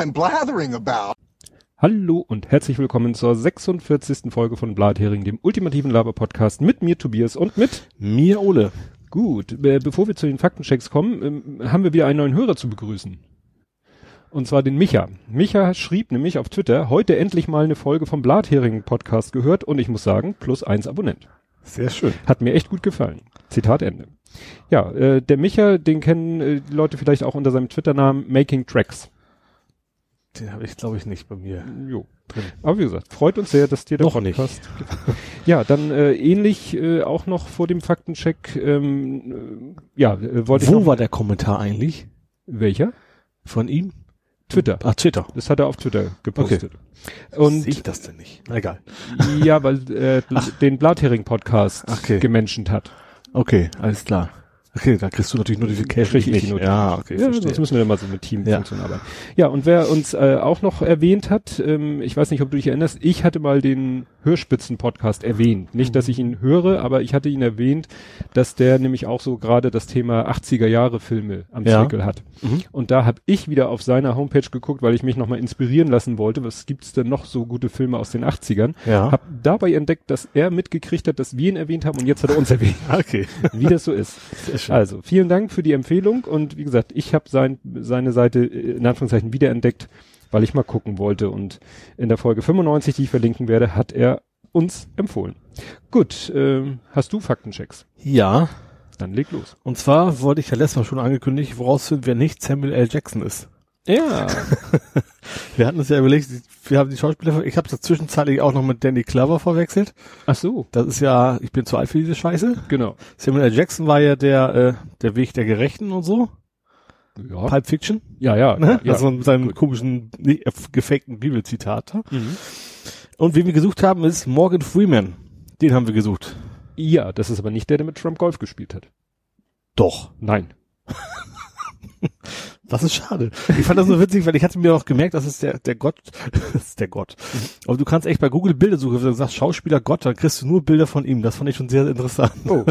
I'm blathering about. Hallo und herzlich willkommen zur 46. Folge von Blathering, dem ultimativen Laber-Podcast mit mir Tobias und mit mir Ole. Gut, äh, bevor wir zu den Faktenchecks kommen, ähm, haben wir wieder einen neuen Hörer zu begrüßen. Und zwar den Micha. Micha schrieb nämlich auf Twitter, heute endlich mal eine Folge vom Blathering Podcast gehört und ich muss sagen, plus eins Abonnent. Sehr schön. Hat mir echt gut gefallen. Zitat Ende. Ja, äh, der Micha, den kennen äh, die Leute vielleicht auch unter seinem Twitter-Namen Making Tracks. Den habe ich, glaube ich, nicht bei mir. Jo. Drin. Aber wie gesagt, freut uns sehr, dass dir der Noch Podcast nicht. ja, dann äh, ähnlich äh, auch noch vor dem Faktencheck. Ähm, äh, ja, äh, wollte Wo ich. Wo war der Kommentar eigentlich? Welcher? Von ihm? Twitter. Ah, Twitter. Das hat er auf Twitter gepostet. Okay. Und sehe ich das denn nicht? Na egal. Ja, weil äh, den Blathering Podcast okay. gemenschent hat. Okay, alles klar. Okay, da kriegst du natürlich Notification. Krieg ich Notification. Ja, okay. Ja, sonst müssen wir ja mal so mit Teamfunktion ja. arbeiten. Ja, und wer uns äh, auch noch erwähnt hat, ähm, ich weiß nicht, ob du dich erinnerst, ich hatte mal den Hörspitzen-Podcast erwähnt. Nicht, dass ich ihn höre, aber ich hatte ihn erwähnt, dass der nämlich auch so gerade das Thema 80er Jahre Filme am ja. Zwickel hat. Mhm. Und da habe ich wieder auf seiner Homepage geguckt, weil ich mich nochmal inspirieren lassen wollte. Was gibt's denn noch so gute Filme aus den 80ern? Ja. Hab dabei entdeckt, dass er mitgekriegt hat, dass wir ihn erwähnt haben und jetzt hat er uns erwähnt. okay. Wie das so ist. Also, vielen Dank für die Empfehlung und wie gesagt, ich habe sein, seine Seite in Anführungszeichen wiederentdeckt weil ich mal gucken wollte. Und in der Folge 95, die ich verlinken werde, hat er uns empfohlen. Gut, ähm, hast du Faktenchecks? Ja. Dann leg los. Und zwar wollte ich ja letztes Mal schon angekündigt, woraus finden, wer nicht Samuel L. Jackson ist. Ja. wir hatten uns ja überlegt, wir haben die Schauspieler, ich habe das zwischenzeitlich auch noch mit Danny Clover verwechselt. Ach so. Das ist ja, ich bin zu alt für diese Scheiße. Genau. Samuel L. Jackson war ja der, äh, der Weg der Gerechten und so. Ja. Pulp Fiction. Ja, ja. Ne? ja also mit seinem Gut. komischen, nicht, gefakten Bibelzitat. Mhm. Und wen wir gesucht haben, ist Morgan Freeman. Den haben wir gesucht. Ja, das ist aber nicht der, der mit Trump Golf gespielt hat. Doch. Nein. Das ist schade. Ich fand das nur witzig, weil ich hatte mir auch gemerkt, das ist der, der Gott, das ist der Gott. Aber du kannst echt bei Google Bilder suchen, wenn du sagst Schauspieler Gott, dann kriegst du nur Bilder von ihm. Das fand ich schon sehr interessant. Oh.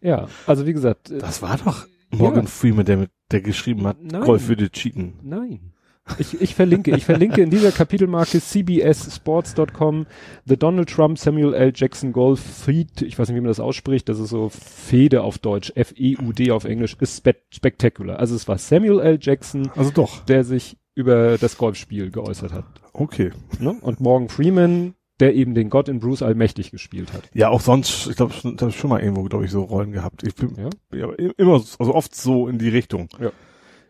Ja, also wie gesagt. Das war doch Morgan ja. Freeman, der mit, der geschrieben hat, Nein. Golf würde cheaten. Nein. Ich, ich verlinke, ich verlinke in dieser Kapitelmarke cbssports.com The Donald Trump Samuel L. Jackson Golf Feed, ich weiß nicht, wie man das ausspricht, das ist so Fede auf Deutsch, F-E-U-D auf Englisch, ist spe spectacular. Also es war Samuel L. Jackson, also doch, der sich über das Golfspiel geäußert hat. Okay. Ne? Und Morgan Freeman, der eben den Gott in Bruce Allmächtig gespielt hat. Ja, auch sonst, ich glaube, habe ich schon mal irgendwo, glaube ich, so Rollen gehabt. Ich bin ja? ja immer, also oft so in die Richtung. Ja.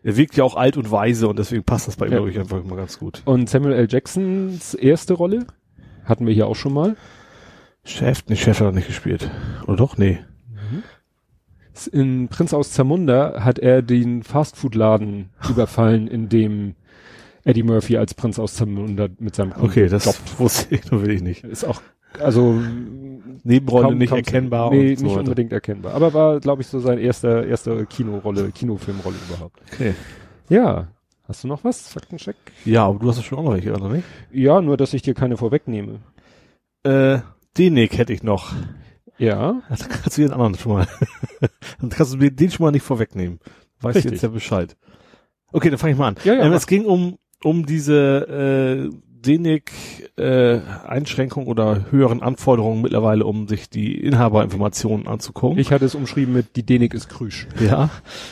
Er wirkt ja auch alt und weise und deswegen passt das bei ihm, ja. glaube ich, einfach immer ganz gut. Und Samuel L. Jacksons erste Rolle hatten wir hier auch schon mal. Chef, nee, Chef hat er nicht gespielt. Oder doch? Nee. Mhm. In Prinz aus Zamunda hat er den Fastfood-Laden überfallen, in dem Eddie Murphy als Prinz aus Zamunda mit seinem Okay, das jobbt. wusste ich, nur will ich nicht. Ist auch, also Nebenrolle kaum, nicht kaum erkennbar. Nee, so nicht weiter. unbedingt erkennbar. Aber war, glaube ich, so seine erste, erste Kinorolle, Kinofilmrolle überhaupt. Okay. Ja. Hast du noch was? Faktencheck? Ja, aber du hast ja schon auch noch welche, oder nicht? Ja, nur, dass ich dir keine vorwegnehme. Äh, Denik hätte ich noch. Ja. Dann kannst du den anderen schon mal, dann kannst du mir den schon mal nicht vorwegnehmen. Weißt du jetzt ja Bescheid. Okay, dann fange ich mal an. Ja, ja, ähm, es ging um, um diese, äh, DENIC äh, Einschränkung oder höheren Anforderungen mittlerweile, um sich die Inhaberinformationen anzugucken. Ich hatte es umschrieben mit die DENIC ist krüsch. Ja,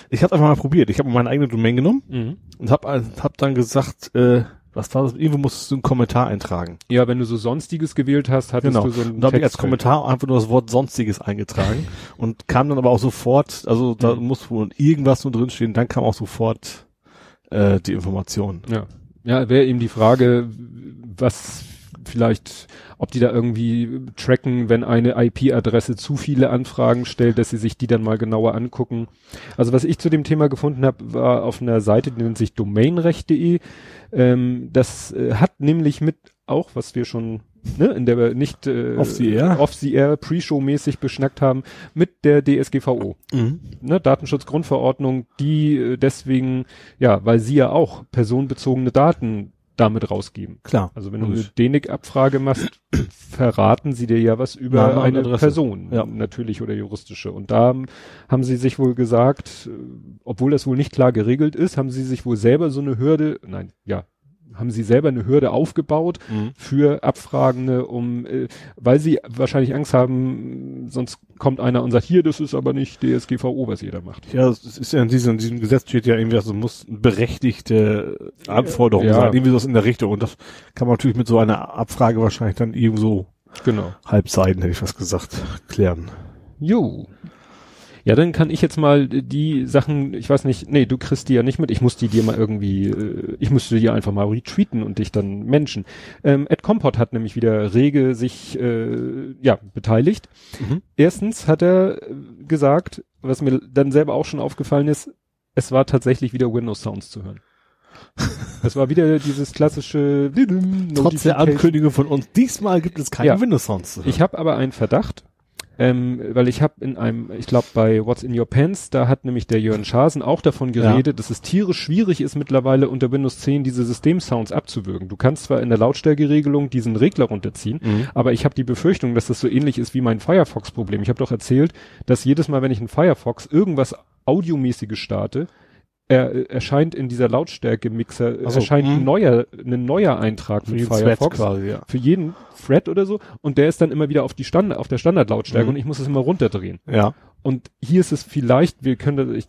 ich habe einfach mal probiert. Ich habe meine eigene Domain genommen mhm. und habe hab dann gesagt, äh, was war das? Irgendwo musst du einen Kommentar eintragen. Ja, wenn du so Sonstiges gewählt hast, hattest genau. du so ein Und da habe ich als Kommentar einfach nur das Wort Sonstiges eingetragen und kam dann aber auch sofort, also da mhm. muss wohl irgendwas nur drinstehen, dann kam auch sofort äh, die Information. Ja. Ja, wäre eben die Frage, was vielleicht, ob die da irgendwie tracken, wenn eine IP-Adresse zu viele Anfragen stellt, dass sie sich die dann mal genauer angucken. Also was ich zu dem Thema gefunden habe, war auf einer Seite, die nennt sich domainrecht.de. Ähm, das äh, hat nämlich mit auch, was wir schon ne, in der wir nicht äh, off the air, off the air Pre-Show mäßig beschnackt haben mit der DSGVO, mhm. ne, Datenschutzgrundverordnung, die äh, deswegen, ja, weil sie ja auch personenbezogene Daten damit rausgeben. Klar. Also wenn du eine DENIC-Abfrage machst, verraten sie dir ja was über Name eine. Person, Ja. natürlich oder juristische. Und da haben sie sich wohl gesagt, äh, obwohl das wohl nicht klar geregelt ist, haben sie sich wohl selber so eine Hürde, nein, ja, haben sie selber eine Hürde aufgebaut Mhm. für Abfragende, um, äh, weil sie wahrscheinlich Angst haben, sonst kommt einer und sagt, hier, das ist aber nicht DSGVO, was jeder macht. Ja, es ist ja in diesem, in diesem Gesetz steht ja irgendwie, also muss berechtigte Anforderung Ja. sein, irgendwie so in der Richtung. Und das kann man natürlich mit so einer Abfrage wahrscheinlich dann irgendwo Genau. halbseiten, hätte ich was gesagt, klären. Jo. Ja, dann kann ich jetzt mal die Sachen, ich weiß nicht, nee, du kriegst die ja nicht mit, ich muss die dir mal irgendwie, äh, ich müsste die einfach mal retweeten und dich dann menschen. Ähm, Ed Compot hat nämlich wieder rege sich, äh, ja, beteiligt. Mhm. Erstens hat er äh, gesagt, was mir dann selber auch schon aufgefallen ist, es war tatsächlich wieder Windows Sounds zu hören. es war wieder dieses klassische Trotz der. Ankündigung von uns, diesmal gibt es keine Ja. Windows Sounds zu hören. Ich habe aber einen Verdacht, ähm, weil ich habe in einem, ich glaube bei What's in Your Pants, da hat nämlich der Jörn Schasen auch davon geredet, dass es tierisch schwierig ist mittlerweile unter Windows 10 diese Systemsounds abzuwürgen. Du kannst zwar in der Lautstärkeregelung diesen Regler runterziehen, Mhm. aber ich habe die Befürchtung, dass das so ähnlich ist wie mein Firefox-Problem. Ich habe doch erzählt, dass jedes Mal, wenn ich einen Firefox irgendwas Audiomäßiges starte, er, erscheint in dieser Lautstärke-Mixer, Ach so, erscheint ein neuer, ein neuer Eintrag Für mit Firefox quasi, ja. für jeden Thread oder so und der ist dann immer wieder auf die Stand auf der Standardlautstärke Mhm. und ich muss es immer runterdrehen. Ja. Und hier ist es vielleicht, wir können, das- ich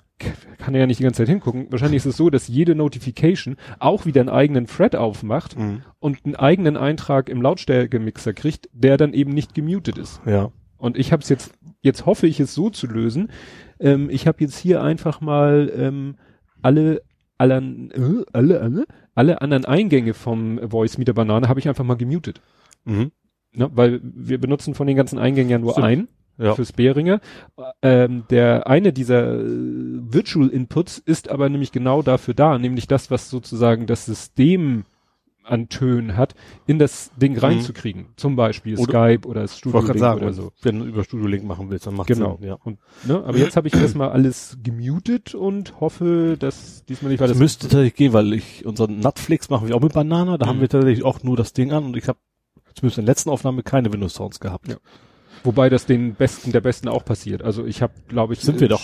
kann ja nicht die ganze Zeit hingucken, wahrscheinlich ist es so, dass jede Notification auch wieder einen eigenen Thread aufmacht Mhm. und einen eigenen Eintrag im Lautstärkemixer kriegt, der dann eben nicht gemutet ist. Ja. Und ich habe es jetzt, jetzt hoffe ich es so zu lösen. Ähm, ich habe jetzt hier einfach mal ähm, alle, alle, äh, alle, alle, alle anderen Eingänge vom Voice Meter Banane habe ich einfach mal gemutet. Mhm. Ne, weil wir benutzen von den ganzen Eingängen ja nur Stimmt. einen Ja. fürs Behringer. Ähm, der eine dieser äh, Virtual Inputs ist aber nämlich genau dafür da, nämlich das, was sozusagen das System an Tönen hat, in das Ding reinzukriegen. Zum Beispiel Mhm. Oder- Skype oder Studio gerade sagen, oder so. wenn du über Studio Link machen willst, dann macht Genau. Sinn. Ja. Und, ne, aber jetzt habe ich erstmal alles gemutet und hoffe, dass diesmal nicht, Das das müsste tatsächlich gehen, weil ich unseren Netflix machen wir auch mit Banana, da Mhm. haben wir tatsächlich auch nur das Ding an und ich habe zumindest in der letzten Aufnahme keine Windows Sounds gehabt. Ja. Wobei das den Besten der Besten auch passiert. Also ich habe, glaube ich, Sind äh, wir doch.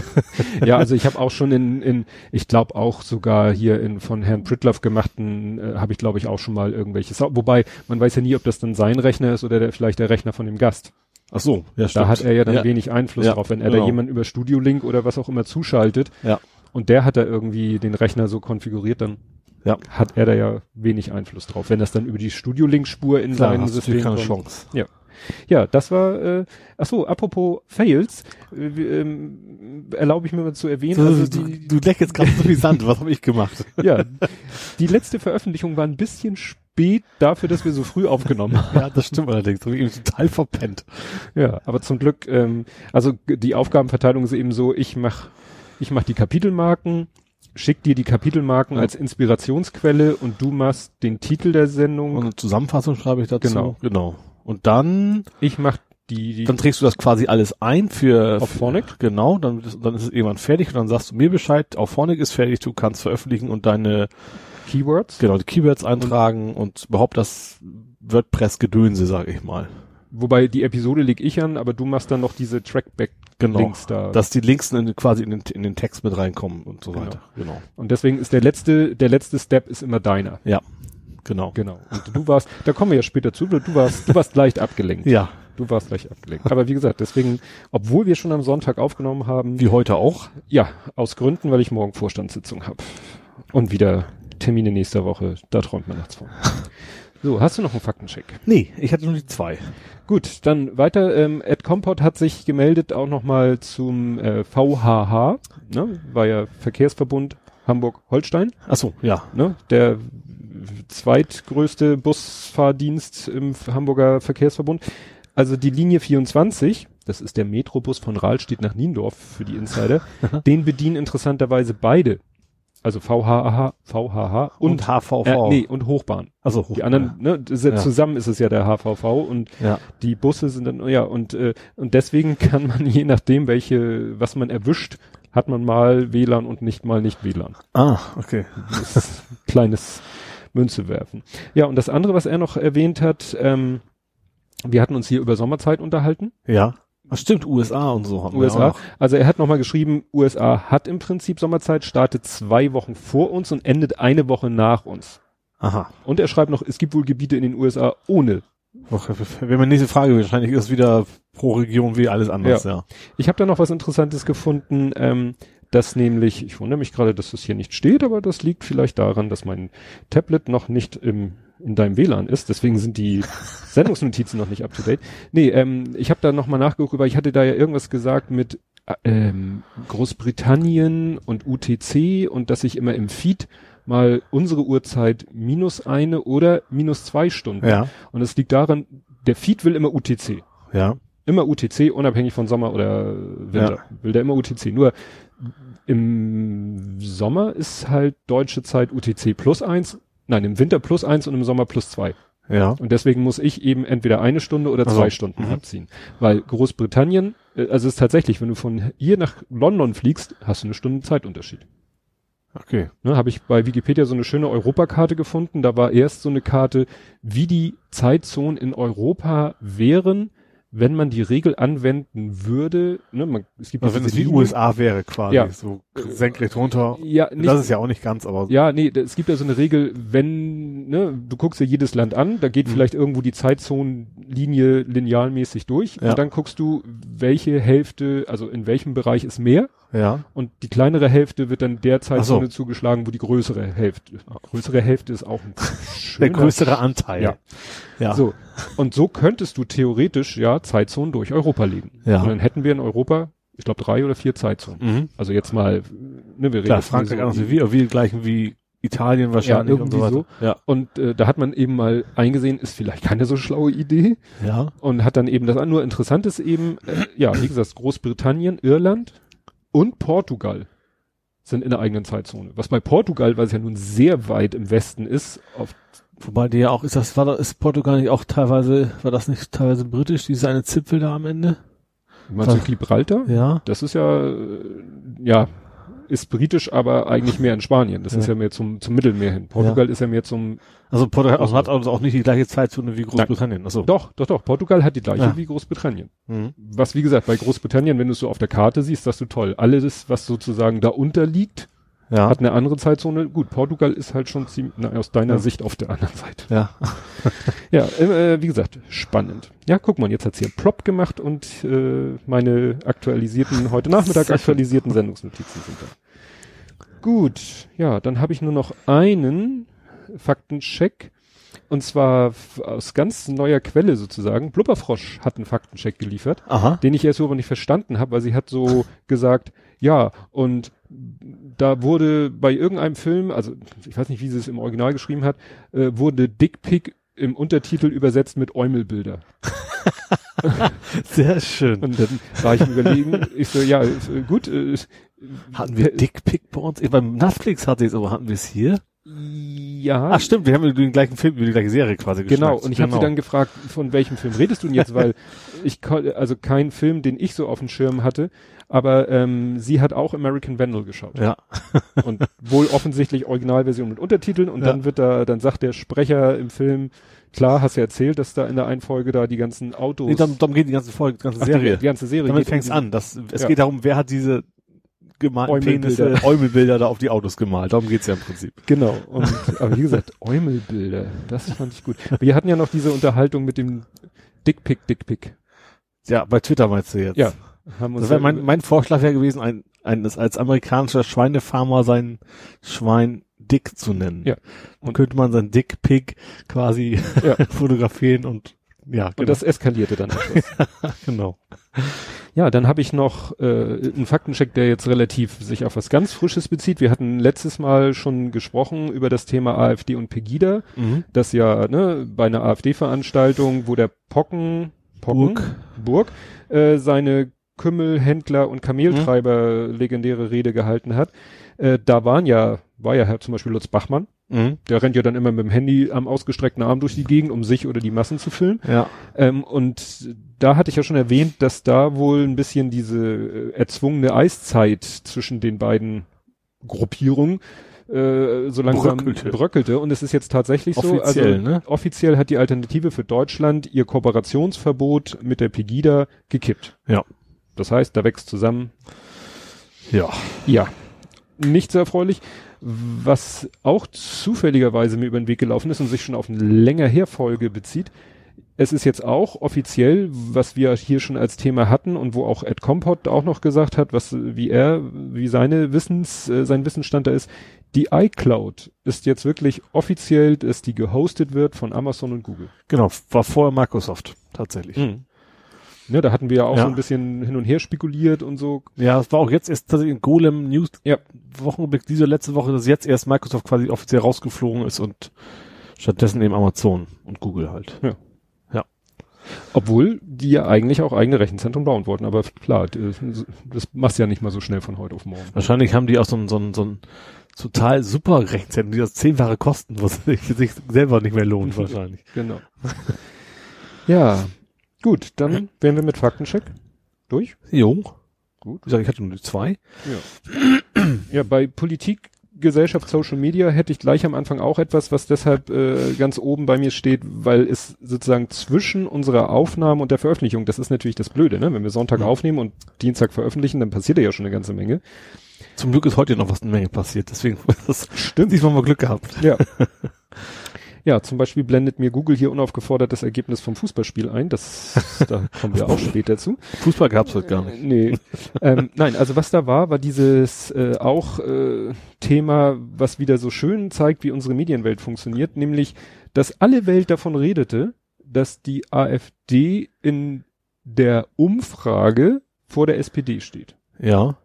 ja, also ich habe auch schon in, in ich glaube auch sogar hier in von Herrn Pritloff gemachten, äh, habe ich glaube ich auch schon mal irgendwelche. Sau- Wobei man weiß ja nie, ob das dann sein Rechner ist oder der, vielleicht der Rechner von dem Gast. Ach so, ja Da hat er ja dann wenig Einfluss Ja, drauf, wenn er genau. da jemand über Studio Link oder was auch immer zuschaltet. Ja. Und der hat da irgendwie den Rechner so konfiguriert, dann Ja. hat er da ja wenig Einfluss drauf. Wenn das dann über die Studio Link Spur in Klar, du System keine kommt. Chance. Ja, das war, äh, ach so, apropos Fails, äh, ähm, erlaube ich mir mal zu erwähnen, also du, die, du leck jetzt gerade so wie Sand, was habe ich gemacht? ja, die letzte Veröffentlichung war ein bisschen spät dafür, dass wir so früh aufgenommen haben. ja, das stimmt allerdings. Da hab ich irgendwie total verpennt. Ja, aber zum Glück, ähm, also die Aufgabenverteilung ist eben so, ich mach, ich mach die Kapitelmarken, schick dir die Kapitelmarken Ja. als Inspirationsquelle und du machst den Titel der Sendung. Und eine Zusammenfassung schreibe ich dazu. Genau. Genau. Und dann, ich mach die, die dann trägst du das quasi alles ein für auf Phonic. Genau, dann, ist- dann ist es irgendwann fertig und dann sagst du mir Bescheid, auf Phonic ist fertig, du kannst veröffentlichen und deine, Keywords. genau, die Keywords eintragen und überhaupt das WordPress-Gedönse, sage ich mal. Wobei die Episode leg ich an, aber du machst dann noch diese Trackback-Links Genau. da. Dass die Links in, quasi in den, in den Text mit reinkommen und so Genau. weiter. Genau. und deswegen ist der letzte, der letzte Step ist immer deiner. Genau. Genau. Und du warst, da kommen wir ja später zu, du warst, du warst leicht abgelenkt. Ja, Du warst leicht abgelenkt. Aber wie gesagt, deswegen, obwohl wir schon am Sonntag aufgenommen haben, wie heute auch. ja, aus Gründen, weil ich morgen Vorstandssitzung habe. Und wieder Termine nächster Woche, da träumt man nachts von. So, hast du noch einen Faktencheck? Nee, ich hatte nur die zwei. Gut, dann weiter. Ähm, Ed Compot hat sich gemeldet auch nochmal zum äh, VHH, ne? war ja Verkehrsverbund Hamburg-Holstein, Ach so, ja. ne? der zweitgrößte Busfahrdienst im Hamburger Verkehrsverbund. Also die Linie 24, das ist der Metrobus von Rahlstedt nach Niendorf für die Insider, den bedienen interessanterweise beide. Also VHH, VHH und, Und HVV. äh, nee, und Hochbahn. Also hoch. Die anderen, ne, das ist ja Ja. zusammen ist es ja der HVV und Ja. die Busse sind dann, ja, und, äh, und deswegen kann man je nachdem, welche, was man erwischt, hat man mal WLAN und nicht mal nicht WLAN. Ah, okay. Kleines Münze werfen. Ja, und das andere, was er noch erwähnt hat, ähm, wir hatten uns hier über Sommerzeit unterhalten, Ja. Ach, stimmt, USA und so haben wir USA. auch. Also er hat nochmal geschrieben, USA hat im Prinzip Sommerzeit, startet zwei Wochen vor uns und endet eine Woche nach uns. Aha. Und er schreibt noch, es gibt wohl Gebiete in den USA ohne. Wenn man nächste Frage, wahrscheinlich ist wieder pro Region wie alles anders, ja. ja. Ich habe da noch was Interessantes gefunden, ähm, dass nämlich, ich wundere mich gerade, dass das hier nicht steht, aber das liegt vielleicht daran, dass mein Tablet noch nicht im in deinem WLAN ist, deswegen sind die Sendungsnotizen noch nicht up to date. Nee, ähm, ich habe da nochmal nachgeguckt, weil ich hatte da ja irgendwas gesagt mit äh, ähm, Großbritannien und UTC und dass ich immer im Feed mal unsere Uhrzeit minus eine oder minus zwei Stunden. Ja. Und es liegt daran, der Feed will immer UTC. Ja. Immer UTC, unabhängig von Sommer oder Winter. Ja. Will der immer UTC. Nur im Sommer ist halt deutsche Zeit UTC plus eins, nein, im Winter plus eins und im Sommer plus zwei. Ja. Und deswegen muss ich eben entweder eine Stunde oder zwei also, Stunden mhm. abziehen. Weil Großbritannien, äh, also es ist tatsächlich, wenn du von hier nach London fliegst, hast du eine Stunde Zeitunterschied. Okay. Ne, Habe ich bei Wikipedia so eine schöne Europakarte gefunden. Da war erst so eine Karte, wie die Zeitzonen in Europa wären, wenn man die Regel anwenden würde, ne, man, es gibt also wenn es wie USA wäre quasi, ja. so senkrecht runter. Ja, nicht, das ist ja auch nicht ganz, aber. Ja, nee, es gibt ja so eine Regel, wenn, ne, du guckst dir jedes Land an, da geht mhm. vielleicht irgendwo die Zeitzonenlinie linealmäßig durch ja. und dann guckst du, welche Hälfte, also in welchem Bereich ist mehr. Ja. Und die kleinere Hälfte wird dann der Zeitzone so. zugeschlagen, wo die größere Hälfte. Größere Hälfte ist auch ein der größere Anteil. Ja. ja. So. Und so könntest du theoretisch ja Zeitzonen durch Europa legen. Ja. Und dann hätten wir in Europa, ich glaube, drei oder vier Zeitzonen. Mhm. Also jetzt mal, ne, wir reden Klar, Frankreich so, also wie, wie gleichen wie Italien wahrscheinlich ja, irgendwie und so. so. Ja. Und äh, da hat man eben mal eingesehen, ist vielleicht keine so schlaue Idee. Ja. Und hat dann eben das nur interessant ist eben, äh, ja, wie gesagt, Großbritannien, Irland und Portugal sind in der eigenen Zeitzone. Was bei Portugal, weil es ja nun sehr weit im Westen ist, auf Wobei die ja auch, ist das, war das, ist Portugal nicht auch teilweise, war das nicht teilweise britisch, diese eine Zipfel da am Ende? Meinst du Gibraltar? Ja. Das ist ja, äh, ja, ist britisch, aber eigentlich mehr in Spanien. Das ja. ist ja mehr zum, zum Mittelmeer hin. Portugal ja. ist ja mehr zum. Also Portugal also hat also auch nicht die gleiche Zeitzone wie Großbritannien. Achso. Doch, doch, doch. Portugal hat die gleiche ja. wie Großbritannien. Mhm. Was, wie gesagt, bei Großbritannien, wenn du es so auf der Karte siehst, das du toll. Alles, was sozusagen da unterliegt, ja. hat eine andere Zeitzone. Gut, Portugal ist halt schon ziemlich, na, aus deiner ja. Sicht auf der anderen Seite. Ja. ja, äh, wie gesagt, spannend. Ja, guck mal, jetzt hat's hier Plop gemacht und äh, meine aktualisierten, heute Nachmittag aktualisierten Sendungsnotizen sind da. Gut, ja, dann habe ich nur noch einen Faktencheck. Und zwar aus ganz neuer Quelle sozusagen. Blubberfrosch hat einen Faktencheck geliefert, Aha. den ich erst überhaupt nicht verstanden habe, weil sie hat so gesagt, ja, und da wurde bei irgendeinem Film, also ich weiß nicht, wie sie es im Original geschrieben hat, äh, wurde Dickpick im Untertitel übersetzt mit Eumelbilder. Sehr schön. Und dann war ich überlegen, ich so, ja, gut. Äh, hatten wir Dickpick bei uns? Beim Netflix hatte ich es, aber hatten wir es hier? Ja. Ach stimmt, wir haben über den gleichen Film, über die gleiche Serie quasi Genau, und ich genau. habe sie dann gefragt, von welchem Film redest du denn jetzt, weil ich also kein Film, den ich so auf dem Schirm hatte, aber ähm, sie hat auch American Vandal geschaut. Ja. und wohl offensichtlich Originalversion mit Untertiteln und ja. dann wird da, dann sagt der Sprecher im Film, klar, hast du ja erzählt, dass da in der einen Folge da die ganzen Autos. Nee, darum, darum geht die ganze Folge, die ganze Serie. die, die, ganze Serie. Damit fängt's um an. Das, es ja. geht darum, wer hat diese gemalten Penisse, Eumelbilder da auf die Autos gemalt. Darum geht's ja im Prinzip. Genau. Und, aber wie gesagt, Eumelbilder, das fand ich gut. Wir hatten ja noch diese Unterhaltung mit dem Dickpick, Dickpick. Ja, bei Twitter meinst du jetzt? Ja. Haben das wäre mein, mein Vorschlag wäre gewesen, ein, ein, als amerikanischer Schweinefarmer sein Schwein Dick zu nennen. Ja. Und könnte man sein Dickpick quasi ja. fotografieren und ja, genau. Und das eskalierte dann. genau. Ja, dann habe ich noch äh, einen Faktencheck, der jetzt relativ sich auf was ganz Frisches bezieht. Wir hatten letztes Mal schon gesprochen über das Thema AfD und Pegida, mhm. das ja ne, bei einer AfD-Veranstaltung, wo der Pocken, Pocken Burg, Burg äh, seine Kümmelhändler und Kameltreiber mhm. legendäre Rede gehalten hat. Äh, da waren ja, war ja zum Beispiel Lutz Bachmann, Mhm. Der rennt ja dann immer mit dem Handy am ausgestreckten Arm durch die Gegend, um sich oder die Massen zu filmen. Ja. Ähm, und da hatte ich ja schon erwähnt, dass da wohl ein bisschen diese äh, erzwungene Eiszeit zwischen den beiden Gruppierungen äh, so langsam bröckelte. bröckelte. Und es ist jetzt tatsächlich offiziell, so. Also ne? offiziell hat die Alternative für Deutschland ihr Kooperationsverbot mit der Pegida gekippt. Ja. Das heißt, da wächst zusammen. Ja. Ja. Nicht sehr erfreulich. Was auch zufälligerweise mir über den Weg gelaufen ist und sich schon auf eine länger her Folge bezieht, es ist jetzt auch offiziell, was wir hier schon als Thema hatten und wo auch Ed Compot auch noch gesagt hat, was, wie er, wie seine Wissens, äh, sein Wissensstand da ist, die iCloud ist jetzt wirklich offiziell, dass die gehostet wird von Amazon und Google. Genau, war vorher Microsoft, tatsächlich. Mhm. Ne, da hatten wir ja auch Ja. so ein bisschen hin und her spekuliert und so. Ja, es war auch jetzt erst tatsächlich in Golem News Ja. Wochenblick diese letzte Woche, dass jetzt erst Microsoft quasi offiziell rausgeflogen ist und stattdessen eben Amazon und Google halt. Obwohl die ja eigentlich auch eigene Rechenzentren bauen wollten. Aber klar, das machst du ja nicht mal so schnell von heute auf morgen. Wahrscheinlich haben die auch so ein, so ein, so ein total super Rechenzentrum, die das zehnfache kosten, was sich, sich selber nicht mehr lohnt wahrscheinlich. Genau. ja, gut, dann wären wir mit Faktencheck durch. Jo. Gut. Wie gesagt, ich hatte nur zwei. Ja, bei Politik, Gesellschaft, Social Media hätte ich gleich am Anfang auch etwas, was deshalb äh, ganz oben bei mir steht, weil es sozusagen zwischen unserer Aufnahme und der Veröffentlichung, das ist natürlich das Blöde, ne? Wenn wir Sonntag Mhm. aufnehmen und Dienstag veröffentlichen, dann passiert ja schon eine ganze Menge. Zum Glück ist heute noch was eine Menge passiert, deswegen das stimmt. Diesmal mal Glück gehabt. Ja. Ja, zum Beispiel blendet mir Google hier unaufgefordert das Ergebnis vom Fußballspiel ein. Das, da kommen wir auch später zu. Fußball gab's heute gar nicht. Nee. ähm, nein, also was da war, war dieses äh, auch äh, Thema, was wieder so schön zeigt, wie unsere Medienwelt funktioniert, nämlich, dass alle Welt davon redete, dass die AfD in der Umfrage vor der SPD steht. Ja.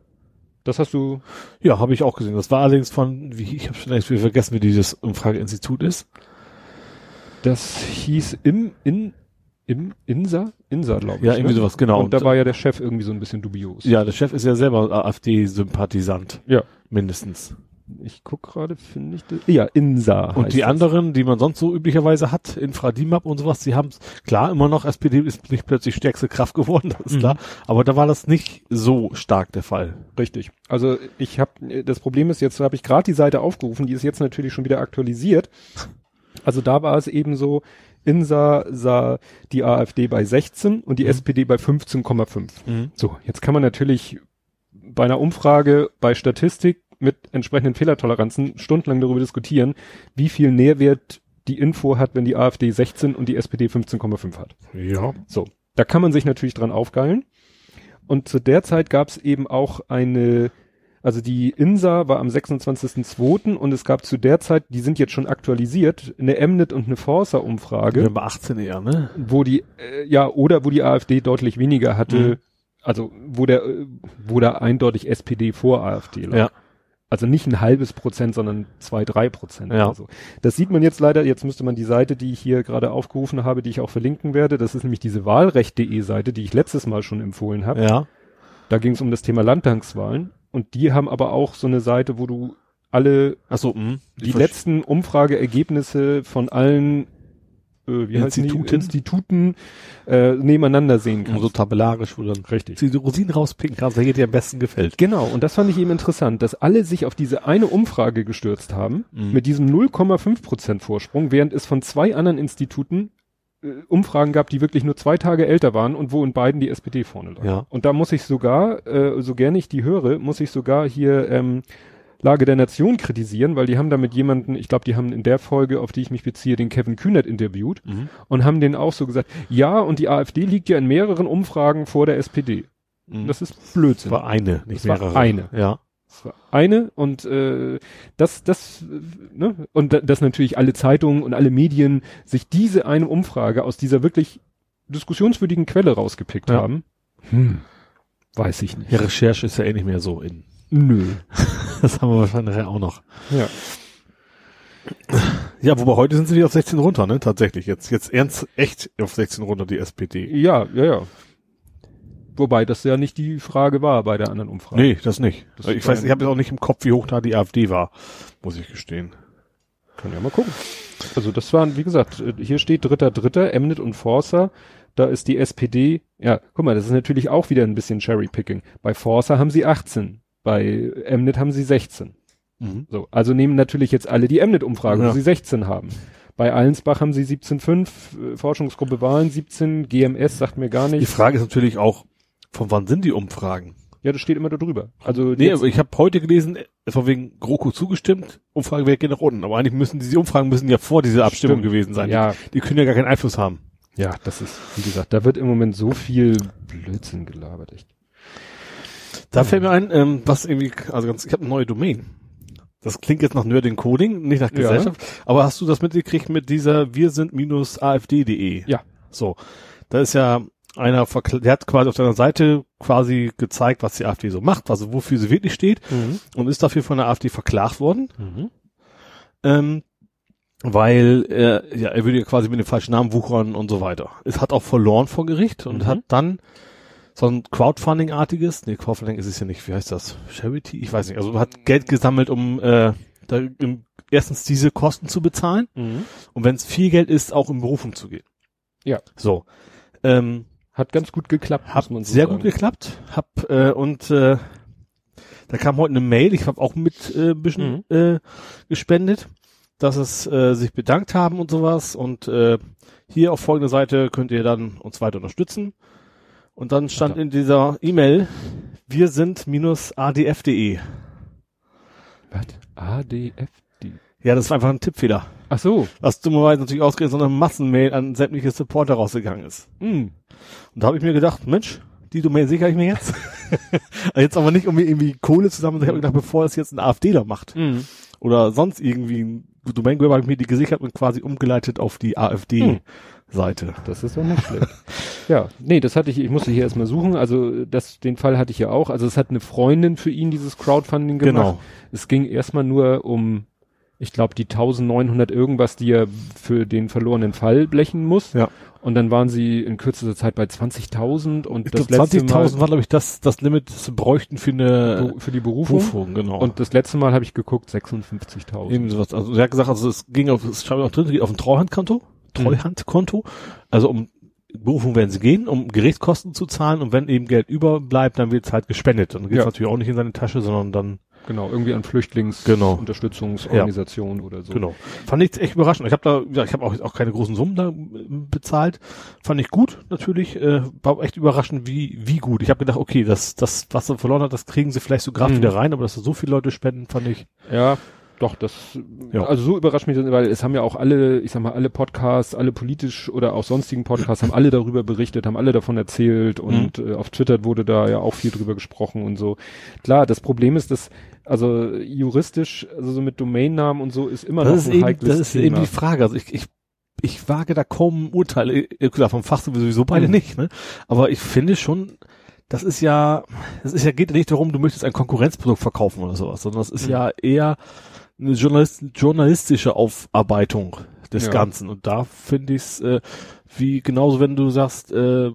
Das hast du. Ja, habe ich auch gesehen. Das war allerdings von, wie ich habe schon wieder vergessen, wie dieses Umfrageinstitut ist. Das hieß im in im Insa Insa glaube ich. Ja, irgendwie ne? sowas, genau. Und da war ja der Chef irgendwie so ein bisschen dubios. ja, der Chef ist ja selber AfD-Sympathisant. Ja. Mindestens. Ich guck gerade, finde ich das. Ja, Insa. Und die das. anderen, die man sonst so üblicherweise hat, Infradimap und sowas, die haben klar immer noch, SPD ist nicht plötzlich stärkste Kraft geworden, das ist Mhm. klar. Aber da war das nicht so stark der Fall. Richtig. Also ich habe das Problem ist jetzt habe ich gerade die Seite aufgerufen, die ist jetzt natürlich schon wieder aktualisiert. Also da war es eben so, Insa sah die AfD bei 16 und die Mhm. SPD bei 15,5. So, jetzt kann man natürlich bei einer Umfrage bei Statistik mit entsprechenden Fehlertoleranzen stundenlang darüber diskutieren, wie viel Nährwert die Info hat, wenn die AfD 16 und die SPD 15,5 hat. Ja. So, da kann man sich natürlich dran aufgeilen. Und zu der Zeit gab es eben auch eine, also die INSA war am 26.02. und es gab zu der Zeit, die sind jetzt schon aktualisiert, eine Mnet und eine Forsa-Umfrage, Wir haben 18 eher, ne? wo die, äh, ja, oder wo die AfD deutlich weniger hatte, Mhm. also wo der, äh, wo da eindeutig SPD vor AfD lag. Ja. Also nicht ein halbes Prozent, sondern zwei, drei Prozent. Ja. so. Das sieht man jetzt leider, jetzt müsste man die Seite, die ich hier gerade aufgerufen habe, die ich auch verlinken werde, das ist nämlich diese Wahlrecht.de Seite, die ich letztes Mal schon empfohlen habe. Ja. Da ging es um das Thema Landtagswahlen und die haben aber auch so eine Seite, wo du alle Ach so, mh. die letzten Umfrageergebnisse von allen äh, wie heißen die? Instituten? Instituten äh, nebeneinander sehen kannst. so tabellarisch, wo dann Richtig. die Rosinen rauspicken kannst, welche dir am besten gefällt. Genau, und das fand ich eben interessant, dass alle sich auf diese eine Umfrage gestürzt haben, Mhm. mit diesem 0,5 Prozent Vorsprung, während es von zwei anderen Instituten Umfragen gab, die wirklich nur zwei Tage älter waren und wo in beiden die SPD vorne lag. Ja. Und da muss ich sogar, äh, so gerne ich die höre, muss ich sogar hier ähm, Lage der Nation kritisieren, weil die haben da mit jemanden, ich glaube, die haben in der Folge, auf die ich mich beziehe, den Kevin Kühnert interviewt Mhm. und haben den auch so gesagt, ja, und die AfD liegt ja in mehreren Umfragen vor der SPD. Mhm. Das ist Blödsinn. war eine, nicht Das war mehrere. eine. Ja. Eine und äh, das, das, ne? Und da, dass natürlich alle Zeitungen und alle Medien sich diese eine Umfrage aus dieser wirklich diskussionswürdigen Quelle rausgepickt Ja. haben. Hm. Weiß ich nicht. Ja, Recherche ist ja eh nicht mehr so in. Nö. Das haben wir wahrscheinlich auch noch. Ja. Ja, wobei heute sind sie wieder auf 16 runter, ne? Tatsächlich. Jetzt, jetzt ernst, echt auf 16 runter, die SPD. Ja, ja, ja. Wobei das ja nicht die Frage war bei der anderen Umfrage. Nee, das nicht. Das ich weiß, ich habe jetzt auch nicht im Kopf, wie hoch da die AfD war, muss ich gestehen. Können ja mal gucken. Also das waren, wie gesagt, hier steht dritter, dritter, Emnet und Forza. Da ist die SPD, ja, guck mal, das ist natürlich auch wieder ein bisschen Cherry-Picking. Bei Forza haben sie 18, bei Emnet haben sie 16. So, also nehmen natürlich jetzt alle die Emnet-Umfrage, Ja. wo sie 16 haben. Bei Allensbach haben sie 17,5, äh, Forschungsgruppe Wahlen 17, GMS sagt mir gar Die nicht. Frage ist natürlich auch, von wann sind die Umfragen? Ja, das steht immer da drüber. Also Nee, jetzt- aber ich habe heute gelesen, es war wegen GroKo zugestimmt, Umfragewert geht nach unten. Aber eigentlich müssen diese Umfragen müssen ja vor dieser Abstimmung Stimmt. gewesen sein. Ja. Die, die können ja gar keinen Einfluss haben. ja, das ist, wie gesagt, da wird im Moment so viel Blödsinn gelabert, echt. Da fällt mir ein, ähm, was irgendwie, also ganz, ich habe eine neue Domain. Das klingt jetzt nach Nerding Coding, nicht nach Ja. Gesellschaft. Aber hast du das mitgekriegt mit dieser wir sind minus AfD.de? Ja. So. Da ist ja einer, der hat quasi auf seiner Seite quasi gezeigt, was die AfD so macht, also wofür sie wirklich steht und ist dafür von der AfD verklagt worden. Mhm. ähm, weil er, ja, er würde ja quasi mit dem falschen Namen wuchern und so weiter. Es hat auch verloren vor Gericht und Mhm. hat dann so ein Crowdfunding-artiges, nee, Crowdfunding ist es ja nicht, wie heißt das? Charity? Ich weiß nicht, also hat Geld gesammelt, um äh, da, im, erstens diese Kosten zu bezahlen Mhm. und wenn es viel Geld ist, auch in Berufung zu gehen. Ja. So. Ähm, Hat ganz gut geklappt, hat so sehr sagen. gut geklappt. Hab äh, und äh, da kam heute eine Mail, ich habe auch mit äh, ein bisschen äh, gespendet, dass es äh, sich bedankt haben und sowas und äh, hier auf folgende Seite könnt ihr dann uns weiter unterstützen. Und dann stand Ach da. in dieser E-Mail, wir sind minus adf.de. Was? ADF? Ja, das war einfach ein Tippfehler. Ach so. Was dummerweise natürlich ausgerechnet so eine Massenmail an sämtliche Supporter rausgegangen ist. Mhm. Und da habe ich mir gedacht, Mensch, die Domain sichere ich mir jetzt. jetzt aber nicht, um mir irgendwie Kohle zusammen. Ich habe gedacht, bevor es jetzt ein AfDler macht Mhm. oder sonst irgendwie ein Domain Grabber, habe ich mir die gesichert und quasi umgeleitet auf die AfD-Seite. Das ist doch nicht schlecht. ja, nee, das hatte ich, ich musste hier erstmal suchen. Also das, den Fall hatte ich ja auch. Also es hat eine Freundin für ihn dieses Crowdfunding gemacht. Genau. Es ging erstmal nur um, ich glaube, die 1900 irgendwas, die er für den verlorenen Fall blechen muss. Ja. Und dann waren sie in kürzester Zeit bei 20.000 und Ich das glaube, letzte 20.000 Mal war, glaube ich, das, das Limit, das sie bräuchten für eine für die Berufung. Berufung, genau. Und das letzte Mal habe ich geguckt, 56.000. Irgendwie sowas. Also er hat gesagt, also es ging auf, es stand auch drin, es geht auf ein Treuhandkonto, Treuhandkonto. Also um Berufung werden sie gehen, um Gerichtskosten zu zahlen und wenn eben Geld überbleibt, dann wird es halt gespendet. Und dann geht es Ja. natürlich auch nicht in seine Tasche, sondern dann Genau, irgendwie an Genau. Flüchtlingsunterstützungsorganisationen oder so. Genau. Fand ich echt überraschend. Ich habe da, ja, ich habe auch, auch keine großen Summen da äh, bezahlt. Fand ich gut, natürlich. Äh, war echt überraschend, wie wie gut. Ich habe gedacht, okay, das das was er verloren hat, das kriegen sie vielleicht so gerade Mhm. wieder rein, aber dass da so viele Leute spenden, fand ich. Ja, doch, das, Ja. also so überrascht mich das, weil es haben ja auch alle, ich sag mal, alle Podcasts, alle politisch oder auch sonstigen Podcasts haben alle darüber berichtet, haben alle davon erzählt und Mhm. äh, auf Twitter wurde da ja auch viel drüber gesprochen und so. Klar, das Problem ist, dass, also juristisch, also so mit Domainnamen und so ist immer noch Das ist ein eben, heikles das ist Thema. eben die Frage. Also ich, ich ich wage da kaum ein Urteil. Äh, Klar, vom Fach sowieso beide Mhm. nicht, ne? Aber ich finde schon, das ist ja, das ist ja, geht ja nicht darum, du möchtest ein Konkurrenzprodukt verkaufen oder sowas, sondern das ist Mhm. ja eher eine Journalist, journalistische Aufarbeitung des Ja. Ganzen. Und da finde ich es, äh, wie genauso wenn du sagst, äh,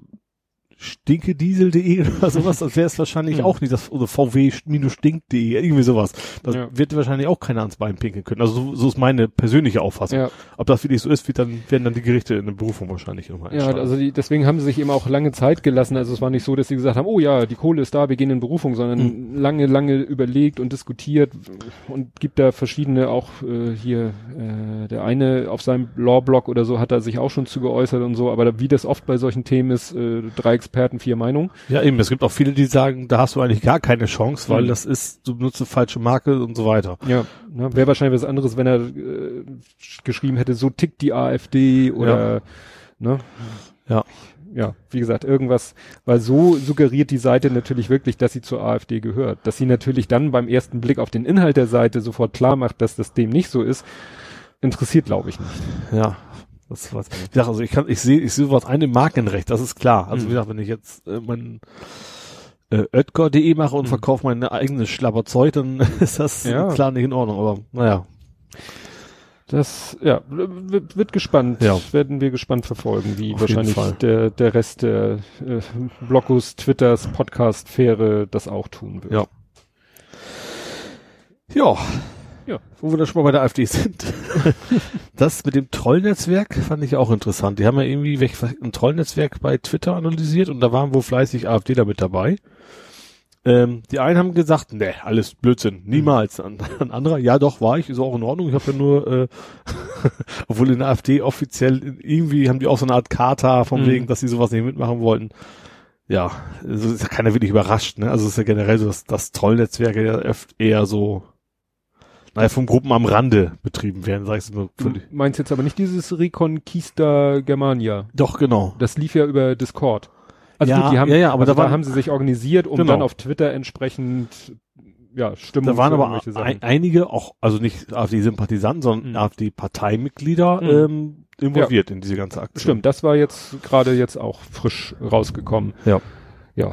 stinkediesel.de oder sowas, das wäre es wahrscheinlich Mhm. auch nicht, das, oder vw-stink.de, irgendwie sowas. Das Ja. wird wahrscheinlich auch keiner ans Bein pinkeln können. Also so, so ist meine persönliche Auffassung. ja. Ob das wirklich so ist, wird dann, werden dann die Gerichte in der Berufung wahrscheinlich nochmal Ja, also die, deswegen haben sie sich eben auch lange Zeit gelassen. Also es war nicht so, dass sie gesagt haben, oh ja, die Kohle ist da, wir gehen in Berufung, sondern Mhm. lange, lange überlegt und diskutiert und gibt da verschiedene auch äh, hier, äh, der eine auf seinem Law-Blog oder so hat er sich auch schon zu geäußert und so, aber wie das oft bei solchen Themen ist, äh, drei Experten, vier Meinungen. ja, eben. Es gibt auch viele, die sagen, da hast du eigentlich gar keine Chance, weil Mhm. das ist, du benutzt eine falsche Marke und so weiter. Ja, ne, wäre wahrscheinlich was anderes, wenn er äh, geschrieben hätte, so tickt die AfD oder ne? Ja. Ja, wie gesagt, irgendwas, weil so suggeriert die Seite natürlich wirklich, dass sie zur AfD gehört. Dass sie natürlich dann beim ersten Blick auf den Inhalt der Seite sofort klar macht, dass das dem nicht so ist, interessiert, glaube ich, nicht. Ja. Das was. Wie gesagt, also ich kann, ich sehe, ich sehe was eine Markenrecht, das ist klar. Also Mhm. wie gesagt, wenn ich jetzt äh, mein äh, Oetker.de mache und Mhm. verkaufe meine eigene Schlabberzeug, dann ist das Ja. klar nicht in Ordnung. Aber naja, Das, ja, wird, wird gespannt. Ja. Werden wir gespannt verfolgen, wie Auf wahrscheinlich der, der Rest der äh, Blogos, Twitters, Podcast-Fähre das auch tun wird. Ja. Ja. Ja. Wo wir dann schon mal bei der AfD sind. das mit dem Trollnetzwerk fand ich auch interessant. Die haben ja irgendwie ein Trollnetzwerk bei Twitter analysiert und da waren wohl fleißig AfDler mit dabei. Ähm, die einen haben gesagt, ne, alles Blödsinn, niemals. Ein, ein anderer, ja doch, war ich, ist auch in Ordnung. Ich habe ja nur, äh, obwohl in der AfD offiziell irgendwie haben die auch so eine Art Charta von Mhm. wegen, dass sie sowas nicht mitmachen wollten. ja, also ist ja keiner wirklich überrascht, ne? Also es ist ja generell so, dass, dass Trollnetzwerke ja oft eher so, naja, von Gruppen am Rande betrieben werden, sag ich so. Du meinst jetzt aber nicht dieses Reconquista Germania. Doch, genau. Das lief ja über Discord. Also Ja, gut, die haben, ja, ja, aber also da waren- haben sie sich organisiert, um Genau. dann auf Twitter entsprechend ja, Stimmung Da waren aber ein, einige, auch, also nicht AfD-Sympathisanten, sondern Mhm. AfD-Parteimitglieder Mhm. ähm, involviert in diese ganze Aktion. Stimmt, das war jetzt gerade jetzt auch frisch rausgekommen. Ja. Ja,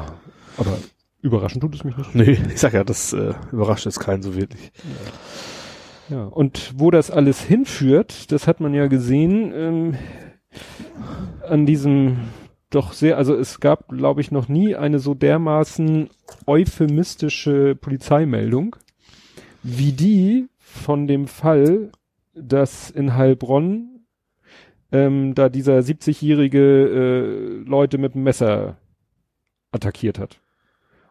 aber überraschend tut es mich nicht. Nee, ich sag ja, das äh, überrascht jetzt keinen so wirklich. Ja, und wo das alles hinführt, das hat man ja gesehen ähm, an diesem doch sehr, also es gab, glaube ich, noch nie eine so dermaßen euphemistische Polizeimeldung wie die von dem Fall, dass in Heilbronn ähm, da dieser 70-jährige äh, Leute mit dem Messer attackiert hat.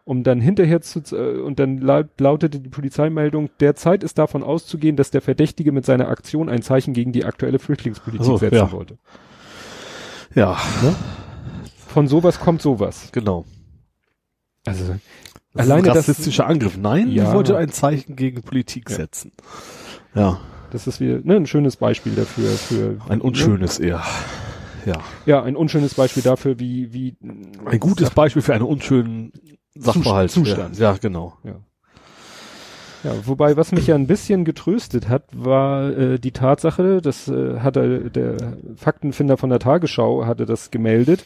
Um dann hinterher zu, äh, und dann laut, lautete die Polizeimeldung, derzeit ist davon auszugehen, dass der Verdächtige mit seiner Aktion ein Zeichen gegen die aktuelle Flüchtlingspolitik so, setzen ja. wollte. Ja, Von sowas kommt sowas. genau. Also, Das Alleine ist ein das- rassistischer Angriff. Nein, Ja. ich wollte ein Zeichen gegen Politik Ja. setzen. Ja, das ist wieder ne, ein schönes Beispiel dafür. Für, ein unschönes eher. Ja, Ja, ein unschönes Beispiel dafür, wie, wie ein gutes Beispiel für einen unschönen Sachverhalt. Zustand. Ja, ja genau. Ja, wobei, was mich ja ein bisschen getröstet hat, war äh, die Tatsache, das äh, hatte der Faktenfinder von der Tagesschau hatte das gemeldet,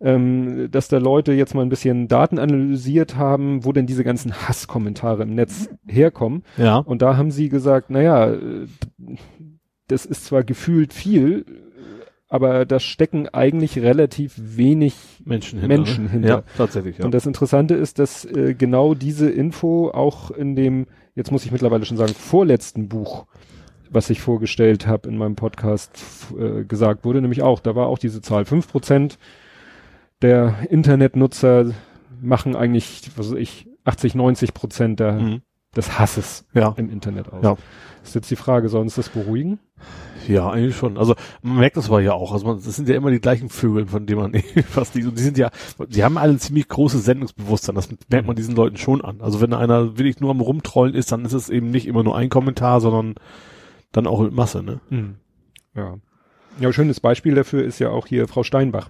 ähm, dass da Leute jetzt mal ein bisschen Daten analysiert haben, wo denn diese ganzen Hasskommentare im Netz herkommen. Ja, Und da haben sie gesagt, naja, äh, das ist zwar gefühlt viel, aber da stecken eigentlich relativ wenig Menschen hinter. Menschen ne? hinter. Ja, tatsächlich. Ja. und das Interessante ist, dass äh, genau diese Info auch in dem, jetzt muss ich mittlerweile schon sagen, vorletzten Buch, was ich vorgestellt habe in meinem Podcast, äh, gesagt wurde, nämlich auch, da war auch diese Zahl. Fünf Prozent der Internetnutzer machen eigentlich, was weiß ich, 80, 90 Prozent der, Mhm. Des Hasses ja. im Internet aus. Ja. Ist jetzt die Frage, soll uns das beruhigen? Ja, eigentlich schon. Also man merkt das aber ja auch. Also man, das sind ja immer die gleichen Vögel, von denen man fast nicht. Und die sind ja, die haben alle ein ziemlich großes Sendungsbewusstsein. Das merkt man diesen Leuten schon an. Also wenn einer wirklich nur am rumtrollen ist, dann ist es eben nicht immer nur ein Kommentar, sondern dann auch mit Masse, ne? Ja. Ja, schönes Beispiel dafür ist ja auch hier Frau Steinbach,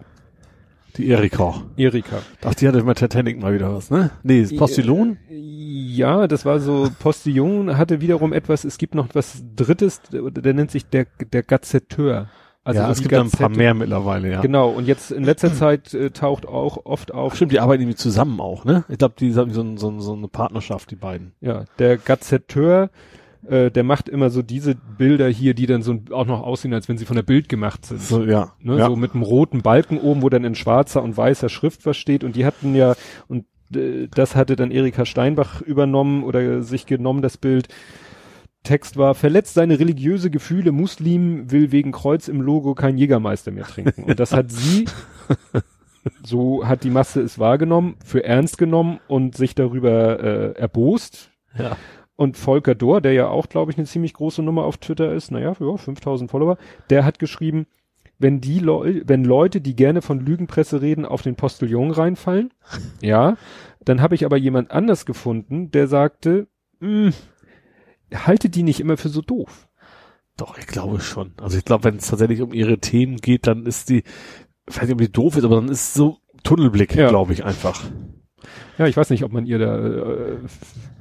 Die Erika. Erika. Ach, die hatte mit Titanic mal wieder was, ne? Nee, das Postillon? Ja, das war so, Postillon hatte wiederum etwas, es gibt noch was Drittes, der, nennt sich der, der Gazetteur. Also ja, es gibt ja ein paar Gazette. mehr mittlerweile, ja. Genau, und jetzt in letzter Zeit äh, taucht auch oft Ach, auf, stimmt, die arbeiten irgendwie zusammen auch, ne? Ich glaube, die haben so, so, so eine Partnerschaft, die beiden. ja, der Gazetteur, äh, der macht immer so diese Bilder hier, die dann so auch noch aussehen, als wenn sie von der Bild gemacht sind. So, ja. Ne, ja. So mit einem roten Balken oben, wo dann in schwarzer und weißer Schrift was steht. Und die hatten ja, und äh, das hatte dann Erika Steinbach übernommen oder sich genommen, das Bild. Text war, verletzt seine religiöse Gefühle, Muslim will wegen Kreuz im Logo kein Jägermeister mehr trinken. Und das hat sie, so hat die Masse es wahrgenommen, für ernst genommen und sich darüber äh, erbost. ja. Und Volker Dohr, der ja auch, glaube ich, eine ziemlich große Nummer auf Twitter ist, naja, ja, 5000 Follower, der hat geschrieben, wenn die Leu wenn Leute, die gerne von Lügenpresse reden, auf den Postillon reinfallen, ja, dann habe ich aber jemand anders gefunden, der sagte, "Mh, halte die nicht immer für so doof. Doch, ich glaube schon. Also ich glaube, wenn es tatsächlich um ihre Themen geht, dann ist die, ich weiß nicht, ob die doof ist, aber dann ist so Tunnelblick, Ja. glaube ich einfach. Ja, ich weiß nicht, ob man ihr da äh,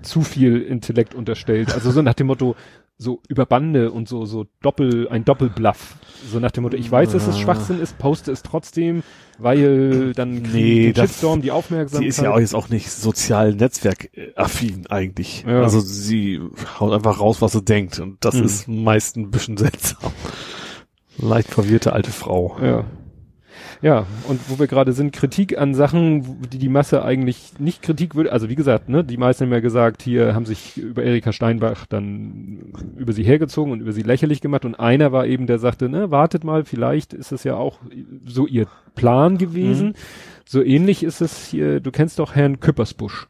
zu viel Intellekt unterstellt. Also so nach dem Motto, so über Bande und so, so Doppel, ein Doppelbluff. So nach dem Motto, ich weiß, dass es. Schwachsinn ist, poste es trotzdem, weil dann kriegen Nee, die das- Shitstorm, die Aufmerksamkeit. Sie ist ja auch jetzt auch nicht sozial netzwerkaffin eigentlich. Ja. Also sie haut einfach raus, was sie denkt. Und das Mhm. ist meist ein bisschen seltsam. Leicht verwirrte alte Frau. Ja. Ja, und wo wir gerade sind, Kritik an Sachen, die die Masse eigentlich nicht Kritik würde. Also wie gesagt, ne, die meisten haben ja gesagt, hier haben sich über Erika Steinbach dann über sie hergezogen und über sie lächerlich gemacht. Und einer war eben, der sagte, ne, wartet mal, vielleicht ist es ja auch so ihr Plan gewesen. Mhm. So ähnlich ist es hier, du kennst doch Herrn Küppersbusch.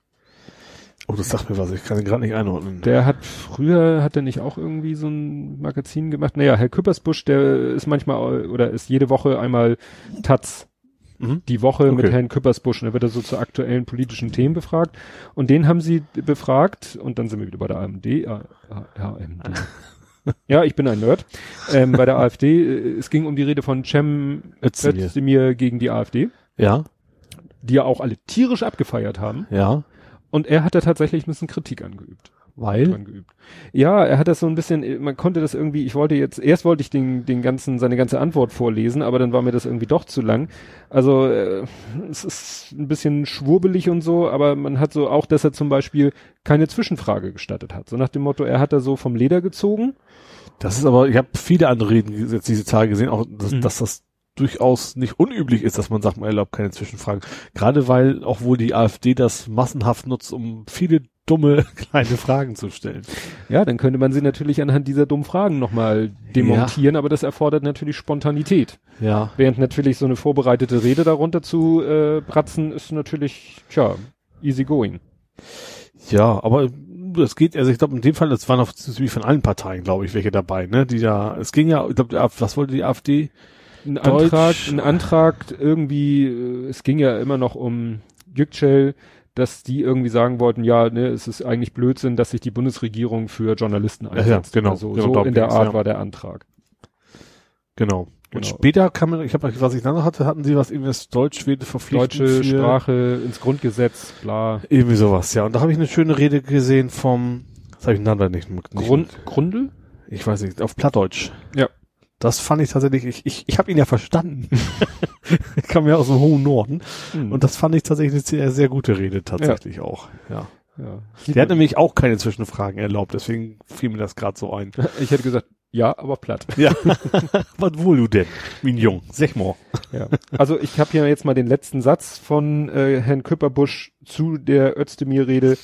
Oh, das sagt mir was, ich kann ihn gerade nicht einordnen. Der hat früher, hat er nicht auch irgendwie so ein Magazin gemacht? Naja, Herr Küppersbusch, der ist manchmal oder ist jede Woche einmal Taz Mhm. Die Woche okay. mit Herrn Küppersbusch. Und da wird er so zu aktuellen politischen Themen befragt. Und den haben sie befragt. Und dann sind wir wieder bei der AMD. Äh, AMD. ja, ich bin ein Nerd. Ähm, bei der AfD. Äh, es ging um die Rede von Cem Özdemir gegen die AfD. Ja. Die ja auch alle tierisch abgefeiert haben. Ja. Und er hat da tatsächlich ein bisschen Kritik angeübt. Weil? Ja, er hat das so ein bisschen, man konnte das irgendwie, ich wollte jetzt, erst wollte ich den, den ganzen, seine ganze Antwort vorlesen, aber dann war mir das irgendwie doch zu lang. Also, äh, es ist ein bisschen schwurbelig und so, aber man hat so auch, dass er zum Beispiel keine Zwischenfrage gestattet hat. So nach dem Motto, er hat da so vom Leder gezogen. Das ist aber, ich habe viele andere Reden jetzt diese Tage gesehen, auch, dass, mhm. dass das durchaus nicht unüblich ist, dass man sagt, man erlaubt keine Zwischenfragen. Gerade weil auch wohl die AfD das massenhaft nutzt, um viele dumme kleine Fragen zu stellen. Ja, dann könnte man sie natürlich anhand dieser dummen Fragen nochmal demontieren, ja. aber das erfordert natürlich Spontanität. Ja. Während natürlich so eine vorbereitete Rede darunter zu äh, bratzen, ist natürlich, tja, easy going. Ja, aber es geht, also ich glaube in dem Fall, das waren auch wie von allen Parteien, glaube ich, welche dabei, ne? Die da, es ging ja, ich glaube, was wollte die AfD? Ein Antrag, ein Antrag irgendwie, äh, es ging ja immer noch um Yüksel, dass die irgendwie sagen wollten, ja, ne, es ist eigentlich Blödsinn, dass sich die Bundesregierung für Journalisten einsetzt. Ja, genau. Also, genau, so in der Art ja. war der Antrag. Genau. Und genau. später kam, ich habe, was ich dann noch hatte, hatten sie was irgendwie das Deutsch-Schwede verpflichtet. Deutsche Sprache ins Grundgesetz, bla. Irgendwie sowas, ja. Und da habe ich eine schöne Rede gesehen vom, das habe ich den Namen nicht, nicht Grund, Grundel? Ich weiß nicht, auf Plattdeutsch. Ja. Das fand ich tatsächlich, ich, ich, ich habe ihn ja verstanden. ich komme ja aus dem hohen Norden. Mhm. Und das fand ich tatsächlich eine sehr, sehr gute Rede tatsächlich ja. auch. Ja. ja. Der hat nämlich auch keine Zwischenfragen erlaubt, deswegen fiel mir das gerade so ein. Ich hätte gesagt, ja, aber platt. Ja. Was wohl du denn, Mignon? Sag mal. Ja. Also ich habe hier jetzt mal den letzten Satz von äh, Herrn Küpperbusch zu der Özdemir-Rede.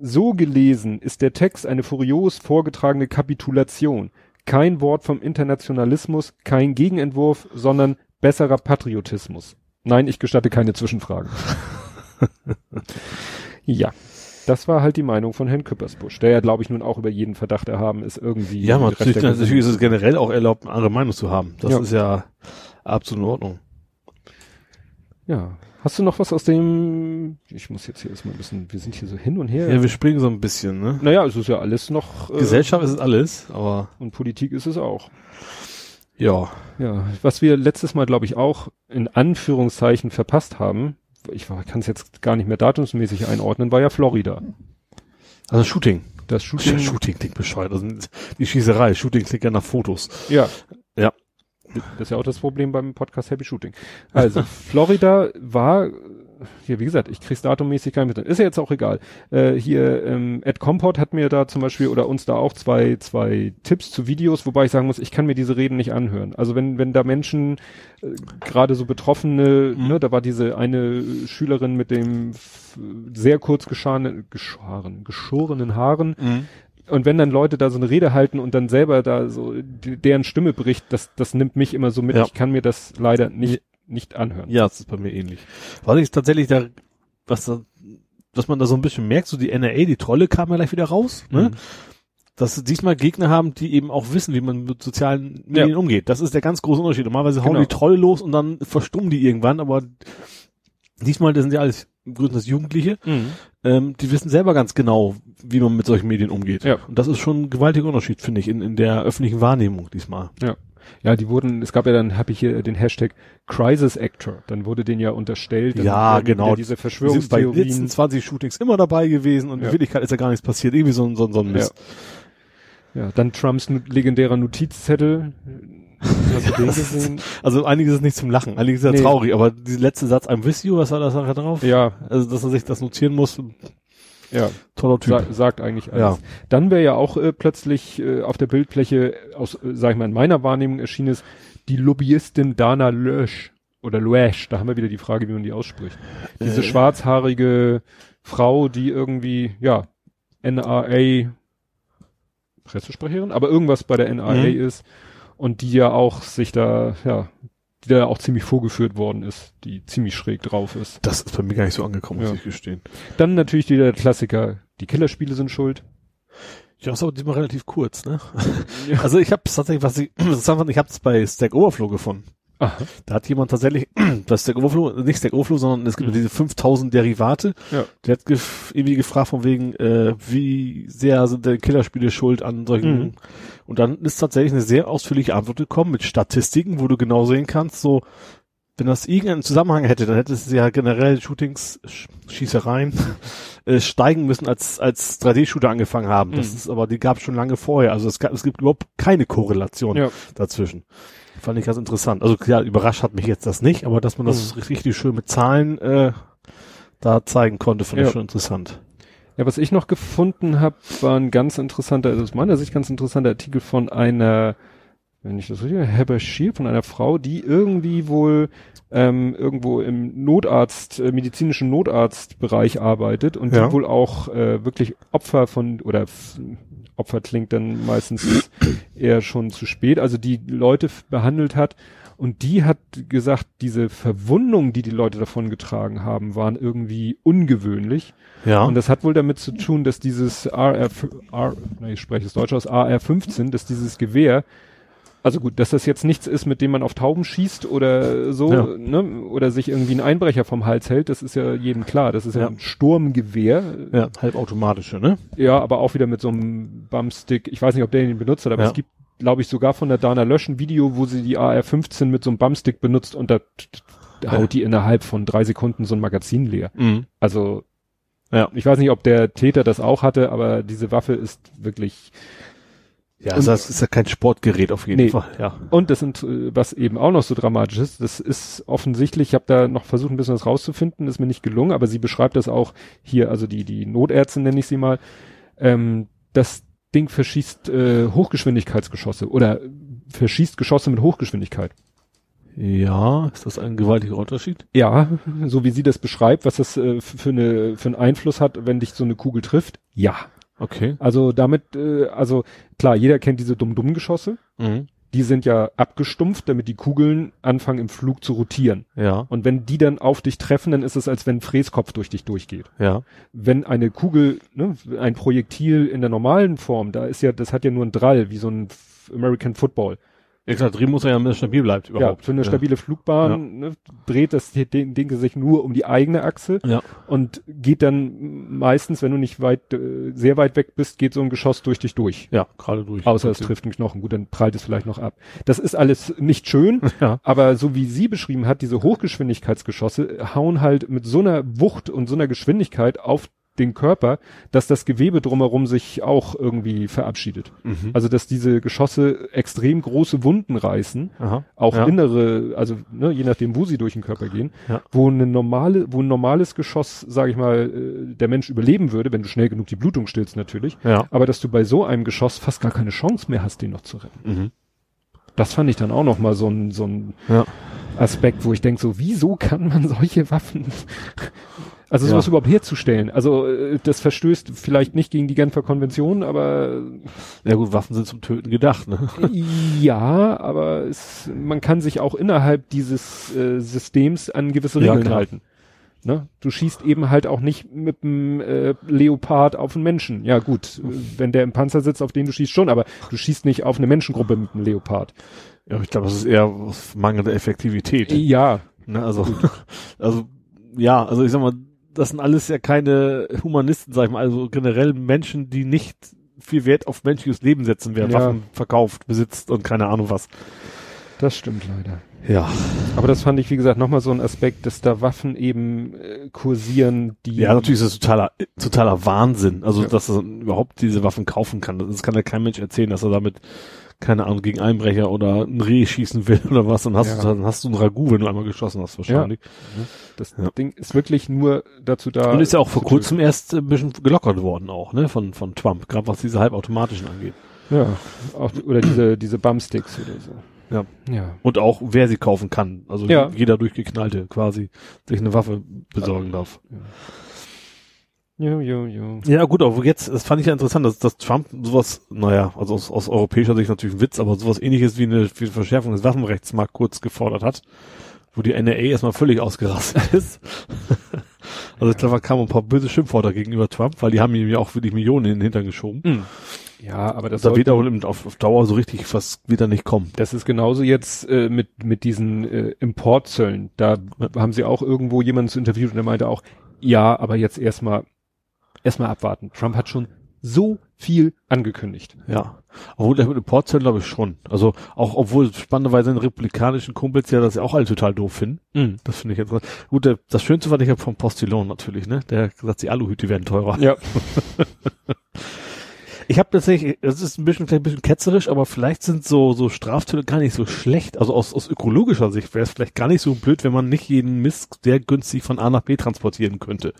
So gelesen ist der Text eine furios vorgetragene Kapitulation. Kein Wort vom Internationalismus, kein Gegenentwurf, sondern besserer Patriotismus. Nein, ich gestatte keine Zwischenfragen. ja. Das war halt die Meinung von Herrn Küppersbusch, der ja, glaube ich, nun auch über jeden Verdacht erhaben ist, irgendwie. Ja, man, natürlich, natürlich ist es generell auch erlaubt, eine andere Meinung zu haben. Das ja. ist ja absolut in Ordnung. Ja. Hast du noch was aus dem, ich muss jetzt hier erstmal ein bisschen, wir sind hier so hin und her. Ja, wir springen so ein bisschen, ne? Naja, es ist ja alles noch. Äh, Gesellschaft ist alles, aber. Und Politik ist es auch. Ja. Ja, was wir letztes Mal, glaube ich, auch in Anführungszeichen verpasst haben, ich kann es jetzt gar nicht mehr datumsmäßig einordnen, war ja Florida. Also Shooting. Das Shooting. Shooting klingt bescheuert. Also die Schießerei. Shooting klingt ja nach Fotos. Ja. Das ist ja auch das Problem beim Podcast Happy Shooting. Also, Florida war, hier, wie gesagt, ich krieg's datummäßig gar nicht mit. Ist ja jetzt auch egal. Äh, hier, ähm, Ed Comport hat mir da zum Beispiel oder uns da auch zwei, zwei Tipps zu Videos, wobei ich sagen muss, ich kann mir diese Reden nicht anhören. Also wenn, wenn da Menschen, äh, gerade so Betroffene, mhm. ne, da war diese eine Schülerin mit dem sehr kurz geschorenen, geschorenen, geschorenen Haaren, mhm und wenn dann Leute da so eine Rede halten und dann selber da so die, deren Stimme bricht, das, das nimmt mich immer so mit. Ja. Ich kann mir das leider nicht, nicht anhören. Ja, das ist bei mir ähnlich. Was ich tatsächlich da, was da, was man da so ein bisschen merkt, so die NRA, die Trolle kam ja gleich wieder raus, ne? Mhm. Dass sie diesmal Gegner haben, die eben auch wissen, wie man mit sozialen Medien ja. umgeht. Das ist der ganz große Unterschied. Normalerweise hauen genau. die Trolle los und dann verstummen die irgendwann, aber diesmal, das sind ja alles größtenteils Jugendliche, mhm. Ähm, die wissen selber ganz genau, wie man mit solchen Medien umgeht. Ja. Und das ist schon ein gewaltiger Unterschied, finde ich, in, in der öffentlichen Wahrnehmung diesmal. Ja. Ja, die wurden, es gab ja dann, habe ich hier den Hashtag Crisis Actor, dann wurde denen ja unterstellt. Ja, genau. Diese Verschwörungstheorien. Sind bei letzten 20 Shootings immer dabei gewesen und ja. in Wirklichkeit ist ja gar nichts passiert. Irgendwie so ein, so ein, so ein Mist. Ja. ja, dann Trumps legendärer Notizzettel, Gesehen? Also einiges ist nicht zum Lachen, einiges ist ja nee. traurig, aber dieser letzte Satz, I'm with you, was war da Sache drauf? Ja. Also, dass er sich das notieren muss. Ja. Toller Typ. Sa sagt eigentlich alles. Ja. Dann wäre ja auch äh, plötzlich äh, auf der Bildfläche, aus, äh, sag ich mal, in meiner Wahrnehmung erschienen ist, die Lobbyistin Dana Lösch oder Lösch, da haben wir wieder die Frage, wie man die ausspricht. Diese äh. schwarzhaarige Frau, die irgendwie, ja, NRA Pressesprecherin, aber irgendwas bei der NRA mhm. ist und die ja auch sich da, ja, die da auch ziemlich vorgeführt worden ist, die ziemlich schräg drauf ist. Das ist bei mir gar nicht so angekommen, muss ja. ich gestehen. Dann natürlich wieder der Klassiker, die Killerspiele sind schuld. Ja, ist aber diesmal relativ kurz, ne? Ja. Also ich habe tatsächlich, was ich, ich habe es bei Stack Overflow gefunden. Aha. Da hat jemand tatsächlich, das ist Stack Overflow, nicht Stack Overflow, sondern es gibt mhm. diese 5000 Derivate. Ja. Der hat gef irgendwie gefragt von wegen, äh, wie sehr sind denn Killerspiele schuld an solchen. Mhm. Und dann ist tatsächlich eine sehr ausführliche Antwort gekommen mit Statistiken, wo du genau sehen kannst, so, wenn das irgendeinen Zusammenhang hätte, dann hätte es ja generell Shootings, Schießereien äh, steigen müssen, als als 3D-Shooter angefangen haben. Das mhm. ist aber die gab es schon lange vorher. Also es, gab, es gibt überhaupt keine Korrelation ja. dazwischen. Fand ich ganz interessant. Also ja, überrascht hat mich jetzt das nicht, aber dass man das mhm. richtig schön mit Zahlen äh, da zeigen konnte, fand ja. ich schon interessant. Ja, was ich noch gefunden habe, war ein ganz interessanter, also aus meiner Sicht ganz interessanter Artikel von einer, wenn ich das richtig Heber Schier, von einer Frau, die irgendwie wohl ähm, irgendwo im Notarzt, äh, medizinischen Notarztbereich arbeitet und ja. die wohl auch äh, wirklich Opfer von oder Opfer klingt dann meistens eher schon zu spät, also die Leute behandelt hat und die hat gesagt, diese Verwundungen, die die Leute davon getragen haben, waren irgendwie ungewöhnlich. Ja. Und das hat wohl damit zu tun, dass dieses RR, R, ich spreche es Deutsch aus, AR-15, dass dieses Gewehr also gut, dass das jetzt nichts ist, mit dem man auf Tauben schießt oder so, ja. ne, oder sich irgendwie ein Einbrecher vom Hals hält, das ist ja jedem klar. Das ist ja, ja ein Sturmgewehr. Ja, halbautomatische, ne? Ja, aber auch wieder mit so einem Bumpstick. Ich weiß nicht, ob der ihn benutzt hat, aber ja. es gibt, glaube ich, sogar von der Dana Lösch ein Video, wo sie die AR-15 mit so einem Bumpstick benutzt und da haut die innerhalb von drei Sekunden so ein Magazin leer. Mhm. Also, ja, ich weiß nicht, ob der Täter das auch hatte, aber diese Waffe ist wirklich ja, also das ist ja kein Sportgerät auf jeden nee. Fall. Ja. Und das sind, äh, was eben auch noch so dramatisch ist, das ist offensichtlich, ich habe da noch versucht, ein bisschen was rauszufinden, ist mir nicht gelungen, aber sie beschreibt das auch hier, also die, die Notärztin nenne ich sie mal, ähm, das Ding verschießt äh, Hochgeschwindigkeitsgeschosse oder verschießt Geschosse mit Hochgeschwindigkeit. Ja, ist das ein gewaltiger Unterschied? Ja, so wie sie das beschreibt, was das äh, für, eine, für einen Einfluss hat, wenn dich so eine Kugel trifft. Ja. Okay. Also damit, äh, also klar, jeder kennt diese Dumm-Dumm-Geschosse. Mhm. Die sind ja abgestumpft, damit die Kugeln anfangen im Flug zu rotieren. Ja. Und wenn die dann auf dich treffen, dann ist es, als wenn ein Fräskopf durch dich durchgeht. Ja. Wenn eine Kugel, ne, ein Projektil in der normalen Form, da ist ja, das hat ja nur ein Drall, wie so ein American Football. Ja klar, drehen muss er ja, damit es stabil bleibt überhaupt. Ja, für eine stabile. Flugbahn ja. Ne, dreht das Ding, Ding sich nur um die eigene Achse ja. und geht dann meistens, wenn du nicht weit, äh, sehr weit weg bist, geht so ein Geschoss durch dich durch. Ja, gerade durch. Außer es trifft einen Knochen. Gut, dann prallt es vielleicht noch ab. Das ist alles nicht schön, ja. aber so wie sie beschrieben hat, diese Hochgeschwindigkeitsgeschosse hauen halt mit so einer Wucht und so einer Geschwindigkeit auf den Körper, dass das Gewebe drumherum sich auch irgendwie verabschiedet. Mhm. Also dass diese Geschosse extrem große Wunden reißen, Aha. auch ja. innere, also ne, je nachdem, wo sie durch den Körper gehen, ja. wo eine normale, wo ein normales Geschoss, sage ich mal, äh, der Mensch überleben würde, wenn du schnell genug die Blutung stillst natürlich, ja. aber dass du bei so einem Geschoss fast gar keine Chance mehr hast, den noch zu retten. Mhm. Das fand ich dann auch noch mal so ein, so ein. Aspekt, wo ich denke, so, wieso kann man solche Waffen also sowas ja. überhaupt herzustellen. Also äh, das verstößt vielleicht nicht gegen die Genfer Konvention, aber ja gut, Waffen sind zum Töten gedacht, ne? Ja, aber es, man kann sich auch innerhalb dieses äh, Systems an gewisse Regeln ja, halten. Ne? Du schießt eben halt auch nicht mit dem äh, Leopard auf einen Menschen. Ja gut, wenn der im Panzer sitzt, auf den du schießt schon, aber du schießt nicht auf eine Menschengruppe mit einem Leopard. Ja, ich glaube, das ist eher mangelnde Effektivität. Ja. Ne, also, also ja, also ich sag mal, das sind alles ja keine Humanisten, sag ich mal, also generell Menschen, die nicht viel Wert auf menschliches Leben setzen, wer ja. Waffen verkauft, besitzt und keine Ahnung was. Das stimmt leider. Ja. Aber das fand ich, wie gesagt, nochmal so ein Aspekt, dass da Waffen eben äh, kursieren, die. Ja, natürlich ist das totaler, totaler Wahnsinn. Also, ja. dass er überhaupt diese Waffen kaufen kann. Das kann ja kein Mensch erzählen, dass er damit keine Ahnung, gegen Einbrecher oder ein Reh schießen will oder was, dann hast, ja. du, dann hast du ein Ragout, wenn du einmal geschossen hast, wahrscheinlich. Ja. Das ja. Ding ist wirklich nur dazu da. Und ist ja auch vor kurzem erst ein bisschen gelockert worden auch, ne, von, von Trump, gerade was diese halbautomatischen angeht. Ja, auch, oder diese, diese Bumpsticks oder so. Ja. ja. Und auch, wer sie kaufen kann. Also ja. jeder durchgeknallte quasi sich eine Waffe besorgen darf. Ja. Jo, jo, jo. Ja, gut, aber jetzt, das fand ich ja interessant, dass, dass Trump sowas, naja, also aus, aus europäischer Sicht natürlich ein Witz, aber sowas ähnliches wie eine, wie eine Verschärfung des Waffenrechts mal kurz gefordert hat, wo die NRA erstmal völlig ausgerastet ist. also ich glaube, da kamen ein paar böse Schimpfworte gegenüber Trump, weil die haben ihm ja auch wirklich Millionen in den Hintern geschoben. Mhm. Ja, aber das da wird auch auf, auf Dauer so richtig was wieder nicht kommen. Das ist genauso jetzt äh, mit mit diesen äh, Importzöllen. Da haben sie auch irgendwo jemanden zu interviewt und der meinte auch, ja, aber jetzt erstmal erstmal abwarten. Trump hat schon so viel angekündigt. Ja. Obwohl der mit dem Portzell glaube ich schon. Also auch obwohl spannenderweise den republikanischen Kumpels ja das ja auch alle total doof finden. Das finde ich interessant. Gut, der, das Schönste fand ich ja vom Postillon natürlich, ne? Der hat gesagt, die Aluhüte werden teurer. Ja. Ich habe tatsächlich, das ist ein bisschen, vielleicht ein bisschen ketzerisch, aber vielleicht sind so, so Strafzölle gar nicht so schlecht. Also aus, aus ökologischer Sicht wäre es vielleicht gar nicht so blöd, wenn man nicht jeden Mist sehr günstig von A nach B transportieren könnte.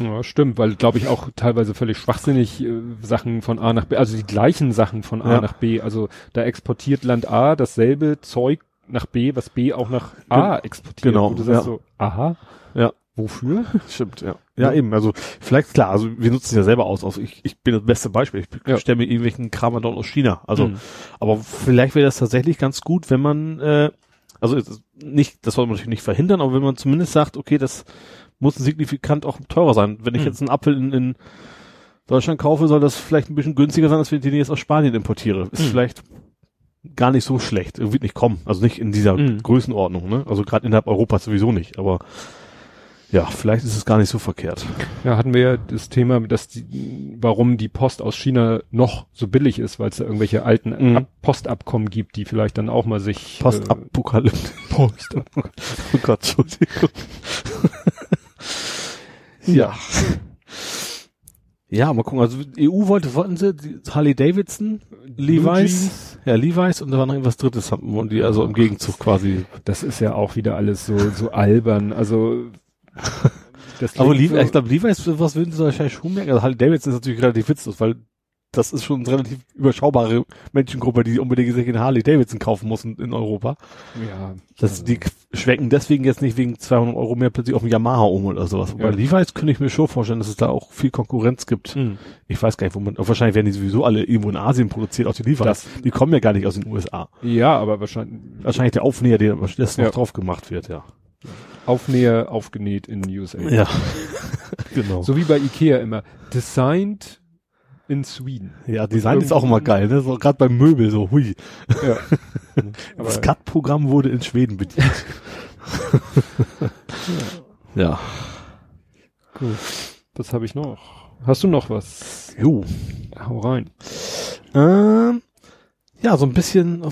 Ja, stimmt, weil glaube ich auch teilweise völlig schwachsinnig äh, Sachen von A nach B, also die gleichen Sachen von A Ja. nach B. Also da exportiert Land A dasselbe Zeug nach B, was B auch nach A exportiert. genau, Wo du sagst ja. so, aha, Ja. wofür? Stimmt, ja. Ja, eben. Also vielleicht klar, also wir nutzen es ja selber aus. Also ich, ich bin das beste Beispiel. Ich Ja. stelle mir irgendwelchen Kram dort aus China. Also, Mhm. aber vielleicht wäre das tatsächlich ganz gut, wenn man, äh, also nicht, das soll man natürlich nicht verhindern, aber wenn man zumindest sagt, okay, das muss signifikant auch teurer sein. Wenn ich Mhm. jetzt einen Apfel in, in Deutschland kaufe, soll das vielleicht ein bisschen günstiger sein, als wenn ich den jetzt aus Spanien importiere. Ist Mhm. vielleicht gar nicht so schlecht. Wird nicht kommen. Also nicht in dieser Mhm. Größenordnung, ne? Also gerade innerhalb Europas sowieso nicht. Aber ja, vielleicht ist es gar nicht so verkehrt. Ja, hatten wir ja das Thema, dass die, warum die Post aus China noch so billig ist, weil es da irgendwelche alten Mhm. Ab Postabkommen gibt, die vielleicht dann auch mal sich äh, Postapokalypse. Post. oh Gott, Entschuldigung. Ja. Ja, mal gucken. Also EU wollte, wollten sie Harley Davidson, Levi's, ja Levi's und da war noch irgendwas Drittes wollen die also im Gegenzug quasi. Das ist ja auch wieder alles so so albern. Also das Aber Levi, so- ich glaube Levi's, was würden sie wahrscheinlich schon merken? Also Harley Davidson ist natürlich relativ witzlos, weil das ist schon eine relativ überschaubare Menschengruppe, die unbedingt sich in Harley Davidson kaufen muss in, Europa. ja, Das, also- die schwenken deswegen jetzt nicht wegen 200 Euro mehr plötzlich auf den Yamaha um oder sowas. Bei Ja. Levi's könnte ich mir schon vorstellen, dass es da auch viel Konkurrenz gibt. Hm. Ich weiß gar nicht, wo man, wahrscheinlich werden die sowieso alle irgendwo in Asien produziert, auch die Levi's. Das- die kommen ja gar nicht aus den USA. Ja, aber wahrscheinlich Wahrscheinlich der Aufnäher, der das noch Ja. drauf gemacht wird, ja. Aufnäher aufgenäht in den USA. Ja. genau. So wie bei Ikea immer. Designed in Sweden. ja, Design ist auch immer geil, ne? So, gerade beim Möbel, so, hui. Ja. das CAD-Programm wurde in Schweden bedient. ja. gut. Was habe ich noch? Hast du noch was? Jo. Hau rein. Ähm, ja, so ein bisschen.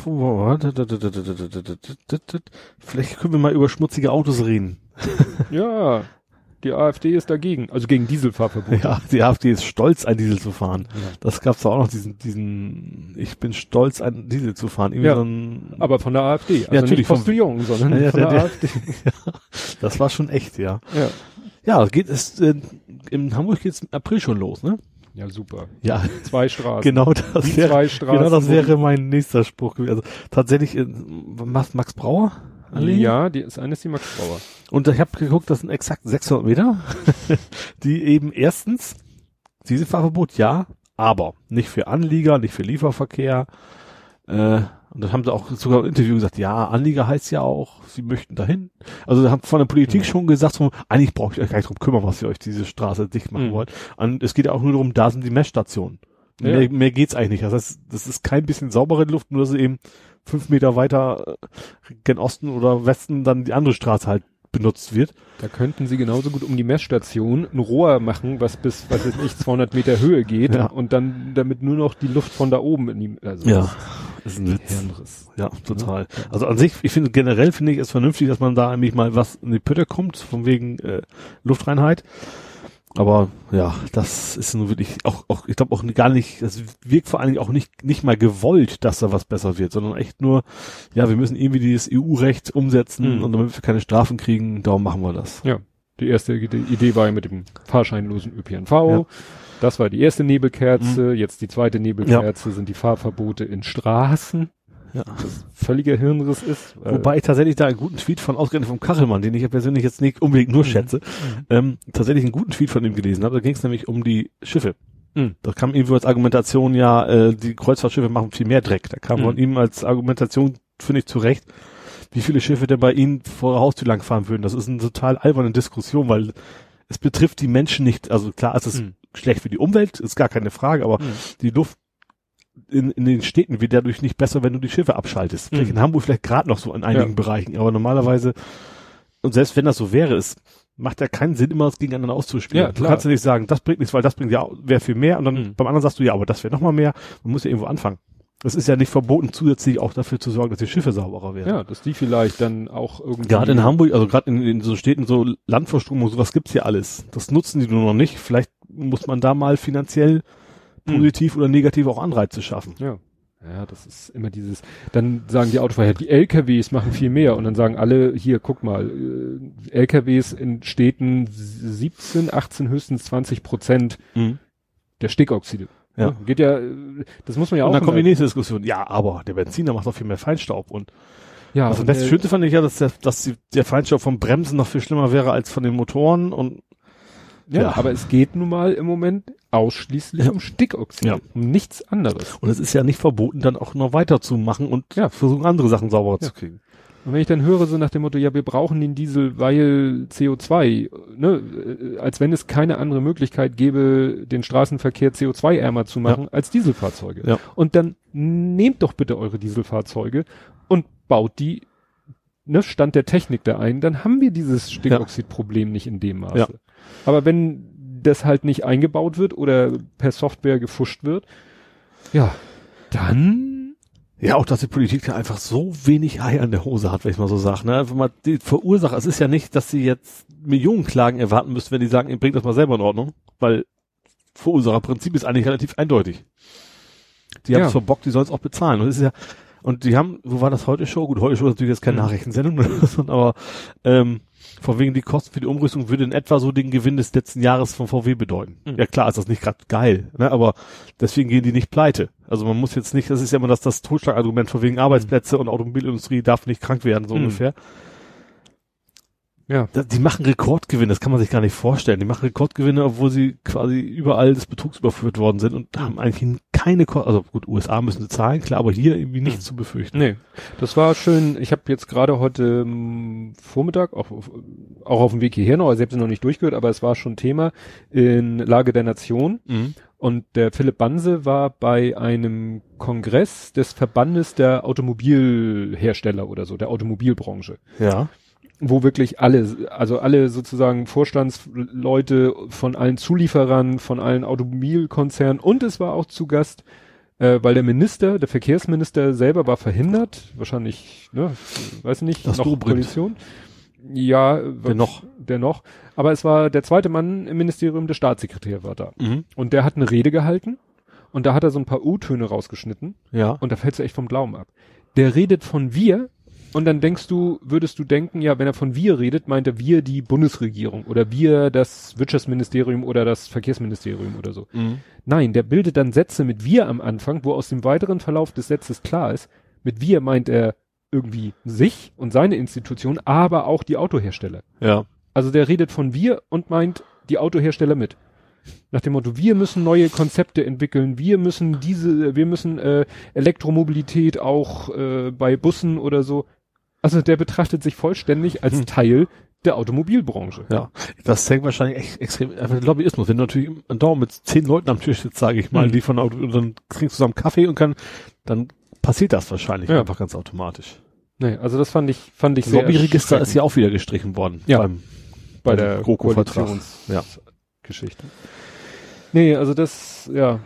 Vielleicht können wir mal über schmutzige Autos reden. Ja, die AfD ist dagegen, also gegen Dieselfahrverbot. Ja, die AfD ist stolz, ein Diesel zu fahren. Ja. Das gab's da auch noch, diesen, diesen, ich bin stolz, ein Diesel zu fahren. Irgendwie Ja, so ein, Aber von der AfD. Also natürlich nicht Postillon, sondern Ja, ja, von der, der- AfD. das war schon echt, ja. Ja. Ja, geht es, äh, in Hamburg geht's im April schon los, ne? ja, super. Ja, Zwei Straßen. genau das Die wäre, zwei Straßen. genau das wäre mein nächster Spruch gewesen. Also tatsächlich, äh, Max Brauer? Allee? Ja, die ist eine ist die Max Bauer. Und ich habe geguckt, das sind exakt 600 Meter, die eben erstens, Dieselfahrverbot, ja, aber nicht für Anlieger, nicht für Lieferverkehr. Äh, und dann haben sie auch sogar im Interview gesagt, ja, Anlieger heißt ja auch, sie möchten dahin. Also sie haben von der Politik Mhm. schon gesagt, so, eigentlich braucht ihr euch gar nicht drum kümmern, was ihr euch diese Straße dicht machen Mhm. wollt. Und es geht ja auch nur darum, da sind die Messstationen. Ja. Mehr, mehr geht's eigentlich nicht. Das heißt, das ist kein bisschen saubere Luft, nur dass sie eben fünf Meter weiter äh, gen Osten oder Westen dann die andere Straße halt benutzt wird. Da könnten sie genauso gut um die Messstation ein Rohr machen, was bis, was weiß ich, 200 Meter Höhe geht Ja. und dann damit nur noch die Luft von da oben in die, also Ja. ist ein Witz. Hirnriss. Ja, total. Also an sich, ich finde generell finde ich es vernünftig, dass man da eigentlich mal was in die Pütte kommt, von wegen äh, Luftreinheit. Aber ja, das ist nun wirklich auch, auch ich glaube auch gar nicht, das wirkt vor allen Dingen auch nicht, nicht mal gewollt, dass da was besser wird, sondern echt nur, ja, wir müssen irgendwie dieses EU-Recht umsetzen Mhm. und damit wir keine Strafen kriegen, darum machen wir das. Ja. Die erste Ide- Idee war ja mit dem fahrscheinlosen ÖPNV. Ja. Das war die erste Nebelkerze. Jetzt die zweite Nebelkerze sind die Fahrverbote in Straßen. Ja. Das völliger Hirnriss ist. Wobei ich tatsächlich da einen guten Tweet von ausgerechnet vom Kachelmann, den ich ja persönlich jetzt nicht unbedingt nur Mhm. schätze, ähm, tatsächlich einen guten Tweet von ihm gelesen habe. Da ging es nämlich um die Schiffe. Mhm. Da kam irgendwo als Argumentation, ja, äh, die Kreuzfahrtschiffe machen viel mehr Dreck. Da kam Mhm. von ihm als Argumentation, finde ich, zurecht, wie viele Schiffe denn bei Ihnen vor der Haustür langfahren würden. Das ist eine total alberne Diskussion, weil es betrifft die Menschen nicht. Also klar, es ist Mhm. schlecht für die Umwelt, ist gar keine Frage, aber Mhm. die Luft in, in den Städten wird dadurch nicht besser, wenn du die Schiffe abschaltest. Vielleicht Mhm. in Hamburg vielleicht gerade noch so in einigen Ja. Bereichen, aber normalerweise, und selbst wenn das so wäre, es macht ja keinen Sinn, immer das gegeneinander auszuspielen. Ja, Du klar. kannst ja nicht sagen, das bringt nichts, weil das bringt ja wäre viel mehr und dann Mhm. beim anderen sagst du, ja, aber das wäre noch mal mehr. Man muss ja irgendwo anfangen. Es ist ja nicht verboten, zusätzlich auch dafür zu sorgen, dass die Schiffe sauberer werden. Ja, dass die vielleicht dann auch irgendwie. Gerade in Hamburg, also gerade in, in so Städten, so Landverstromung, sowas gibt's hier alles. Das nutzen die nur noch nicht. Vielleicht muss man da mal finanziell Hm. positiv oder negativ auch Anreize schaffen. Ja. Ja, das ist immer dieses, dann sagen die Autofahrer, die LKWs machen viel mehr und dann sagen alle, hier, guck mal, äh, LKWs in Städten 17, 18, höchstens 20 Prozent der Stickoxide. Ja. Geht ja, äh, das muss man ja und auch. dann kommt die nächste Diskussion. Ja, aber der Benziner macht doch viel mehr Feinstaub. Und ja, also und, das Schönste fand ich ja, dass, der, dass die, der Feinstaub vom Bremsen noch viel schlimmer wäre als von den Motoren. Und ja, ja. aber es geht nun mal im Moment ausschließlich Ja. um Stickoxide, Ja. um nichts anderes. und es ist ja nicht verboten, dann auch noch weiterzumachen und Ja. versuchen, andere Sachen sauberer Ja. zu kriegen. Und wenn ich dann höre so nach dem Motto, ja, wir brauchen den Diesel, weil CO2, ne, äh, als wenn es keine andere Möglichkeit gäbe, den Straßenverkehr CO2-ärmer zu machen als Dieselfahrzeuge. Ja. Und dann nehmt doch bitte eure Dieselfahrzeuge und baut die, ne, Stand der Technik da ein, dann haben wir dieses Stickoxidproblem nicht in dem Maße. Ja. Aber wenn das halt nicht eingebaut wird oder per Software gefuscht wird, ja, dann Ja, auch, dass die Politik da einfach so wenig Eier in der Hose hat, wenn ich mal so sage. Ne? Wenn man die Verursacher, es ist ja nicht, dass sie jetzt Millionen Klagen erwarten müssen, wenn die sagen, ihr bringt das mal selber in Ordnung, weil Verursacherprinzip ist eigentlich relativ eindeutig. Die haben Ja. es verbockt, die sollen es auch bezahlen. Und das ist ja, und die haben, wo war das heute Show? Gut, heute Show ist natürlich jetzt keine Mhm. Nachrichtensendung, aber ähm, vor wegen die Kosten für die Umrüstung würde in etwa so den Gewinn des letzten Jahres von VW bedeuten. Mhm. Ja klar, ist das nicht gerade geil, ne? aber deswegen gehen die nicht pleite. Also man muss jetzt nicht, das ist ja immer das, das Totschlagargument von wegen Arbeitsplätze und Automobilindustrie darf nicht krank werden, so Mhm. ungefähr. Ja. Die machen Rekordgewinne, das kann man sich gar nicht vorstellen. Die machen Rekordgewinne, obwohl sie quasi überall des Betrugs überführt worden sind und haben eigentlich keine, Ko also gut, USA müssen sie zahlen, klar, aber hier irgendwie nichts zu befürchten. Nee, das war schön. Ich habe jetzt gerade heute ähm, Vormittag, auch, auf- auch auf dem Weg hierher noch, also selbst noch nicht durchgehört, aber es war schon Thema in Lage der Nation. Mhm. Und der Philipp Banse war bei einem Kongress des Verbandes der Automobilhersteller oder so, der Automobilbranche, Ja. Wo wirklich alle, also alle sozusagen Vorstandsleute von allen Zulieferern, von allen Automobilkonzernen und es war auch zu Gast, äh, weil der Minister, der Verkehrsminister selber war verhindert, wahrscheinlich, ne, weiß nicht, Das noch Dobrindt. Koalition. Ja, Dennoch. dennoch. Aber es war der zweite Mann im Ministerium, der Staatssekretär war da. Mhm. Und der hat eine Rede gehalten und da hat er so ein paar U-Töne rausgeschnitten Ja. und da fällst du echt vom Glauben ab. Der redet von wir und dann denkst du, würdest du denken, ja, wenn er von wir redet, meint er wir die Bundesregierung oder wir das Wirtschaftsministerium oder das Verkehrsministerium oder so. Mhm. Nein, der bildet dann Sätze mit wir am Anfang, wo aus dem weiteren Verlauf des Satzes klar ist, mit wir meint er irgendwie sich und seine Institution, aber auch die Autohersteller. Ja. Also der redet von wir und meint die Autohersteller mit. Nach dem Motto, wir müssen neue Konzepte entwickeln, wir müssen diese, wir müssen äh, Elektromobilität auch äh, bei Bussen oder so. Also der betrachtet sich vollständig als Hm. Teil der Automobilbranche. Ja. Das hängt wahrscheinlich echt extrem, einfach Lobbyismus. Wenn du natürlich einen Daumen mit zehn Leuten am Tisch sitzt, sage ich mal, Mhm. die von Auto, und dann trinkst du zusammen Kaffee und kann, dann passiert das wahrscheinlich Ja. einfach ganz automatisch. Nee, also das fand ich, fand ich Das sehr Lobbyregister ist ja auch wieder gestrichen worden. Ja. Beim, bei beim der GroKo-Vertrag. Koalitionsgeschichte. Nee, also das, ja,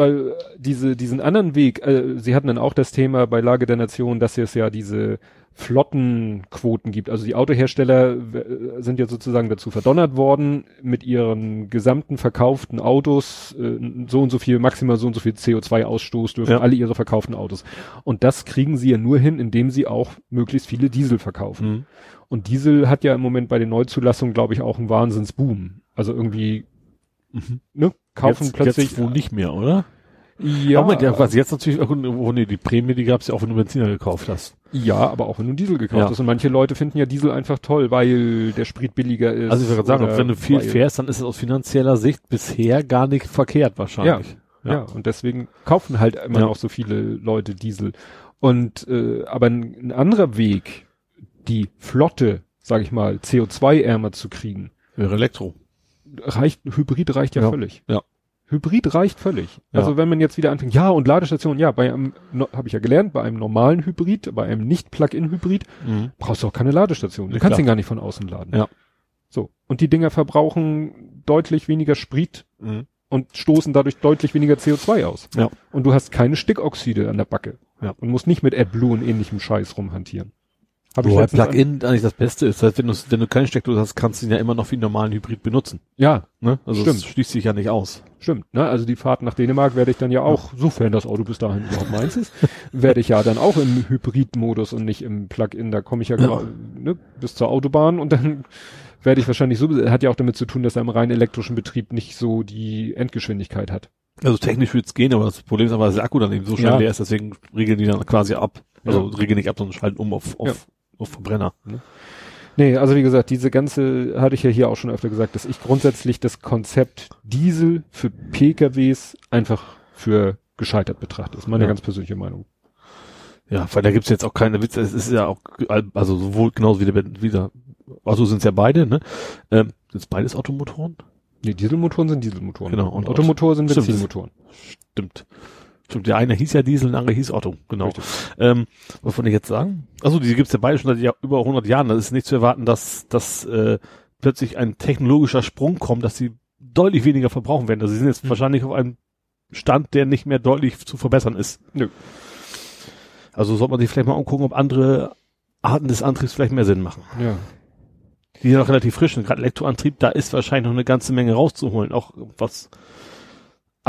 weil diese, diesen anderen Weg, äh, sie hatten dann auch das Thema bei Lage der Nation, dass es ja diese Flottenquoten gibt. Also die Autohersteller äh, sind ja sozusagen dazu verdonnert worden, mit ihren gesamten verkauften Autos äh, so und so viel, maximal so und so viel CO2-Ausstoß dürfen Ja. alle ihre verkauften Autos. Und das kriegen sie ja nur hin, indem sie auch möglichst viele Diesel verkaufen. Mhm. Und Diesel hat ja im Moment bei den Neuzulassungen, glaube ich, auch einen Wahnsinnsboom. Also irgendwie, Mhm. ne, kaufen jetzt, plötzlich. Jetzt wohl nicht mehr, oder? ja, Moment, ja, was jetzt natürlich, oh, nee, die Prämie, die gab's ja auch, wenn du Benziner gekauft hast. ja, aber auch wenn du Diesel gekauft Ja. hast. Und manche Leute finden ja Diesel einfach toll, weil der Sprit billiger ist. Also ich würde sagen, wenn du viel fährst, dann ist es aus finanzieller Sicht bisher gar nicht verkehrt wahrscheinlich. Ja. und deswegen kaufen halt immer Ja. noch so viele Leute Diesel. Und äh, aber ein, ein anderer Weg, die Flotte, sag ich mal, CO2-ärmer zu kriegen, Wäre Elektro. Reicht, Hybrid reicht ja, Ja. völlig. Ja. Hybrid reicht völlig. Ja. Also wenn man jetzt wieder anfängt, ja und Ladestation, ja, bei einem, no, habe ich ja gelernt, bei einem normalen Hybrid, bei einem nicht Plug-in-Hybrid Mhm. brauchst du auch keine Ladestation. Du Ja, kannst klar. ihn gar nicht von außen laden. Ja. So. Und die Dinger verbrauchen deutlich weniger Sprit Mhm. und stoßen dadurch deutlich weniger CO2 aus. Ja. Und du hast keine Stickoxide an der Backe. Ja. Und musst nicht mit AdBlue und ähnlichem Scheiß rumhantieren. Hab ich Wobei Plug-in eigentlich das Beste ist. Das heißt, wenn du, wenn du keine Steckdose hast, kannst du ihn ja immer noch wie einen normalen Hybrid benutzen. Ja, Ne? Also Stimmt. das schließt sich ja nicht aus. Stimmt, ne? Also die Fahrt nach Dänemark werde ich dann ja auch, sofern das Auto bis dahin überhaupt meins ist, werde ich ja dann auch im Hybrid-Modus und nicht im Plug-in. Da komme ich ja, Ja. genau, ne, bis zur Autobahn und dann werde ich wahrscheinlich so, hat ja auch damit zu tun, dass er im rein elektrischen Betrieb nicht so die Endgeschwindigkeit hat. Also technisch wird's gehen, aber das Problem ist aber, dass der Akku dann eben so schnell Ja. leer ist, deswegen regeln die dann quasi ab. Also Ja. regeln nicht ab, sondern schalten um auf, auf, Ja. Auf Verbrenner. Nee, also wie gesagt, diese ganze, hatte ich ja hier auch schon öfter gesagt, dass ich grundsätzlich das Konzept Diesel für PKWs einfach für gescheitert betrachte. Das ist meine Ja. ganz persönliche Meinung. Ja, weil da gibt's jetzt auch keine Witze. Es ist ja auch, also sowohl genauso wie der, wieder, also sind's ja beide, ne? Ähm, sind's beides Automotoren? Nee, Dieselmotoren sind Dieselmotoren. Genau, Und und Automotor sind. Benzinmotoren. Stimmt. Der eine hieß ja Diesel, der andere hieß Otto, genau. Richtig. Ähm, was wollte ich jetzt sagen? Also die gibt's ja beide schon seit Jahr, über 100 Jahren. Das ist nicht zu erwarten, dass, dass äh, plötzlich ein technologischer Sprung kommt, dass sie deutlich weniger verbrauchen werden. Also sie sind jetzt Hm. wahrscheinlich auf einem Stand, der nicht mehr deutlich zu verbessern ist. Nö. Also sollte man sich vielleicht mal umgucken, ob andere Arten des Antriebs vielleicht mehr Sinn machen. Ja. Die sind noch relativ frisch sind. Gerade Elektroantrieb, da ist wahrscheinlich noch eine ganze Menge rauszuholen, auch was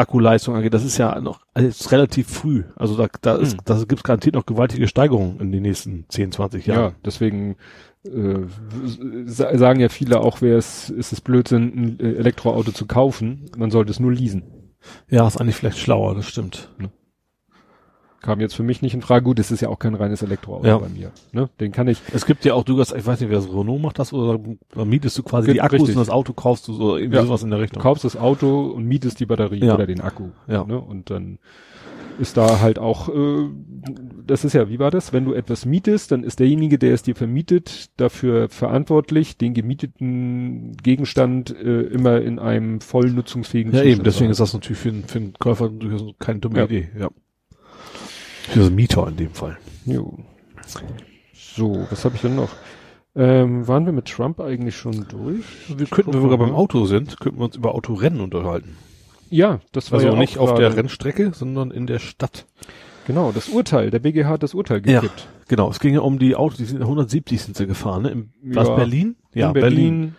Akkuleistung angeht. Das ist ja noch alles relativ früh. Also da, da, ist, Hm. da gibt's garantiert noch gewaltige Steigerungen in den nächsten 10, 20 Ja, Jahren. deswegen äh, sa- sagen ja viele auch, wer es ist es Blödsinn, ein Elektroauto zu kaufen. Man sollte es nur leasen. Ja, ist eigentlich vielleicht schlauer, das stimmt. Kam jetzt für mich nicht in Frage. Gut, es ist ja auch kein reines Elektroauto Ja. bei mir. Ne? Den kann ich. Es gibt ja auch, du hast, ich weiß nicht, wer das Renault macht das, oder da mietest du quasi die Akkus richtig. und das Auto kaufst du so, irgendwie Ja. sowas in der Du Richtung. kaufst das Auto und mietest die Batterie Ja. oder den Akku. Ja. Ne? Und dann ist da halt auch, äh, das ist ja, wie war das? Wenn du etwas mietest, dann ist derjenige, der es dir vermietet, dafür verantwortlich, den gemieteten Gegenstand äh, immer in einem voll nutzungsfähigen Ja, Zustand eben, deswegen zu ist das natürlich für, einen- für einen Käufer durchaus keine dumme Ja. Idee, ja. Für so einen Mieter in dem Fall. Jo. So, was habe ich denn noch? Ähm, waren wir mit Trump eigentlich schon durch? Wir könnten, wenn wir beim Auto sind, könnten wir uns über Autorennen unterhalten. Ja, das war Also ja nicht auf der Rennstrecke, sondern in der Stadt. Genau, das Urteil, der BGH hat das Urteil Ja. gekippt. Genau, es ging ja um die Autos, die sind 170 sind sie gefahren, ne? Im, Ja. was Berlin? In Berlin.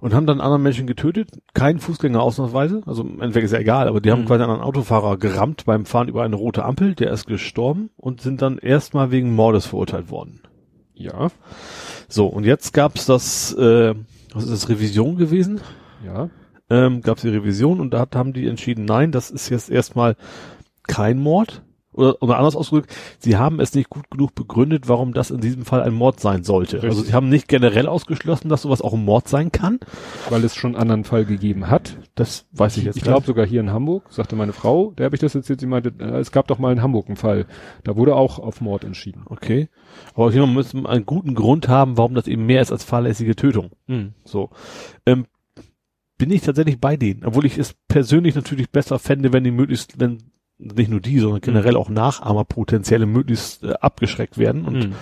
Und haben dann anderen Menschen getötet, kein Fußgänger ausnahmsweise, also im Endeffekt ist ja egal, aber die haben Mhm. quasi einen Autofahrer gerammt beim Fahren über eine rote Ampel, der ist gestorben und sind dann erstmal wegen Mordes verurteilt worden. Ja, So, und jetzt gab's das, äh, was ist das, Revision gewesen? ja. ähm, gab es die Revision und da hat, haben die entschieden, nein, das ist jetzt erstmal kein Mord. Oder, oder anders ausgedrückt, sie haben es nicht gut genug begründet, warum das in diesem Fall ein Mord sein sollte. Richtig. Also sie haben nicht generell ausgeschlossen, dass sowas auch ein Mord sein kann. weil es schon einen anderen Fall gegeben hat. Das weiß ich jetzt Ich glaube sogar hier in Hamburg, sagte meine Frau, der habe ich das erzählt, sie meinte, äh, es gab doch mal in Hamburg einen Fall. Da wurde auch auf Mord entschieden. Okay. Aber hier müssen einen guten Grund haben, warum das eben mehr ist als fahrlässige Tötung. So. Ähm, bin ich tatsächlich bei denen, obwohl ich es persönlich natürlich besser fände, wenn die möglichst, wenn nicht nur die, sondern generell auch Nachahmer potenzielle möglichst äh, abgeschreckt werden und Mhm.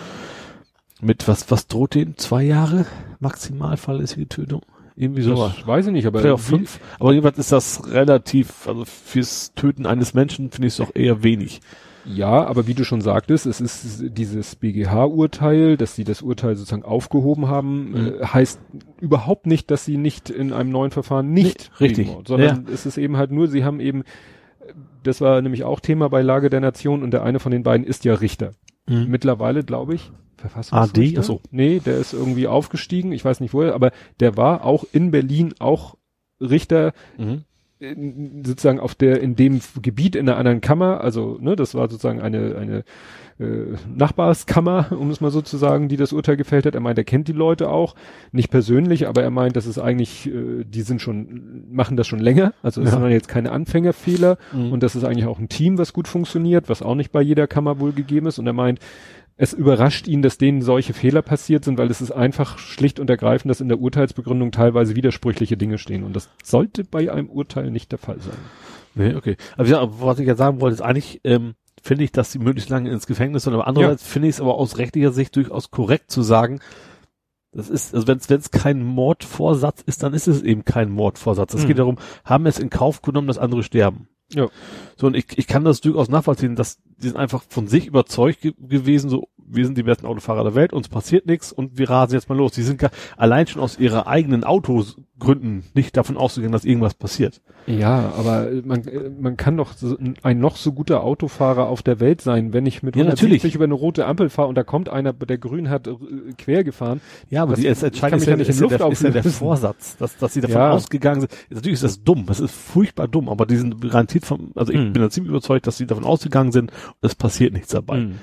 mit was, was droht denen? Zwei Jahre maximal fahrlässige Tötung? Irgendwie so. Das weiß ich nicht, aber Vielleicht auch fünf. Aber jedenfalls ist das relativ, also fürs Töten eines Menschen finde ich es doch eher wenig. Ja, aber wie du schon sagtest, es ist dieses BGH-Urteil, dass sie das Urteil sozusagen aufgehoben haben, Mhm. äh, heißt überhaupt nicht, dass sie nicht in einem neuen Verfahren nicht Nee, richtig. Mord, sondern es ist eben halt nur, sie haben eben, das war nämlich auch Thema bei Lage der Nation und der eine von den beiden ist ja Richter. Mhm. Mittlerweile, glaube ich, Verfassungsrichter. AD? Ach so. Nee, der ist irgendwie aufgestiegen, ich weiß nicht woher, aber der war auch in Berlin auch Richter Mhm. in, sozusagen auf der in dem Gebiet in einer anderen Kammer, also ne, das war sozusagen eine eine äh, Nachbarskammer, um es mal so zu sagen, die das Urteil gefällt hat. Er meint, er kennt die Leute auch, nicht persönlich, aber er meint, das ist eigentlich, äh, die sind schon, machen das schon länger, also es Ja. sind jetzt keine Anfängerfehler Mhm. und das ist eigentlich auch ein Team, was gut funktioniert, was auch nicht bei jeder Kammer wohl gegeben ist. Und er meint, es überrascht ihn, dass denen solche Fehler passiert sind, weil es ist einfach schlicht und ergreifend, dass in der Urteilsbegründung teilweise widersprüchliche Dinge stehen. Und das sollte bei einem Urteil nicht der Fall sein. Nee, okay. Aber was ich ja sagen wollte, ist eigentlich, ähm, finde ich, dass sie möglichst lange ins Gefängnis sollen. Aber andererseits ja. finde ich es aber aus rechtlicher Sicht durchaus korrekt zu sagen, das ist, also wenn es kein Mordvorsatz ist, dann ist es eben kein Mordvorsatz. Es mhm. geht darum, haben es in Kauf genommen, dass andere sterben. Ja. So, und ich, ich kann das durchaus nachvollziehen, dass die sind einfach von sich überzeugt ge gewesen, so, wir sind die besten Autofahrer der Welt, uns passiert nichts und wir rasen jetzt mal los. Die sind gar, allein schon aus ihrer eigenen Autosgründen nicht davon ausgegangen, dass irgendwas passiert. Ja, aber man, man kann doch ein noch so guter Autofahrer auf der Welt sein, wenn ich mit ja, 170 über eine rote Ampel fahre und da kommt einer, der grün hat, äh, quer gefahren. Ja, aber das, die, entscheidend ist ja, nicht ist, ja der, ist ja der Vorsatz, dass, dass sie davon ja. ausgegangen sind. Natürlich ist das dumm, das ist furchtbar dumm, aber die sind garantiert vom, also ich hm. bin da ziemlich überzeugt, dass sie davon ausgegangen sind, es passiert nichts dabei. Hm.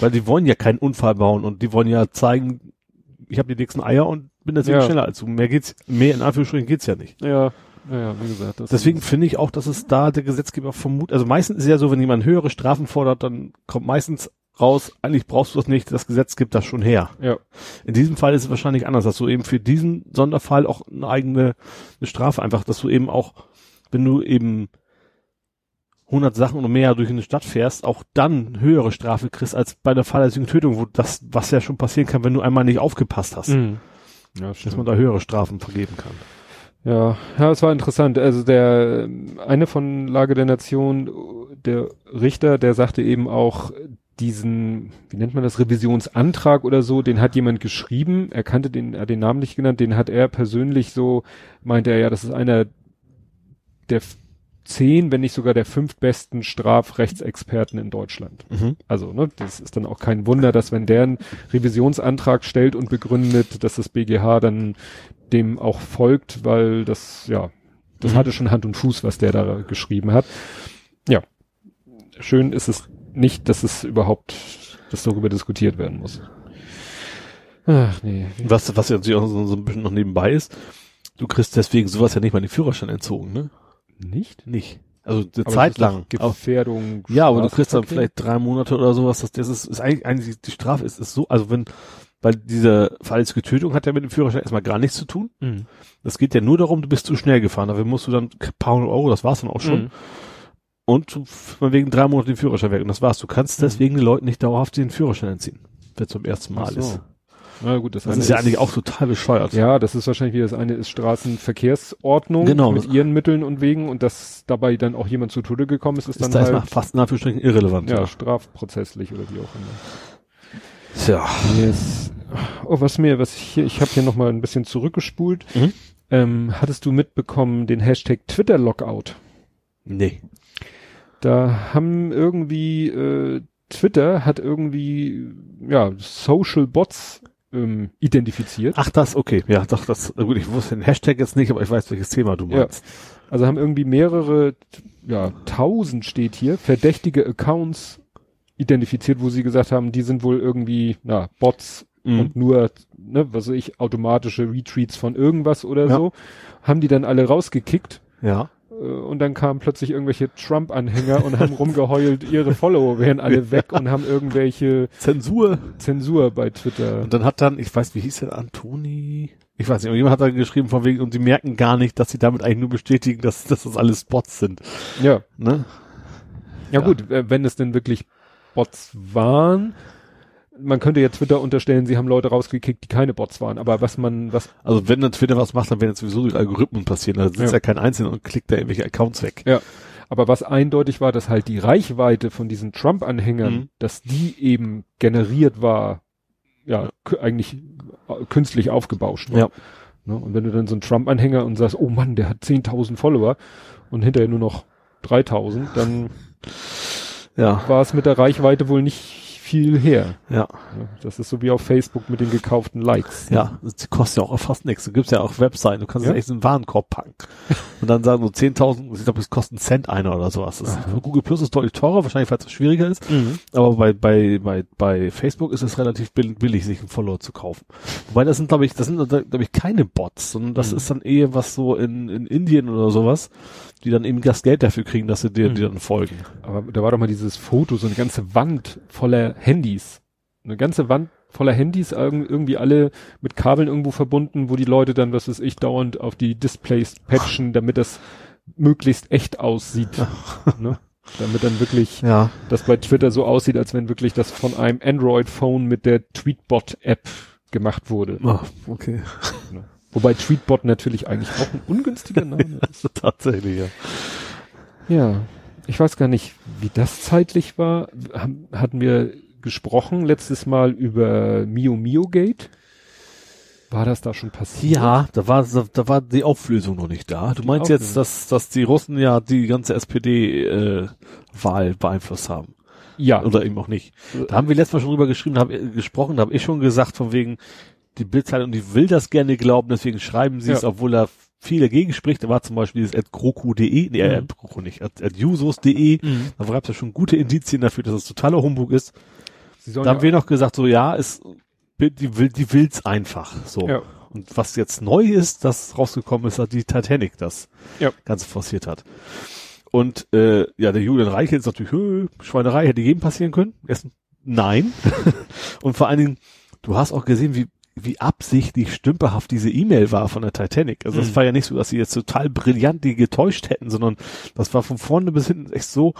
Weil die wollen ja keinen Unfall bauen und die wollen ja zeigen, ich habe die dicksten Eier und bin deswegen ja. schneller als du. Mehr geht's, mehr in Anführungsstrichen geht's ja nicht. Ja. Ja, wie gesagt. Deswegen finde ich auch, dass es da der Gesetzgeber vermutet, also meistens ist es ja so, wenn jemand höhere Strafen fordert, dann kommt meistens raus, eigentlich brauchst du das nicht, das Gesetz gibt das schon her. Ja. In diesem Fall ist es wahrscheinlich anders, dass du eben für diesen Sonderfall auch eine eigene eine Strafe einfach, dass du eben auch, wenn du eben 100 Sachen oder mehr durch eine Stadt fährst, auch dann höhere Strafe kriegst als bei der fahrlässigen Tötung, wo das, was ja schon passieren kann, wenn du einmal nicht aufgepasst hast. Mhm. Ja, dass man da höhere Strafen vergeben kann. Ja, ja, es war interessant. Also der eine von Lage der Nation, der Richter, der sagte eben auch diesen, wie nennt man das, Revisionsantrag oder so, den hat jemand geschrieben. Er kannte den, er hat den Namen nicht genannt, den hat er persönlich so, meinte er ja, das ist einer der zehn, wenn nicht sogar der fünf besten Strafrechtsexperten in Deutschland. Mhm. Also, ne, das ist dann auch kein Wunder, dass wenn der einen Revisionsantrag stellt und begründet, dass das BGH dann dem auch folgt, weil das, ja, das mhm. hatte schon Hand und Fuß, was der da geschrieben hat. Ja. Schön ist es nicht, dass es überhaupt, dass darüber diskutiert werden muss. Ach nee. Was, was ja natürlich auch so, so ein bisschen noch nebenbei ist, du kriegst deswegen sowas ja nicht mal den Führerschein entzogen, ne? Nicht? Nicht. Also eine aber Zeit lang. Gefährdung. Ja, aber du kriegst dann vielleicht drei Monate oder sowas. Das, das ist, ist eigentlich, eigentlich die Strafe ist, ist so, also wenn, weil diese fahrlässige Tötung hat ja mit dem Führerschein erstmal gar nichts zu tun. Mhm. Das geht ja nur darum, du bist zu schnell gefahren. Dafür musst du dann ein paar hundert Euro, das war's dann auch schon. Mhm. Und wegen drei Monaten den Führerschein weg. Und das war's. Du kannst mhm. deswegen den Leuten nicht dauerhaft den Führerschein entziehen. Wenn es zum ersten Mal so. ist. Na gut, das, das ist ja ist, eigentlich auch total bescheuert. Ja, das ist wahrscheinlich wie das eine ist Straßenverkehrsordnung genau. mit ihren Mitteln und Wegen und dass dabei dann auch jemand zu Tode gekommen ist, ist, ist dann da halt fast in Anführungsstrichen irrelevant. Ja, ja, strafprozesslich oder wie auch immer. Tja. Yes. Oh, was mir, was ich hier, ich habe hier noch mal ein bisschen zurückgespult. Mhm. Ähm, hattest du mitbekommen den Hashtag Twitter Lockout? Nee. Da haben irgendwie äh, Twitter hat irgendwie ja Social Bots ähm, identifiziert. Ach, das, okay. Ja, doch, das, gut, ich wusste den Hashtag jetzt nicht, aber ich weiß, welches Thema du meinst. Ja. Also haben irgendwie mehrere, ja, tausend steht hier, verdächtige Accounts identifiziert, wo sie gesagt haben, die sind wohl irgendwie, na, Bots mhm. und nur, ne, was weiß ich, automatische Retreats von irgendwas oder ja. so. Haben die dann alle rausgekickt. Ja. Äh, und dann kamen plötzlich irgendwelche Trump-Anhänger und haben rumgeheult, ihre Follower wären alle weg und haben irgendwelche Zensur. Zensur bei Twitter. Und dann hat dann, ich weiß, wie hieß der, Antoni? Ich weiß nicht, jemand hat dann geschrieben von wegen, und sie merken gar nicht, dass sie damit eigentlich nur bestätigen, dass, dass das alles Bots sind. Ja. Ne? Ja, ja gut, wenn es denn wirklich Bots waren, man könnte ja Twitter unterstellen, sie haben Leute rausgekickt, die keine Bots waren, aber was man, was. Also wenn dann Twitter was macht, dann werden jetzt sowieso die Algorithmen passieren, da sitzt ja. ja kein Einzelner und klickt da irgendwelche Accounts weg. Ja. Aber was eindeutig war, dass halt die Reichweite von diesen Trump-Anhängern, mhm. dass die eben generiert war, ja, ja. eigentlich äh, künstlich aufgebauscht war. Ja. Ne? Und wenn du dann so einen Trump-Anhänger und sagst, oh Mann, der hat 10.000 Follower und hinterher nur noch 3.000, dann ja. war es mit der Reichweite wohl nicht viel her. Ja. Das ist so wie auf Facebook mit den gekauften Likes. Ja, das kostet ja auch fast nichts. Du gibst ja auch Webseiten, du kannst ja? echt in den Warenkorb packen. Und dann sagen so 10.000, ich glaube, es kostet einen Cent einer oder sowas. Das ist, Google Plus ist deutlich teurer, wahrscheinlich, weil es schwieriger ist. Mhm. Aber bei, bei, bei, bei Facebook ist es relativ billig, sich einen Follower zu kaufen. Wobei das sind, glaube ich, das sind, glaube ich, keine Bots, sondern das mhm. ist dann eher was so in, in Indien oder sowas die dann eben das Geld dafür kriegen, dass sie dir, mhm. dir dann folgen. Aber da war doch mal dieses Foto, so eine ganze Wand voller Handys. eine ganze Wand voller Handys, irgendwie alle mit Kabeln irgendwo verbunden, wo die Leute dann, was weiß ich, dauernd auf die Displays patchen, damit das möglichst echt aussieht. ne? Damit dann wirklich ja. das bei Twitter so aussieht, als wenn wirklich das von einem Android-Phone mit der Tweetbot-App gemacht wurde. Oh, okay. Ne? Wobei Tweetbot natürlich eigentlich auch ein ungünstiger Name ist. Tatsächlich, ja. Ja, ich weiß gar nicht, wie das zeitlich war. Haben, hatten wir gesprochen letztes Mal über Mio Mio Gate? War das da schon passiert? Ja, da war, da war die Auflösung noch nicht da. Du die meinst Auflösung. jetzt, dass, dass die Russen ja die ganze SPD-Wahl äh, beeinflusst haben. Ja. Oder eben auch nicht. Da haben wir letztes Mal schon drüber geschrieben, hab, gesprochen, da habe ich schon gesagt, von wegen, die Bildzeitung, die will das gerne glauben, deswegen schreiben sie ja. es, obwohl da viel dagegen spricht. Da war zum Beispiel das at kroku.de, nee, mhm. Kroku nicht, at, at usos.de. Mhm. Da gab es ja schon gute Indizien dafür, dass es totaler Humbug ist. Da haben ja wir noch gesagt, so ja, ist die will, die will's einfach. So. Ja. Und was jetzt neu ist, das rausgekommen ist, dass die Titanic das ja. Ganze forciert hat. Und äh, ja, der Julian Reichel ist natürlich, Hö, Schweinerei hätte jedem passieren können. Erst nein. und vor allen Dingen, du hast auch gesehen, wie wie absichtlich stümperhaft diese E-Mail war von der Titanic. Also es mhm. war ja nicht so, dass sie jetzt total brillant die getäuscht hätten, sondern das war von vorne bis hinten echt so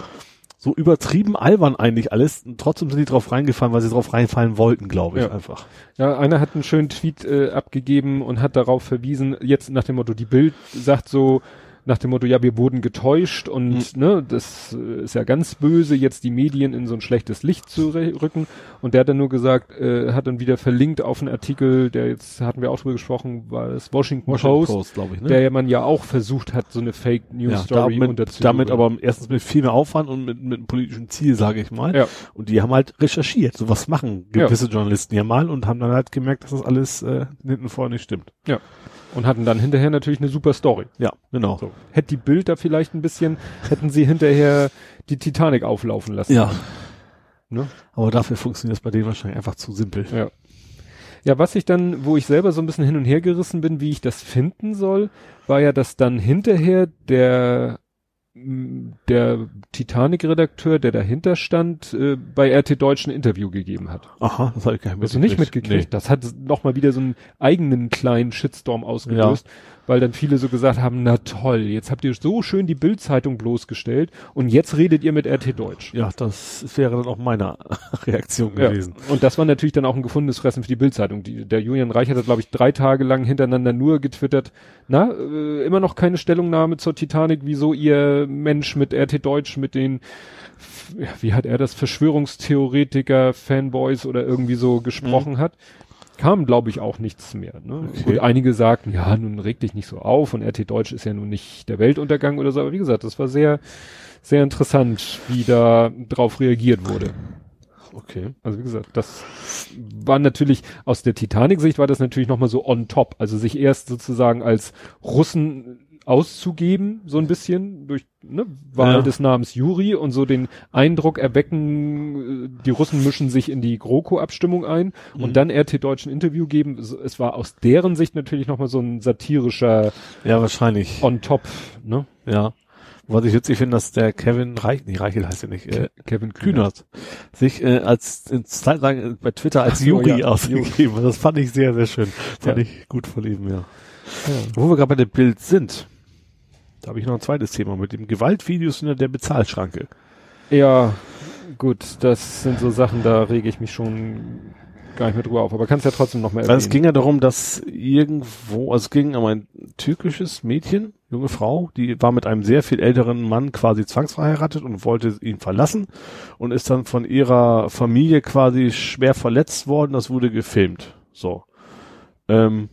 so übertrieben albern eigentlich alles. Und trotzdem sind die drauf reingefallen, weil sie drauf reinfallen wollten, glaube ich ja. einfach. Ja, einer hat einen schönen Tweet äh, abgegeben und hat darauf verwiesen, jetzt nach dem Motto, die Bild sagt so, nach dem Motto, ja, wir wurden getäuscht und mhm. ne, das äh, ist ja ganz böse, jetzt die Medien in so ein schlechtes Licht zu rücken. Und der hat dann nur gesagt, äh, hat dann wieder verlinkt auf einen Artikel, der jetzt hatten wir auch drüber gesprochen, war das Washington, Washington Post, Post ich, ne? der ja man ja auch versucht hat, so eine Fake News ja, Story damit, unterzubringen. Damit aber erstens mit viel mehr Aufwand und mit, mit einem politischen Ziel, sage ich mal. Ja. Und die haben halt recherchiert. So was machen gewisse ja. Journalisten ja mal und haben dann halt gemerkt, dass das alles äh, hinten vorne nicht stimmt. Ja. Und hatten dann hinterher natürlich eine super Story. Ja, genau. So. Hätte die Bild da vielleicht ein bisschen, hätten sie hinterher die Titanic auflaufen lassen. Ja. Ne? Aber dafür funktioniert es bei denen wahrscheinlich einfach zu simpel. Ja. Ja, was ich dann, wo ich selber so ein bisschen hin und her gerissen bin, wie ich das finden soll, war ja, dass dann hinterher der der Titanic-Redakteur, der dahinter stand, äh, bei RT Deutsch ein Interview gegeben hat. Aha, das habe ich gar nicht mitgekriegt. Hast du nicht mitgekriegt? Nee. Das hat nochmal wieder so einen eigenen kleinen Shitstorm ausgelöst, ja weil dann viele so gesagt haben, na toll, jetzt habt ihr so schön die Bildzeitung bloßgestellt und jetzt redet ihr mit RT Deutsch. Ja, das wäre dann auch meine Reaktion gewesen. Ja. Und das war natürlich dann auch ein gefundenes Fressen für die Bildzeitung. Der Julian Reich hat, glaube ich, drei Tage lang hintereinander nur getwittert, na, äh, immer noch keine Stellungnahme zur Titanic, wieso ihr Mensch mit RT Deutsch, mit den wie hat er das, Verschwörungstheoretiker, Fanboys oder irgendwie so gesprochen mhm. hat kam, glaube ich, auch nichts mehr. Ne? Okay. Und einige sagten, ja, nun reg dich nicht so auf und RT Deutsch ist ja nun nicht der Weltuntergang oder so. Aber wie gesagt, das war sehr, sehr interessant, wie da drauf reagiert wurde. Okay. Also wie gesagt, das war natürlich aus der Titanic-Sicht war das natürlich nochmal so on top. Also sich erst sozusagen als Russen auszugeben, so ein bisschen, durch ne, Wahl ja. des Namens Juri und so den Eindruck erwecken, äh, die Russen mischen sich in die GroKo-Abstimmung ein mhm. und dann RT Deutschen Interview geben. Es war aus deren Sicht natürlich nochmal so ein satirischer Ja, wahrscheinlich. On top, ne? Ja. Was ich witzig finde, dass der Kevin Reich, nee, Reichel heißt er nicht, äh, Kevin Kühnert, sich äh, als in Zeit lang bei Twitter als Juri ja, ausgegeben hat. Das fand ich sehr, sehr schön. Fand ja. ich gut von ihm, ja. ja. Wo wir gerade bei dem Bild sind, da habe ich noch ein zweites Thema mit dem Gewaltvideos hinter der Bezahlschranke. Ja, gut, das sind so Sachen, da rege ich mich schon gar nicht mehr drüber auf, aber kannst ja trotzdem noch mal erwähnen. Es ging ja darum, dass irgendwo, also es ging um ein türkisches Mädchen, junge Frau, die war mit einem sehr viel älteren Mann quasi zwangsverheiratet und wollte ihn verlassen und ist dann von ihrer Familie quasi schwer verletzt worden, das wurde gefilmt. So. Ähm,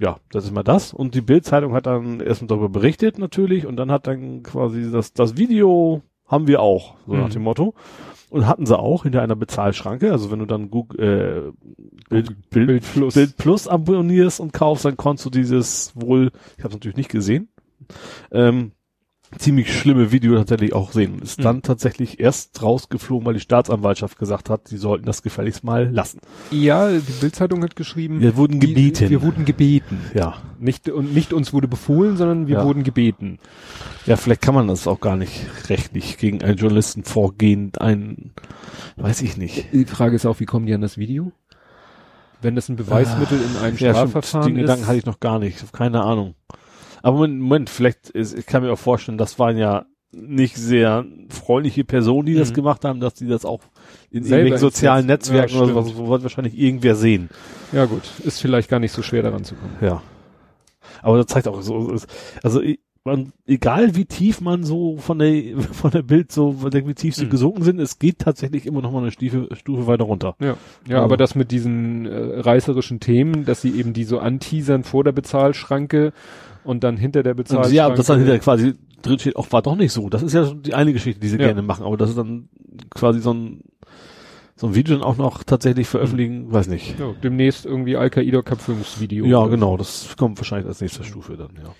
ja, das ist mal das. Und die Bildzeitung hat dann erstmal darüber berichtet natürlich und dann hat dann quasi das, das Video haben wir auch, so mhm. nach dem Motto. Und hatten sie auch hinter einer Bezahlschranke. Also wenn du dann Google, äh, Bild, Bild, Bild, Plus. Bild Plus abonnierst und kaufst, dann konntest du dieses wohl, ich habe es natürlich nicht gesehen, ähm, ziemlich schlimme Video tatsächlich auch sehen. Ist Mhm. dann tatsächlich erst rausgeflogen, weil die Staatsanwaltschaft gesagt hat, sie sollten das gefälligst mal lassen. Ja, die Bildzeitung hat geschrieben. Wir wurden die- gebeten. Wir wurden gebeten. Ja. Nicht, und nicht uns wurde befohlen, sondern wir Ja. wurden gebeten. Ja, vielleicht kann man das auch gar nicht rechtlich gegen einen Journalisten vorgehen, ein, weiß ich nicht. Die Frage ist auch, wie kommen die an das Video? Wenn das ein Beweismittel in einem Ja, stimmt. Strafverfahren Den Gedanken ist. hatte ich noch gar nicht. Keine Ahnung. Aber Moment, Moment vielleicht, ist, ich kann mir auch vorstellen, das waren ja nicht sehr freundliche Personen, die das Mhm. gemacht haben, dass die das auch in Selber irgendwelchen sozialen Netz- Netzwerken Ja, oder sowas, so wird wahrscheinlich irgendwer sehen. ja gut, ist vielleicht gar nicht so schwer daran zu kommen. Ja. Aber das zeigt auch so, also man, egal wie tief man so von der von der Bild so, wie tief sie Mhm. gesunken sind, es geht tatsächlich immer noch mal eine Stufe, Stufe weiter runter. Ja, ja, Also- aber das mit diesen äh, reißerischen Themen, dass sie eben die so anteasern vor der Bezahlschranke und dann hinter der Bezahlschranke. ja, das dann hinterher quasi drin steht, auch war doch nicht so. Das ist ja die eine Geschichte, die sie Ja. gerne machen, aber das ist dann quasi so ein so ein Video dann auch noch tatsächlich veröffentlichen, weiß nicht. ja, demnächst irgendwie Al-Qaida-Köpfungsvideo. Ja, genau, das kommt wahrscheinlich als nächste Stufe dann, ja.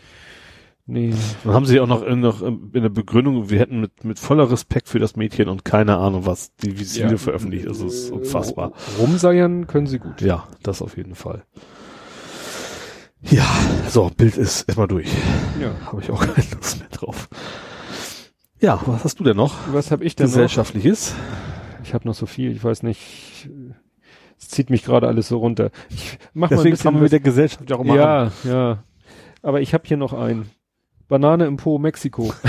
Nee. Dann haben sie auch noch in, noch in der Begründung, wir hätten mit, mit voller Respekt für das Mädchen und keine Ahnung was, die das Ja. Veröffentlicht, das ist unfassbar. Rumseiern können sie gut. Ja, das auf jeden Fall. Ja, so, Bild ist erstmal durch. Ja. Habe ich auch keine Lust mehr drauf. Ja, was hast du denn noch? Was habe ich denn noch? Gesellschaftliches? Ich habe noch so viel, ich weiß nicht. Es zieht mich gerade alles so runter. Ich mach mal ein Deswegen bisschen fangen wir mit der Gesellschaft ja auch an. Ja, ja. Aber ich habe hier noch einen. Banane im Po, Mexiko.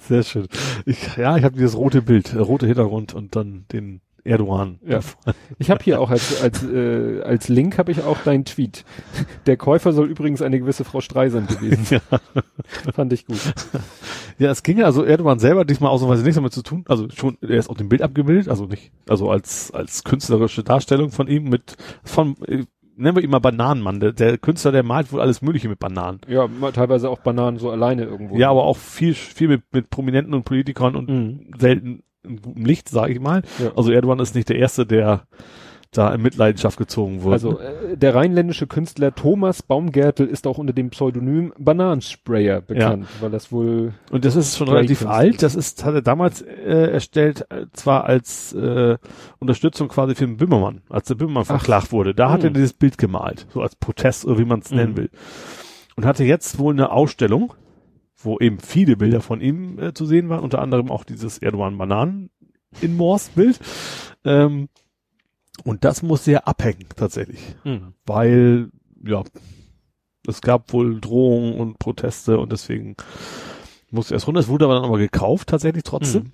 Sehr schön. Ich, ja, ich habe dieses rote Bild, äh, rote Hintergrund und dann den Erdogan. Ja. Ich habe hier auch als als äh, als Link habe ich auch deinen Tweet. Der Käufer soll übrigens eine gewisse Frau Streisand gewesen sein. Fand ich gut. Ja, es ging ja, also Erdogan selber diesmal ausnahmsweise nichts damit zu tun. Also schon, er ist auf dem Bild abgebildet, also nicht, also als, als künstlerische Darstellung von ihm mit, von, äh, nennen wir ihn mal Bananenmann. Der, der Künstler, der malt wohl alles Mögliche mit Bananen. Ja, teilweise auch Bananen so alleine irgendwo. Ja, aber auch viel, viel mit, mit Prominenten und Politikern und Mhm. selten in gutem Licht, sage ich mal. Ja. Also Erdogan ist nicht der Erste, der da in Mitleidenschaft gezogen wurde. Also äh, der rheinländische Künstler Thomas Baumgärtel ist auch unter dem Pseudonym Bananensprayer bekannt, weil das wohl Und das ist schon relativ Künstler. alt. Das ist, hat er damals äh, erstellt, äh, zwar als äh, Unterstützung quasi für den Böhmermann, als der Böhmermann Ach. verklagt wurde. Da hat er Hm. dieses Bild gemalt, so als Protest oder wie man es Mhm. nennen will. Und hatte jetzt wohl eine Ausstellung, wo eben viele Bilder von ihm äh, zu sehen waren, unter anderem auch dieses Erdogan Bananen in Moors Bild. Ähm, und das musste er abhängen, tatsächlich weil ja es gab wohl Drohungen und Proteste und deswegen musste er es runter. Es wurde aber dann aber gekauft tatsächlich trotzdem.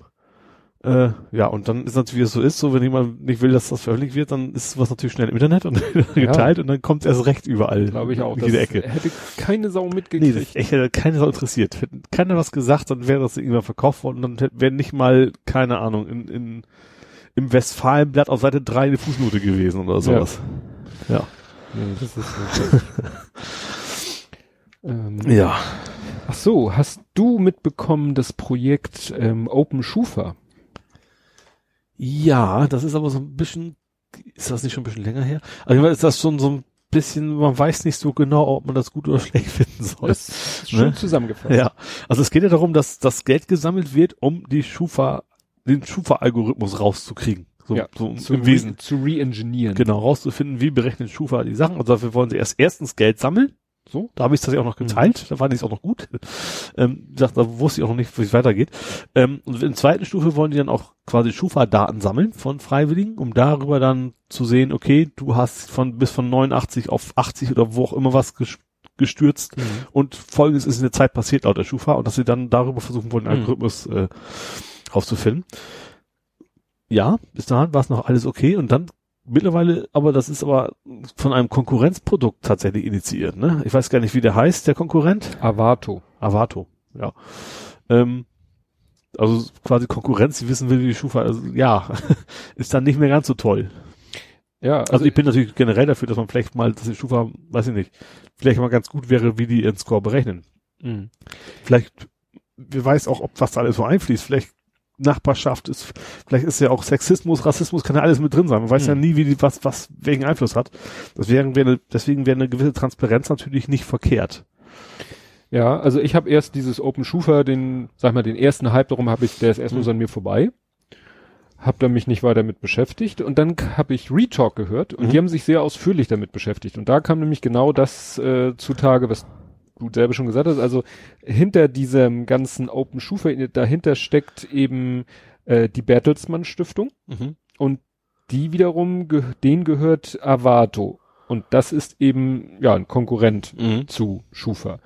Äh, ja, und dann ist natürlich, wie es so ist, so wenn jemand nicht will, dass das veröffentlicht wird, dann ist was natürlich schnell im Internet und geteilt und dann kommt es erst recht überall. glaube ich auch. In jede Ecke. hätte keine Sau Nee, mitgekriegt. das echt hätte keiner so interessiert. Hätte keiner was gesagt, dann wäre das irgendwann verkauft worden und dann wäre nicht mal, keine Ahnung, in, in, im Westfalenblatt auf Seite 3 eine Fußnote gewesen oder sowas. Ja. nee, das ist ähm, Ja. Ach so, hast du mitbekommen das Projekt ähm, Open Schufa? Ja, das ist aber so ein bisschen, ist das nicht schon ein bisschen länger her? Also ist das schon so ein bisschen, man weiß nicht so genau, ob man das gut oder schlecht finden soll. Das ist schön Ne? zusammengefasst. ja, also es geht ja darum, dass das Geld gesammelt wird, um die Schufa, den Schufa-Algorithmus rauszukriegen. So, Ja, so Zu, im Wesen. zu re-engineeren. Genau, rauszufinden, wie berechnet Schufa die Sachen. Also dafür wollen sie erst erstens Geld sammeln. So, da habe ich es tatsächlich auch noch geteilt, da fand ich es auch noch gut. Ähm, wie gesagt, da wusste ich auch noch nicht, wie es weitergeht. Ähm, und in der zweiten Stufe wollen die dann auch quasi Schufa-Daten sammeln von Freiwilligen, um darüber dann zu sehen, okay, du hast von bis von 89 auf 80 oder wo auch immer was ges gestürzt Mhm. und folgendes ist in der Zeit passiert laut der Schufa und dass sie dann darüber versuchen wollen, einen Mhm. Algorithmus äh, rauszufinden. Ja, bis dahin war es noch alles okay und dann mittlerweile, aber das ist aber von einem Konkurrenzprodukt tatsächlich initiiert, ne? Ich weiß gar nicht, wie der heißt, der Konkurrent. Avato. Avato, ja. Ähm, also quasi Konkurrenz, die wissen will, wie die Schufa, also ja, ist dann nicht mehr ganz so toll. Ja, Also, ich bin natürlich generell dafür, dass man vielleicht mal, dass die Schufa, weiß ich nicht, vielleicht mal ganz gut wäre, wie die ihren Score berechnen. mh. Vielleicht, wer weiß auch, ob was da alles so einfließt, vielleicht Nachbarschaft ist, vielleicht ist ja auch Sexismus, Rassismus, kann ja alles mit drin sein. Man weiß ja Hm. nie, wie die, was, was, welchen Einfluss hat. Das wäre, deswegen wäre eine gewisse Transparenz natürlich nicht verkehrt. Ja, also ich habe erst dieses Open Schufa, den, sag mal, den ersten Hype darum habe ich, der ist erst nur so an mir vorbei. Hab da mich nicht weiter mit beschäftigt und dann habe ich Retalk gehört und Mhm. die haben sich sehr ausführlich damit beschäftigt und da kam nämlich genau das äh, zutage, was du selber schon gesagt hast. Also hinter diesem ganzen Open Schufa dahinter steckt eben äh, die Bertelsmann Stiftung Mhm. und die wiederum, ge denen gehört Avato. Und das ist eben, ja, ein Konkurrent Mhm. zu Schufa.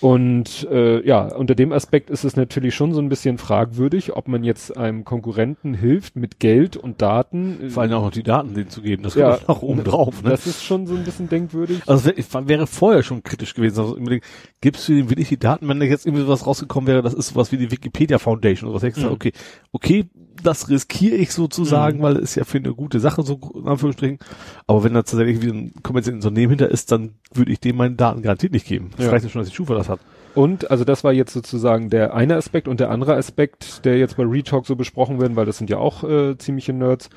Und äh, ja, unter dem Aspekt ist es natürlich schon so ein bisschen fragwürdig, ob man jetzt einem Konkurrenten hilft mit Geld und Daten. Vor allem auch noch die Daten denen zu geben, das Ja, kommt noch oben drauf. Ne? Das ist schon so ein bisschen denkwürdig. Also wäre vorher schon kritisch gewesen. Also unbedingt, gibst du dem wirklich die Daten, wenn da jetzt irgendwie was rausgekommen wäre, das ist sowas wie die Wikipedia Foundation oder was Mhm. okay, okay, das riskiere ich sozusagen, Mhm. weil es ja für eine gute Sache so in Anführungsstrichen. Aber wenn da tatsächlich wie ein kommerzielles Unternehmen hinter ist, dann würde ich dem meine Daten garantiert nicht geben. Das Ja. reicht ja schon, dass die Schufa das hat. Und also das war jetzt sozusagen der eine Aspekt und der andere Aspekt, der jetzt bei Retalk so besprochen werden, weil das sind ja auch äh, ziemliche Nerds,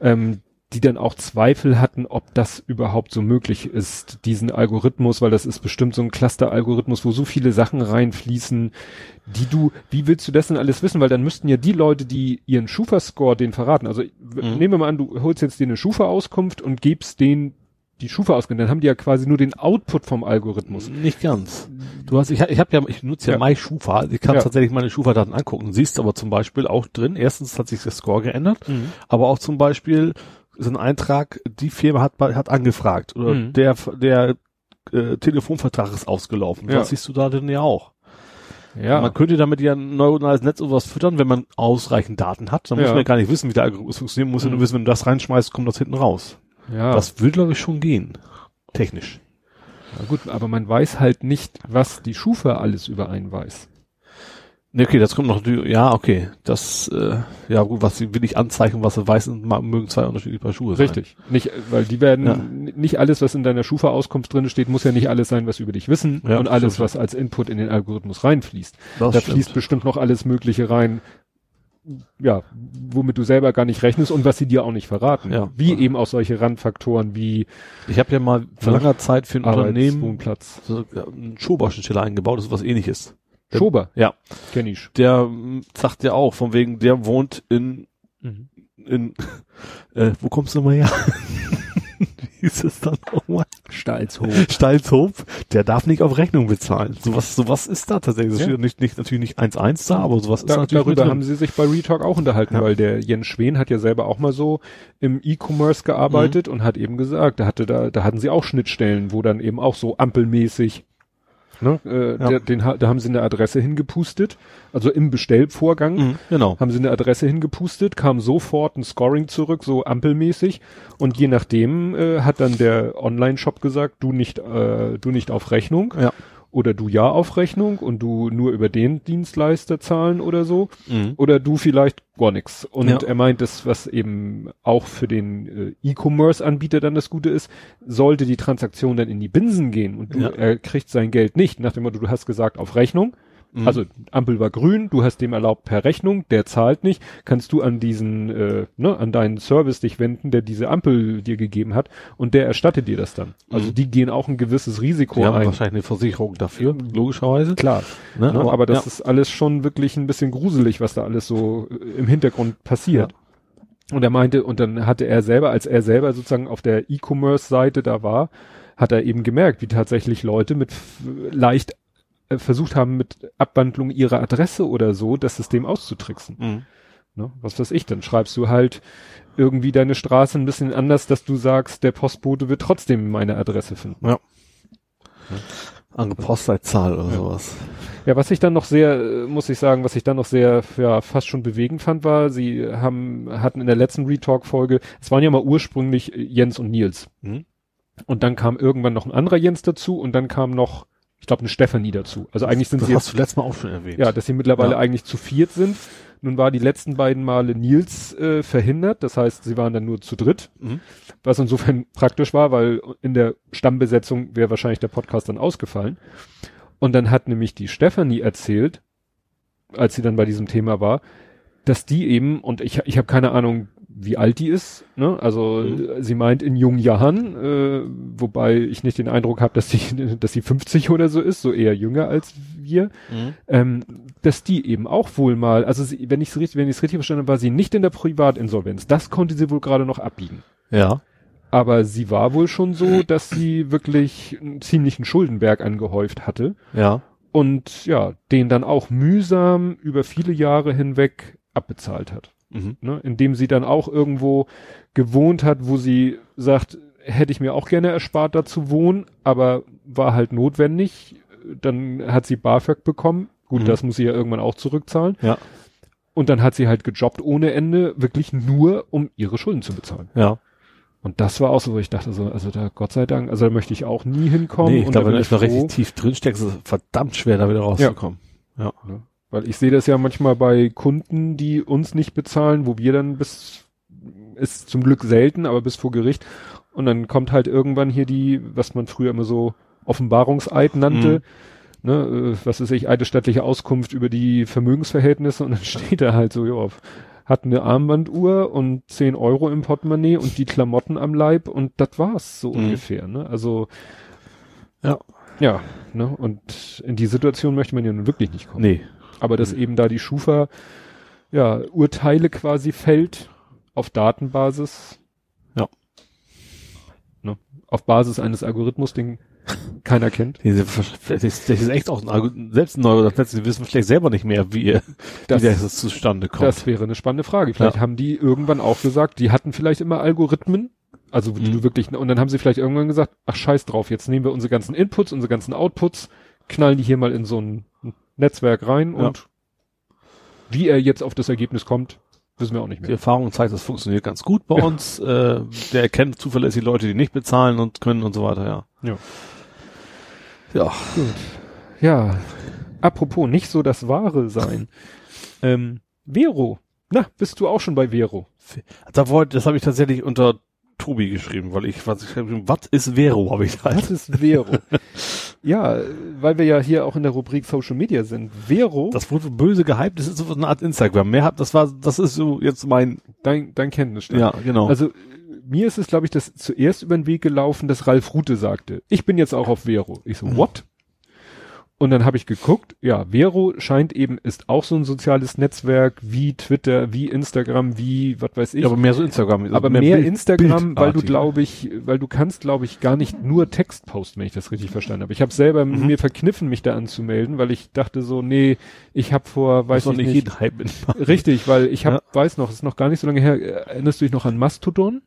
ähm, die dann auch Zweifel hatten, ob das überhaupt so möglich ist, diesen Algorithmus, weil das ist bestimmt so ein Cluster-Algorithmus, wo so viele Sachen reinfließen, die du, wie willst du das denn alles wissen? Weil dann müssten ja die Leute, die ihren Schufa-Score den verraten, also Mhm. nehmen wir mal an, du holst jetzt dir eine Schufa-Auskunft und gibst denen die Schufa-Auskunft, dann haben die ja quasi nur den Output vom Algorithmus. Nicht ganz. Du hast, ich, ich habe ja, ich nutze ja, Ja. MySchufa. Ich kann Ja. tatsächlich meine Schufa-Daten angucken. Siehst aber zum Beispiel auch drin. Erstens hat sich der Score geändert, aber auch zum Beispiel ist ein Eintrag, die Firma hat, hat angefragt oder Mhm. der, der äh, Telefonvertrag ist ausgelaufen. Ja. Das siehst du da drin ja auch. Ja. Man könnte damit ja ein neuronales Netz oder was füttern, wenn man ausreichend Daten hat. Dann muss Ja. man ja gar nicht wissen, wie der Algorithmus funktioniert. Man muss ja Mhm. nur wissen, wenn du das reinschmeißt, kommt das hinten raus. ja. Das würde, glaube ich, schon gehen. Technisch. Na gut, aber man weiß halt nicht, was die Schufa alles über einen weiß. Ne, okay, das kommt noch, ja, okay, das, äh, ja gut, was sie will ich anzeichnen, was sie weiß, und mögen zwei unterschiedliche Paar Schuhe sein. Richtig. Nicht, weil die werden, Ja. nicht alles, was in deiner Schufa-Auskunft drin steht, muss ja nicht alles sein, was über dich wissen Ja, und alles, stimmt. was als Input in den Algorithmus reinfließt. Das da stimmt. fließt bestimmt noch alles Mögliche rein, ja, womit du selber gar nicht rechnest und was sie dir auch nicht verraten. Ja. Wie eben auch solche Randfaktoren wie Ich habe ja mal vor Ja. langer Zeit für ein Unternehmen Arbeitswohnplatz. so, ja, einen Schoberschensteller eingebaut, das ist was ähnliches. Schober, Ja, kenn ich. der mm, sagt ja auch, von wegen, der wohnt in, in, äh, wo kommst du mal her? Wie hieß es dann nochmal? Stalzhof. Stalzhof, der darf nicht auf Rechnung bezahlen. Sowas, sowas ist da tatsächlich. Das Ja. steht nicht, nicht, natürlich nicht 1-1 da, aber sowas ist Da, natürlich darüber haben sie sich bei Retalk auch unterhalten, Ja. weil der Jens Schwen hat ja selber auch mal so im E-Commerce gearbeitet Mhm. und hat eben gesagt, da hatte da, da hatten sie auch Schnittstellen, wo dann eben auch so ampelmäßig, ne, äh, Ja. der, den, da haben sie eine Adresse hingepustet, also im Bestellvorgang Mhm, genau. haben sie eine Adresse hingepustet, kam sofort ein Scoring zurück, so ampelmäßig. Und je nachdem äh, hat dann der Online-Shop gesagt, du nicht, äh, du nicht auf Rechnung Ja. Oder du ja auf Rechnung und du nur über den Dienstleister zahlen oder so. Mhm. Oder du vielleicht gar nichts. Und Ja. er meint, das, was eben auch für den äh, E-Commerce-Anbieter dann das Gute ist, sollte die Transaktion dann in die Binsen gehen und du, Ja. er kriegt sein Geld nicht, nach dem Motto, du hast gesagt auf Rechnung. Mhm. Also Ampel war grün, du hast dem erlaubt per Rechnung, der zahlt nicht, kannst du an diesen, äh, ne, an deinen Service dich wenden, der diese Ampel dir gegeben hat und der erstattet dir das dann. Also Mhm. die gehen auch ein gewisses Risiko Die haben ein. wahrscheinlich eine Versicherung dafür, logischerweise. Klar. Ne? Ne, aber, das ja. ist alles schon wirklich ein bisschen gruselig, was da alles so äh, im Hintergrund passiert. Und er meinte, und dann hatte er selber, als er selber sozusagen auf der E-Commerce-Seite da war, hat er eben gemerkt, wie tatsächlich Leute mit leicht äh, versucht haben, mit Abwandlung ihrer Adresse oder so, das System auszutricksen. Mhm. Ne? Was weiß ich, dann schreibst du halt irgendwie deine Straße ein bisschen anders, dass du sagst, der Postbote wird trotzdem meine Adresse finden. Andere Postleitzahl oder Ja. sowas. Ja, was ich dann noch sehr, äh, muss ich sagen, was ich dann noch sehr, ja, fast schon bewegend fand, war, sie haben, hatten in der letzten Retalk-Folge, es waren ja mal ursprünglich äh, Jens und Nils. Mhm. Und dann kam irgendwann noch ein anderer Jens dazu und dann kam noch, glaube, eine Stefanie dazu. Also eigentlich sind das sie hast jetzt, du letztes Mal auch schon erwähnt. ja, dass sie mittlerweile Ja. eigentlich zu viert sind. Nun war die letzten beiden Male Nils äh, verhindert, das heißt, sie waren dann nur zu dritt, Mhm. was insofern praktisch war, weil in der Stammbesetzung wäre wahrscheinlich der Podcast dann ausgefallen. Und dann hat nämlich die Stefanie erzählt, als sie dann bei diesem Thema war, dass die eben, und ich, ich habe keine Ahnung, wie alt die ist. Ne? Also mhm. sie meint in jungen Jahren, äh, wobei ich nicht den Eindruck habe, dass sie, dass sie 50 oder so ist, so eher jünger als wir, mhm. ähm, dass die eben auch wohl mal, also sie, wenn ich es richtig, wenn ich es richtig verstanden habe, war sie nicht in der Privatinsolvenz. Das konnte sie wohl gerade noch abbiegen. Ja. Aber sie war wohl schon so, dass sie wirklich einen ziemlichen Schuldenberg angehäuft hatte. Ja. Und ja, den dann auch mühsam über viele Jahre hinweg abbezahlt hat. Mhm. Ne? Indem sie dann auch irgendwo gewohnt hat, wo sie sagt, hätte ich mir auch gerne erspart, da zu wohnen, aber war halt notwendig. Dann hat sie BAföG bekommen. Gut, mhm. das muss sie ja irgendwann auch zurückzahlen. Ja. Und dann hat sie halt gejobbt ohne Ende, wirklich nur, um ihre Schulden zu bezahlen. Ja. Und das war auch so, wo ich dachte so, also da, Gott sei Dank, also da möchte ich auch nie hinkommen. Nee, ich glaube, wenn du erstmal richtig tief drin steckst, ist es verdammt schwer, da wieder rauszukommen. Ja. ja. Weil ich sehe das ja manchmal bei Kunden, die uns nicht bezahlen, wo wir dann bis, ist zum Glück selten, aber bis vor Gericht. Und dann kommt halt irgendwann hier die, was man früher immer so Offenbarungseid nannte, mhm. ne, äh, was ist ich, eidesstattliche Auskunft über die Vermögensverhältnisse und dann steht da halt so, ja, hat eine Armbanduhr und 10 Euro im Portemonnaie und die Klamotten am Leib und das war's so mhm. ungefähr, ne? Also ja. Ja, ne? Und in die Situation möchte man ja nun wirklich nicht kommen. Nee. Aber dass mhm. eben da die Schufa ja Urteile quasi fällt auf Datenbasis. Ja. Ne? Auf Basis eines Algorithmus, den keiner kennt. Das ist, echt auch ein, selbst ein Neuroderplatz, sie wissen vielleicht selber nicht mehr, wie, das, wie das zustande kommt. Das wäre eine spannende Frage. Vielleicht ja. haben die irgendwann auch gesagt, die hatten vielleicht immer Algorithmen, also mhm. du wirklich, und dann haben sie vielleicht irgendwann gesagt, ach scheiß drauf, jetzt nehmen wir unsere ganzen Inputs, unsere ganzen Outputs, knallen die hier mal in so ein Netzwerk rein ja. und wie er jetzt auf das Ergebnis kommt, wissen wir auch nicht mehr. Die Erfahrung zeigt, das funktioniert ganz gut bei ja. uns. Äh, der erkennt zuverlässig Leute, die nicht bezahlen und können und so weiter, ja. Ja. Ja. Gut. Ja. Apropos, nicht so das Wahre sein. ähm, Vero. Na, bist du auch schon bei Vero? Da wollte, das habe ich tatsächlich unter Tobi geschrieben, weil ich, was ich was ist Vero, habe ich halt. Was ist Vero? ja, weil wir ja hier auch in der Rubrik Social Media sind. Vero. Das wurde böse gehypt, das ist so eine Art Instagram. Mehr hab, das war, das ist so jetzt mein. Dein, dein Kenntnisstand. Ja, genau. Also, mir ist es, glaube ich, das zuerst über den Weg gelaufen, dass Ralf Rute sagte, ich bin jetzt auch auf Vero. Ich so, mhm. what? Und dann habe ich geguckt, ja, Vero scheint eben, ist auch so ein soziales Netzwerk wie Twitter, wie Instagram, wie, was weiß ich. Ja, aber mehr so Instagram. Also aber mehr, mehr Bild, Instagram, weil du glaube ich, weil du kannst glaube ich gar nicht nur Text posten, wenn ich das richtig verstanden habe. Ich habe selber mhm. mir verkniffen, mich da anzumelden, weil ich dachte so, nee, ich habe vor, weiß ich nicht. Jeden Hype richtig, weil ich habe, ja. weiß noch, ist noch gar nicht so lange her, erinnerst du dich noch an Mastodon?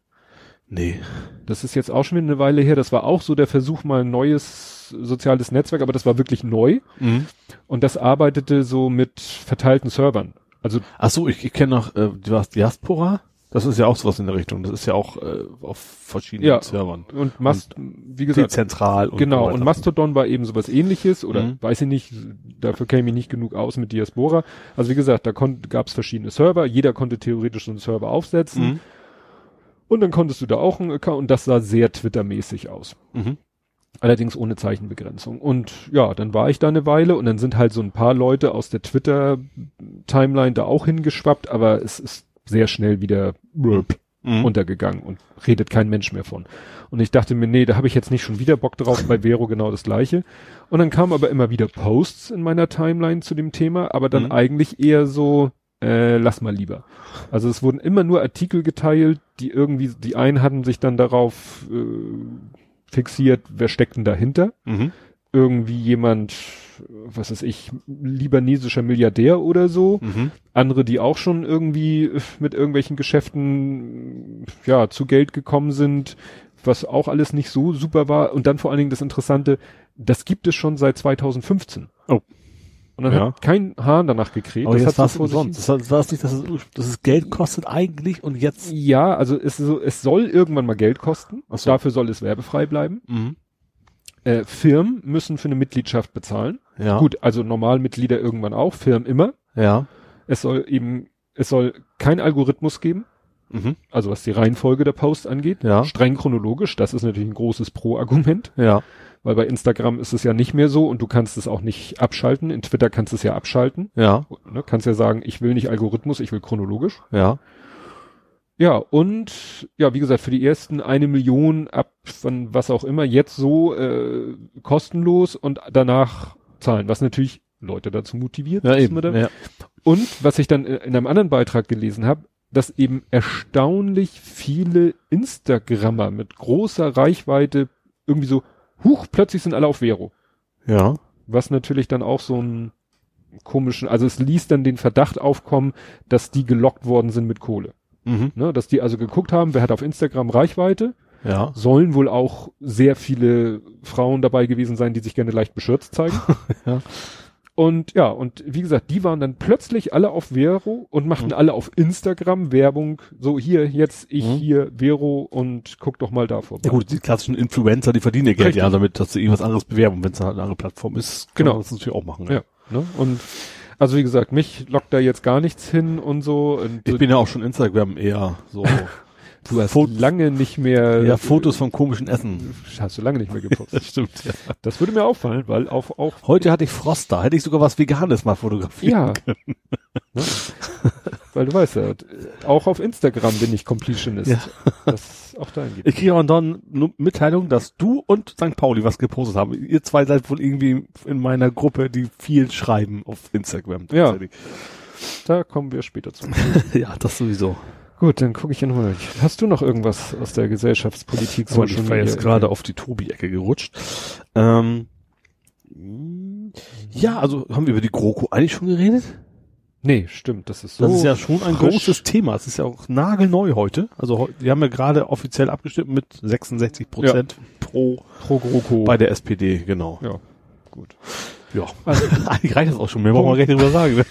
Nee. Das ist jetzt auch schon wieder eine Weile her. Das war auch so der Versuch, mal ein neues soziales Netzwerk, aber das war wirklich neu. Mhm. Und das arbeitete so mit verteilten Servern. Also Ach so, ich, ich kenne noch, äh, du hast Diaspora. Das ist ja auch sowas in der Richtung. Das ist ja auch äh, auf verschiedenen ja, Servern. Und Mast, und wie gesagt, zentral. Und genau. Und Mastodon war eben sowas ähnliches oder mhm. weiß ich nicht, dafür käme ich nicht genug aus mit Diaspora. Also wie gesagt, da gab es verschiedene Server. Jeder konnte theoretisch so einen Server aufsetzen. Mhm. Und dann konntest du da auch einen Account und das sah sehr Twitter-mäßig aus. Mhm. Allerdings ohne Zeichenbegrenzung. Und ja, dann war ich da eine Weile und dann sind halt so ein paar Leute aus der Twitter-Timeline da auch hingeschwappt, aber es ist sehr schnell wieder mhm. untergegangen und redet kein Mensch mehr von. Und ich dachte mir, nee, da habe ich jetzt nicht schon wieder Bock drauf, bei Vero genau das gleiche. Und dann kamen aber immer wieder Posts in meiner Timeline zu dem Thema, aber dann mhm. eigentlich eher so, äh, lass mal lieber. Also es wurden immer nur Artikel geteilt, die irgendwie, die einen hatten sich dann darauf äh, fixiert, wer steckt denn dahinter? Mhm. Irgendwie jemand, was weiß ich, libanesischer Milliardär oder so. Mhm. Andere, die auch schon irgendwie mit irgendwelchen Geschäften, ja, zu Geld gekommen sind, was auch alles nicht so super war. Und dann vor allen Dingen das Interessante, das gibt es schon seit 2015. Oh. Und dann ja. hat kein Hahn danach gekriegt. Aber das jetzt hat so umsonst. Das war es nicht, dass es, dass es Geld kostet eigentlich und jetzt. Ja, also es, so, es soll irgendwann mal Geld kosten. So. Dafür soll es werbefrei bleiben. Mhm. Äh, Firmen müssen für eine Mitgliedschaft bezahlen. Ja. Gut, also Normalmitglieder irgendwann auch, Firmen immer. Ja. Es soll eben, es soll kein Algorithmus geben. Mhm. Also was die Reihenfolge der Post angeht. Ja. Streng chronologisch, das ist natürlich ein großes Pro-Argument. Ja weil bei Instagram ist es ja nicht mehr so und du kannst es auch nicht abschalten. In Twitter kannst du es ja abschalten. Ja. Ne, kannst ja sagen, ich will nicht Algorithmus, ich will chronologisch. Ja. Ja, und ja, wie gesagt, für die ersten eine Million ab von was auch immer, jetzt so äh, kostenlos und danach zahlen, was natürlich Leute dazu motiviert. Ja, eben. Da, Ja. Und was ich dann in einem anderen Beitrag gelesen habe, dass eben erstaunlich viele Instagrammer mit großer Reichweite irgendwie so, huch, plötzlich sind alle auf Vero. ja. Was natürlich dann auch so einen komischen, also es ließ dann den Verdacht aufkommen, dass die gelockt worden sind mit Kohle. Mhm. Ne? Dass die also geguckt haben, wer hat auf Instagram Reichweite, Ja. sollen wohl auch sehr viele Frauen dabei gewesen sein, die sich gerne leicht beschürzt zeigen. Ja. Und ja, und wie gesagt, die waren dann plötzlich alle auf Vero und machten Mhm. alle auf Instagram Werbung, so hier, jetzt ich Mhm. hier Vero und guck doch mal da vorbei. Ja gut, die klassischen Influencer, die verdienen ihr Geld Richtig. ja damit, dass sie irgendwas anderes bewerben. Wenn es halt eine andere Plattform ist, kann Genau. man das natürlich auch machen. Ja. Ne? Und also wie gesagt, mich lockt da jetzt gar nichts hin und so. Und Ich bin ja auch schon Instagram eher so. du hast Fot- lange nicht mehr ja, Fotos von komischen Essen. hast du lange nicht mehr gepostet. stimmt, ja. das würde mir auffallen, weil auf auch Heute hatte ich Frost da, hätte ich sogar was Veganes mal fotografiert. Ja. ne? Weil du weißt ja, auch auf Instagram bin ich Completionist. Ja. Das auch dahin geht. Ich kriege auch dann eine Mitteilung, dass du und St. Pauli was gepostet haben. Ihr zwei seid wohl irgendwie in meiner Gruppe, die viel schreiben auf Instagram. Ja. Da kommen wir später zu. ja, das sowieso. Gut, dann gucke ich ja nochmal. Hast du noch irgendwas aus der Gesellschaftspolitik? So, ich war jetzt gerade auf die Tobi-Ecke gerutscht. Ähm, ja, also haben wir über die GroKo eigentlich schon geredet? Nee, stimmt, das ist so. Das ist ja schon ein frisch. großes Thema. Es ist ja auch nagelneu heute. Also die haben ja gerade offiziell abgestimmt mit 66 Prozent pro pro GroKo. bei der SPD, genau. ja, gut. Ja. Also, Eigentlich reicht das auch schon. Mehr brauchen wir gar nicht drüber sagen. ne?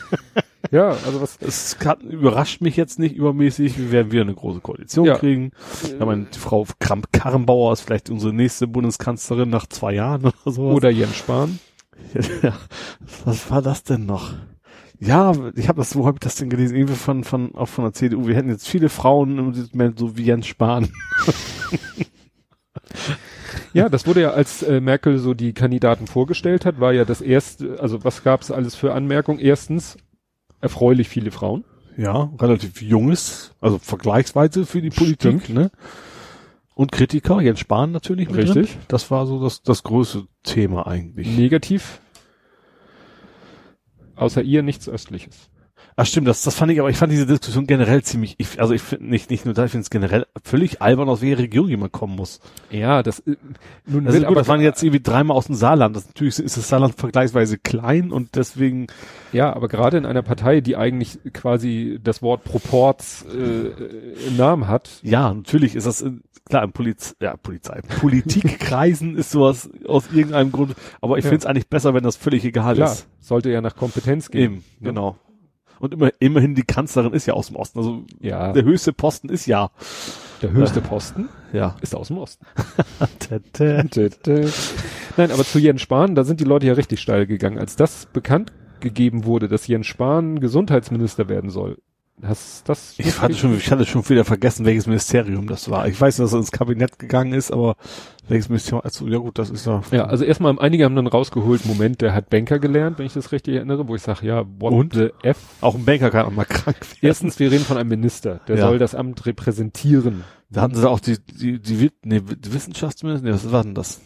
Ja, also was. Es kann, überrascht mich jetzt nicht übermäßig. Wir werden wieder eine große Koalition Ja. kriegen. Ja, meine, die Frau Kramp-Karrenbauer ist vielleicht unsere nächste Bundeskanzlerin nach zwei Jahren oder so. Oder Jens Spahn. Ja, was war das denn noch? Ja, ich habe das, wo habe ich das denn gelesen? Irgendwie von, von, auch von der CDU. Wir hätten jetzt viele Frauen im Moment so wie Jens Spahn. Ja, das wurde ja, als äh, Merkel so die Kandidaten vorgestellt hat, war ja das erste, also was gab es alles für Anmerkungen? Erstens, erfreulich viele Frauen. Ja, relativ junges, also vergleichsweise für die Politik, ne? Und Kritiker, Jens Spahn natürlich Richtig. Das war so das, das größte Thema eigentlich. Negativ. Außer ihr nichts Östliches. Ach stimmt, das, das fand ich, aber ich fand diese Diskussion generell ziemlich, ich, also ich finde nicht, nicht nur da, ich finde es generell völlig albern, aus welcher Region jemand kommen muss. Ja, das äh, nun Also wird gut, aber das waren jetzt irgendwie dreimal aus dem Saarland. Das natürlich ist das Saarland vergleichsweise klein und deswegen, ja, aber gerade in einer Partei, die eigentlich quasi das Wort Proports äh, im Namen hat, ja, natürlich ist das äh, klar im Poliz ja, Polizei, Politikkreisen ist sowas aus irgendeinem Grund, aber ich Ja. finde es eigentlich besser, wenn das völlig egal klar, ist. sollte ja nach Kompetenz gehen. Eben, genau. Und immer, immerhin die Kanzlerin ist ja aus dem Osten. Also Ja, der höchste Posten ist ja. der höchste Posten Ja. ist aus dem Osten. Nein, aber zu Jens Spahn, da sind die Leute ja richtig steil gegangen. Als das bekannt gegeben wurde, dass Jens Spahn Gesundheitsminister werden soll, hast das Ich hatte schon, ich hatte schon wieder vergessen, welches Ministerium das war. Ich weiß, dass er ins Kabinett gegangen ist, aber welches Ministerium, also, ja gut, das ist ja. Ja, also erstmal, einige haben dann rausgeholt, Moment, der hat Banker gelernt, wenn ich das richtig erinnere, wo ich sage, ja, what Und? the F? Auch ein Banker kann auch mal krank werden. Erstens, wir reden von einem Minister, der Ja. soll das Amt repräsentieren. Da hatten sie auch die, die, die, nee, die Wissenschaftsminister, nee, was war denn das?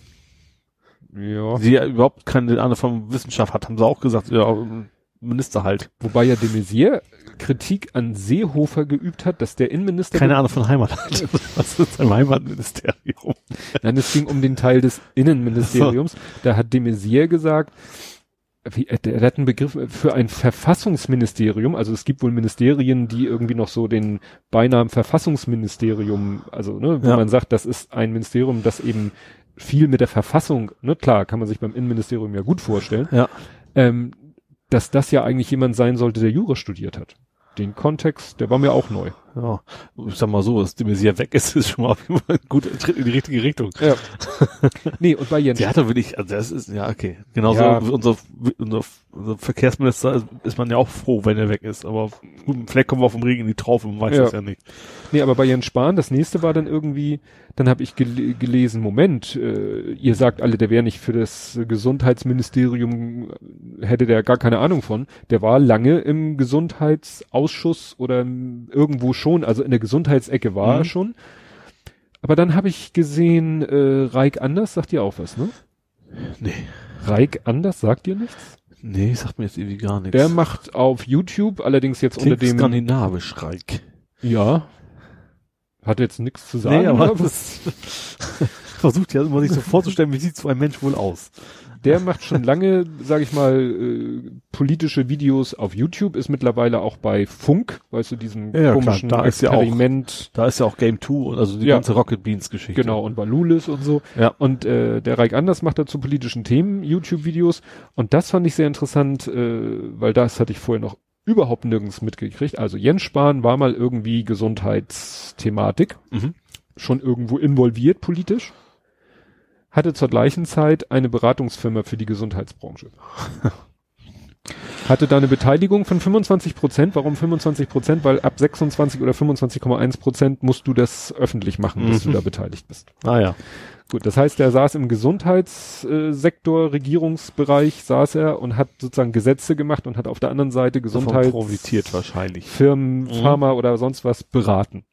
Ja. Die ja überhaupt keine Ahnung von Wissenschaft hat, haben sie auch gesagt, ja, Minister halt. Wobei ja de Maizière Kritik an Seehofer geübt hat, dass der Innenminister Keine Ahnung von Heimat hat. Was ist ein Heimatministerium? Nein, es ging um den Teil des Innenministeriums. Da hat de Maizière gesagt, wie, äh, der hat einen Begriff für ein Verfassungsministerium. Also es gibt wohl Ministerien, die irgendwie noch so den Beinamen Verfassungsministerium, also ne, wo Ja. man sagt, das ist ein Ministerium, das eben viel mit der Verfassung, ne, klar, kann man sich beim Innenministerium ja gut vorstellen, Ja. ähm, dass das ja eigentlich jemand sein sollte, der Jura studiert hat. Den Kontext, der war mir auch neu. Ja, ich sag mal so, dass die Messier weg ist, ist schon mal auf jeden Fall ein guter Tritt in die richtige Richtung. Ja. nee, und bei Jens Der hat doch wirklich, also das ist, ja, okay. Genauso Ja. wie unser, unser, unser Verkehrsminister ist, ist man ja auch froh, wenn er weg ist. Aber gut, vielleicht kommen wir vom Regen in die Traufe, man weiß Ja. das ja nicht. Nee, aber bei Jens Spahn, das nächste war dann irgendwie, dann habe ich gel gelesen, Moment, äh, ihr sagt alle, der wäre nicht für das Gesundheitsministerium, hätte der gar keine Ahnung von. Der war lange im Gesundheitsausschuss oder irgendwo schon, also in der Gesundheitsecke war Mhm. er schon. Aber dann habe ich gesehen, äh, Reik Anders sagt dir auch was, ne? Nee. Reik Anders sagt dir nichts? Nee, sagt mir jetzt irgendwie gar nichts. Der macht auf YouTube, allerdings jetzt Klingt unter dem, skandinavisch reich. ja, hat jetzt nichts zu sagen. Nee, aber aber das versucht ja immer sich so vorzustellen, wie sieht so ein Mensch wohl aus. Der macht schon lange, sage ich mal, äh, politische Videos auf YouTube, ist mittlerweile auch bei Funk, weißt du, diesem Ja, ja, klar, komischen da ist ja auch- Experiment. Da ist ja auch Game 2 und also die Ja. ganze Rocket Beans Geschichte. Genau, und bei Lulis und so. Ja. Und äh, der Reik Anders macht dazu politischen Themen YouTube-Videos. Und das fand ich sehr interessant, äh, weil das hatte ich vorher noch überhaupt nirgends mitgekriegt. Also Jens Spahn war mal irgendwie Gesundheitsthematik, Mhm. schon irgendwo involviert politisch, hatte zur gleichen Zeit eine Beratungsfirma für die Gesundheitsbranche. hatte da eine Beteiligung von 25 Prozent. Warum 25 Prozent? Weil ab 26 oder 25,1 Prozent musst du das öffentlich machen, dass Mhm. du da beteiligt bist. Ah ja. Gut, das heißt, er saß im Gesundheitssektor, Regierungsbereich saß er und hat sozusagen Gesetze gemacht und hat auf der anderen Seite Davon Gesundheits profitiert wahrscheinlich. Firmen, Mhm. Pharma oder sonst was beraten.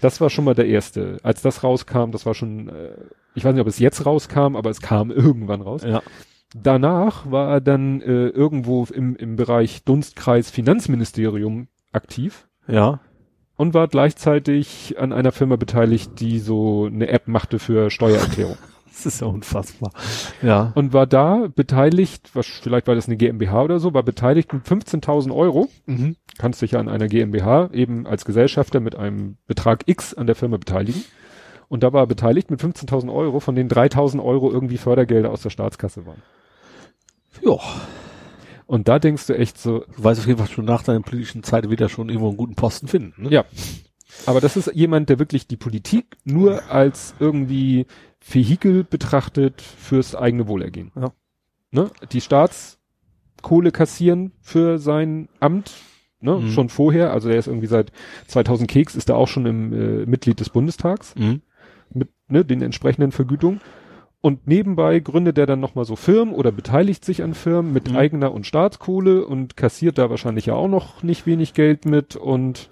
Das war schon mal der erste. Als das rauskam, das war schon, äh, ich weiß nicht, ob es jetzt rauskam, aber es kam irgendwann raus. Ja. Danach war er dann äh, irgendwo im, im Bereich Dunstkreis Finanzministerium aktiv Ja. und war gleichzeitig an einer Firma beteiligt, die so eine App machte für Steuererklärung. Das ist ja unfassbar. Ja. und war da beteiligt, was, vielleicht war das eine GmbH oder so, war beteiligt mit 15.000 Euro. Mhm. Kannst dich ja an einer GmbH eben als Gesellschafter mit einem Betrag X an der Firma beteiligen. Und da war er beteiligt mit 15.000 Euro, von denen 3.000 Euro irgendwie Fördergelder aus der Staatskasse waren. Ja. Und da denkst du echt so, Du weißt auf jeden Fall schon nach deiner politischen Zeit wieder schon irgendwo einen guten Posten finden. Ne? ja. Aber das ist jemand, der wirklich die Politik nur als irgendwie Vehikel betrachtet fürs eigene Wohlergehen. Ja. Ne? Die Staatskohle kassieren für sein Amt, ne? Mhm. schon vorher, also er ist irgendwie seit 2000 Keks, ist er auch schon im äh, Mitglied des Bundestags Mhm. Mit ne, den entsprechenden Vergütungen. Und nebenbei gründet er dann nochmal so Firmen oder beteiligt sich an Firmen mit Mhm. eigener und Staatskohle und kassiert da wahrscheinlich ja auch noch nicht wenig Geld mit und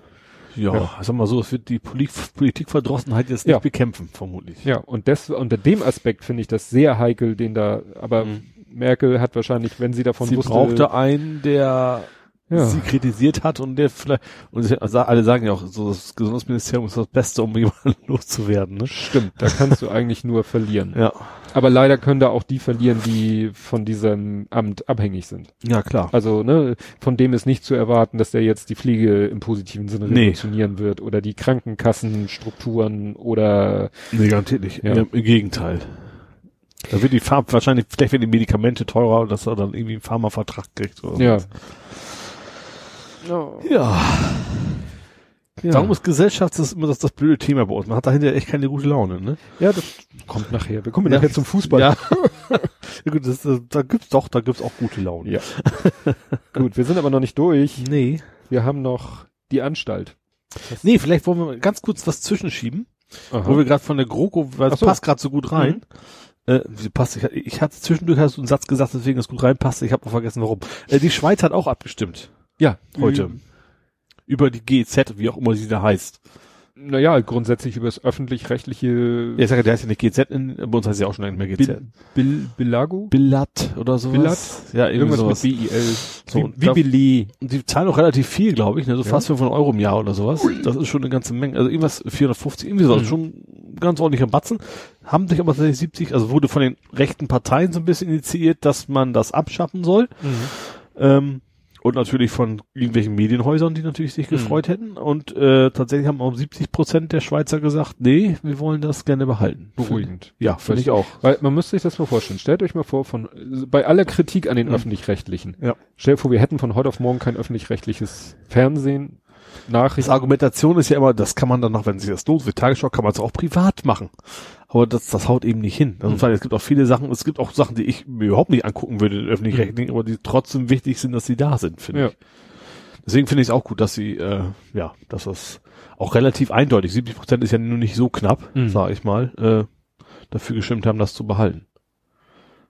Ja, Ja. sag mal so, es wird die Poli Politikverdrossenheit jetzt nicht Ja. bekämpfen, vermutlich. ja, und des, unter dem Aspekt finde ich das sehr heikel, den da, aber Mhm. Merkel hat wahrscheinlich, wenn sie davon Sie wusste, brauchte einen, der ja, sie kritisiert hat und der vielleicht, und alle sagen ja auch, so das Gesundheitsministerium ist das Beste, um jemanden loszuwerden, ne? stimmt, da kannst du eigentlich nur verlieren. Ja. Aber leider können da auch die verlieren, die von diesem Amt abhängig sind. Ja, klar. Also, ne, von dem ist nicht zu erwarten, dass der jetzt die Pflege im positiven Sinne Nee. revolutionieren wird oder die Krankenkassenstrukturen oder Nee, garantiert nicht. Ja. Im, Gegenteil. Da wird die Farb wahrscheinlich, vielleicht werden die Medikamente teurer dass er dann irgendwie einen Pharmavertrag kriegt. Oder ja. So. Ja. Ja. Darum ist Gesellschaft das ist immer das, das blöde Thema bei uns. Man hat dahinter echt keine gute Laune, ne? ja, das kommt nachher. Wir kommen Ja. nachher zum Fußball. Ja. ja gut, das, das, da gibt's doch, da gibt's auch gute Laune. Ja. Gut, wir sind aber noch nicht durch. Nee. Wir haben noch die Anstalt. Nee, vielleicht wollen wir ganz kurz was zwischenschieben, Aha. wo wir gerade von der GroKo, weil das so. passt gerade so gut rein. Äh, wie passt, ich, ich hatte zwischendurch hast du einen Satz gesagt, deswegen es gut reinpasst. Ich habe vergessen, warum. Äh, die Schweiz hat auch abgestimmt ja, heute Ü- über die GZ, wie auch immer sie da heißt. Naja, grundsätzlich über das öffentlich-rechtliche Ja, ich sage, der heißt ja nicht GZ, in, bei uns heißt ja auch schon nicht mehr GZ. Bil Bil Bilago? Billat oder sowas. Billat? Ja, Irgendwas sowas. mit BIL. So, wie, und wie Billet. Und die zahlen auch relativ viel, glaube ich, ne? so Ja. fast 500 Euro im Jahr oder sowas. Das ist schon eine ganze Menge. Also irgendwas 450, irgendwie so, Mhm. schon ganz ordentlicher Batzen. Haben sich aber tatsächlich 70, also wurde von den rechten Parteien so ein bisschen initiiert, dass man das abschaffen soll. Ähm, und natürlich von irgendwelchen Medienhäusern, die natürlich sich Mhm. gefreut hätten. Und äh, tatsächlich haben auch 70 Prozent der Schweizer gesagt, nee, wir wollen das gerne behalten. Beruhigend. Ja, finde ich auch. Weil man müsste sich das mal vorstellen. Stellt euch mal vor, von bei aller Kritik an den Mhm. öffentlich-rechtlichen. Ja. Stellt vor, wir hätten von heute auf morgen kein öffentlich-rechtliches Fernsehen, Das Nachrichten. Argumentation ist ja immer, das kann man dann noch, wenn sich das los wird, Tagesschau kann man es auch privat machen. Aber das, das haut eben nicht hin. Also Mhm. es gibt auch viele Sachen, es gibt auch Sachen, die ich mir überhaupt nicht angucken würde, in öffentlich-rechtlichen, aber die trotzdem wichtig sind, dass sie da sind, finde Ja. ich. Deswegen finde ich es auch gut, dass sie, äh, ja, dass das auch relativ eindeutig, 70 Prozent ist ja nur nicht so knapp, Mhm. sag ich mal, äh, dafür gestimmt haben, das zu behalten.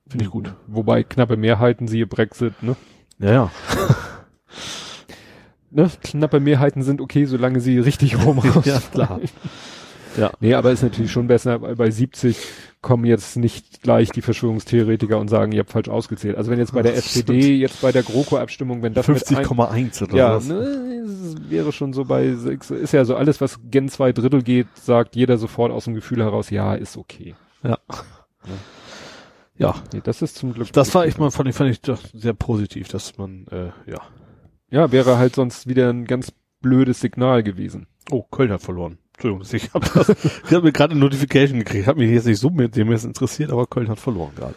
Finde ich gut. Wobei knappe Mehrheiten, siehe Brexit, ne? Ja, ja. ne, knappe Mehrheiten sind okay, solange sie richtig rum Ja, klar. Ja. Nee, aber ist natürlich schon besser, weil bei 70 kommen jetzt nicht gleich die Verschwörungstheoretiker und sagen, ihr habt falsch ausgezählt. Also wenn jetzt bei der SPD, jetzt bei der GroKo-Abstimmung, wenn das 50,1 oder ja, was? Ne, wäre schon so bei, ist ja so alles, was gen zwei Drittel geht, sagt jeder sofort aus dem Gefühl heraus, ja, ist okay. Ja. Ja. Nee, das ist zum Glück. Das war ich mal, fand ich, fand ich doch sehr positiv, dass man, äh, ja. Ja, wäre halt sonst wieder ein ganz blödes Signal gewesen. Oh, Köln hat verloren. Entschuldigung, ich habe habe mir gerade eine Notification gekriegt, hat mich jetzt nicht so mit dem jetzt interessiert, aber Köln hat verloren gerade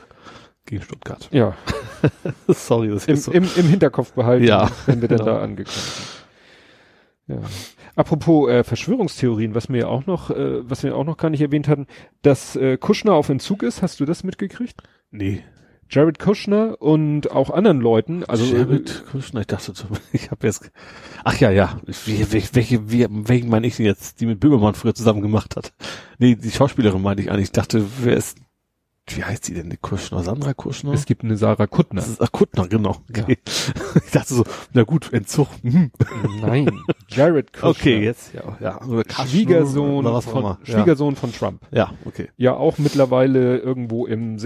gegen Stuttgart. Ja. Sorry, das Im, ist so. im, Im Hinterkopf behalten, Ja, wenn wir dann genau. da angekommen sind. Ja. Apropos äh, Verschwörungstheorien, was wir ja auch noch, äh, was wir auch noch gar nicht erwähnt hatten, dass äh, Kushner auf Entzug ist, hast du das mitgekriegt? Nee. Jared Kushner und auch anderen Leuten, also Jared Kushner, ich dachte, so, ich habe jetzt, ach ja, ja, wie, welche, welche, wie, welchen meine ich denn jetzt, die mit Böhmermann früher zusammen gemacht hat? Nee, die Schauspielerin meine ich eigentlich. Ich dachte, wer ist, wie heißt die denn, die Kushner? Sandra Kushner? äh, es gibt eine Sarah Kuttner. Ach, Kuttner, genau. Okay. Ich dachte so, na gut, Entzug. Hm. Nein, Jared Kushner. Okay, jetzt, ja, ja. Kushner Schwiegersohn, oder was von. Schwiegersohn von Trump. Ja. ja, okay. Ja, auch mittlerweile irgendwo im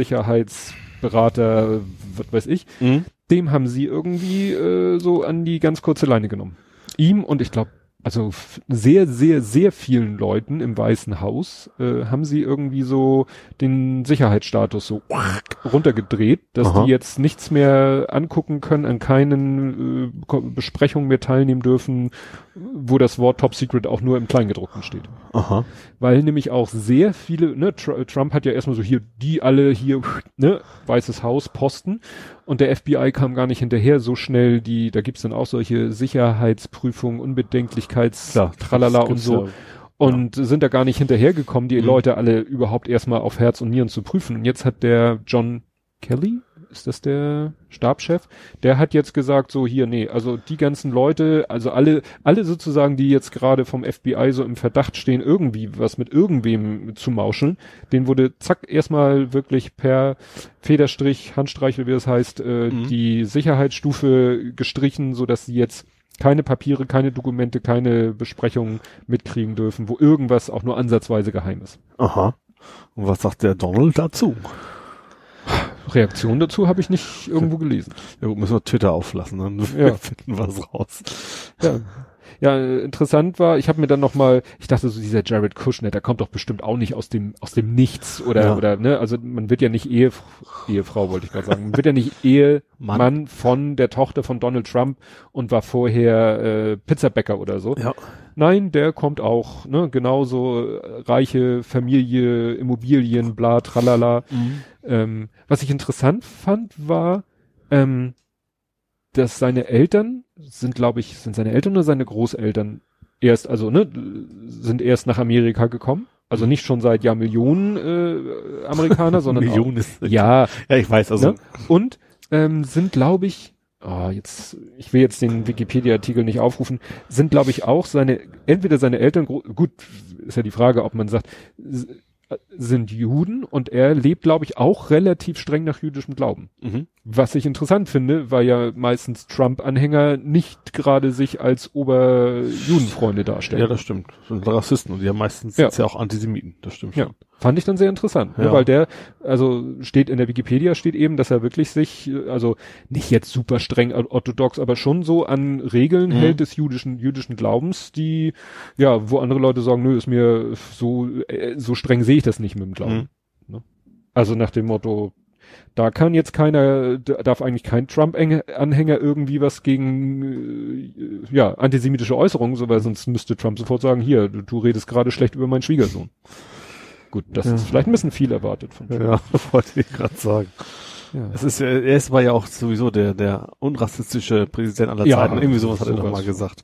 Sicherheitsberater, was weiß ich. Mhm. dem haben sie irgendwie äh, so an die ganz kurze Leine genommen. Ihm und ich glaube, also sehr, sehr, sehr vielen Leuten im Weißen Haus äh, haben sie irgendwie so den Sicherheitsstatus so runtergedreht, dass Aha. die jetzt nichts mehr angucken können, an keinen äh, Besprechungen mehr teilnehmen dürfen, wo das Wort Top Secret auch nur im Kleingedruckten steht Aha. weil nämlich auch sehr viele, ne, Tr Trump hat ja erstmal so hier, die alle hier, ne, Weißes Haus, Posten und der FBI kam gar nicht hinterher so schnell, die, da gibt's dann auch solche Sicherheitsprüfungen, Unbedenklichkeits, Klar, Tralala und so. ja. Und sind da gar nicht hinterhergekommen, die Mhm. Leute alle überhaupt erstmal auf Herz und Nieren zu prüfen. Und jetzt hat der John Kelly, ist das der Stabschef? Der hat jetzt gesagt, so hier, nee, also die ganzen Leute, also alle, alle sozusagen, die jetzt gerade vom FBI so im Verdacht stehen, irgendwie was mit irgendwem zu mauscheln, den wurde zack erstmal wirklich per Federstrich, Handstreich, oder wie das heißt, äh, Mhm. die Sicherheitsstufe gestrichen, so dass sie jetzt keine Papiere, keine Dokumente, keine Besprechungen mitkriegen dürfen, wo irgendwas auch nur ansatzweise geheim ist. Aha. Und was sagt der Donald dazu? Reaktion dazu habe ich nicht irgendwo gelesen. Ja gut, müssen wir Twitter auflassen, dann Ja. finden wir es raus. Ja. Ja, interessant war, ich habe mir dann noch mal, ich dachte so dieser Jared Kushner, der kommt doch bestimmt auch nicht aus dem aus dem Nichts oder Ja. oder ne, also man wird ja nicht Ehe, Ehefrau wollte ich gerade sagen, man wird ja nicht Ehemann Mann. von der Tochter von Donald Trump und war vorher äh, Pizzabäcker oder so. Ja. Nein, der kommt auch, ne, genauso äh, reiche Familie, Immobilien, bla, tralala. Ähm, was ich interessant fand, war, ähm, dass seine Eltern sind, glaube ich, sind seine Eltern oder seine Großeltern erst, also ne, sind erst nach Amerika gekommen. Also nicht schon seit Jahrmillionen äh, Amerikaner, sondern Millionen ist, ja, ja, ich weiß, also, ne? und ähm, sind, glaube ich, oh, jetzt, ich will jetzt den Wikipedia-Artikel nicht aufrufen, sind, glaube ich, auch seine, entweder seine Eltern, gut, ist ja die Frage, ob man sagt, äh, sind Juden und er lebt, glaube ich, auch relativ streng nach jüdischem Glauben. mhm. Was ich interessant finde, weil ja meistens Trump-Anhänger nicht gerade sich als Oberjudenfreunde darstellen. ja, das stimmt. Das sind Rassisten und die haben meistens Ja. ja auch Antisemiten, das stimmt Ja, schon. fand ich dann sehr interessant, ne, Ja. weil der, also steht in der Wikipedia steht eben, dass er wirklich sich, also nicht jetzt super streng orthodox, aber schon so an Regeln Mhm. hält des jüdischen jüdischen Glaubens, die ja, wo andere Leute sagen, nö, ist mir so äh, so streng sehe ich das nicht mit dem Glauben. Mhm. Ne? Also nach dem Motto, da kann jetzt keiner, da darf eigentlich kein Trump-Anhänger irgendwie was gegen äh, ja antisemitische Äußerungen, so weil sonst müsste Trump sofort sagen, hier, du, du redest gerade schlecht über meinen Schwiegersohn. Gut, das Ja. ist vielleicht ein bisschen viel erwartet von Trump. Ja, wollte ich gerade sagen. Ja. Es ist, äh, er ist war ja auch sowieso der, der unrassistische Präsident aller Ja, Zeiten. Irgendwie sowas hat er doch sowas mal von. gesagt.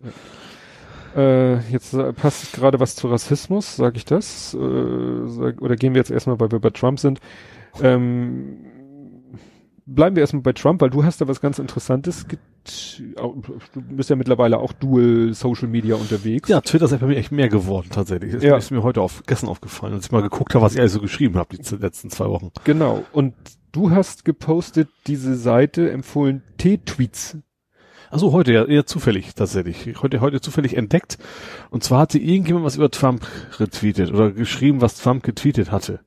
Äh, jetzt äh, passt gerade was zu Rassismus, sage ich das? Äh, sag, oder gehen wir jetzt erstmal, weil wir bei Trump sind. Ähm, bleiben wir erstmal bei Trump, weil du hast da was ganz Interessantes. Du bist ja mittlerweile auch dual Social Media unterwegs. Ja, Twitter ist mir echt mehr geworden tatsächlich. Das Ja. ist mir heute auf, gestern aufgefallen, als ich mal geguckt habe, was ich alles so geschrieben habe, die letzten zwei Wochen. Genau. Und du hast gepostet diese Seite empfohlen T-Tweets. Also heute ja eher zufällig tatsächlich. Heute heute zufällig entdeckt. Und zwar hatte irgendjemand was über Trump retweetet oder geschrieben, was Trump getweetet hatte.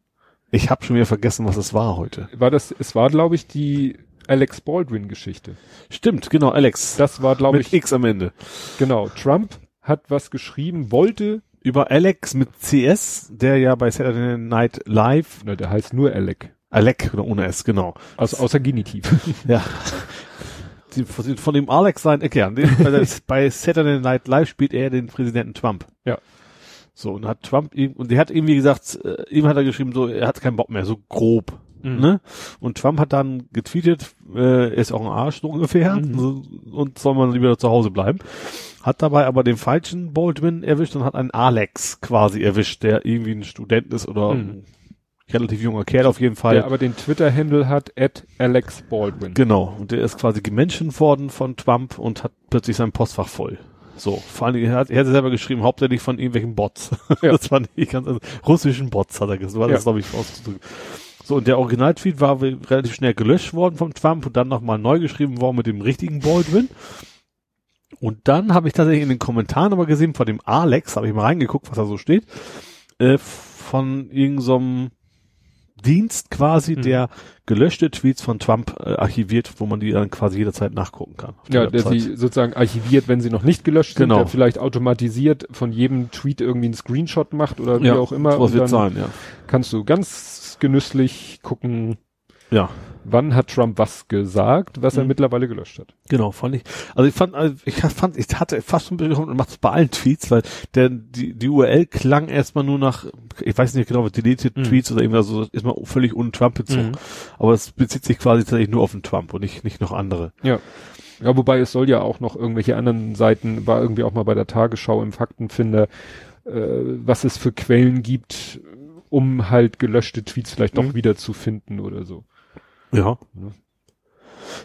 Ich habe schon wieder vergessen, was es war heute. War das, es war, glaube ich, die Alex Baldwin-Geschichte. Stimmt, genau, Alex. Das war, glaube ich. X am Ende. Genau. Trump hat was geschrieben, wollte. Über Alex mit CS, der ja bei Saturday Night Live. Ne, der heißt nur Alec. Alec oder ohne S, genau. Also außer Genitiv. ja. Die, von dem Alex sein, okay, bei Saturday Night Live spielt er den Präsidenten Trump. Ja. So, und hat Trump, und der hat irgendwie gesagt, äh, ihm hat er geschrieben, so, er hat keinen Bock mehr, so grob. Mhm. Ne? Und Trump hat dann getweetet, äh, er ist auch ein Arsch so ungefähr mhm. so, und soll man lieber zu Hause bleiben. Hat dabei aber den falschen Baldwin erwischt und hat einen Alex quasi erwischt, der irgendwie ein Student ist oder mhm. relativ junger Kerl auf jeden Fall. Der aber den Twitter-Handle hat, at Alex Baldwin. Genau, und der ist quasi gemenschen worden von Trump und hat plötzlich sein Postfach voll. So, vor allem, er hat, er hat selber geschrieben, hauptsächlich von irgendwelchen Bots. Ja. Das fand ich ganz, also, russischen Bots hat er gesagt, war das, ja. glaube ich, ausgedrückt. So, und der Originaltweet war relativ schnell gelöscht worden vom Trump und dann nochmal neu geschrieben worden mit dem richtigen Baldwin. Und dann habe ich tatsächlich in den Kommentaren aber gesehen, von dem Alex, habe ich mal reingeguckt, was da so steht, äh, von irgendeinem Dienst quasi, mhm. der gelöschte Tweets von Trump äh, archiviert, wo man die dann quasi jederzeit nachgucken kann. Ja, der sie sozusagen archiviert, wenn sie noch nicht gelöscht genau. sind, der vielleicht automatisiert von jedem Tweet irgendwie einen Screenshot macht oder wie ja, auch immer. Was wird sein, ja. Kannst du ganz genüsslich gucken, ja. Wann hat Trump was gesagt, was er Mhm. mittlerweile gelöscht hat. Genau, fand ich. Also ich fand, also ich fand, ich hatte fast schon Berührung und macht es bei allen Tweets, weil der die die URL klang erstmal nur nach, ich weiß nicht genau, deleted Mhm. Tweets oder irgendwas, so ist mal völlig ohne Trump bezogen. Mhm. Aber es bezieht sich quasi tatsächlich nur auf den Trump und nicht nicht noch andere. Ja. Ja, wobei es soll ja auch noch irgendwelche anderen Seiten, war irgendwie auch mal bei der Tagesschau im Faktenfinder, äh, was es für Quellen gibt, um halt gelöschte Tweets vielleicht doch Mhm. wieder zu finden oder so. Ja.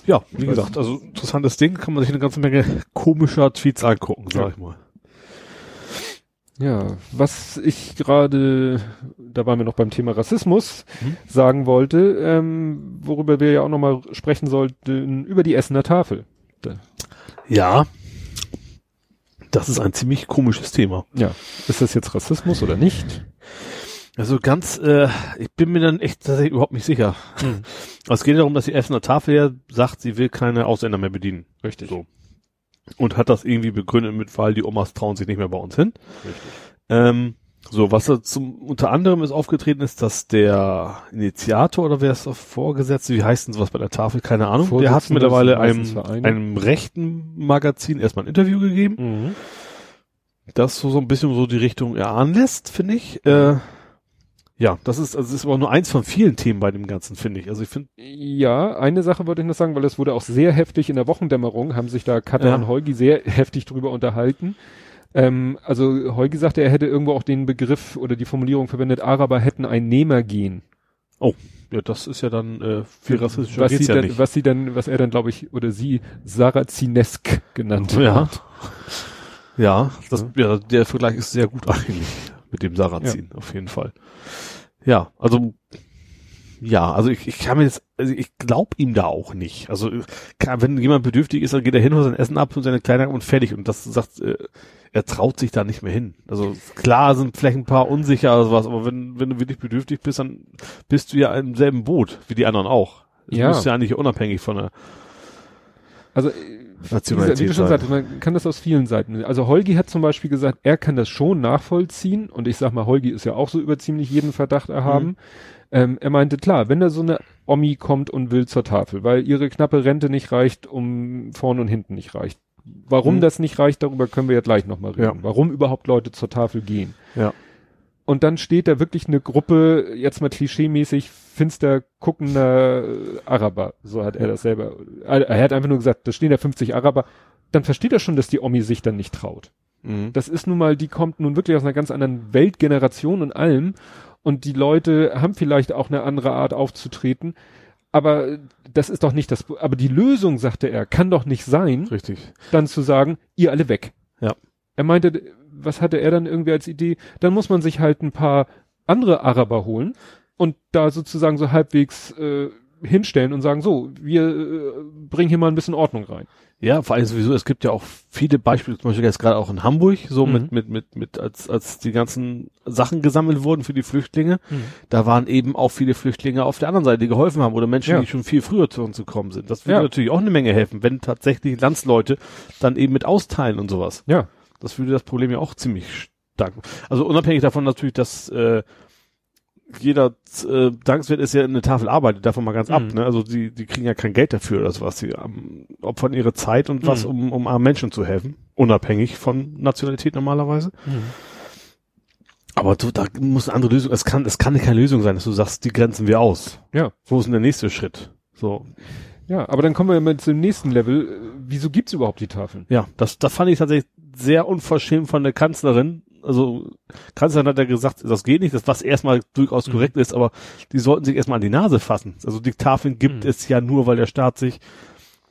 Ja. Wie weiß gesagt, also interessantes Ding, kann man sich eine ganze Menge komischer Tweets angucken, sag Ja. ich mal. Ja, was ich gerade, da waren wir noch beim Thema Rassismus, Mhm. sagen wollte, ähm, worüber wir ja auch nochmal sprechen sollten, über die Essener Tafel. Ja. Das ist ein ziemlich komisches Thema. Ja, ist das jetzt Rassismus oder nicht? Also ganz, äh, ich bin mir dann echt tatsächlich überhaupt nicht sicher. Hm. Es geht darum, dass die Essener Tafel ja sagt, sie will keine Ausländer mehr bedienen. Richtig. So. Und hat das irgendwie begründet mit, weil die Omas trauen sich nicht mehr bei uns hin. Richtig. Ähm, so, was da zum, unter anderem ist aufgetreten ist, dass der Initiator oder wer ist da Vorgesetzte, wie heißt denn sowas bei der Tafel, keine Ahnung, der hat mittlerweile einem, einem rechten Magazin erstmal ein Interview gegeben, Mhm. das so, so ein bisschen so die Richtung erahnen lässt, finde ich. Äh, ja, das ist, also das ist aber nur eins von vielen Themen bei dem Ganzen, finde ich. Also ich finde, Ja, eine Sache wollte ich noch sagen, weil es wurde auch sehr heftig in der Wochendämmerung, haben sich da Katja Ja. und Heugi sehr heftig drüber unterhalten. Ähm, also Heugi sagte, er hätte irgendwo auch den Begriff oder die Formulierung verwendet, Araber hätten ein Nehmergehen. ja, das ist ja dann äh, viel rassistischer was sie ja dann, nicht. was sie dann, was er dann, glaube ich, oder sie Sarazinesk genannt Ja. hat. Ja, das, ja, der Vergleich ist sehr gut eigentlich mit dem Sarrazin, auf jeden Fall. Ja, also, ja, also ich, ich kann mir jetzt, also ich glaube ihm da auch nicht. Also, kann, wenn jemand bedürftig ist, dann geht er hin, holt sein Essen ab und seine Kleidung und fertig. Und das sagt, äh, er traut sich da nicht mehr hin. Also, klar sind vielleicht ein paar unsicher oder sowas, aber wenn, wenn du wirklich bedürftig bist, dann bist du ja im selben Boot, wie die anderen auch. Du Ja. bist ja eigentlich unabhängig von der Also, wie du schon sagst, man kann das aus vielen Seiten. Also Holgi hat zum Beispiel gesagt, er kann das schon nachvollziehen und ich sag mal, Holgi ist ja auch so über ziemlich jeden Verdacht erhaben. Mhm. Ähm, er meinte, klar, wenn da so eine Omi kommt und will zur Tafel, weil ihre knappe Rente nicht reicht, um vorn und hinten nicht reicht. Warum Mhm. das nicht reicht, darüber können wir ja gleich nochmal reden. Ja. Warum überhaupt Leute zur Tafel gehen. Ja. Und dann steht da wirklich eine Gruppe, jetzt mal klischeemäßig, finster guckender äh, Araber. So hat er das selber. Er er hat einfach nur gesagt, da stehen da 50 Araber. Dann versteht er schon, dass die Omi sich dann nicht traut. Mhm. Das ist nun mal, die kommt nun wirklich aus einer ganz anderen Weltgeneration und allem. Und die Leute haben vielleicht auch eine andere Art aufzutreten. Aber das ist doch nicht das, aber die Lösung, sagte er, kann doch nicht sein, Richtig. dann zu sagen, ihr alle weg. Ja. Er meinte, was hatte er dann irgendwie als Idee? Dann muss man sich halt ein paar andere Araber holen und da sozusagen so halbwegs äh, hinstellen und sagen, so, wir äh, bringen hier mal ein bisschen Ordnung rein. Ja, vor allem sowieso, es gibt ja auch viele Beispiele, zum Beispiel jetzt gerade auch in Hamburg, so Mhm. mit, mit, mit, mit, als, als die ganzen Sachen gesammelt wurden für die Flüchtlinge, Mhm. da waren eben auch viele Flüchtlinge auf der anderen Seite, die geholfen haben oder Menschen, Ja. die schon viel früher zu uns gekommen sind. Das würde Ja. natürlich auch eine Menge helfen, wenn tatsächlich Landsleute dann eben mit austeilen und sowas. Ja. Das würde das Problem ja auch ziemlich stark. Also unabhängig davon natürlich, dass äh, jeder äh, dankenswert ist ja eine Tafel arbeitet, davon mal ganz ab. Mhm. Ne? Also die, die kriegen ja kein Geld dafür oder sowas. Die ähm, opfern ihre Zeit und was, Mhm. um, um armen Menschen zu helfen. Unabhängig von Nationalität normalerweise. Aber du, da muss eine andere Lösung, es kann, es kann keine Lösung sein, dass du sagst, die grenzen wir aus. Ja. Wo ist denn der nächste Schritt? So. Ja, aber dann kommen wir mal zum nächsten Level. Äh, Wieso gibt's überhaupt die Tafeln? Ja, das, das fand ich tatsächlich sehr unverschämt von der Kanzlerin. Also, Kanzlerin hat ja gesagt, das geht nicht, das was erstmal durchaus Mhm. korrekt ist, aber die sollten sich erstmal an die Nase fassen. Also die Tafeln gibt Mhm. es ja nur, weil der Staat sich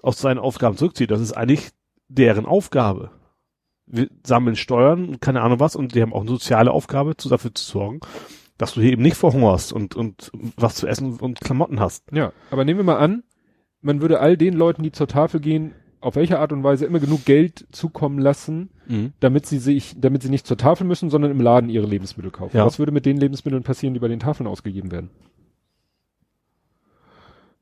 aus seinen Aufgaben zurückzieht. Das ist eigentlich deren Aufgabe. Wir sammeln Steuern, und keine Ahnung was, und die haben auch eine soziale Aufgabe, zu, dafür zu sorgen, dass du hier eben nicht verhungerst und, und was zu essen und Klamotten hast. Ja, aber nehmen wir mal an, man würde all den Leuten, die zur Tafel gehen, auf welche Art und Weise immer genug Geld zukommen lassen, damit sie sich, damit sie nicht zur Tafel müssen, sondern im Laden ihre Lebensmittel kaufen. Ja. Was würde mit den Lebensmitteln passieren, die bei den Tafeln ausgegeben werden?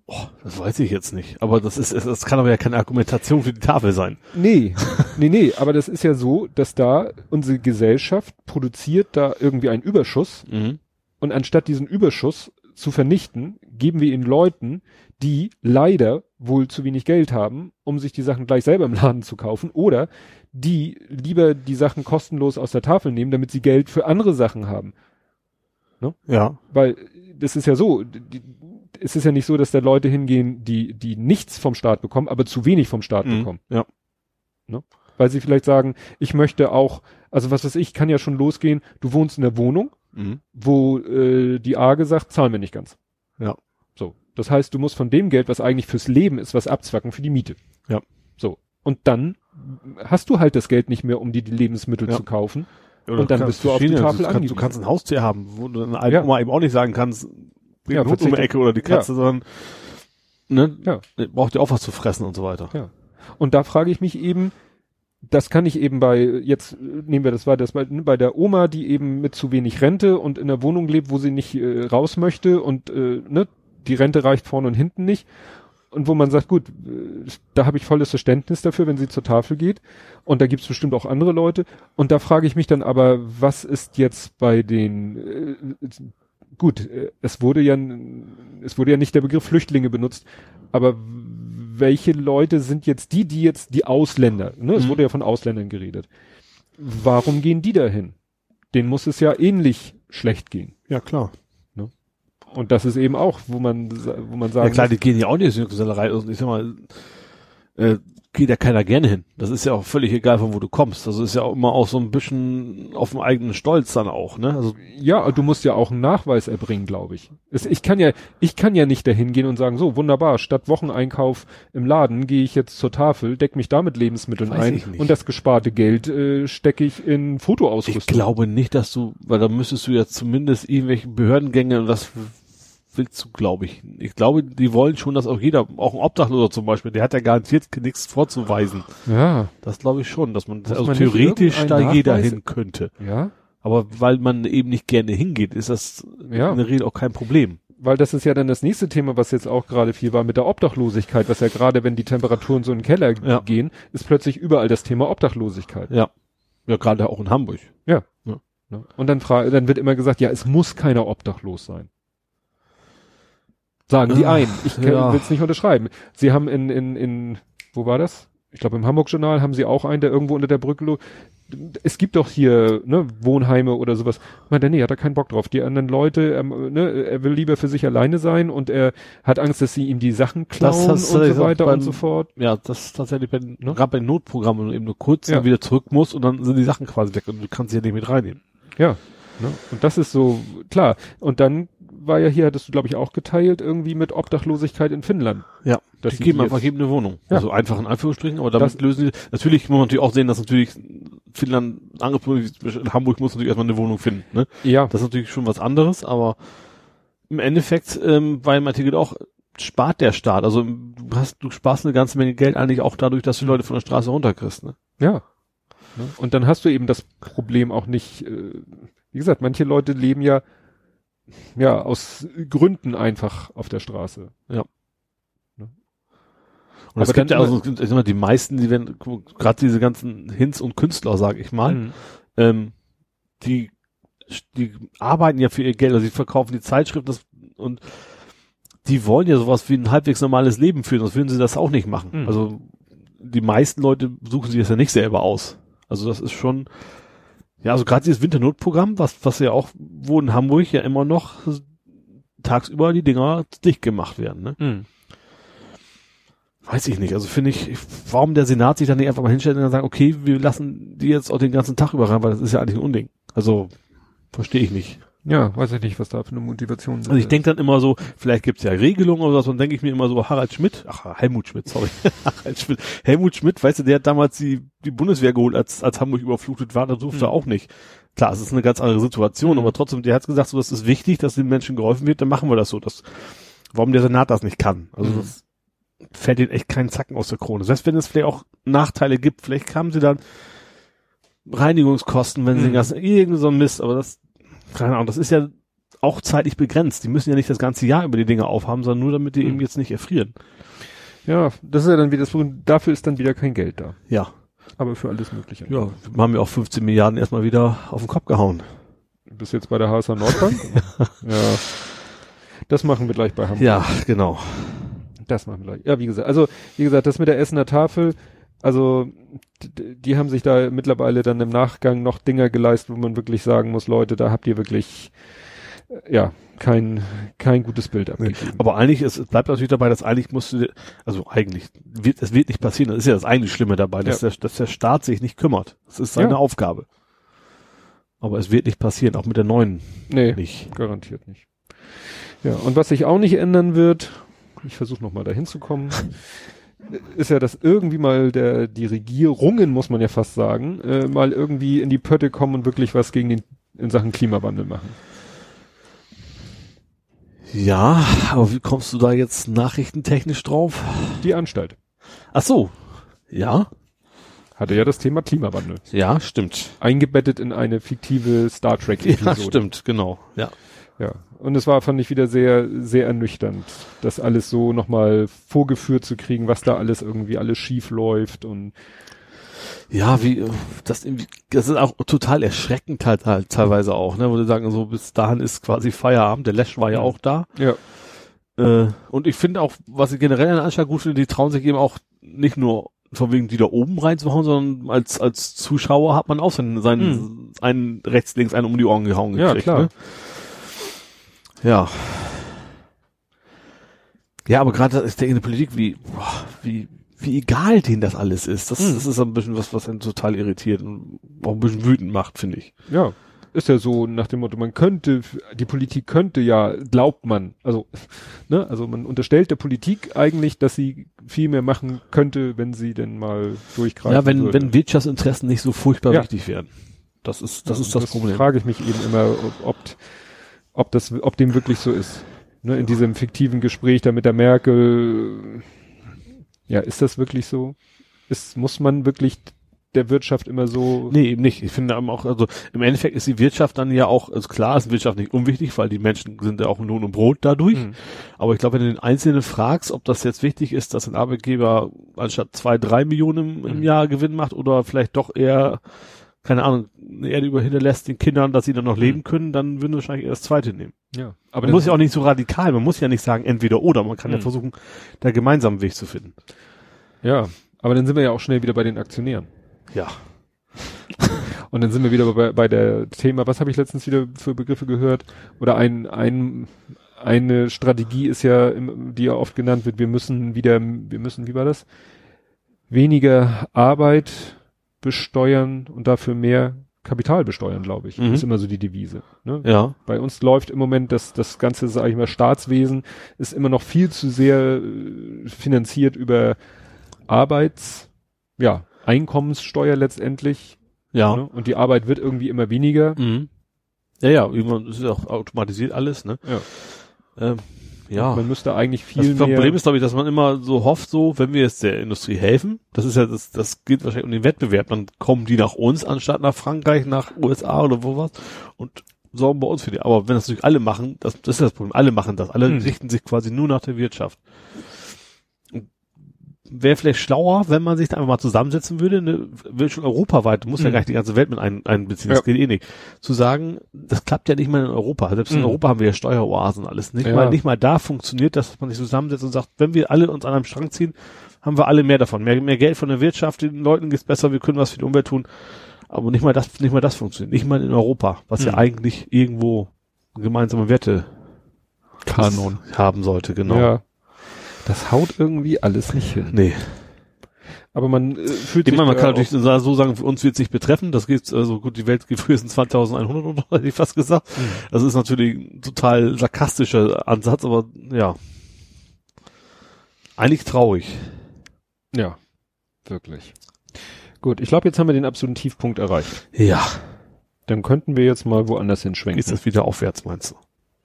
Oh, das weiß ich jetzt nicht. Aber das ist, das kann aber ja keine Argumentation für die Tafel sein. Nee, nee, nee, aber das ist ja so, dass da unsere Gesellschaft produziert da irgendwie einen Überschuss und anstatt diesen Überschuss zu vernichten, geben wir ihn Leuten, die leider wohl zu wenig Geld haben, um sich die Sachen gleich selber im Laden zu kaufen oder die lieber die Sachen kostenlos aus der Tafel nehmen, damit sie Geld für andere Sachen haben. Ja. Weil das ist ja so, die, es ist ja nicht so, dass da Leute hingehen, die, die nichts vom Staat bekommen, aber zu wenig vom Staat Mhm. bekommen. Ja. Weil sie vielleicht sagen, ich möchte auch, also was weiß ich, kann ja schon losgehen, du wohnst in der Wohnung, Mhm. wo äh, die AGE sagt, zahlen wir nicht ganz. Ja. So. Das heißt, du musst von dem Geld, was eigentlich fürs Leben ist, was abzwacken für die Miete. Ja. So. Und dann hast du halt das Geld nicht mehr, um dir die Lebensmittel Ja. zu kaufen. Oder Und dann bist du auf die Tafel du kannst, du kannst ein Haustier haben, wo du deine Ja. Oma eben auch nicht sagen kannst, den Ja, Hund um die Ecke oder die Katze, sondern ne, Ja. braucht ja auch was zu fressen und so weiter. Ja. Und da frage ich mich eben, das kann ich eben bei, jetzt nehmen wir das weiter, das bei, bei der Oma, die eben mit zu wenig Rente und in der Wohnung lebt, wo sie nicht äh, raus möchte und äh, ne, die Rente reicht vorne und hinten nicht. Und wo man sagt, gut, da habe ich volles Verständnis dafür, wenn sie zur Tafel geht. Und da gibt's bestimmt auch andere Leute. Und da frage ich mich dann aber, was ist jetzt bei den äh, gut, äh, es wurde ja es wurde ja nicht der Begriff Flüchtlinge benutzt, aber welche Leute sind jetzt die, die jetzt die Ausländer, ne? Es Mhm. wurde ja von Ausländern geredet. Warum gehen die dahin? Denen muss es ja ähnlich schlecht gehen. Ja, klar. Und das ist eben auch, wo man wo man sagen Ja klar, die gehen ja auch nicht in die Gesellerei. Also ich sag mal, äh, geht ja keiner gerne hin. Das ist ja auch völlig egal, von wo du kommst. Das ist ja auch immer auch so ein bisschen auf dem eigenen Stolz dann auch, ne? Also ja, du musst ja auch einen Nachweis erbringen, glaube ich. Es, ich kann ja, ich kann ja nicht dahin gehen und sagen, so wunderbar, statt Wocheneinkauf im Laden gehe ich jetzt zur Tafel, deck mich da mit Lebensmitteln Weiß ein und das gesparte Geld äh, stecke ich in Fotoausrüstung. ich glaube nicht, dass du, weil da müsstest du ja zumindest irgendwelche Behördengänge und das willst du, glaube ich. Ich glaube, die wollen schon, dass auch jeder, auch ein Obdachloser zum Beispiel, der hat ja garantiert nichts vorzuweisen. Ja, Das glaube ich schon, dass man, Muss also man theoretisch da irgendeinen jeder Nachweis- hin könnte. ja, Aber weil man eben nicht gerne hingeht, ist das Ja. in der Regel auch kein Problem. weil das ist ja dann das nächste Thema, was jetzt auch gerade viel war mit der Obdachlosigkeit, was ja gerade, wenn die Temperaturen so in den Keller Ja. gehen, ist plötzlich überall das Thema Obdachlosigkeit. Ja. Ja, gerade auch in Hamburg. Ne? Und dann, fra dann wird immer gesagt, ja, es muss keiner obdachlos sein. Sagen die Ah, ein. Ich ja. will es nicht unterschreiben. Sie haben in, in, in, wo war das? Ich glaube im Hamburg-Journal haben sie auch einen, der irgendwo unter der Brücke es gibt doch hier ne, Wohnheime oder sowas. Meint er, nee, hat er keinen Bock drauf. Die anderen Leute, ähm, ne, er will lieber für sich alleine sein und er hat Angst, dass sie ihm die Sachen klauen und so weiter beim- und so fort. Ja, das ist tatsächlich bei, Ne? gerade bei Notprogrammen, eben nur kurz Ja. wieder zurück musst und dann sind die Sachen quasi weg und du kannst sie ja nicht mit reinnehmen. Ja. Ne? Und das ist so, klar. Und dann war ja hier, hattest du, glaube ich, auch geteilt, irgendwie mit Obdachlosigkeit in Finnland. Ja, Dass die geben einfach jedem eine Wohnung. Ja. Also einfach in Anführungsstrichen, aber damit Das- lösen die, natürlich muss man natürlich auch sehen, dass natürlich Finnland, angefangen in Hamburg muss natürlich erstmal eine Wohnung finden, ne? Ja. Das ist natürlich schon was anderes, aber im Endeffekt ähm, war im Artikel auch, spart der Staat. Also du hast, du sparst eine ganze Menge Geld eigentlich auch dadurch, dass du Leute von der Straße runterkriegst. Ne? Ja. Und dann hast du eben das Problem auch nicht, äh, wie gesagt, manche Leute leben ja ja aus Gründen einfach auf der Straße. Ja. Ne? Und es gibt ja also, ich sag mal, die meisten, die werden, gerade diese ganzen Hints und Künstler, sag ich mal, mhm. ähm, die, die arbeiten ja für ihr Geld, also sie verkaufen die Zeitschriften das, und die wollen ja sowas wie ein halbwegs normales Leben führen, sonst würden sie das auch nicht machen. Mhm. Also die meisten Leute suchen sich das ja nicht selber aus. Also das ist schon, ja, also gerade dieses Winternotprogramm, was, was ja auch, wo in Hamburg ja immer noch tagsüber die Dinger dicht gemacht werden, ne? Mhm. Weiß ich nicht. Also finde ich, warum der Senat sich dann nicht einfach mal hinstellt und dann sagt, okay, wir lassen die jetzt auch den ganzen Tag über rein, weil das ist ja eigentlich ein Unding. Also, verstehe ich nicht. Ja, weiß ich nicht, was da für eine Motivation ist. Also ich denke dann immer so, vielleicht gibt's ja Regelungen oder so, dann denke ich mir immer so, Harald Schmidt, ach, Helmut Schmidt, sorry, Harald Schmidt, Helmut Schmidt, weißt du, der hat damals die, die Bundeswehr geholt, als, als Hamburg überflutet war, da durfte hm. er auch nicht. Klar, es ist eine ganz andere Situation, hm. aber trotzdem, der hat gesagt, so, das ist wichtig, dass den Menschen geholfen wird, dann machen wir das so. Das, warum der Senat das nicht kann. Also hm. das fällt ihnen echt keinen Zacken aus der Krone. Selbst wenn es vielleicht auch Nachteile gibt, vielleicht haben sie dann Reinigungskosten, wenn sie mhm. den irgendwie so ein Mist, aber das, keine Ahnung, das ist ja auch zeitlich begrenzt. Die müssen ja nicht das ganze Jahr über die Dinge aufhaben, sondern nur damit die mhm. eben jetzt nicht erfrieren. Ja, das ist ja dann wieder das Problem, dafür ist dann wieder kein Geld da. Ja. Aber für alles Mögliche. Ja, haben wir auch 15 Milliarden erstmal wieder auf den Kopf gehauen. Du bist jetzt bei der HSA Nordbank? ja. Das machen wir gleich bei Hamburg. Ja, genau. Das machen wir gleich. Ja, wie gesagt, also, wie gesagt, das mit der Essener Tafel, also, die haben sich da mittlerweile dann im Nachgang noch Dinger geleistet, wo man wirklich sagen muss, Leute, da habt ihr wirklich, ja, kein, kein gutes Bild abgegeben. Aber eigentlich, es bleibt natürlich dabei, dass eigentlich musste, also eigentlich, wird, es wird nicht passieren, das ist ja das eigentlich Schlimme dabei, dass, ja. der, dass der Staat sich nicht kümmert. Das ist seine ja. Aufgabe. Aber es wird nicht passieren, auch mit der neuen nee, nicht. garantiert nicht. Ja, und was sich auch nicht ändern wird, ich versuche nochmal dahin zu kommen, ist ja, dass irgendwie mal der, die Regierungen, muss man ja fast sagen, äh, mal irgendwie in die Pötte kommen und wirklich was gegen den, in Sachen Klimawandel machen. Ja, aber wie kommst du da jetzt nachrichtentechnisch drauf? Die Anstalt. Ach so. Ja. Hatte ja das Thema Klimawandel. Ja, stimmt. Eingebettet in eine fiktive Star Trek Episode. Ja, stimmt, genau. Ja. Ja. Und es war, fand ich wieder sehr, sehr ernüchternd, das alles so nochmal vorgeführt zu kriegen, was da alles irgendwie alles schief läuft und ja, wie das irgendwie, das ist auch total erschreckend halt, halt teilweise auch, ne, wo du sagen, so bis dahin ist quasi Feierabend, der Lash war ja auch da. Ja. Äh, und ich finde auch, was ich generell an Anstalt gut finde, die trauen sich eben auch nicht nur von wegen die da oben reinzuhauen, sondern als als Zuschauer hat man auch seinen, seinen hm. einen rechts, links, einen um die Ohren gehauen gekriegt. Ja, klar. Ne? Ja. Ja, aber gerade ist der in der Politik, wie, boah, wie, wie egal denen das alles ist. Das, hm. das ist ein bisschen was, was einen total irritiert und auch ein bisschen wütend macht, finde ich. Ja. Ist ja so nach dem Motto, man könnte, die Politik könnte ja, glaubt man, also, ne, also man unterstellt der Politik eigentlich, dass sie viel mehr machen könnte, wenn sie denn mal durchgreifen Ja, wenn, würde. wenn Wirtschaftsinteressen nicht so furchtbar ja. wichtig wären. Das ist, das ja, ist das, das Problem. frage ich mich eben immer, ob, ob ob das, ob dem wirklich so ist. Ne, in diesem fiktiven Gespräch da mit der Merkel, ja, ist das wirklich so? Ist, muss man wirklich der Wirtschaft immer so. Nee, eben nicht. Ich finde auch, also im Endeffekt ist die Wirtschaft dann ja auch, also klar ist Wirtschaft nicht unwichtig, weil die Menschen sind ja auch Lohn und Brot dadurch. Mhm. Aber ich glaube, wenn du den Einzelnen fragst, ob das jetzt wichtig ist, dass ein Arbeitgeber anstatt zwei, drei Millionen im, im mhm. Jahr Gewinn macht oder vielleicht doch eher keine Ahnung, eine Erde über hinterlässt den Kindern, dass sie dann noch leben mhm. können, dann würden wir wahrscheinlich das zweite nehmen. Ja. Aber man muss ja auch nicht so radikal, man muss ja nicht sagen entweder oder, man kann mhm. ja versuchen, da gemeinsamen Weg zu finden. Ja, aber dann sind wir ja auch schnell wieder bei den Aktionären. Ja. Und dann sind wir wieder bei, bei der Thema, was habe ich letztens wieder für Begriffe gehört? Oder ein, ein, eine Strategie ist ja, die ja oft genannt wird, wir müssen wieder, wir müssen, wie war das? Weniger Arbeit besteuern und dafür mehr Kapital besteuern, glaube ich. Mhm. Ist immer so die Devise. Ne? Ja. Bei uns läuft im Moment das, das ganze, sage ich mal, Staatswesen ist immer noch viel zu sehr äh, finanziert über Arbeits, ja, Einkommenssteuer letztendlich. Ja. Ne? Und die Arbeit wird irgendwie immer weniger. Mhm. Ja, ja, irgendwann ist auch automatisiert alles, ne? Ja. Ähm, Ja. Man müsste eigentlich viel Das mehr. Problem ist, glaube ich, dass man immer so hofft, so, wenn wir jetzt der Industrie helfen, das ist ja, das, das geht wahrscheinlich um den Wettbewerb, dann kommen die nach uns, anstatt nach Frankreich, nach USA oder wo was und sorgen bei uns für die. Aber wenn das natürlich alle machen, das, das ist das Problem, alle machen das, alle Hm. richten sich quasi nur nach der Wirtschaft. Wäre vielleicht schlauer, wenn man sich da einfach mal zusammensetzen würde, ne, will schon europaweit, muss ja Hm. gar nicht die ganze Welt mit ein, einbeziehen, das Ja. geht eh nicht. Zu sagen, das klappt ja nicht mal in Europa. Selbst in Hm. Europa haben wir ja Steueroasen alles. Nicht Ja. mal, nicht mal da funktioniert, das, dass man sich zusammensetzt und sagt, wenn wir alle uns an einem Strang ziehen, haben wir alle mehr davon. Mehr, mehr Geld von der Wirtschaft, den Leuten geht's besser, wir können was für die Umwelt tun. Aber nicht mal das, nicht mal das funktioniert. Nicht mal in Europa, was ja Hm. eigentlich irgendwo gemeinsame Werte Kanon. haben sollte, genau. Ja. Das haut irgendwie alles nicht hin. Nee. Aber man äh, fühlt Ich sich meine, man kann natürlich so sagen, für uns wird es nicht betreffen. Das geht, also gut, die Welt geht frühestens 2100 oder hätte ich fast gesagt. Mhm. Das ist natürlich ein total sarkastischer Ansatz, aber ja. Eigentlich traurig. Ja, wirklich. Gut, ich glaube, jetzt haben wir den absoluten Tiefpunkt erreicht. Ja. Dann könnten wir jetzt mal woanders hinschwenken. Ist das wieder aufwärts, meinst du?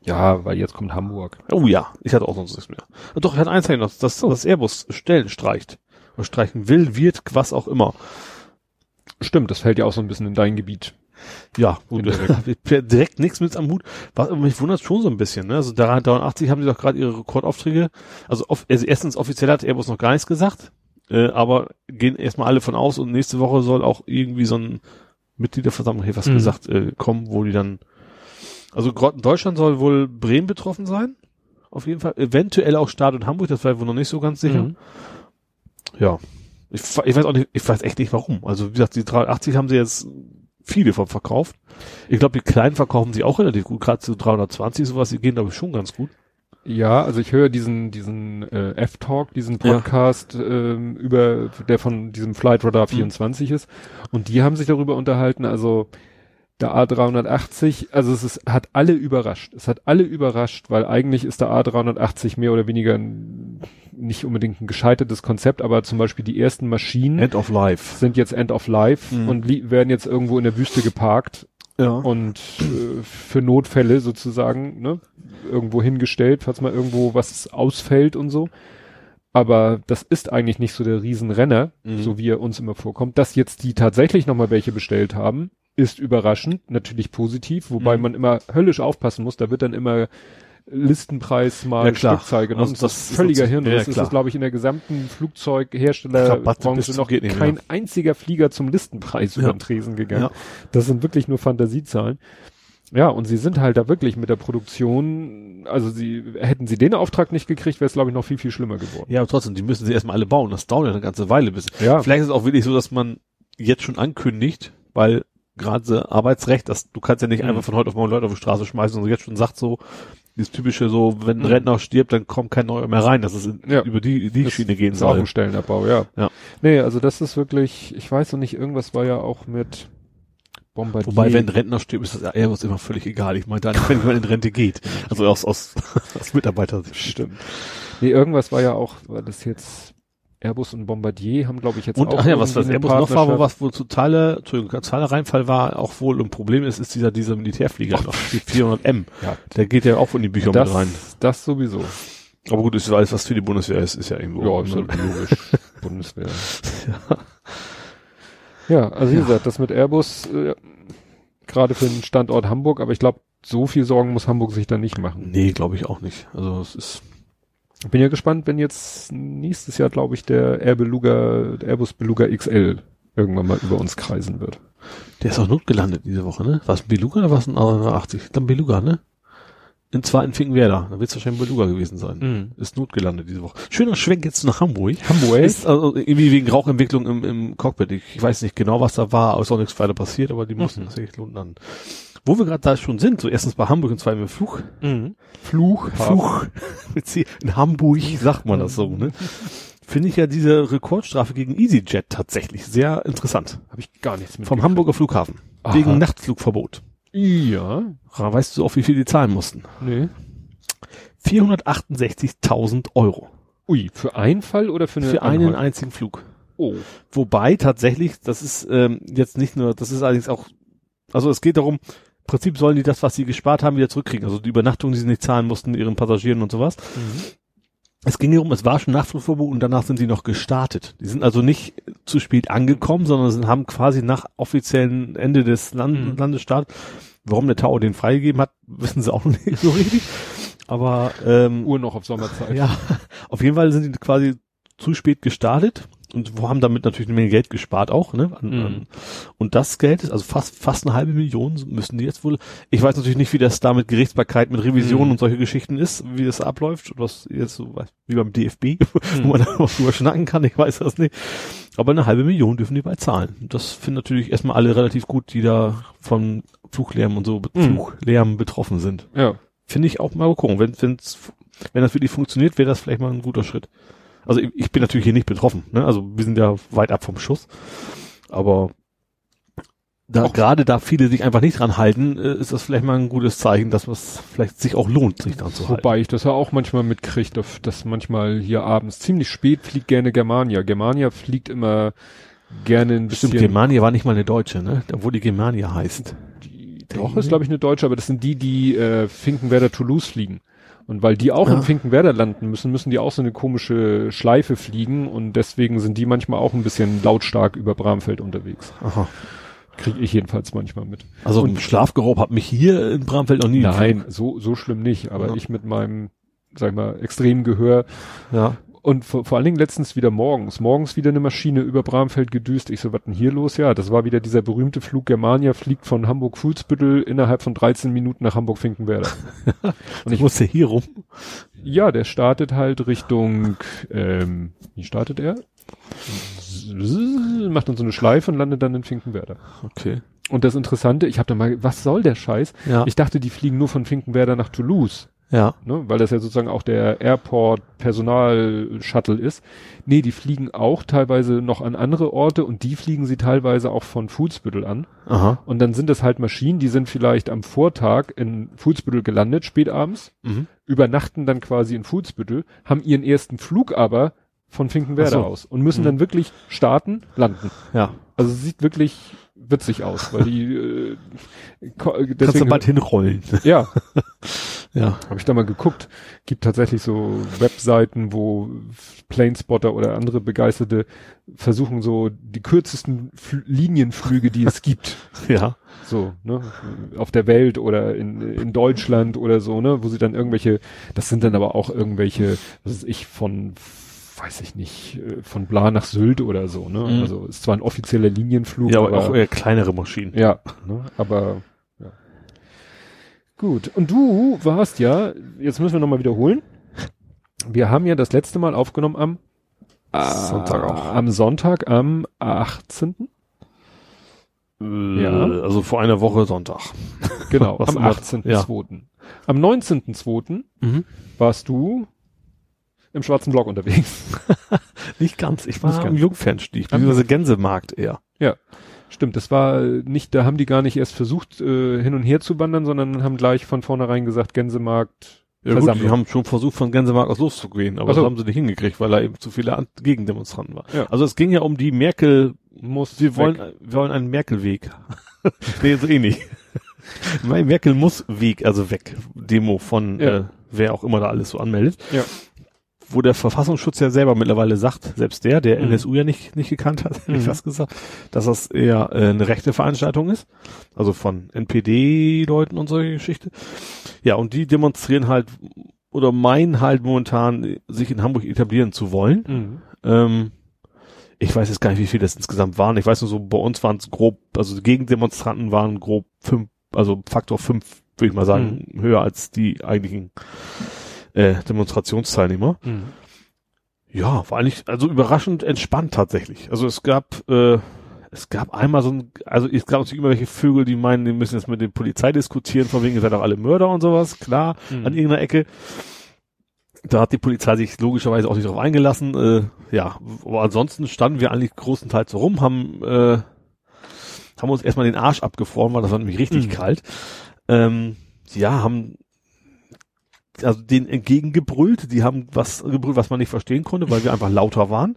Ja, weil jetzt kommt Hamburg. Oh ja, ich hatte auch sonst nichts mehr. Doch, ich hatte eins noch, dass das Airbus Stellen streicht. Oder streichen will, wird, was auch immer. Stimmt, das fällt ja auch so ein bisschen in dein Gebiet. Ja, gut, direkt, direkt nichts mit am Hut. Was, mich wundert schon so ein bisschen, ne? Also 380 haben sie doch gerade ihre Rekordaufträge. Also, off, also erstens offiziell hat Airbus noch gar nichts gesagt, äh, aber gehen erstmal alle von aus und nächste Woche soll auch irgendwie so ein Mitgliederversammlung, hier was Mhm. gesagt, äh, kommen, wo die dann, also Deutschland soll wohl Bremen betroffen sein. Auf jeden Fall. Eventuell auch Start und Hamburg, das war wohl noch nicht so ganz sicher. Mhm. Ja. Ich, ich weiß auch nicht, ich weiß echt nicht warum. Also wie gesagt, die 380 haben sie jetzt viele von verkauft. Ich glaube, die kleinen verkaufen sie auch relativ gut, gerade zu 320 sowas, die gehen glaube ich schon ganz gut. Ja, also ich höre diesen diesen äh, F-Talk, diesen Ja. Podcast ähm, über der von diesem Flight Radar 24 ist und die haben sich darüber unterhalten, also der A380, also es ist, hat alle überrascht. Es hat alle überrascht, weil eigentlich ist der A380 mehr oder weniger ein, nicht unbedingt ein gescheitertes Konzept, aber zum Beispiel die ersten Maschinen End of Life. sind jetzt End of Life Mhm. und werden jetzt irgendwo in der Wüste geparkt Ja. und äh, für Notfälle sozusagen ne, irgendwo hingestellt, falls mal irgendwo was ausfällt und so. Aber das ist eigentlich nicht so der Riesenrenner, Mhm. so wie er uns immer vorkommt. Dass jetzt die tatsächlich nochmal welche bestellt haben, ist überraschend, natürlich positiv, wobei Mhm. man immer höllisch aufpassen muss. Da wird dann immer Listenpreis mal Ja. Stückzahl genommen. Also das, das ist ist völliger Hirn. ja, das ist es, glaube ich, in der gesamten Flugzeugherstellerbranche noch nicht kein mehr. einziger Flieger zum Listenpreis Ja. über den Tresen gegangen. Ja. Das sind wirklich nur Fantasiezahlen. Ja, und sie sind halt da wirklich mit der Produktion, also sie, hätten sie den Auftrag nicht gekriegt, wäre es glaube ich noch viel, viel schlimmer geworden. Ja, aber trotzdem, die müssen sie erstmal alle bauen. Das dauert ja eine ganze Weile bis. Ja. Vielleicht ist es auch wirklich so, dass man jetzt schon ankündigt, weil gerade so Arbeitsrecht, das, du kannst ja nicht Mhm. einfach von heute auf morgen Leute auf die Straße schmeißen und jetzt schon sagt so, dieses typische so, wenn ein Mhm. Rentner stirbt, dann kommt kein neuer mehr rein, dass es in, Ja. über die, die Das Schiene gehen auch soll. ein Stellenabbau, ja. Ja. Nee, also das ist wirklich, ich weiß noch nicht, irgendwas war ja auch mit Bombardier. Wobei, wenn ein Rentner stirbt, ist das Airbus immer völlig egal. Ich meine, da nicht, wenn jemand in Rente geht. Also aus, aus, aus Mitarbeitersicht. Stimmt. Nee, irgendwas war ja auch, war das jetzt Airbus und Bombardier haben, glaube ich, jetzt Und, auch ach ja, was das Airbus noch war, wo was wohl totaler, Entschuldigung, totaler Reinfall war, auch wohl ein Problem ist, ist dieser, dieser Militärflieger noch, die 400M. Ja. Der geht ja auch in die Bücher das, mit rein. das sowieso. Aber gut, ist alles, was für die Bundeswehr ist, ist ja irgendwo. Ja, ne? absolut logisch. Bundeswehr. Ja, also wie gesagt, das mit Airbus, äh, gerade für den Standort Hamburg, aber ich glaube, so viel Sorgen muss Hamburg sich da nicht machen. Nee, glaube ich auch nicht. Also es ist, bin ja gespannt, wenn jetzt nächstes Jahr, glaube ich, der Air Beluga, der Airbus Beluga XL irgendwann mal über uns kreisen wird. der ist auch notgelandet diese Woche, ne? War es ein Beluga oder war es ein 80? Dann Beluga, ne? In zweiten Finkenwerder. Da wird es wahrscheinlich ein Beluga gewesen sein. Mhm. Ist notgelandet diese Woche. Schöner Schwenk jetzt nach Hamburg. Hamburg? Ist also irgendwie wegen Rauchentwicklung im, im Cockpit. Ich, ich weiß nicht genau, was da war, aber ist auch nichts weiter passiert, aber die mussten Mhm. tatsächlich landen. Wo wir gerade da schon sind, so erstens bei Hamburg und zweitens Flug. Mhm. Fluch. Fluch. In Hamburg sagt man das so, ne? Finde ich ja diese Rekordstrafe gegen EasyJet tatsächlich sehr interessant. Habe ich gar nichts mit. Vom Hamburger Flughafen. Aha. Wegen Nachtflugverbot. Ja. Weißt du auch, wie viel die zahlen mussten? Nee. 468.000 Euro. Ui, für einen Fall oder für eine Für einen Anhalt? einzigen Flug. Oh. Wobei tatsächlich, das ist ähm, jetzt nicht nur, das ist allerdings auch, also es geht darum, Prinzip sollen die das, was sie gespart haben, wieder zurückkriegen. Also die Übernachtung, die sie nicht zahlen mussten, ihren Passagieren und sowas. Mhm. Es ging darum, es war schon Nachtflugverbot und danach sind sie noch gestartet. Die sind also nicht zu spät angekommen, sondern sind, haben quasi nach offiziellen Ende des Land mhm. Landesstarts, warum der Tau den freigegeben hat, wissen sie auch nicht so richtig. Aber ähm, Uhr noch auf Sommerzeit. Ja, auf jeden Fall sind die quasi zu spät gestartet und haben damit natürlich eine Menge Geld gespart auch, ne? Mhm. und das Geld ist also fast fast eine halbe Million müssen die jetzt wohl. Ich weiß natürlich nicht, wie das da mit Gerichtsbarkeit, mit Revision mhm. und solche Geschichten ist, wie das abläuft, was jetzt so wie beim DFB, mhm. wo man da auch drüber schnacken kann. Ich weiß das nicht. Aber eine halbe Million dürfen die bei zahlen. Das finden natürlich erstmal alle relativ gut, die da von Fluglärm und so mhm. Fluglärm betroffen sind. Ja. Finde ich auch mal gucken. Wenn wenn's, wenn das wirklich funktioniert, wäre das vielleicht mal ein guter Schritt. Also ich, ich bin natürlich hier nicht betroffen, ne? Also wir sind ja weit ab vom Schuss. Aber da gerade da viele sich einfach nicht dran halten, äh, ist das vielleicht mal ein gutes Zeichen, dass es vielleicht sich auch lohnt, sich dran zu halten. Wobei ich das ja auch manchmal mitkriege, dass, dass manchmal hier abends ziemlich spät fliegt gerne Germania. Germania fliegt immer gerne ein bisschen. Stimmt, Germania war nicht mal eine Deutsche, ne? Obwohl die Germania heißt. Die, doch, ist glaube ich eine Deutsche, aber das sind die, die äh, Finkenwerder Toulouse fliegen. Und weil die auch ja. in Finkenwerder landen müssen, müssen die auch so eine komische Schleife fliegen und deswegen sind die manchmal auch ein bisschen lautstark über Bramfeld unterwegs. Aha. Kriege ich jedenfalls manchmal mit. Also und Schlafgeruch hat mich hier in Bramfeld noch nie. Nein, so, so schlimm nicht, aber ja. ich mit meinem, sag ich mal, extremen Gehör ja und vor, vor allen Dingen letztens wieder morgens. Morgens wieder eine Maschine über Bramfeld gedüst. Ich so, was denn hier los? Ja, das war wieder dieser berühmte Flug Germania, fliegt von Hamburg-Fuhlsbüttel innerhalb von 13 Minuten nach Hamburg-Finkenwerder. und ich musste hier rum. Ja, der startet halt Richtung, ähm, wie startet er? Macht dann so eine Schleife und landet dann in Finkenwerder. Okay. Und das Interessante, ich habe da mal, was soll der Scheiß? Ja. Ich dachte, die fliegen nur von Finkenwerder nach Toulouse. Ja. Ne, weil das ja sozusagen auch der Airport-Personal-Shuttle ist. Nee, die fliegen auch teilweise noch an andere Orte und die fliegen sie teilweise auch von Fuhlsbüttel an. Aha. Und dann sind das halt Maschinen, die sind vielleicht am Vortag in Fuhlsbüttel gelandet, spätabends, mhm. übernachten dann quasi in Fuhlsbüttel, haben ihren ersten Flug aber von Finkenwerder so. aus und müssen mhm. dann wirklich starten, landen. Ja. Also sieht wirklich witzig aus, weil die äh, deswegen, Kannst du bald hinrollen. Ja. ja. Habe ich da mal geguckt. Gibt tatsächlich so Webseiten, wo Planespotter oder andere Begeisterte versuchen so die kürzesten Fl Linienflüge, die es gibt. Ja. So, ne, auf der Welt oder in, in Deutschland oder so, ne, wo sie dann irgendwelche, das sind dann aber auch irgendwelche, was ist ich, von weiß ich nicht, äh, von Bla nach Sylt oder so, ne? Mhm. Also ist zwar ein offizieller Linienflug. Ja, aber, auch eher kleinere Maschinen. Ja, ne? aber ja. Gut. Und du warst ja, jetzt müssen wir nochmal wiederholen. Wir haben ja das letzte Mal aufgenommen am Sonntag auch. Am Sonntag, am 18. Äh, ja. Also vor einer Woche Sonntag. Genau, am 18.2. Ja. Am 19.2. Mhm. warst du im schwarzen Block unterwegs. nicht ganz. Ich war am Jungfernstieg, beziehungsweise Gänsemarkt eher. Ja. Stimmt, das war nicht, da haben die gar nicht erst versucht, äh, hin und her zu wandern, sondern haben gleich von vornherein gesagt, Gänsemarkt. Ja gut, die haben schon versucht, von Gänsemarkt aus loszugehen, aber so. das haben sie nicht hingekriegt, weil da eben zu viele Gegendemonstranten waren. Ja. Also es ging ja um die Merkel, muss, wir wollen, wir wollen einen Merkelweg. nee, so eh nicht. Mein Merkel muss Weg, also weg, Demo von, ja. äh, wer auch immer da alles so anmeldet. Ja wo der Verfassungsschutz ja selber mittlerweile sagt, selbst der, der mhm. NSU ja nicht, nicht gekannt hat, hätte ich mhm. fast gesagt, dass das eher äh, eine rechte Veranstaltung ist. Also von NPD-Leuten und solche Geschichte. Ja, und die demonstrieren halt oder meinen halt momentan, sich in Hamburg etablieren zu wollen. Mhm. Ähm, ich weiß jetzt gar nicht, wie viel das insgesamt waren. Ich weiß nur so, bei uns waren es grob, also Gegendemonstranten waren grob fünf, also Faktor fünf, würde ich mal sagen, mhm. höher als die eigentlichen äh, Demonstrationsteilnehmer. Mhm. Ja, war eigentlich, also überraschend entspannt tatsächlich. Also es gab, äh, es gab einmal so ein, also es gab natürlich immer welche Vögel, die meinen, die müssen jetzt mit der Polizei diskutieren, von wegen, ihr seid doch alle Mörder und sowas, klar, mhm. an irgendeiner Ecke. Da hat die Polizei sich logischerweise auch nicht drauf eingelassen. Äh, ja, aber ansonsten standen wir eigentlich großenteils so rum, haben, äh, haben uns erstmal den Arsch abgefroren, weil das war nämlich richtig mhm. kalt. Ähm, ja, haben also denen entgegengebrüllt. Die haben was gebrüllt, was man nicht verstehen konnte, weil wir einfach lauter waren.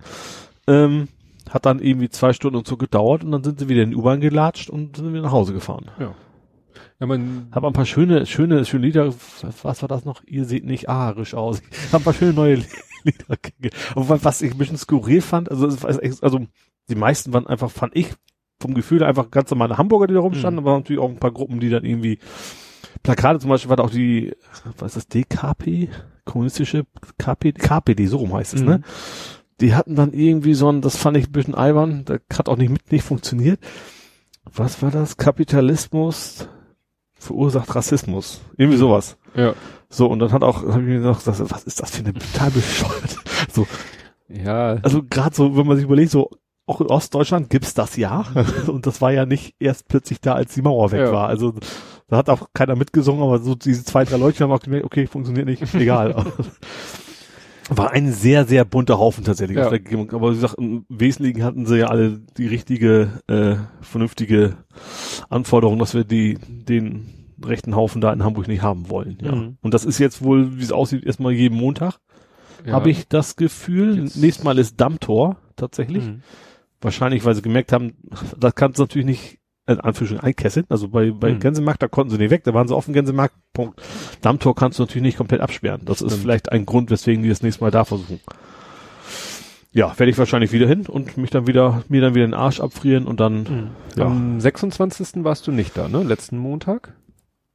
Ähm, hat dann irgendwie zwei Stunden und so gedauert und dann sind sie wieder in die U-Bahn gelatscht und sind wieder nach Hause gefahren. Ja. Ja, man hat ein paar schöne, schöne, schöne Lieder. Was war das noch? Ihr seht nicht arisch aus. Ich habe ein paar schöne neue Lieder. Aber was ich ein bisschen skurril fand, also, also die meisten waren einfach, fand ich vom Gefühl einfach ganz normale Hamburger, die da rumstanden, mhm. aber natürlich auch ein paar Gruppen, die dann irgendwie Plakate zum Beispiel war da auch die, was ist das, DKP? Kommunistische KP, KPD, so rum heißt es, ne? mhm. ne? Die hatten dann irgendwie so ein, das fand ich ein bisschen albern, da hat auch nicht mit, nicht funktioniert. Was war das? Kapitalismus verursacht Rassismus. Irgendwie sowas. Ja. So, und dann hat auch, hab ich mir gedacht, was ist das für eine total bescheuert? So. Ja. Also gerade so, wenn man sich überlegt, so auch in Ostdeutschland gibt's das ja. Und das war ja nicht erst plötzlich da, als die Mauer weg ja. war. Also da hat auch keiner mitgesungen, aber so diese zwei, drei Leute haben auch gemerkt, okay, funktioniert nicht, egal. war ein sehr, sehr bunter Haufen tatsächlich. Ja. Aber wie gesagt, im Wesentlichen hatten sie ja alle die richtige, äh, vernünftige Anforderung, dass wir die, den rechten Haufen da in Hamburg nicht haben wollen. Ja. Mhm. Und das ist jetzt wohl, wie es aussieht, erstmal jeden Montag. Ja. Habe ich das Gefühl. Jetzt. Nächstes Mal ist Dammtor tatsächlich. Mhm. Wahrscheinlich, weil sie gemerkt haben, das kannst du natürlich nicht in Anführungsstrichen einkesseln. Also bei, bei mhm. Gänsemarkt, da konnten sie nicht weg, da waren sie offen Gänsemarkt, Punkt. Dammtor kannst du natürlich nicht komplett absperren. Das ist vielleicht ein Grund, weswegen die das nächste Mal da versuchen. Ja, werde ich wahrscheinlich wieder hin und mich dann wieder, mir dann wieder den Arsch abfrieren und dann, mhm. ja. Am 26. warst du nicht da, ne? Letzten Montag?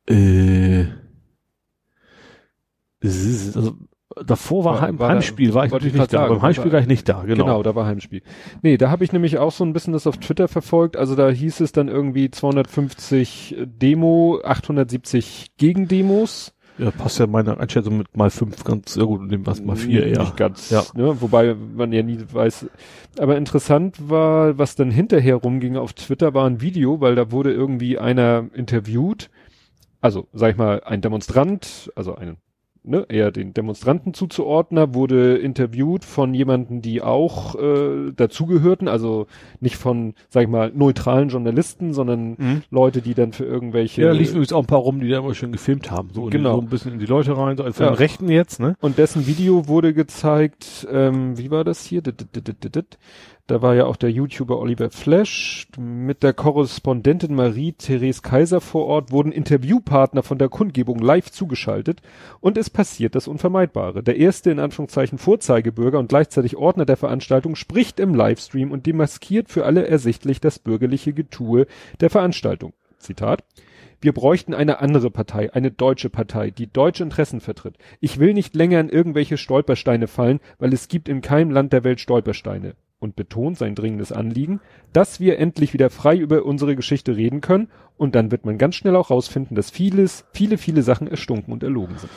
Äh, also davor war, war Heim, war Heimspiel, da, war ich natürlich nicht da. Beim Heimspiel war ich nicht da, genau. Genau, da war Heimspiel. Nee, da habe ich nämlich auch so ein bisschen das auf Twitter verfolgt. Also da hieß es dann irgendwie 250 Demo, 870 Gegendemos. Ja, passt ja meine Einschätzung mit mal fünf ganz sehr gut, dem was mal vier eher. Nicht ganz, ja. Ne, wobei man ja nie weiß. Aber interessant war, was dann hinterher rumging auf Twitter, war ein Video, weil da wurde irgendwie einer interviewt. Also, sag ich mal, ein Demonstrant, also ein ne, eher den Demonstranten zuzuordnen, wurde interviewt von jemanden, die auch äh, dazugehörten, also nicht von, sag ich mal, neutralen Journalisten, sondern mhm. Leute, die dann für irgendwelche. Ja, da liefen übrigens auch ein paar rum, die da immer schön gefilmt haben, so, genau. so ein bisschen in die Leute rein, so als ja. Rechten jetzt, ne? Und dessen Video wurde gezeigt, ähm, wie war das hier? Da war ja auch der YouTuber Oliver Flash mit der Korrespondentin Marie-Therese Kaiser vor Ort, wurden Interviewpartner von der Kundgebung live zugeschaltet und es passiert das Unvermeidbare. Der erste in Anführungszeichen Vorzeigebürger und gleichzeitig Ordner der Veranstaltung spricht im Livestream und demaskiert für alle ersichtlich das bürgerliche Getue der Veranstaltung. Zitat. Wir bräuchten eine andere Partei, eine deutsche Partei, die deutsche Interessen vertritt. Ich will nicht länger in irgendwelche Stolpersteine fallen, weil es gibt in keinem Land der Welt Stolpersteine und betont sein dringendes Anliegen, dass wir endlich wieder frei über unsere Geschichte reden können und dann wird man ganz schnell auch rausfinden, dass vieles, viele, viele Sachen erstunken und erlogen sind.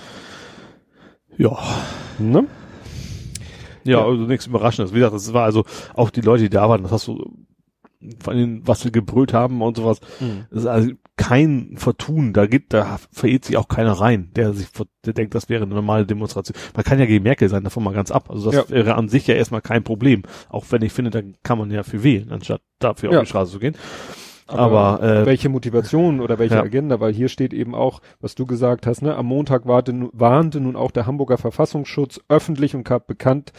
Ja. Ne? Ja, ja, also nichts Überraschendes. Wie gesagt, das war also auch die Leute, die da waren, das hast du von denen, was wir gebrüllt haben und sowas. Mhm. Das ist also kein Vertun. Da gibt, da verirrt sich auch keiner rein, der sich, der denkt, das wäre eine normale Demonstration. Man kann ja gegen Merkel sein, davon mal ganz ab. Also das ja. wäre an sich ja erstmal kein Problem. Auch wenn ich finde, dann kann man ja für wählen, anstatt dafür ja. auf die Straße zu gehen. Aber, Aber äh, welche Motivation oder welche ja. Agenda? Weil hier steht eben auch, was du gesagt hast, ne? Am Montag warnte, warnte nun auch der Hamburger Verfassungsschutz öffentlich und gab bekannt,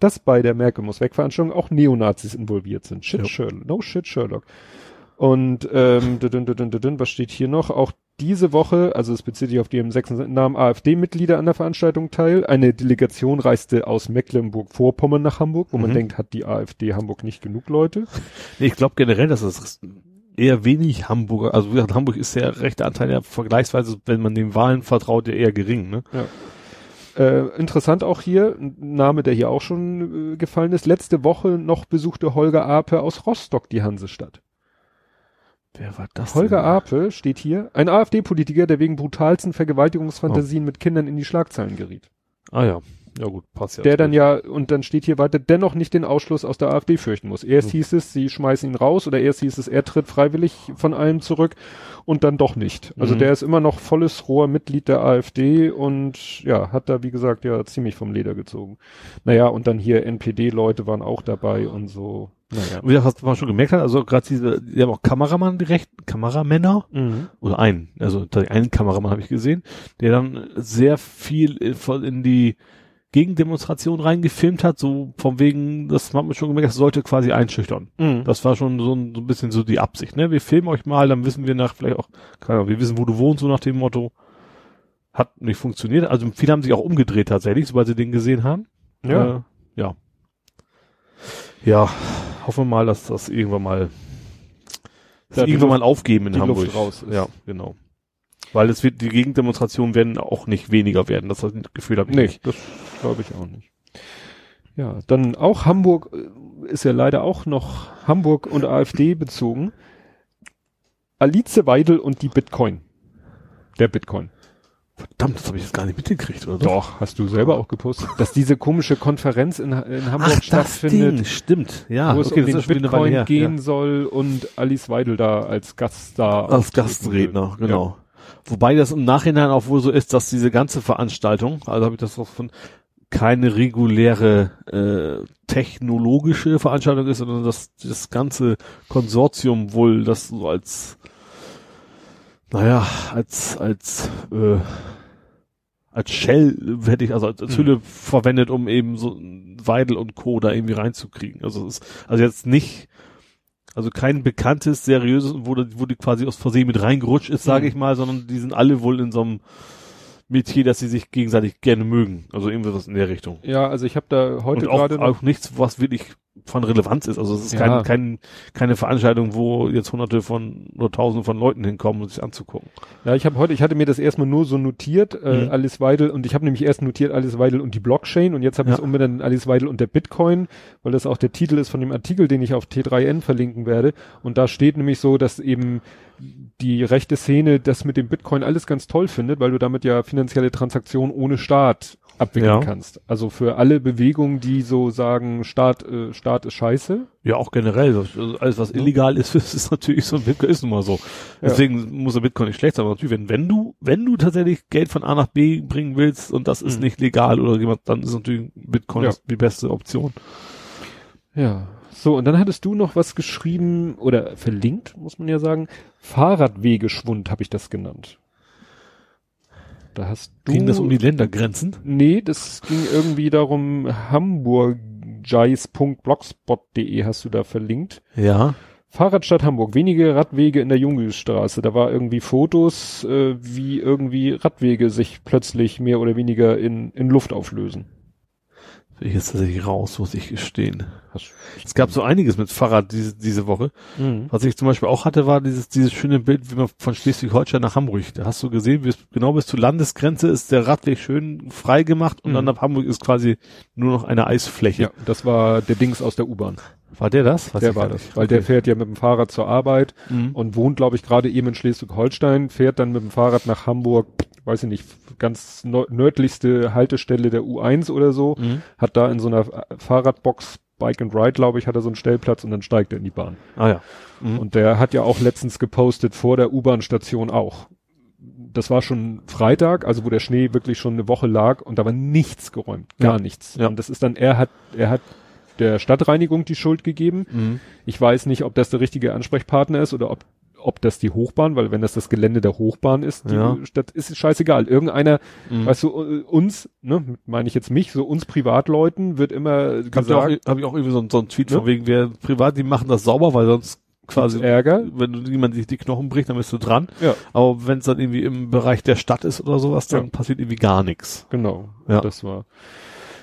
dass bei der Merkel muss weg Veranstaltung auch Neonazis involviert sind. Shit ja. Sherlock, no shit Sherlock. Und ähm, was steht hier noch? Auch diese Woche, also es bezieht sich auf die im 6. Namen AfD-Mitglieder an der Veranstaltung teil. Eine Delegation reiste aus Mecklenburg-Vorpommern nach Hamburg, wo mhm. man denkt, hat die AfD Hamburg nicht genug Leute? Nee, ich glaube generell, dass es eher wenig Hamburger, also wie gesagt, Hamburg ist der rechte Anteil ja vergleichsweise, wenn man den Wahlen vertraut, ja eher gering, ne? Ja. Äh, interessant auch hier, ein Name, der hier auch schon äh, gefallen ist. Letzte Woche noch besuchte Holger Ape aus Rostock die Hansestadt. Wer war das? Holger denn? Ape steht hier, ein AfD-Politiker, der wegen brutalsten Vergewaltigungsfantasien oh. mit Kindern in die Schlagzeilen geriet. Ah ja. Ja gut, passt ja. Der dann ja, und dann steht hier weiter, dennoch nicht den Ausschluss aus der AfD fürchten muss. Erst hm. hieß es, sie schmeißen ihn raus oder erst hieß es, er tritt freiwillig von allem zurück und dann doch nicht. Also mhm. der ist immer noch volles roher Mitglied der AfD und ja, hat da wie gesagt ja ziemlich vom Leder gezogen. Naja, und dann hier NPD-Leute waren auch dabei und so. Naja. Wie hast du schon gemerkt hat, also gerade diese, die haben auch Kameramann direkt, Kameramänner mhm. oder einen, also einen Kameramann habe ich gesehen, der dann sehr viel voll in die Gegendemonstration reingefilmt hat, so von wegen, das hat man schon gemerkt, das sollte quasi einschüchtern. Mhm. Das war schon so ein, so ein bisschen so die Absicht, ne? Wir filmen euch mal, dann wissen wir nach, vielleicht auch, keine Ahnung, wir wissen, wo du wohnst, so nach dem Motto. Hat nicht funktioniert. Also viele haben sich auch umgedreht tatsächlich, sobald sie den gesehen haben. Ja. Äh, ja. Ja, hoffen wir mal, dass das irgendwann mal, dass Ja, irgendwann Luft- mal aufgeben in Hamburg. Luft raus ist. Ja, genau. Weil es wird, die Gegendemonstrationen werden auch nicht weniger werden. Das Gefühl habe ich Nee, nicht. das glaube ich auch nicht. Ja, dann auch Hamburg äh, ist ja leider auch noch Hamburg und AfD bezogen. Alice Weidel und die Bitcoin. Der Bitcoin. Verdammt, das habe ich jetzt gar nicht mitgekriegt, oder? Doch, hast du selber auch gepostet, dass diese komische Konferenz in, in Hamburg Ach, das stattfindet, Ding, stimmt. Ja, wo es okay, um das den Bitcoin her. gehen Ja. soll und Alice Weidel da als Gast da. Als Gastredner, will. genau. Wobei das im Nachhinein auch wohl so ist, dass diese ganze Veranstaltung, also habe ich das auch von keine reguläre äh, technologische Veranstaltung ist, sondern dass das ganze Konsortium wohl das so als naja, als als äh, als Shell hätte ich also als, als Mhm. Hülle verwendet, um eben so Weidel und Co. da irgendwie reinzukriegen. Also es ist also jetzt nicht also kein bekanntes, seriöses, wo, die- wo die quasi aus Versehen mit reingerutscht ist, sage Mhm. ich mal, sondern die sind alle wohl in so einem Metier, dass sie sich gegenseitig gerne mögen. Also irgendwie was in der Richtung. Ja, also ich habe da heute auch, gerade noch auch nichts, was wirklich von Relevanz ist. Also es ist Ja. kein, kein, keine Veranstaltung, wo jetzt hunderte von oder tausende von Leuten hinkommen, um sich anzugucken. Ja, ich habe heute, ich hatte mir das erstmal nur so notiert, äh, Mhm. Alice Weidel und ich habe nämlich erst notiert Alice Weidel und die Blockchain und jetzt habe ich Ja. es umbenannt in Alice Weidel und der Bitcoin, weil das auch der Titel ist von dem Artikel, den ich auf T3N verlinken werde und da steht nämlich so, dass eben die rechte Szene das mit dem Bitcoin alles ganz toll findet, weil du damit ja finanzielle Transaktionen ohne Staat abwickeln Ja. kannst. Also für alle Bewegungen, die so sagen, Staat, äh, Staat ist scheiße. Ja, auch generell. Also alles, was illegal ist, ist, natürlich so ein Bitcoin, ist nun mal so. Ja. Deswegen muss der Bitcoin nicht schlecht sein. Aber natürlich, wenn, wenn du, wenn du tatsächlich Geld von A nach B bringen willst und das ist Mhm. nicht legal oder jemand, dann ist natürlich Bitcoin Ja. die beste Option. Ja. So, und dann hattest du noch was geschrieben oder verlinkt, muss man ja sagen. Fahrradwegeschwund habe ich das genannt. Da hast du. Ging das um die Ländergrenzen? Nee, das ging irgendwie darum, hamburgjeis.blogspot.de hast du da verlinkt. Ja. Fahrradstadt Hamburg, wenige Radwege in der Jungstraße. Da war irgendwie Fotos, äh, wie irgendwie Radwege sich plötzlich mehr oder weniger in, in Luft auflösen. Bin ich jetzt tatsächlich raus, muss ich gestehen. Es gab so einiges mit Fahrrad diese, diese Woche. Mhm. Was ich zum Beispiel auch hatte, war dieses, dieses schöne Bild, wie man von Schleswig-Holstein nach Hamburg. Da hast du gesehen, bis, genau bis zur Landesgrenze ist der Radweg schön frei gemacht und Mhm. dann ab Hamburg ist quasi nur noch eine Eisfläche. Ja, das war der Dings aus der U-Bahn. War der das? Weiß Der war das, weil der fährt ja mit dem Fahrrad zur Arbeit Mhm. und wohnt, glaube ich, gerade eben in Schleswig-Holstein, fährt dann mit dem Fahrrad nach Hamburg, weiß ich nicht, ganz nö- nördlichste Haltestelle der U1 oder so, Mhm. hat da in so einer äh, Fahrradbox Bike and Ride, glaube ich, hat er so einen Stellplatz und dann steigt er in die Bahn. Ah ja. Mhm. Und der hat ja auch letztens gepostet vor der U-Bahn-Station auch. Das war schon Freitag, also wo der Schnee wirklich schon eine Woche lag und da war nichts geräumt, gar Ja. nichts. Ja. Und das ist dann, er hat, er hat der Stadtreinigung die Schuld gegeben. Mhm. Ich weiß nicht, ob das der richtige Ansprechpartner ist oder ob, ob das die Hochbahn, weil wenn das das Gelände der Hochbahn ist, die Ja. Stadt ist es scheißegal. Irgendeiner, Mhm. weißt du, äh, uns, ne, meine ich jetzt mich, so uns Privatleuten wird immer Hab ich auch, gesagt, hab ich auch irgendwie so, so einen Tweet Ne? von wegen, wer privat, die machen das sauber, weil sonst quasi, Ärger. wenn du jemand sich die Knochen bricht, dann bist du dran. Ja, Aber wenn es dann irgendwie im Bereich der Stadt ist oder sowas, dann Ja. passiert irgendwie gar nichts. genau. Ja. Das war.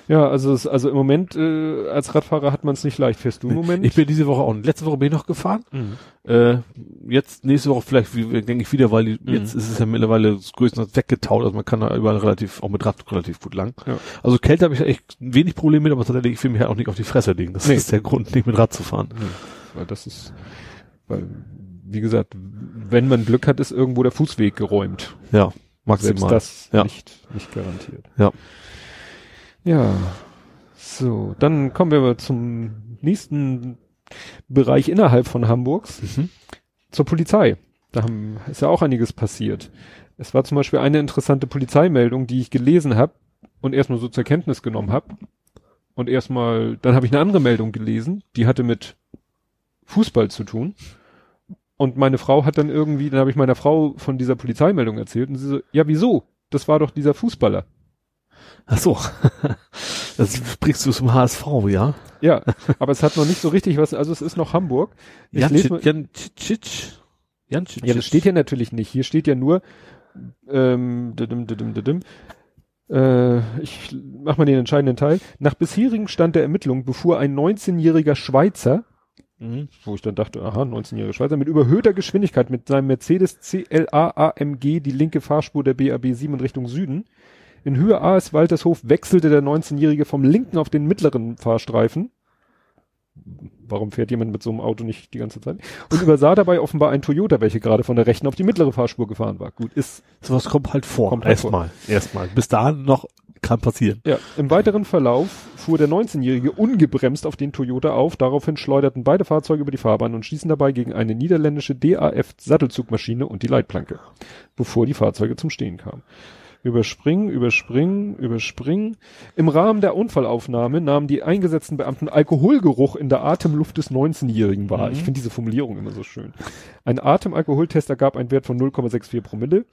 Ja, also es, also im Moment äh, als Radfahrer hat man es nicht leicht. Fährst du im Moment? Ich bin diese Woche auch, letzte Woche bin ich noch gefahren. Mhm. Äh, jetzt nächste Woche vielleicht, denke ich wieder, weil Mhm. jetzt ist es ja mittlerweile größtenteils weggetaut, also man kann da überall relativ, auch mit Rad relativ gut lang. Ja. Also Kälte habe ich echt wenig Probleme mit, aber tatsächlich, ich will mich halt auch nicht auf die Fresse legen. Das Nee. ist der Grund, nicht mit Rad zu fahren. Nee, weil das ist, weil, wie gesagt, wenn man Glück hat, ist irgendwo der Fußweg geräumt. Ja, Selbst maximal. das Ja. nicht, nicht garantiert. Ja. Ja. So, dann kommen wir zum nächsten Bereich innerhalb von Hamburgs, Mhm. zur Polizei. Da haben, ist ja auch einiges passiert. Es war zum Beispiel eine interessante Polizeimeldung, die ich gelesen habe und erstmal so zur Kenntnis genommen habe. Und erstmal, dann habe ich eine andere Meldung gelesen, die hatte mit Fußball zu tun. Und meine Frau hat dann irgendwie, dann habe ich meiner Frau von dieser Polizeimeldung erzählt und sie so, ja, wieso? Das war doch dieser Fußballer. Ach so. Das bringst du zum HSV, ja? Ja, aber es hat noch nicht so richtig was, also es ist noch Hamburg. Ich Jan, lese mal- Jan Cic. Jan Cic. Ja, das steht hier natürlich nicht. Hier steht ja nur, ähm, didim, didim, didim. Äh, ich mach mal den entscheidenden Teil. Nach bisherigem Stand der Ermittlungen befuhr ein 19-jähriger Schweizer, Mhm. wo ich dann dachte, aha, 19-jähriger Schweizer, mit überhöhter Geschwindigkeit mit seinem Mercedes CLA AMG die linke Fahrspur der BAB 7 in Richtung Süden. In Höhe AS Waltershof wechselte der 19-Jährige vom linken auf den mittleren Fahrstreifen. Warum fährt jemand mit so einem Auto nicht die ganze Zeit? Und übersah dabei offenbar ein Toyota, welche gerade von der rechten auf die mittlere Fahrspur gefahren war. Gut, ist Sowas kommt halt vor. Kommt halt erstmal. Erstmal. Bis dahin noch kann passieren. Ja, im weiteren Verlauf fuhr der 19-Jährige ungebremst auf den Toyota auf. Daraufhin schleuderten beide Fahrzeuge über die Fahrbahn und stießen dabei gegen eine niederländische DAF-Sattelzugmaschine und die Leitplanke, bevor die Fahrzeuge zum Stehen kamen. Überspringen, überspringen, überspringen. Im Rahmen der Unfallaufnahme nahmen die eingesetzten Beamten Alkoholgeruch in der Atemluft des 19-Jährigen wahr. Mhm. Ich finde diese Formulierung immer so schön. Ein Atemalkoholtest ergab einen Wert von 0,64 Promille.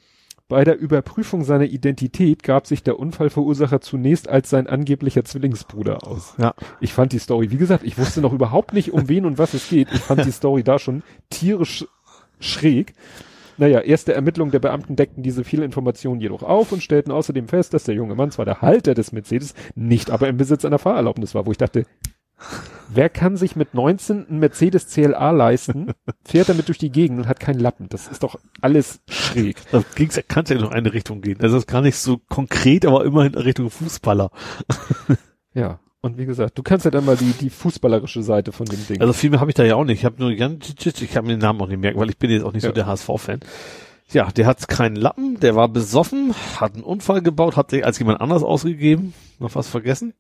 Bei der Überprüfung seiner Identität gab sich der Unfallverursacher zunächst als sein angeblicher Zwillingsbruder aus. Ja. Ich fand die Story, wie gesagt, ich wusste noch überhaupt nicht, um wen und was es geht. Ich fand die Story da schon tierisch schräg. Naja, erste Ermittlungen der Beamten deckten diese viele Informationen jedoch auf und stellten außerdem fest, dass der junge Mann zwar der Halter des Mercedes, nicht aber im Besitz einer Fahrerlaubnis war, wo ich dachte, wer kann sich mit 19 einen Mercedes CLA leisten, fährt damit durch die Gegend und hat keinen Lappen. Das ist doch alles schräg. Da ging's, kann es ja noch eine Richtung gehen. Also das ist gar nicht so konkret, aber immerhin Richtung Fußballer. Ja. Und wie gesagt, du kannst ja dann mal die, die fußballerische Seite von dem Ding. Also viel mehr habe ich da ja auch nicht. Ich habe nur Cic, ich kann mir den Namen auch nicht merken, weil ich bin jetzt auch nicht Ja. so der HSV-Fan. Ja, der hat keinen Lappen, der war besoffen, hat einen Unfall gebaut, hat sich als jemand anders ausgegeben. Noch was vergessen?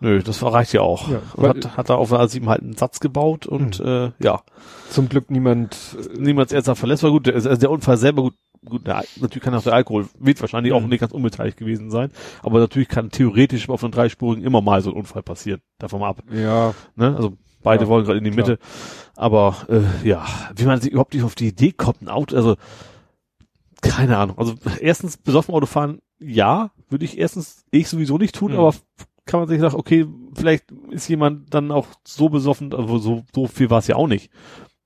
Nö, das war reicht ja auch. Ja, und hat, hat er auf als ihm halt einen Satz gebaut und äh, ja, Zum Glück niemand, niemals ernsthaft verletzt war gut. Also der Unfall selber gut, gut, der, natürlich kann auch der Alkohol, wird wahrscheinlich auch Mhm. nicht ganz unbeteiligt gewesen sein, aber natürlich kann theoretisch auf einem Dreispurigen immer mal so ein Unfall passieren. Davon mal ab. ja, Ne? Also beide Ja, wollen gerade in die klar. Mitte. Aber äh, ja, wie man sich überhaupt nicht auf die Idee kommt, ein Auto, also keine Ahnung. Also erstens besoffen Auto fahren, ja, würde ich erstens ich sowieso nicht tun, Mhm. aber kann man sich sagen, okay, vielleicht ist jemand dann auch so besoffen, also so, so viel war es ja auch nicht.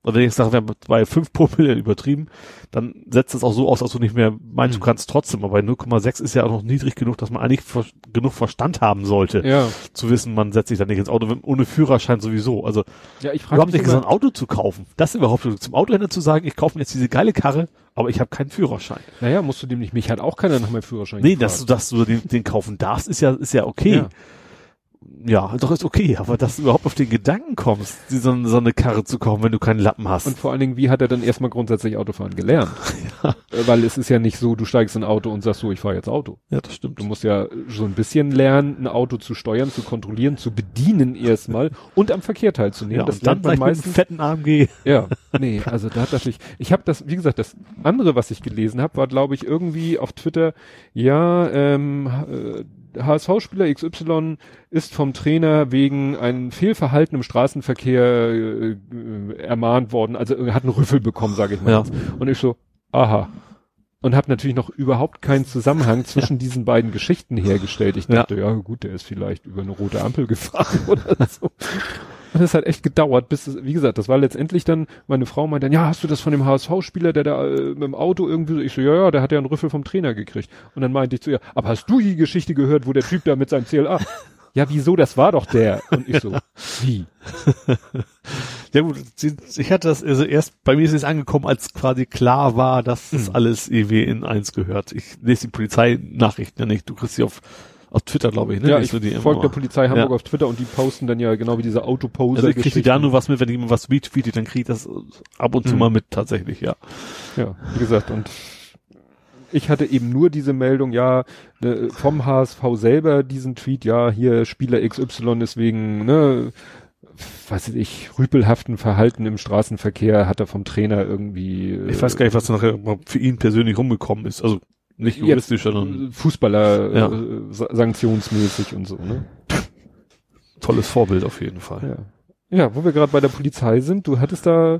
Und wenn ich jetzt sage, wir haben bei 5 Promille übertrieben, dann setzt es auch so aus, dass du nicht mehr meinst, Mhm. du kannst trotzdem, aber bei 0,6 ist ja auch noch niedrig genug, dass man eigentlich ver genug Verstand haben sollte, ja. zu wissen, man setzt sich da nicht ins Auto, wenn- ohne Führerschein sowieso. Also Ja, ich überhaupt nicht so ein Auto zu kaufen. Das überhaupt zum Autohändler zu sagen, ich kaufe mir jetzt diese geile Karre, aber ich habe keinen Führerschein. naja, musst du dem nicht, mich hat auch keiner nach meinem Führerschein Nee, gefragt. dass du, dass du den, den kaufen darfst, ist ja, ist ja okay. Ja. Ja. doch ist okay, aber dass du überhaupt auf den Gedanken kommst, so, so eine Karre zu kaufen, wenn du keinen Lappen hast. Und vor allen Dingen, wie hat er dann erstmal grundsätzlich Autofahren gelernt? Äh, Weil es ist ja nicht so, du steigst in ein Auto und sagst so, ich fahre jetzt Auto. ja, das stimmt. Du musst ja so ein bisschen lernen, ein Auto zu steuern, zu kontrollieren, zu bedienen erstmal und am Verkehr teilzunehmen. ja, das lernt man meistens. fetten AMG. Ja, nee, also da dachte ich, ich habe das, wie gesagt, das andere, was ich gelesen habe, war, glaube ich, irgendwie auf Twitter, ja, ähm, äh, HSV-Spieler XY ist vom Trainer wegen einem Fehlverhalten im Straßenverkehr äh, äh, ermahnt worden, also er hat einen Rüffel bekommen, sage ich mal. Ja. Und ich so, aha. Und habe natürlich noch überhaupt keinen Zusammenhang zwischen diesen beiden Geschichten hergestellt. Ich Ja. dachte, ja. gut, der ist vielleicht über eine rote Ampel gefahren oder so. Und es hat echt gedauert, bis es, wie gesagt, das war letztendlich dann, meine Frau meinte dann, ja, hast du das von dem HSV-Spieler, der da äh, mit dem Auto irgendwie so, ich so, ja, ja, der hat ja einen Rüffel vom Trainer gekriegt. Und dann meinte ich zu ihr, aber hast du die Geschichte gehört, wo der Typ da mit seinem CLA, ja, wieso, das war doch der. Und ich so, wie? Ja gut, ich hatte das, also erst, bei mir ist es angekommen, als quasi klar war, dass das Mhm. alles EW in eins gehört. Ich lese die Polizeinachrichten ja nicht, du kriegst sie auf, auf Twitter, glaube ich, ne? ja, ich immer folge der? Polizei Hamburg Ja. auf Twitter und die posten dann ja genau wie diese Autoposer. Also ich kriege da nur was mit, wenn jemand was retweetet, dann kriege ich das ab und zu Mhm. mal mit, tatsächlich, ja. Ja, wie gesagt, und ich hatte eben nur diese Meldung, ja, ne, vom HSV selber diesen Tweet, ja, hier Spieler XY ist wegen, ne, weiß ich, rüpelhaften Verhalten im Straßenverkehr hat er vom Trainer irgendwie. äh, Ich weiß gar nicht, was nachher mal für ihn persönlich rumgekommen ist. Also nicht juristisch, sondern Fußballer Ja. äh, sa- sanktionsmäßig und so, ne? tolles Vorbild auf jeden Fall. Ja. Ja, wo wir gerade bei der Polizei sind, du hattest da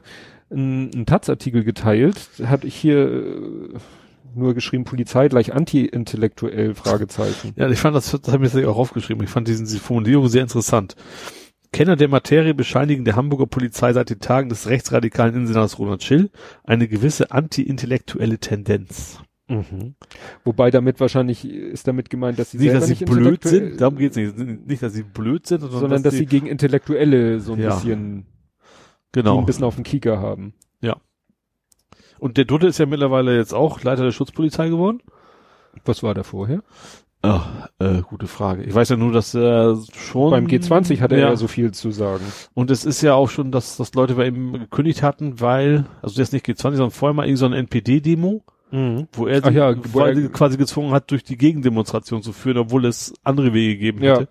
einen, einen Taz-Artikel geteilt, hatte ich hier, äh, nur geschrieben, Polizei gleich anti-intellektuell, Fragezeichen. Ja, ich fand das, das habe ich jetzt auch aufgeschrieben. Ich fand diesen, diese Formulierung sehr interessant. Kenner der Materie bescheinigen der Hamburger Polizei seit den Tagen des rechtsradikalen Innensenators Ronald Schill eine gewisse anti-intellektuelle Tendenz. Mhm. Wobei damit wahrscheinlich ist damit gemeint, dass sie Nicht, dass sie nicht blöd sind, darum geht's nicht. Nicht, dass sie blöd sind, sondern, sondern dass sie gegen Intellektuelle so ein Ja. bisschen, genau. ein bisschen auf den Kieker haben. Und der Dritte ist ja mittlerweile jetzt auch Leiter der Schutzpolizei geworden. Was war da vorher? Ach, äh, gute Frage. Ich weiß ja nur, dass er schon Beim G20 hatte er ja ja so viel zu sagen. Und es ist ja auch schon, dass, dass Leute bei ihm gekündigt hatten, weil, also jetzt nicht G20, sondern vorher mal irgend so eine NPD-Demo, wo er, ja, wo er- quasi, quasi gezwungen hat, durch die Gegendemonstration zu führen, obwohl es andere Wege gegeben Ja. hätte.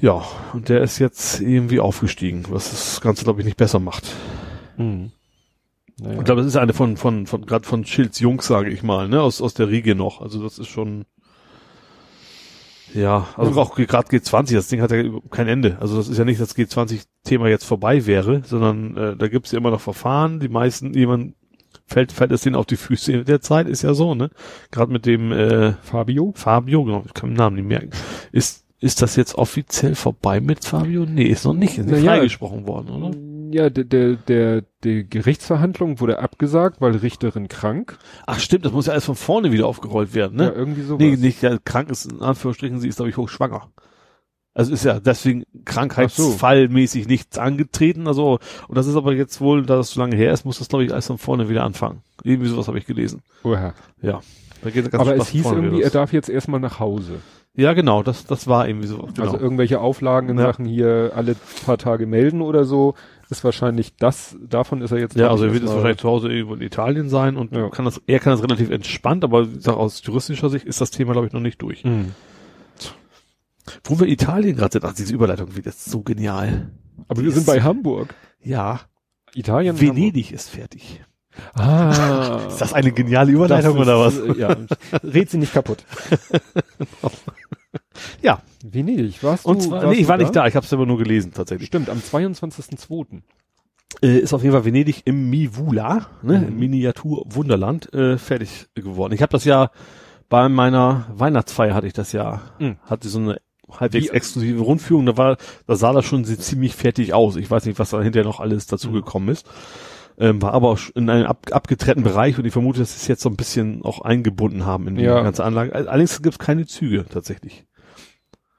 Ja, und der ist jetzt irgendwie aufgestiegen, was das Ganze, glaube ich, nicht besser macht. Mhm. Naja. Ich glaube, das ist eine von, von, von, gerade von Schilds Jungs, sage ich mal, ne, aus, aus der Riege noch. Also das ist schon, ja, also auch gerade G20, das Ding hat ja kein Ende. Also das ist ja nicht, dass G20-Thema jetzt vorbei wäre, sondern äh, da gibt's ja immer noch Verfahren. Die meisten, jemand fällt, fällt es denen auf die Füße in der Zeit, ist ja so, ne? Gerade mit dem äh, Fabio? Fabio, genau, ich kann den Namen nicht merken. Ist, ist das jetzt offiziell vorbei mit Fabio? Nee, ist noch nicht, ist nicht Na ja. freigesprochen worden, oder? Ja, der, der, der, die Gerichtsverhandlung wurde abgesagt, weil Richterin krank. Ach stimmt, das muss ja alles von vorne wieder aufgerollt werden, ne? Ja, irgendwie sowas. Nee, nicht ja, krank ist in Anführungsstrichen, sie ist glaube ich hochschwanger. Also ist ja deswegen krankheitsfallmäßig nichts angetreten, also und das ist aber jetzt wohl, da das so lange her ist, muss das glaube ich alles von vorne wieder anfangen. Irgendwie sowas habe ich gelesen. Oha. Ja. Da geht ganz Aber es hieß irgendwie, er darf jetzt erstmal nach Hause. Ja, genau, das das war irgendwie so. Genau. Also irgendwelche Auflagen in Ja. Sachen hier alle paar Tage melden oder so, ist wahrscheinlich das, davon ist er jetzt. ja, also er wird jetzt wahrscheinlich zu Hause irgendwo in Italien sein und Ja. kann das, er kann das relativ entspannt, aber ich sag, aus juristischer Sicht ist das Thema, glaube ich, noch nicht durch. Mhm. Wo wir Italien gerade sind, ach, diese Überleitung wird jetzt so genial. Aber wir sind bei Hamburg. Ja, Italien. Venedig ist fertig. Hamburg. Ah. Ist das eine geniale Überleitung Das oder was? ist, äh, Ja, red sie nicht kaputt. Ja. Venedig, warst Und du? zwar, warst nee, ich war nicht da, ich habe es aber nur gelesen tatsächlich. Stimmt, am 22.02. Äh, ist auf jeden Fall Venedig im Mivula, ne, Mhm. im Miniatur Wunderland, äh, fertig geworden. Ich habe das ja bei meiner Weihnachtsfeier hatte ich das ja, Mhm. hatte so eine halbwegs exklusive Rundführung, da war, da sah das schon ziemlich fertig aus. Ich weiß nicht, was da hinterher noch alles dazu Mhm. gekommen ist. Ähm, war aber auch in einem ab, abgetrennten Bereich und ich vermute, dass sie es jetzt so ein bisschen auch eingebunden haben in die Ja. ganze Anlage. Allerdings gibt es keine Züge tatsächlich.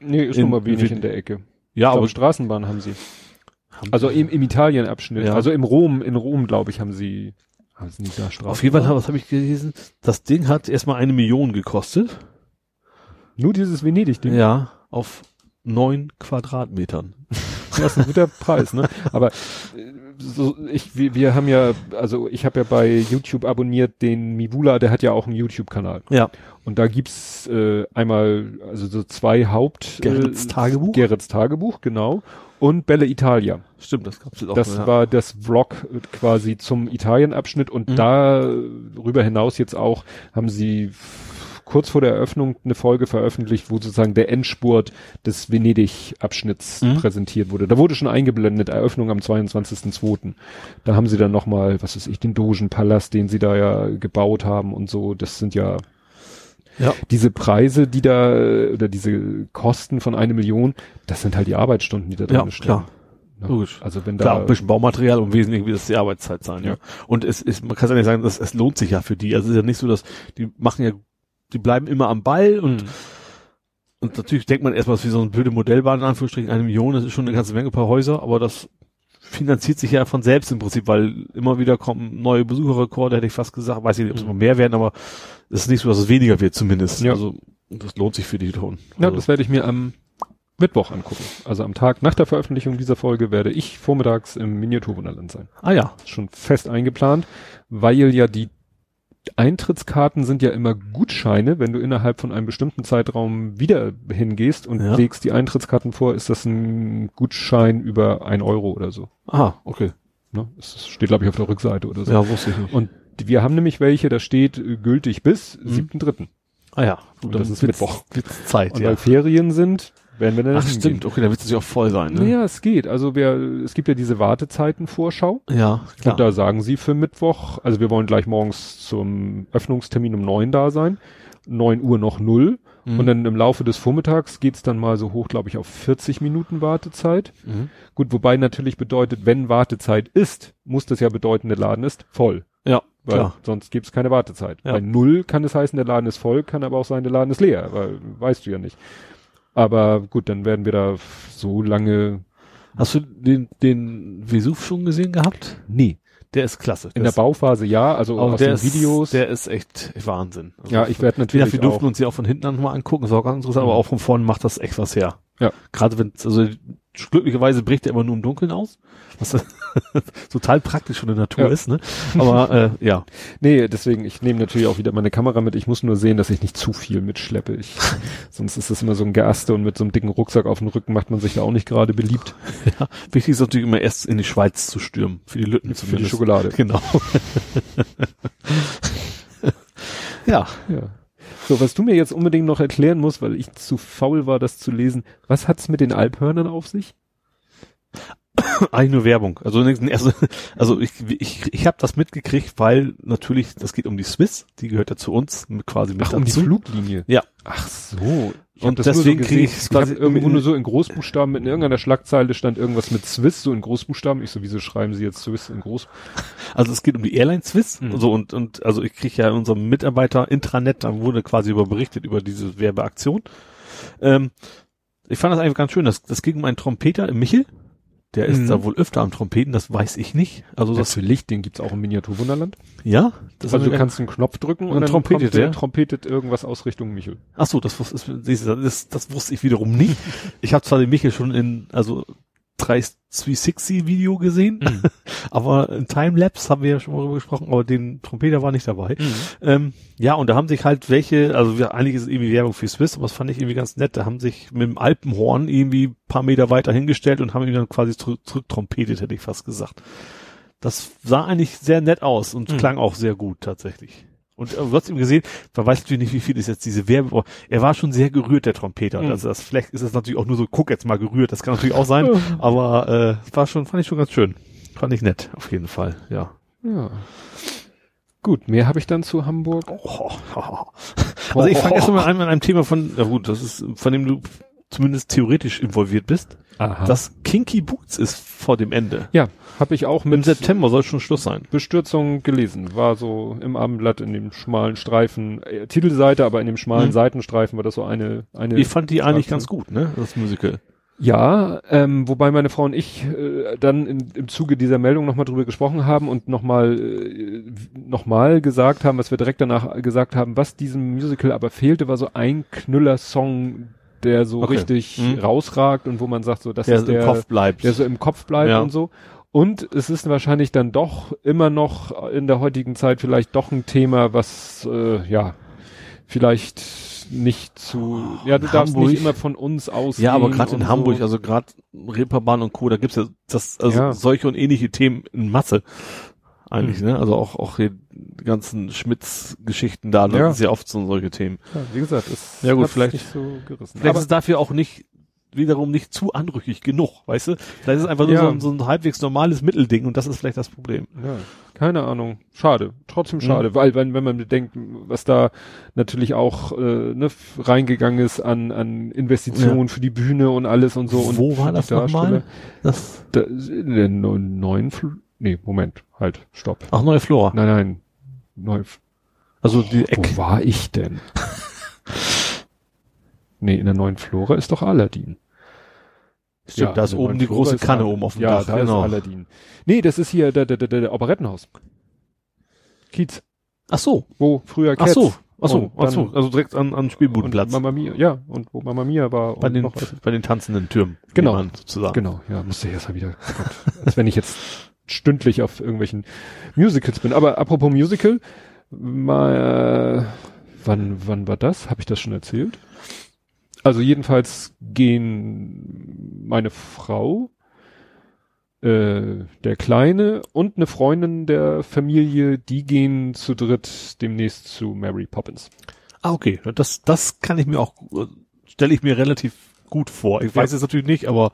Nee, ist In- schon mal wenig in- in der Ecke. Ja, ich aber Straßenbahn haben sie. Also im, im Italien-Abschnitt. Ja. Also im Rom, in Rom, glaube ich, haben sie, haben sie nicht da Straßenbahn. auf jeden Fall, was habe ich gelesen? Das Ding hat erstmal eine Million gekostet. Nur dieses Venedig-Ding. Ja, auf neun Quadratmetern. Das ist ein guter Preis, ne? Aber äh, so, ich, wir, wir haben ja, also ich habe ja bei YouTube abonniert den Mivula, der hat ja auch einen YouTube-Kanal. Ja. Und da gibt's äh, einmal, also so zwei Haupt... Gerrits äh, Tagebuch? Gerrits Tagebuch, genau. Und Belle Italia. Stimmt, das gab's auch. Das ja. war das Vlog äh, quasi zum Italien-Abschnitt und Mhm. darüber hinaus jetzt auch haben sie kurz vor der Eröffnung eine Folge veröffentlicht, wo sozusagen der Endspurt des Venedig-Abschnitts Mhm. präsentiert wurde. Da wurde schon eingeblendet, Eröffnung am 22.02. Da haben sie dann nochmal, was weiß ich, den Dogenpalast, den sie da ja gebaut haben und so. Das sind ja Ja. diese Preise, die da, oder diese Kosten von eine Million, das sind halt die Arbeitsstunden, die da drin Ja, stehen. klar. Ne? Logisch. Also wenn da Klar, ein bisschen Baumaterial und wesentlich wird das die Arbeitszeit sein, ja. Ja. Und es ist, man kann ja nicht sagen, dass es lohnt sich ja für die. Also es ist ja nicht so, dass die machen ja, die bleiben immer am Ball und, Mhm. und natürlich denkt man erstmal, wie so eine blöde Modellbahn, in Anführungsstrichen, eine Million, das ist schon eine ganze Menge, ein paar Häuser, aber das finanziert sich ja von selbst im Prinzip, weil immer wieder kommen neue Besucherrekorde, hätte ich fast gesagt, weiß ich nicht, ob es Mhm. noch mehr werden, aber es ist nicht so, dass es weniger wird zumindest. Ja. Also das lohnt sich für die schon. Ja, Also, das werde ich mir am Mittwoch angucken. Also am Tag nach der Veröffentlichung dieser Folge werde ich vormittags im Miniaturwunderland sein. ah ja, schon fest eingeplant, weil ja die Eintrittskarten sind ja immer Gutscheine. Wenn du innerhalb von einem bestimmten Zeitraum wieder hingehst und Ja. legst die Eintrittskarten vor, ist das ein Gutschein über ein Euro oder so. aha, okay. Ne? Das steht, glaube ich, auf der Rückseite oder so. Ja, wusste ich nicht. Und wir haben nämlich welche, da steht äh, gültig bis Mhm. 7.3. Ah ja, Und das ist Mittwoch. Zeit, Und ja. weil Ferien sind, werden wir dann Ach hingehen. stimmt, okay, dann wird es natürlich auch voll sein, ne? Naja, es geht. Also wir, es gibt ja diese Wartezeiten-Vorschau. Ja, Und da sagen sie für Mittwoch, also wir wollen gleich morgens zum Öffnungstermin um neun da sein. neun Uhr noch null. Mhm. Und dann im Laufe des Vormittags geht's dann mal so hoch, glaube ich, auf 40 Minuten Wartezeit. Mhm. Gut, wobei natürlich bedeutet, wenn Wartezeit ist, muss das ja bedeuten, der Laden ist voll. Ja, Weil klar. sonst gibt's keine Wartezeit. Ja. Bei null kann es heißen, der Laden ist voll, kann aber auch sein, der Laden ist leer, weil weißt du ja nicht. Aber gut, dann werden wir da so lange. Hast du den, den Vesuv schon gesehen gehabt? Nee. Der ist klasse. In der der Bauphase ja, also aus der den ist, Videos. Der ist echt Wahnsinn. Also ja, ich werde natürlich wir durften auch, uns die auch von hinten an mal angucken, das war auch ganz interessant, aber auch von vorne macht das echt was her. Ja. Gerade wenn, also glücklicherweise bricht er immer nur im Dunkeln aus, was total praktisch von der Natur Ja. ist, ne? Aber äh, ja. Nee, deswegen, ich nehme natürlich auch wieder meine Kamera mit. Ich muss nur sehen, dass ich nicht zu viel mitschleppe. Ich, sonst ist das immer so ein Geaste und mit so einem dicken Rucksack auf dem Rücken macht man sich da auch nicht gerade beliebt. ja. Wichtig ist natürlich immer erst in die Schweiz zu stürmen, für die Lütten Für die zumindest. Schokolade. Genau. ja. Ja. So, was du mir jetzt unbedingt noch erklären musst, weil ich zu faul war, das zu lesen. Was hat's mit den Alphörnern auf sich? Eigentlich nur Werbung. Also, also, also ich, ich, ich habe das mitgekriegt, weil natürlich, das geht um die Swiss, die gehört ja zu uns quasi mit Ach, um die dazu. Fluglinie. Ja. Ach so. Ich Und deswegen so krieg gesehen. ich ich quasi irgendwo nur so in Großbuchstaben mit in irgendeiner Schlagzeile stand irgendwas mit Swiss, so in Großbuchstaben. Ich so, wieso schreiben sie jetzt Swiss in Groß? Also es geht um die Airline Swiss Mhm. und so und, und also ich kriege ja in unserem Mitarbeiter Intranet, da wurde quasi über berichtet über diese Werbeaktion. Ähm, ich fand das einfach ganz schön. Das, das ging um einen Trompeter, Michel. Der ist Mhm. da wohl öfter am Trompeten, das weiß ich nicht. Also das, Natürlich, den gibt's auch im Miniaturwunderland. ja, das also du kannst einen Knopf drücken und, Und dann trompetet kommt, der? trompetet irgendwas aus Richtung Michel. Ach so, das, du, das, das wusste ich wiederum nicht. Ich habe zwar den Michel schon in also 360 Video gesehen, Mhm. aber in Timelapse haben wir ja schon mal drüber gesprochen, aber den Trompeter war nicht dabei. Ähm, ja, und da haben sich halt welche, also wir, eigentlich ist es irgendwie Werbung für Swiss, aber das fand ich irgendwie ganz nett. Da haben sich mit dem Alpenhorn irgendwie ein paar Meter weiter hingestellt und haben ihn dann quasi zurück, zurücktrompetet, hätte ich fast gesagt. Das sah eigentlich sehr nett aus und Mhm. klang auch sehr gut tatsächlich. Und äh, du hast gesehen, man weiß natürlich nicht, wie viel ist jetzt diese Werbe. Er war schon sehr gerührt, der Trompeter. Mhm. Also das vielleicht ist es natürlich auch nur so, guck jetzt mal gerührt, das kann natürlich auch sein. aber äh, war schon, fand ich schon ganz schön. Fand ich nett, auf jeden Fall, ja. Ja. Gut, mehr habe ich dann zu Hamburg. Oh, Also ich fange erst mal an mit einem Thema von, ja gut, das ist, von dem du zumindest theoretisch involviert bist. Aha. Das Kinky Boots ist vor dem Ende. ja, habe ich auch Im mit September soll schon Schluss sein. Bestürzung gelesen. War so im Abendblatt in dem schmalen Streifen, äh, Titelseite, aber in dem schmalen Mhm. Seitenstreifen war das so eine, eine. Ich fand die eigentlich Schwarze. ganz gut, ne? Das Musical. Ja, ähm, wobei meine Frau und ich äh, dann in, im Zuge dieser Meldung nochmal drüber gesprochen haben und nochmal äh, nochmal gesagt haben, was wir direkt danach gesagt haben, was diesem Musical aber fehlte, war so ein Knüller-Song, der so Okay. richtig Mhm. rausragt und wo man sagt, so das Der ist der, im Kopf bleibt. der so im Kopf bleibt Ja. und so. Und es ist wahrscheinlich dann doch immer noch in der heutigen Zeit vielleicht doch ein Thema, was äh, ja vielleicht nicht zu ja du darfst Hamburg. nicht immer von uns ausgehen. ja, aber gerade in Hamburg, so. also gerade Reeperbahn und Co., da gibt's ja das, also Ja. solche und ähnliche Themen in Masse. Eigentlich, Hm. ne? Also auch, auch hier die ganzen Schmitz-Geschichten da, das Ja. ist ja oft so solche Themen. Ja, wie gesagt, es Ja, gut, vielleicht- nicht so gerissen. Vielleicht Aber, ist es dafür auch nicht, wiederum nicht zu anrüchig genug, weißt du? Vielleicht ist es einfach nur Ja. so, ein, so ein halbwegs normales Mittelding und das ist vielleicht das Problem. ja, keine Ahnung. Schade. Trotzdem Mhm. schade, weil wenn, wenn man bedenkt, was da natürlich auch äh, ne, reingegangen ist an, an Investitionen für die Bühne und alles und so. Und Wo war für die das nochmal? Das, Da, in der neu- neuen, Fl nee, Moment, halt, stopp. ach, neue Flora. Nein, nein, neu, Also die Eck. wo war ich denn? nee, in der neuen Flora ist doch Aladdin. Stimmt, da ist oben die Flora große Kanne Al- oben auf dem ja, Dach. da genau. ist Aladdin. Nee, das ist hier der, der, der, der Operettenhaus. Kiez, Ach so. wo früher Ach Cats so. Ach so. Ach so. Also direkt an, an Spielbudenplatz. Mama Mia, ja, und wo Mama Mia war. Bei den, bei den tanzenden Türmen. Genau. Sozusagen. Genau, ja, musste ich erst mal wieder, Gott, als wenn ich jetzt stündlich auf irgendwelchen Musicals bin. Aber apropos Musical, mal, wann, wann war das? Habe ich das schon erzählt? Also jedenfalls gehen meine Frau, äh, der Kleine und eine Freundin der Familie, die gehen zu dritt demnächst zu Mary Poppins. Ah, okay. Das, das kann ich mir auch, stelle ich mir relativ gut vor. Ich weiß es natürlich nicht, aber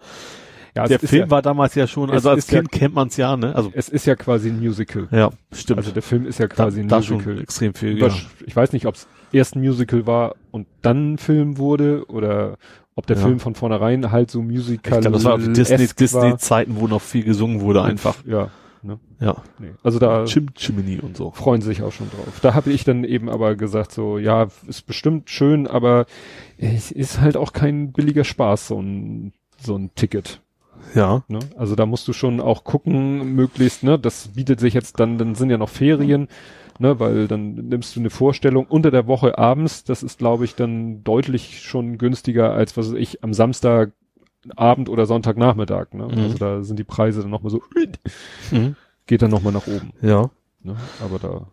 Ja, der Film ja, war damals ja schon, also als ist ja- Kind kennt man es ja, ne? Also es ist ja quasi ein Musical. ja, stimmt. Also der Film ist ja da, quasi ein da Musical. schon extrem viel. Über, Ja. Ich weiß nicht, ob es erst ein Musical war und dann ein Film wurde oder ob der. Film von vornherein halt so Ich Musical glaube, das war Disney, Disney. Zeiten, wo noch viel gesungen wurde einfach. Ja, ne? Ja. Nee. Also da Chim Chimney und so. freuen sie sich auch schon drauf. Da habe ich dann eben aber gesagt so, ja, ist bestimmt schön, aber es ist halt auch kein billiger Spaß, so ein, so ein Ticket. Ja. Ne? Also da musst du schon auch gucken, möglichst, ne, das bietet sich jetzt dann, dann sind ja noch Ferien, ne, weil dann nimmst du eine Vorstellung unter der Woche abends, das ist, glaube ich, dann deutlich schon günstiger als was weiß ich am Samstag Abend oder Sonntagnachmittag, ne? Mhm. Also da sind die Preise dann nochmal so, Mhm. geht dann nochmal nach oben, Ja. ne? Aber da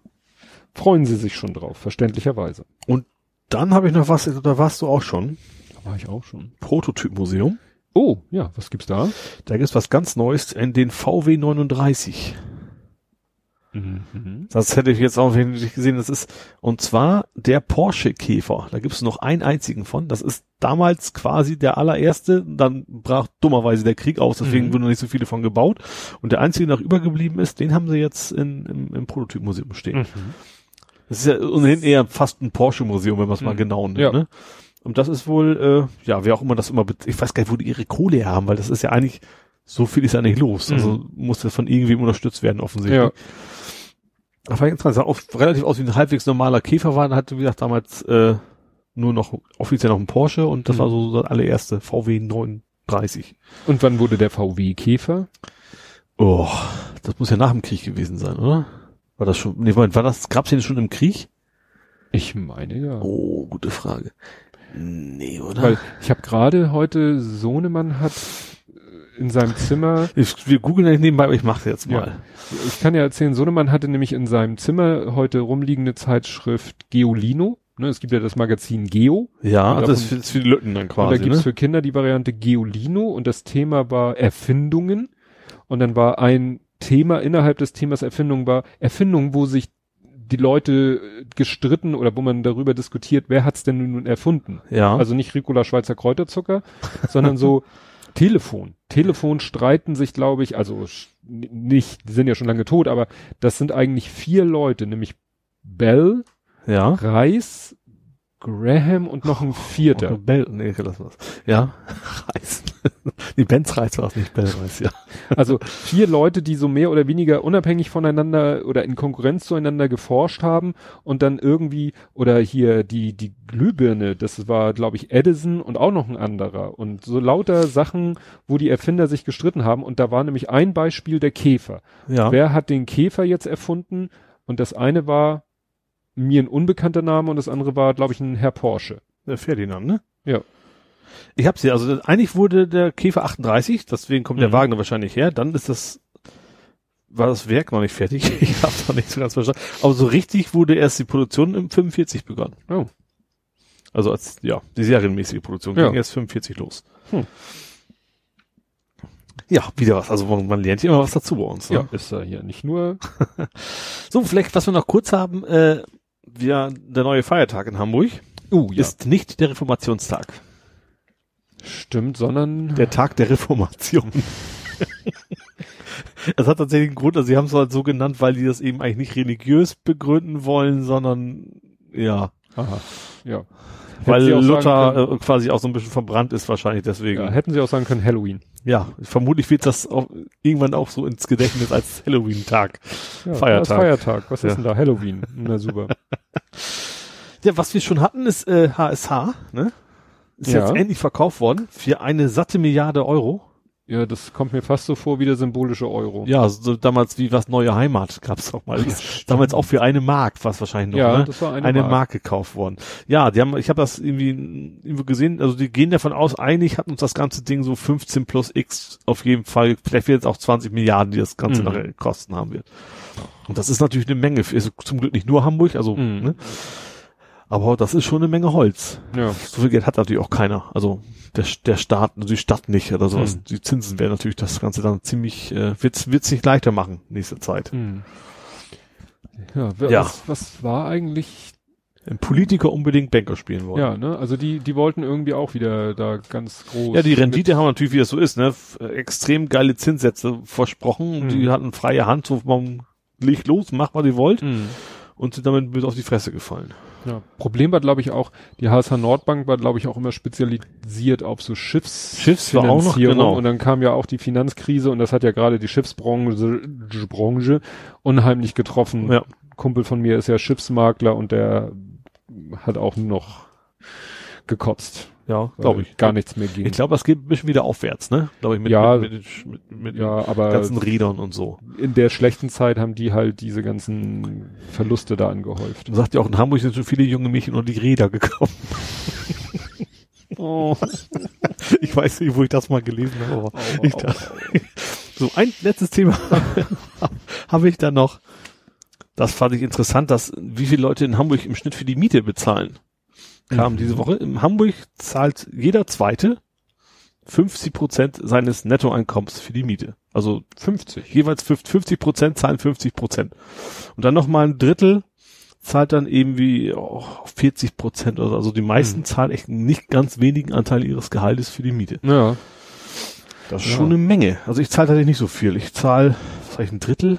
freuen sie sich schon drauf, verständlicherweise. Dann habe ich noch was, da warst du auch schon. Da war ich auch schon. Prototypmuseum. Oh, ja, was gibt's da? Da gibt's was ganz Neues in den VW 39. Mhm. Das hätte ich jetzt auch nicht gesehen. Das ist, und zwar der Porsche Käfer. Da gibt's noch einen einzigen von. Das ist damals quasi der allererste. Dann brach dummerweise der Krieg aus, deswegen Mhm. wurden noch nicht so viele von gebaut. Und der einzige, der noch übergeblieben ist, den haben sie jetzt in, im, im Prototypmuseum stehen. Mhm. Das ist ja ohnehin eher fast ein Porsche-Museum, wenn man es mal Mhm. genau nimmt. Ja. Ne? Und das ist wohl, äh, ja, wer auch immer das immer, ich weiß gar nicht, wo die ihre Kohle haben, weil das ist ja eigentlich, so viel ist ja nicht los. Mhm. Also muss das von irgendwem unterstützt werden, offensichtlich. Ja. Das war interessant, sah auch relativ aus wie ein halbwegs normaler Käferwagen, hatte, wie gesagt, damals äh, nur noch offiziell noch ein Porsche und das Mhm. war so der allererste VW 39. Und wann wurde der VW Käfer? Oh, das muss ja nach dem Krieg gewesen sein, oder? War das schon, nee, Moment, war das, gab's den schon im Krieg? Ich meine ja. Oh, gute Frage. Nee, oder? Weil ich habe gerade heute Sohnemann hat äh, in seinem Zimmer, ich, wir googeln ja nicht nebenbei, aber ich mache jetzt mal. ich kann ja erzählen, Sohnemann hatte nämlich in seinem Zimmer heute rumliegende Zeitschrift Geolino. Ne, es gibt ja das Magazin Geo. Ja, Und das ist davon- für, das ist für die Lücken dann und da quasi, gibt's ne? für Kinder die Variante Geolino und das Thema war Erfindungen. Und dann war ein Thema innerhalb des Themas Erfindung war Erfindungen, wo sich die Leute gestritten oder wo man darüber diskutiert, wer hat's denn nun erfunden? Ja. Also nicht Ricola Schweizer Kräuterzucker, sondern so Telefon. Telefon streiten sich, glaube ich, also nicht, die sind ja schon lange tot, aber das sind eigentlich vier Leute, nämlich Bell, ja. Reis, Graham und noch ein vierter. Oder Bell, nee, lass was. Ja. Reis. die Benz Reis war es nicht, Bell Reis, ja. Also vier Leute, die so mehr oder weniger unabhängig voneinander oder in Konkurrenz zueinander geforscht haben und dann irgendwie oder hier die die Glühbirne, das war glaube ich Edison und auch noch ein anderer und so lauter Sachen, wo die Erfinder sich gestritten haben und da war nämlich ein Beispiel der Käfer. Ja. Wer hat den Käfer jetzt erfunden? Und das eine war mir ein unbekannter Name und das andere war glaube ich ein Herr Porsche. Der Ferdinand, ne? Ja. Ich hab's hier, also eigentlich wurde der Käfer 38, deswegen kommt der Mhm. Wagen da wahrscheinlich her, dann ist das, war das Werk noch nicht fertig, ich hab's noch nicht so ganz verstanden, aber so richtig wurde erst die Produktion im 45 begonnen. Oh. Also als, ja, die serienmäßige Produktion Ja. ging erst 45 los. Hm. Ja, wieder was, also man, man lernt hier immer was dazu bei uns. Ne? Ja, ist er hier nicht nur. So, vielleicht, was wir noch kurz haben, äh, wir, der neue Feiertag in Hamburg Uh, ist nicht der Reformationstag. Stimmt, sondern Der Tag der Reformation. Es hat tatsächlich einen Grund, also sie haben es halt so genannt, weil die das eben eigentlich nicht religiös begründen wollen, sondern ja, Aha, ja. weil Luther können- äh, quasi auch so ein bisschen verbrannt ist wahrscheinlich deswegen. ja, Ja, hätten sie auch sagen können Halloween. vermutlich wird das auch irgendwann auch so ins Gedächtnis als Halloween-Tag. Ja, Feiertag. Feiertag. Was Ja. ist denn da? Halloween. Na super. Ja, was wir schon hatten, ist äh, HSH, ne? Ist Ja. jetzt endlich verkauft worden für eine satte Milliarde Euro. Ja, das kommt mir fast so vor wie der symbolische Euro. Ja, so damals wie was neue Heimat gab's auch mal. Ist damals auch für eine Mark, was wahrscheinlich noch, Ja, ne? das war eine, eine Mark. Mark. gekauft worden. Ja, die haben, ich habe das irgendwie, irgendwie gesehen, also die gehen davon aus, eigentlich hat uns das ganze Ding so 15 plus X auf jeden Fall, vielleicht wird es auch 20 Milliarden, die das Ganze Mhm. nachher kosten haben wird. Und das ist natürlich eine Menge, ist zum Glück nicht nur Hamburg, also, Mhm. ne? Aber das ist schon eine Menge Holz. Ja. So viel Geld hat natürlich auch keiner. Also der, der Staat, also die Stadt nicht oder sowas. Mhm. Die Zinsen werden natürlich das Ganze dann ziemlich, äh, wird's, wird's nicht leichter machen, nächste Zeit. Hm. Ja, wer, Ja. Was, was war eigentlich Ein Politiker unbedingt Banker spielen wollen. Ja, ne? Also die, die wollten irgendwie auch wieder da ganz groß. Ja, die Rendite haben natürlich, wie das so ist, ne, f- extrem geile Zinssätze versprochen. Mhm. Die hatten freie Hand, so man legt los, macht was ihr wollt Mhm. und sind damit bis auf die Fresse gefallen. Ja. Problem war, glaube ich, auch, die HSH Nordbank war, glaube ich, auch immer spezialisiert auf so Schiffs Schiffs war auch noch, genau. Und dann kam ja auch die Finanzkrise und das hat ja gerade die Schiffsbranche Branche unheimlich getroffen. Ja. Kumpel von mir ist ja Schiffsmakler und der hat auch noch gekotzt. Ja, glaube ich. Gar nichts mehr ging. Ich glaube, es geht ein bisschen wieder aufwärts, ne? Glaube ich, mit, Ja. mit, mit, mit, mit, ja, den aber ganzen Rädern und so. in der schlechten Zeit haben die halt diese ganzen Verluste da angehäuft. Man sagt ja auch, in Hamburg sind schon viele junge Mädchen unter die Räder gekommen. Oh. Ich weiß nicht, wo ich das mal gelesen habe, aber Au, ich au, da, so ein letztes Thema habe ich da noch. Das fand ich interessant, dass wie viele Leute in Hamburg im Schnitt für die Miete bezahlen. Kam Mhm. diese Woche. In Hamburg zahlt jeder Zweite 50 Prozent seines Nettoeinkommens für die Miete. Also 50. jeweils 50 Prozent zahlen 50 Prozent. Und dann noch mal ein Drittel zahlt dann eben wie oh, 40 Prozent oder so. Also die meisten Mhm. zahlen echt einen nicht ganz wenigen Anteil ihres Gehaltes für die Miete. Ja. Das ist Ja. schon eine Menge. Also ich zahle tatsächlich nicht so viel. Ich zahle vielleicht ein Drittel.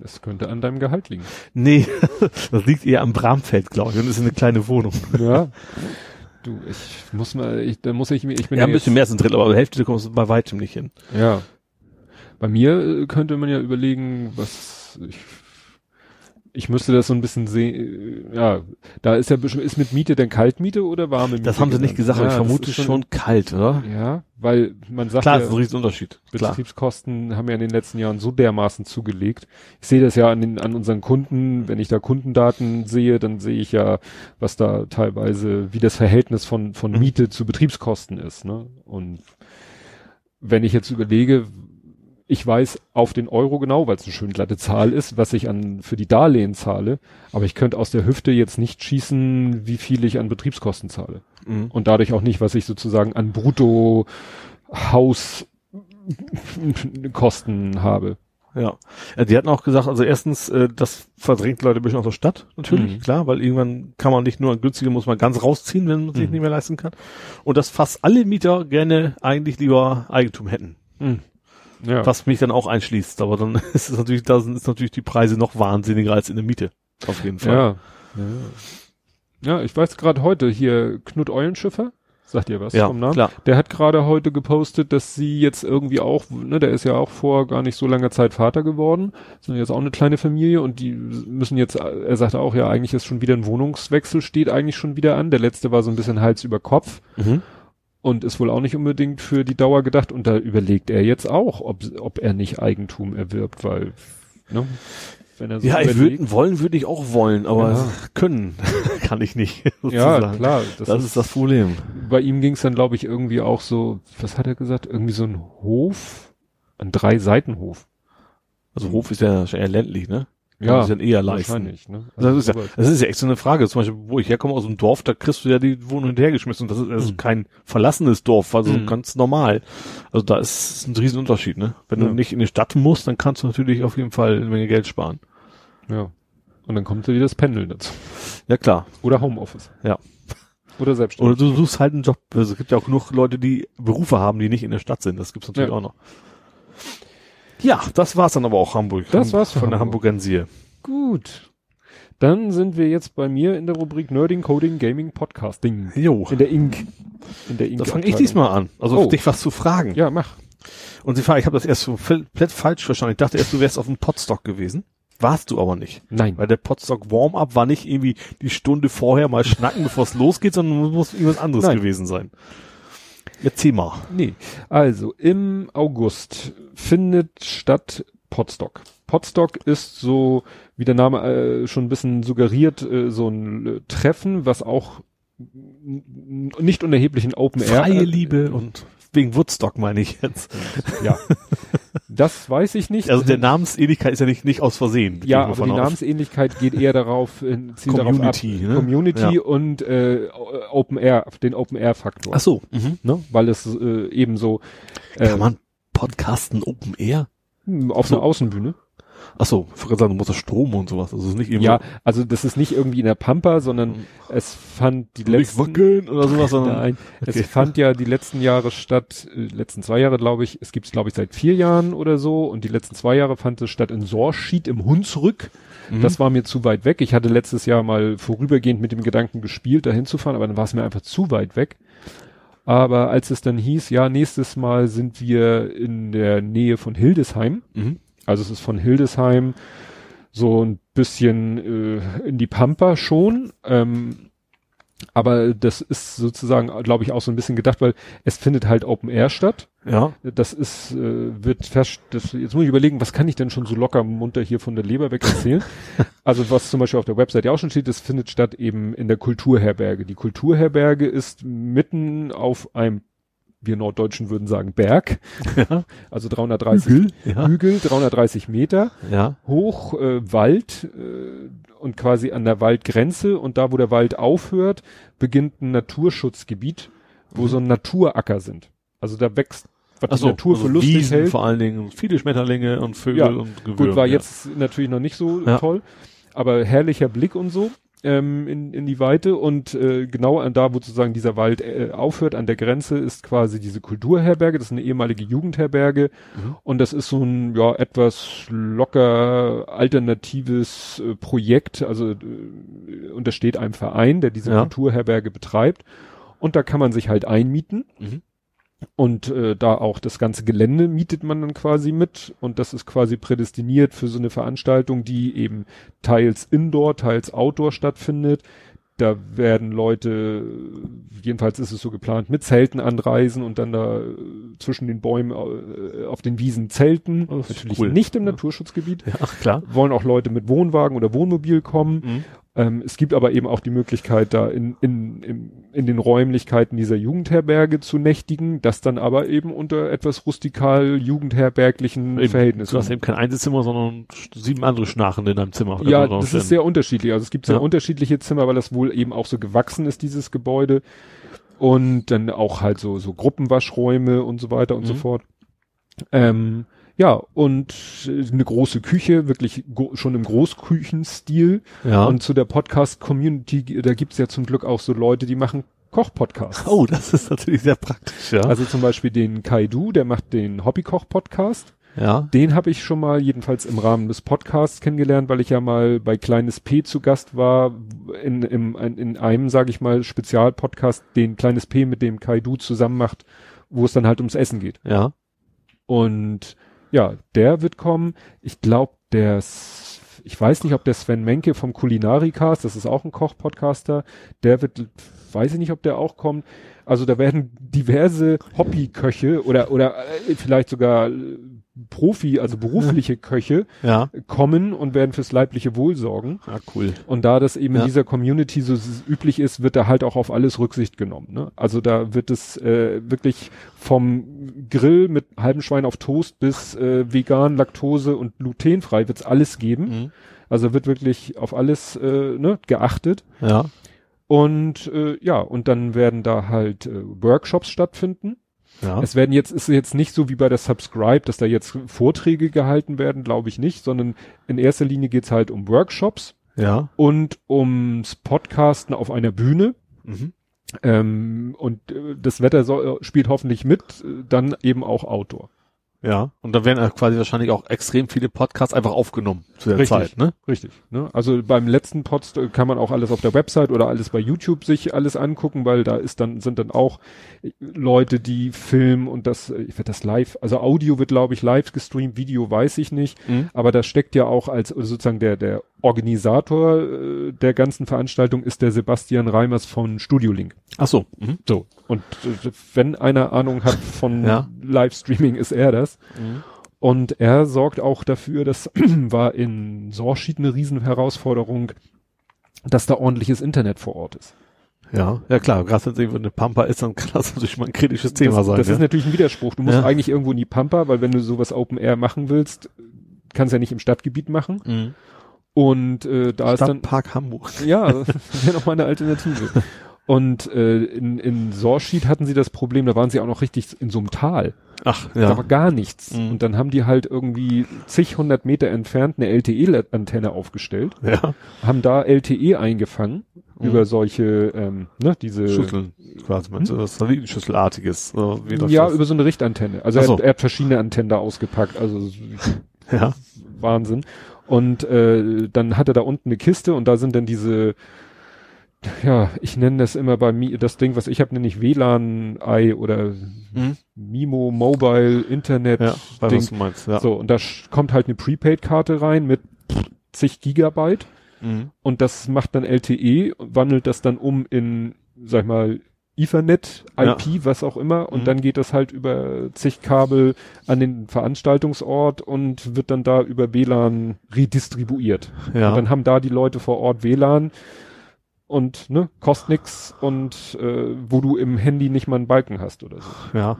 Das könnte an deinem Gehalt liegen. Nee, das liegt eher am Bramfeld, glaube ich. Und ist eine kleine Wohnung. Ja. Du, ich muss mal, ich, da muss ich mir, ich bin Ja, ein ja bisschen mehr als ein Drittel, aber die Hälfte kommst du bei weitem nicht hin. Ja. Bei mir äh, könnte man ja überlegen, was ich, ich müsste das so ein bisschen sehen, ja, da ist ja ist mit Miete denn Kaltmiete oder warme Miete? Das haben sie nicht gesagt, aber Ja, ich vermute ist schon kalt, oder? Ja, weil man sagt Klar, ja, das ist ein Riesenunterschied. Klar. Betriebskosten haben ja in den letzten Jahren so dermaßen zugelegt. Ich sehe das ja an, den, an unseren Kunden, wenn ich da Kundendaten sehe, dann sehe ich ja, was da teilweise, wie das Verhältnis von, von Mhm. Miete zu Betriebskosten ist. Ne? Und wenn ich jetzt überlege, ich weiß auf den Euro genau, weil es eine schön glatte Zahl ist, was ich an für die Darlehen zahle, aber ich könnte aus der Hüfte jetzt nicht schießen, wie viel ich an Betriebskosten zahle Mhm. und dadurch auch nicht, was ich sozusagen an Brutto Haus Kosten habe. Ja. ja. Die hatten auch gesagt, also erstens, äh, das verdrängt Leute ein bisschen aus der Stadt, natürlich, Mhm. klar, weil irgendwann kann man nicht nur günstiger, muss man ganz rausziehen, wenn man sich Mhm. nicht mehr leisten kann. Und dass fast alle Mieter gerne eigentlich lieber Eigentum hätten. Ja. Was mich dann auch einschließt. Aber dann ist es natürlich, da sind ist natürlich die Preise noch wahnsinniger als in der Miete. Auf jeden Fall. ja. ja. Ja, ich weiß gerade heute hier Knut Eulenschiffer, sagt ihr was ja vom Namen? klar. Der hat gerade heute gepostet, dass sie jetzt irgendwie auch, ne, der ist ja auch vor gar nicht so langer Zeit Vater geworden, sind jetzt auch eine kleine Familie und die müssen jetzt, er sagte auch, ja, eigentlich ist schon wieder ein Wohnungswechsel, steht eigentlich schon wieder an. Der letzte war so ein bisschen Hals über Kopf Mhm. Und ist wohl auch nicht unbedingt für die Dauer gedacht und da überlegt er jetzt auch, ob, ob er nicht Eigentum erwirbt, weil, ne, wenn er so Ja, ich würde wollen, würde ich auch wollen, aber Ja. können kann ich nicht. ja, sozusagen. klar, Das, ist das Problem. bei ihm ging es dann, glaube ich, irgendwie auch so, was hat er gesagt? Irgendwie so ein Hof, ein Drei-Seiten-Hof. Also Hof ist ja eher ländlich, ne? Ja, sich dann eher leisten. wahrscheinlich. Ne? Das ist, ja, das ist ja echt so eine Frage. Zum Beispiel, wo ich herkomme aus einem Dorf, da kriegst du ja die Wohnung hinterhergeschmissen. Und das ist also Mhm. kein verlassenes Dorf, also Mhm. ganz normal. Also da ist ein Riesenunterschied, ne? Wenn Ja. du nicht in die Stadt musst, dann kannst du natürlich auf jeden Fall eine Menge Geld sparen. ja. Und dann kommt ja wieder das Pendeln dazu. Ja, klar. Oder Homeoffice. Ja. Oder selbstständig. Oder du suchst halt einen Job. Also es gibt ja auch genug Leute, die Berufe haben, die nicht in der Stadt sind. Das gibt's natürlich Ja. auch noch. Ja, das war's dann aber auch Hamburg. Das war's von der Hamburg. Hamburgensie. Gut. Dann sind wir jetzt bei mir in der Rubrik Nerding, Coding, Gaming, Podcasting. Jo. In der Ink. In der Ink. Da fange ich diesmal an. Also Oh. dich was zu fragen. Ja, mach. Und sie fragen, ich habe das erst so komplett falsch verstanden. Ich dachte erst, du wärst auf dem Podstock gewesen. Warst du aber nicht. Nein. Weil der Podstock Warm-Up war nicht irgendwie die Stunde vorher mal schnacken, bevor es losgeht, sondern muss irgendwas anderes Nein. gewesen sein. Erzähl mal. Nee. Also, im August findet statt Podstock. Podstock ist so, wie der Name äh, schon ein bisschen suggeriert, äh, so ein äh, Treffen, was auch nicht unerheblichen Open Air. Freie Liebe und wegen Woodstock meine ich jetzt. Ja. Das weiß ich nicht. Also der Namensähnlichkeit ist ja nicht, nicht aus Versehen. Ja, aber die aus. Namensähnlichkeit geht eher darauf, äh, zielt Community, darauf ab, ne? Community Ja. und äh, Open Air, den Open Air Faktor. Ach so. Mhm. Ne? Weil es äh, eben so äh, Kann man podcasten Open Air? auf So. einer Außenbühne. Ach so, sagen, du musst das Strom und sowas. Also es ist nicht irgendwie. Ja, also das ist nicht irgendwie in der Pampa, sondern mhm. es fand die letzten wackeln oder sowas, sondern nein, okay. es fand ja die letzten Jahre statt, äh, letzten zwei Jahre glaube ich, es gibt's glaube ich seit vier Jahren oder so und die letzten zwei Jahre fand es statt in Sorschied im Hunsrück. Mhm. Das war mir zu weit weg. Ich hatte letztes Jahr mal vorübergehend mit dem Gedanken gespielt, da hinzufahren, aber dann war es mir einfach zu weit weg. Aber als es dann hieß, ja, nächstes Mal sind wir in der Nähe von Hildesheim. Mhm. Also es ist von Hildesheim so ein bisschen äh, in die Pampa schon. Ähm, aber das ist sozusagen, glaube ich, auch so ein bisschen gedacht, weil es findet halt Open Air statt. Ja. Das ist, äh, wird fest, das, jetzt muss ich überlegen, was kann ich denn schon so locker munter hier von der Leber weg erzählen? also was zum Beispiel auf der Website ja auch schon steht, das findet statt eben in der Kulturherberge. Die Kulturherberge ist mitten auf einem wir Norddeutschen würden sagen Berg, ja. also 330 Hügel, ja. Hügel 330 Meter ja. hoch, äh, Wald äh, und quasi an der Waldgrenze und da, wo der Wald aufhört, beginnt ein Naturschutzgebiet, wo mhm. so ein Naturacker sind. Also da wächst was Ach die Natur also für lustig Wiesen hält. vor allen Dingen viele Schmetterlinge und Vögel und Gewürm. Gut, war jetzt natürlich noch nicht so toll, aber herrlicher Blick und so ähm, in, in die Weite und äh, genau an da, wo sozusagen dieser Wald äh, aufhört, an der Grenze, ist quasi diese Kulturherberge, das ist eine ehemalige Jugendherberge mhm. und das ist so ein ja etwas locker alternatives äh, Projekt, also äh, und da steht ein Verein, der diese ja. Kulturherberge betreibt und da kann man sich halt einmieten. Mhm. Und äh, da auch das ganze Gelände mietet man dann quasi mit und das ist quasi prädestiniert für so eine Veranstaltung, die eben teils indoor, teils outdoor stattfindet. Da werden Leute, jedenfalls ist es so geplant, mit Zelten anreisen und dann da äh, zwischen den Bäumen äh, auf den Wiesen zelten. Oh, Natürlich cool. nicht im ja. Naturschutzgebiet. Ja, klar. Wollen auch Leute mit Wohnwagen oder Wohnmobil kommen. Mhm. Ähm, es gibt aber eben auch die Möglichkeit, da in, in, in, in den Räumlichkeiten dieser Jugendherberge zu nächtigen, das dann aber eben unter etwas rustikal jugendherberglichen eben, Verhältnissen. Du hast eben kein Einzelzimmer, sondern sieben andere Schnarchen in deinem Zimmer. Ja, das ist sehr unterschiedlich. Also es gibt sehr ja. unterschiedliche Zimmer, weil das wohl eben auch so gewachsen ist, dieses Gebäude. Und dann auch halt so, so Gruppenwaschräume und so weiter und mhm. so fort. Ähm, ja, und eine große Küche, wirklich schon im Großküchenstil. Ja. Und zu der Podcast-Community, da gibt's ja zum Glück auch so Leute, die machen Koch-Podcasts. Oh, das ist natürlich sehr praktisch, ja. Also zum Beispiel den Kaidu, der macht den Hobbykoch-Podcast. Ja. Den habe ich schon mal jedenfalls im Rahmen des Podcasts kennengelernt, weil ich ja mal bei Kleines P zu Gast war, in, in, in einem, sage ich mal, Spezialpodcast, den Kleines P mit dem Kaidu zusammen macht, wo es dann halt ums Essen geht. Ja. Und ja, der wird kommen. Ich glaube, der, ich weiß nicht, ob der Sven Menke vom Kulinarikast, das ist auch ein Koch-Podcaster, der wird, weiß ich nicht, ob der auch kommt. Also da werden diverse Hobbyköche oder, oder äh, vielleicht sogar Profi, also berufliche Köche ja. kommen und werden fürs leibliche Wohl sorgen. Ah, cool. Und da das eben ja. in dieser Community so üblich ist, wird da halt auch auf alles Rücksicht genommen. Ne? Also da wird es äh, wirklich vom Grill mit halbem Schwein auf Toast bis äh, vegan, Laktose und glutenfrei wird's alles geben. Mhm. Also wird wirklich auf alles äh, ne, geachtet. Ja. Und äh, ja, und dann werden da halt äh, Workshops stattfinden ja. Es werden jetzt, ist jetzt nicht so wie bei der Subscribe, dass da jetzt Vorträge gehalten werden, glaube ich nicht, sondern in erster Linie geht's halt um Workshops. Ja. Und ums Podcasten auf einer Bühne. Mhm. Ähm, und äh, das Wetter soll, spielt hoffentlich mit, äh, dann eben auch Outdoor. Ja, und da werden quasi wahrscheinlich auch extrem viele Podcasts einfach aufgenommen zu der Richtig, Zeit, ne? Richtig. Ne? Also beim letzten Pod kann man auch alles auf der Website oder alles bei YouTube sich alles angucken, weil da ist dann sind dann auch Leute, die filmen und das ich werde das live, also Audio wird glaube ich live gestreamt, Video weiß ich nicht, mhm. aber da steckt ja auch als sozusagen der der Organisator äh, der ganzen Veranstaltung ist der Sebastian Reimers von Studio Link. Ach so. Mhm. So. Und äh, wenn einer Ahnung hat von ja. Livestreaming, ist er das. Mhm. Und er sorgt auch dafür, das war in Sorschied eine Riesenherausforderung, dass da ordentliches Internet vor Ort ist. Ja, ja klar, gerade wenn es irgendwo eine Pampa ist, dann kann das natürlich mal ein kritisches Thema das, sein. Das ja? ist natürlich ein Widerspruch. Du musst ja. eigentlich irgendwo in die Pampa, weil wenn du sowas Open Air machen willst, kannst du ja nicht im Stadtgebiet machen. Mhm. Und äh, da ist dann Park Hamburg. Ja, das wäre noch mal eine Alternative. Und äh, in, in Sorschied hatten sie das Problem, da waren sie auch noch richtig in so einem Tal. Ach, Da war gar nichts. Mhm. Und dann haben die halt irgendwie zig hundert Meter entfernt eine LTE-Antenne aufgestellt, Ja. haben da LTE eingefangen über solche, ähm, ne, diese Schüsseln, quasi, meinst du, das Satellitenschüsselartiges, so wie das ja, das- über so eine Richtantenne. Also Ach er, so. hat, er hat verschiedene Antennen da ausgepackt, also ja. Wahnsinn. Und äh, dann hat er da unten eine Kiste und da sind dann diese, ja, ich nenne das immer bei mir, das Ding, was ich habe, nenne ich WLAN-Ei oder Mhm. Mimo Mobile Internet Ja, weiß, Ding. was du meinst, ja. So, und da kommt halt eine Prepaid-Karte rein mit zig Gigabyte Mhm. und das macht dann LTE wandelt das dann um in, sag ich mal, Ethernet, Ja. IP, was auch immer, und Mhm. dann geht das halt über zig Kabel an den Veranstaltungsort und wird dann da über WLAN redistribuiert. Ja. Und dann haben da die Leute vor Ort WLAN und ne, kostet nix und äh, wo du im Handy nicht mal einen Balken hast oder so. ja.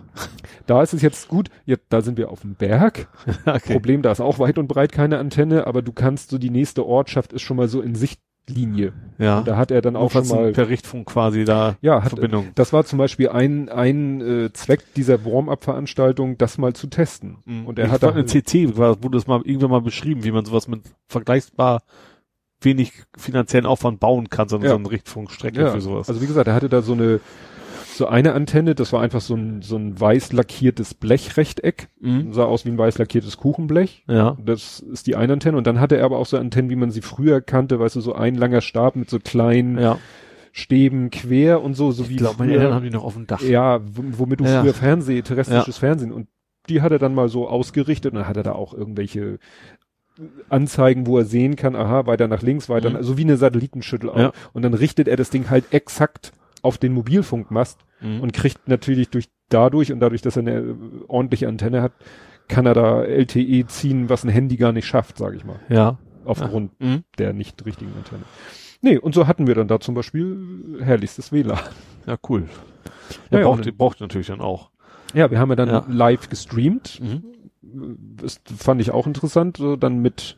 Da ist es jetzt gut, jetzt, da sind wir auf dem Berg. okay. Problem, da ist auch weit und breit keine Antenne, aber du kannst so die nächste Ortschaft ist schon mal so in Sichtlinie. Ja. Und da hat er dann auch schon mal per Richtfunk quasi da ja, hat, Verbindung. das war zum Beispiel ein, ein äh, Zweck dieser Warm-up-Veranstaltung, das mal zu testen. Und er ich hat da, eine CC, war- wurde das mal irgendwann mal beschrieben, wie man sowas mit vergleichbar wenig finanziellen Aufwand bauen kann, sondern Ja. so eine Richtfunkstrecke ja, für sowas. also wie gesagt, er hatte da so eine so eine Antenne, das war einfach so ein, so ein weiß lackiertes Blechrechteck, Mhm. sah aus wie ein weiß lackiertes Kuchenblech. Ja. Das ist die eine Antenne. Und dann hatte er aber auch so Antennen, wie man sie früher kannte, weißt du, so ein langer Stab mit so kleinen Ja. Stäben quer und so, so wie Ich glaube, meine Eltern haben die noch auf dem Dach. Ja, womit du Ja. früher Fernseh, terrestrisches Fernsehen und die hat er dann mal so ausgerichtet und dann hat er da auch irgendwelche Anzeigen, wo er sehen kann, aha, weiter nach links, weiter, Mhm. so wie eine Satellitenschüttel auch. Ja. Und dann richtet er das Ding halt exakt auf den Mobilfunkmast Mhm. und kriegt natürlich durch dadurch und dadurch, dass er eine ordentliche Antenne hat, kann er da LTE ziehen, was ein Handy gar nicht schafft, sage ich mal, ja. aufgrund Mhm. der nicht richtigen Antenne. Nee, und so hatten wir dann da zum Beispiel herrlichstes WLAN. Ja, cool. Ja, Ja, ja, braucht, braucht natürlich dann auch. Ja, wir haben ja dann Ja. live gestreamt. Mhm. Das fand ich auch interessant, so dann mit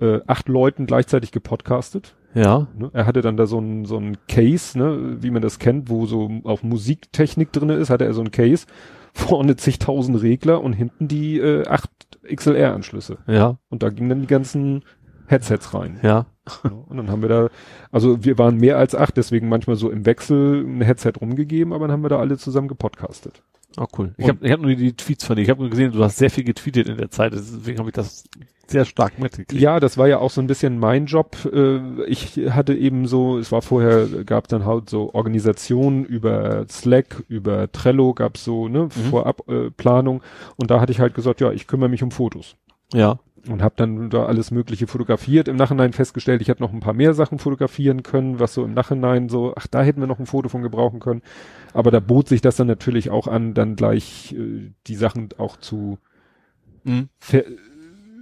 äh, acht Leuten gleichzeitig gepodcastet. Ja. Ne? Er hatte dann da so ein, so ein Case, ne, wie man das kennt, wo so auch Musiktechnik drinne ist, hatte er so ein Case, vorne zigtausend Regler und hinten die äh, acht XLR-Anschlüsse. Ja. Und da gingen dann die ganzen Headsets rein. Ja. Ne? Und dann haben wir da, also wir waren mehr als acht, deswegen manchmal so im Wechsel ein Headset rumgegeben, aber dann haben wir da alle zusammen gepodcastet. Oh, cool. Ich habe ich hab nur die Tweets von dir. Ich habe nur gesehen, du hast sehr viel getweetet in der Zeit. Deswegen habe ich das sehr stark mitgekriegt. Ja, das war ja auch so ein bisschen mein Job. Äh, Ich hatte eben so, es war vorher, gab dann halt so Organisationen über Slack, über Trello, gab's so ne Vorab äh, Planung und da hatte ich halt gesagt, ja, ich kümmere mich um Fotos Ja. Und habe dann da alles Mögliche fotografiert. Im Nachhinein festgestellt, ich hätte noch ein paar mehr Sachen fotografieren können, was so im Nachhinein so, ach, da hätten wir noch ein Foto von gebrauchen können. Aber da bot sich das dann natürlich auch an, dann gleich äh, die Sachen auch zu Mhm. ver,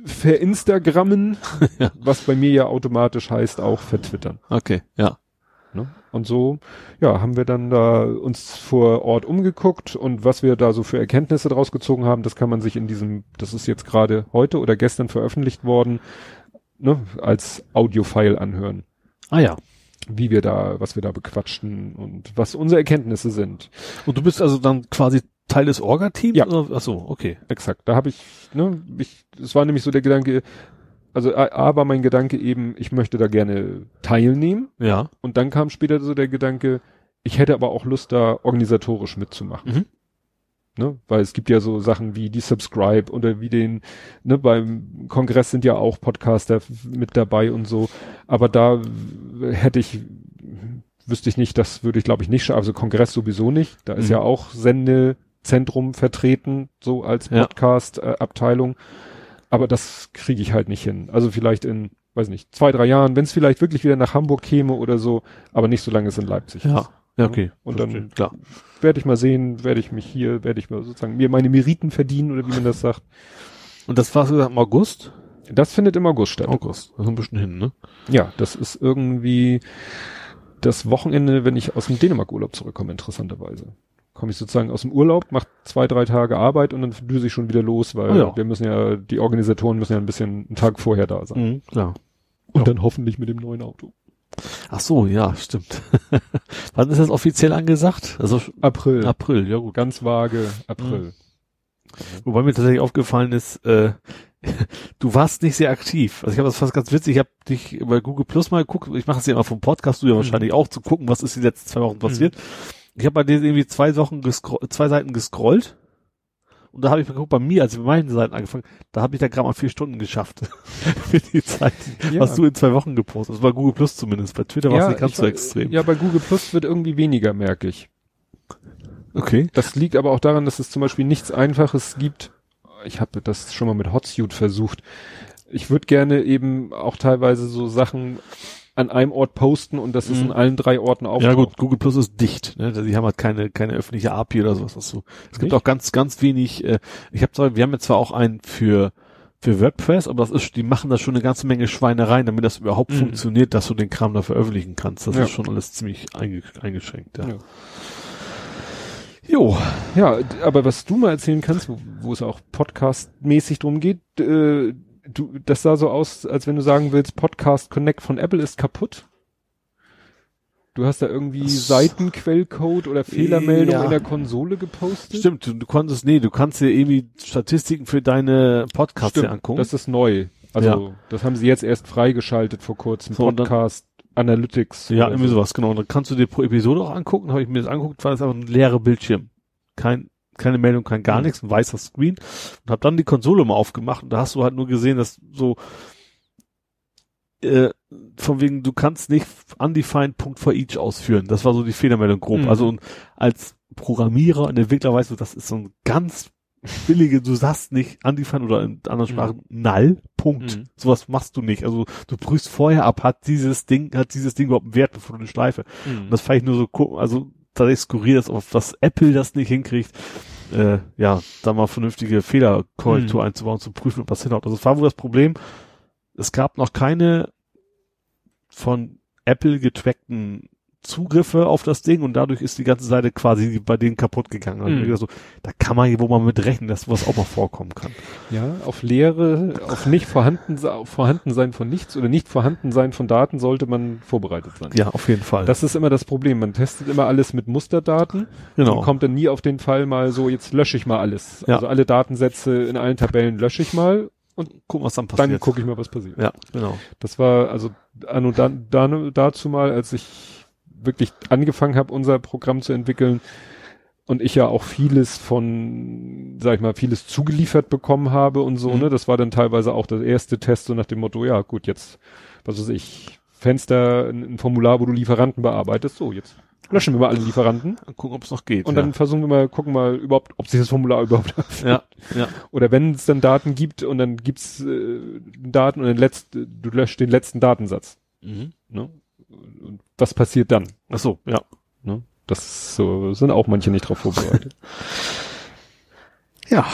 verinstagrammen, was bei mir ja automatisch heißt auch vertwittern. Okay. Ja. Und so, ja, haben wir dann da uns vor Ort umgeguckt und was wir da so für Erkenntnisse draus gezogen haben, das kann man sich in diesem, das ist jetzt gerade heute oder gestern veröffentlicht worden, ne, als Audiofile anhören. Ah ja. Wie wir da, was wir da bequatschten und was unsere Erkenntnisse sind. Und du bist also dann quasi Teil des Orga-Teams? Ja. Oder? Ach so, okay. Exakt. Da habe ich, ne, ich, es war nämlich so der Gedanke, also A, A war mein Gedanke eben, ich möchte da gerne teilnehmen. Ja. Und dann kam später so der Gedanke, ich hätte aber auch Lust, da organisatorisch mitzumachen. Mhm. Ne? Weil es gibt ja so Sachen wie die Subscribe oder wie den, ne, beim Kongress sind ja auch Podcaster mit dabei und so. Aber da hätte ich, wüsste ich nicht, das würde ich glaube ich nicht schaffen. Also Kongress sowieso nicht. Da ist Mhm. ja auch Sendezentrum vertreten, so als Ja. Aber das kriege ich halt nicht hin. Also vielleicht in, weiß nicht, zwei, drei Jahren, wenn es vielleicht wirklich wieder nach Hamburg käme oder so, aber nicht solange es in Leipzig ist. Ja. Ja, okay. Und dann- klar. Werde ich mal sehen, werde ich mich hier, werde ich mal sozusagen mir meine Meriten verdienen oder wie man das sagt. Und das war so im August? Das findet im August statt. August. Ist ein bisschen hin, ne? Ja, das ist irgendwie das Wochenende, wenn ich aus dem Dänemark-Urlaub zurückkomme, interessanterweise. Komme ich sozusagen aus dem Urlaub, mache zwei, drei Tage Arbeit und dann düse ich schon wieder los, weil Ah ja. wir müssen ja, die Organisatoren müssen ja ein bisschen einen Tag vorher da sein. Mhm, klar. Und dann hoffentlich mit dem neuen Auto. Ach so, ja, stimmt. Wann ist das offiziell angesagt? Also April. April, ja gut. Ganz vage April. Mhm. Wobei mir tatsächlich aufgefallen ist, äh, du warst nicht sehr aktiv. Also ich habe das fast ganz witzig, ich habe dich bei Google Plus mal geguckt, ich mache es ja immer vom Podcast, du ja mhm. wahrscheinlich auch, zu gucken, was ist die letzten zwei Wochen passiert. Mhm. Ich habe bei dir irgendwie zwei Wochen zwei Seiten gescrollt und da habe ich mal geguckt, bei mir, als ich bei meinen Seiten angefangen, da habe ich da gerade mal vier Stunden geschafft. Für die Zeit, ja. was du in zwei Wochen gepostet hast. Also bei Google Plus zumindest. Bei Twitter war es nicht ganz so extrem. Ja, bei Google Plus wird irgendwie weniger, merke ich. Okay. Das liegt aber auch daran, dass es zum Beispiel nichts Einfaches gibt. Ich habe das schon mal mit Hotsuite versucht. Ich würde gerne eben auch teilweise so Sachen an einem Ort posten und das ist mhm. in allen drei Orten auch. Ja gut, Google Plus ist dicht. Ne? Die haben halt keine keine öffentliche API oder sowas. Was so. Es gibt auch ganz ganz wenig. Äh, ich habe zwar, wir haben jetzt zwar auch einen für für WordPress, aber das ist, die machen da schon eine ganze Menge Schweinereien, damit das überhaupt mhm. funktioniert, dass du den Kram da veröffentlichen kannst. Das ja. ist schon alles ziemlich eingeschränkt. Ja. ja. Jo. Ja, aber was du mal erzählen kannst, wo, wo es auch podcastmäßig drum geht, äh, du, das sah so aus, als wenn du sagen willst, Podcast Connect von Apple ist kaputt. Du hast da irgendwie Seitenquellcode oder Fehlermeldung ja. in der Konsole gepostet. Stimmt, du, du konntest, nee, du kannst dir irgendwie Statistiken für deine Podcasts angucken. Das ist neu. Also, ja. das haben sie jetzt erst freigeschaltet vor kurzem. So, Podcast dann, Analytics. Ja, irgendwie so. sowas, genau. Und dann kannst du dir pro Episode auch angucken. Habe ich mir das angeguckt, war das einfach ein leerer Bildschirm. Kein, keine Meldung, kein gar mhm. nichts, ein weißer Screen und habe dann die Konsole mal aufgemacht und da hast du halt nur gesehen, dass so äh, von wegen, du kannst nicht undefined Punkt for each ausführen. Das war so die Fehlermeldung grob. Mhm. Also als Programmierer und Entwickler weißt du, das ist so ein ganz billige, du sagst nicht undefined oder in anderen mhm. Sprachen mhm. null, Punkt. Mhm. Sowas machst du nicht. Also du prüfst vorher ab, hat dieses Ding, hat dieses Ding überhaupt einen Wert, bevor du eine Schleife. Mhm. Und das fand ich nur so, also tatsächlich skurril ist, auf dass Apple das nicht hinkriegt, äh, ja, da mal vernünftige Fehlerkorrektur mhm. einzubauen, zu prüfen, ob das hinhaut. Also es war wohl das Problem, es gab noch keine von Apple getrackten Zugriffe auf das Ding und dadurch ist die ganze Seite quasi bei denen kaputt gegangen. Also mhm. so, da kann man wo man mit rechnen, dass sowas auch mal vorkommen kann. Ja, auf Leere, auf nicht vorhanden, auf vorhanden sein von nichts oder nicht vorhanden sein von Daten sollte man vorbereitet sein. Ja, auf jeden Fall. Das ist immer das Problem. Man testet immer alles mit Musterdaten genau. und kommt dann nie auf den Fall mal so, jetzt lösche ich mal alles. Ja. Also alle Datensätze in allen Tabellen lösche ich mal und guck, was dann passiert. Dann gucke ich mal, was passiert. Ja, genau. Das war also an und dann, dann dazu mal, als ich wirklich angefangen habe, unser Programm zu entwickeln und ich ja auch vieles von, sag ich mal, vieles zugeliefert bekommen habe und so, mhm. ne, das war dann teilweise auch der erste Test so nach dem Motto, ja gut, jetzt, was weiß ich, Fenster, ein, Formular, wo du Lieferanten bearbeitest, so jetzt löschen wir mal alle Lieferanten. Und gucken, ob es noch geht. Und ja. dann versuchen wir mal, gucken mal überhaupt, ob sich das Formular überhaupt Ja, ja. Oder wenn es dann Daten gibt und dann gibt's äh, Daten und dann letzt, du löscht den letzten Datensatz. Mhm. Ne? Und was passiert dann? Ach so, ja. Ne? Das so, sind auch manche nicht drauf vorbereitet. ja.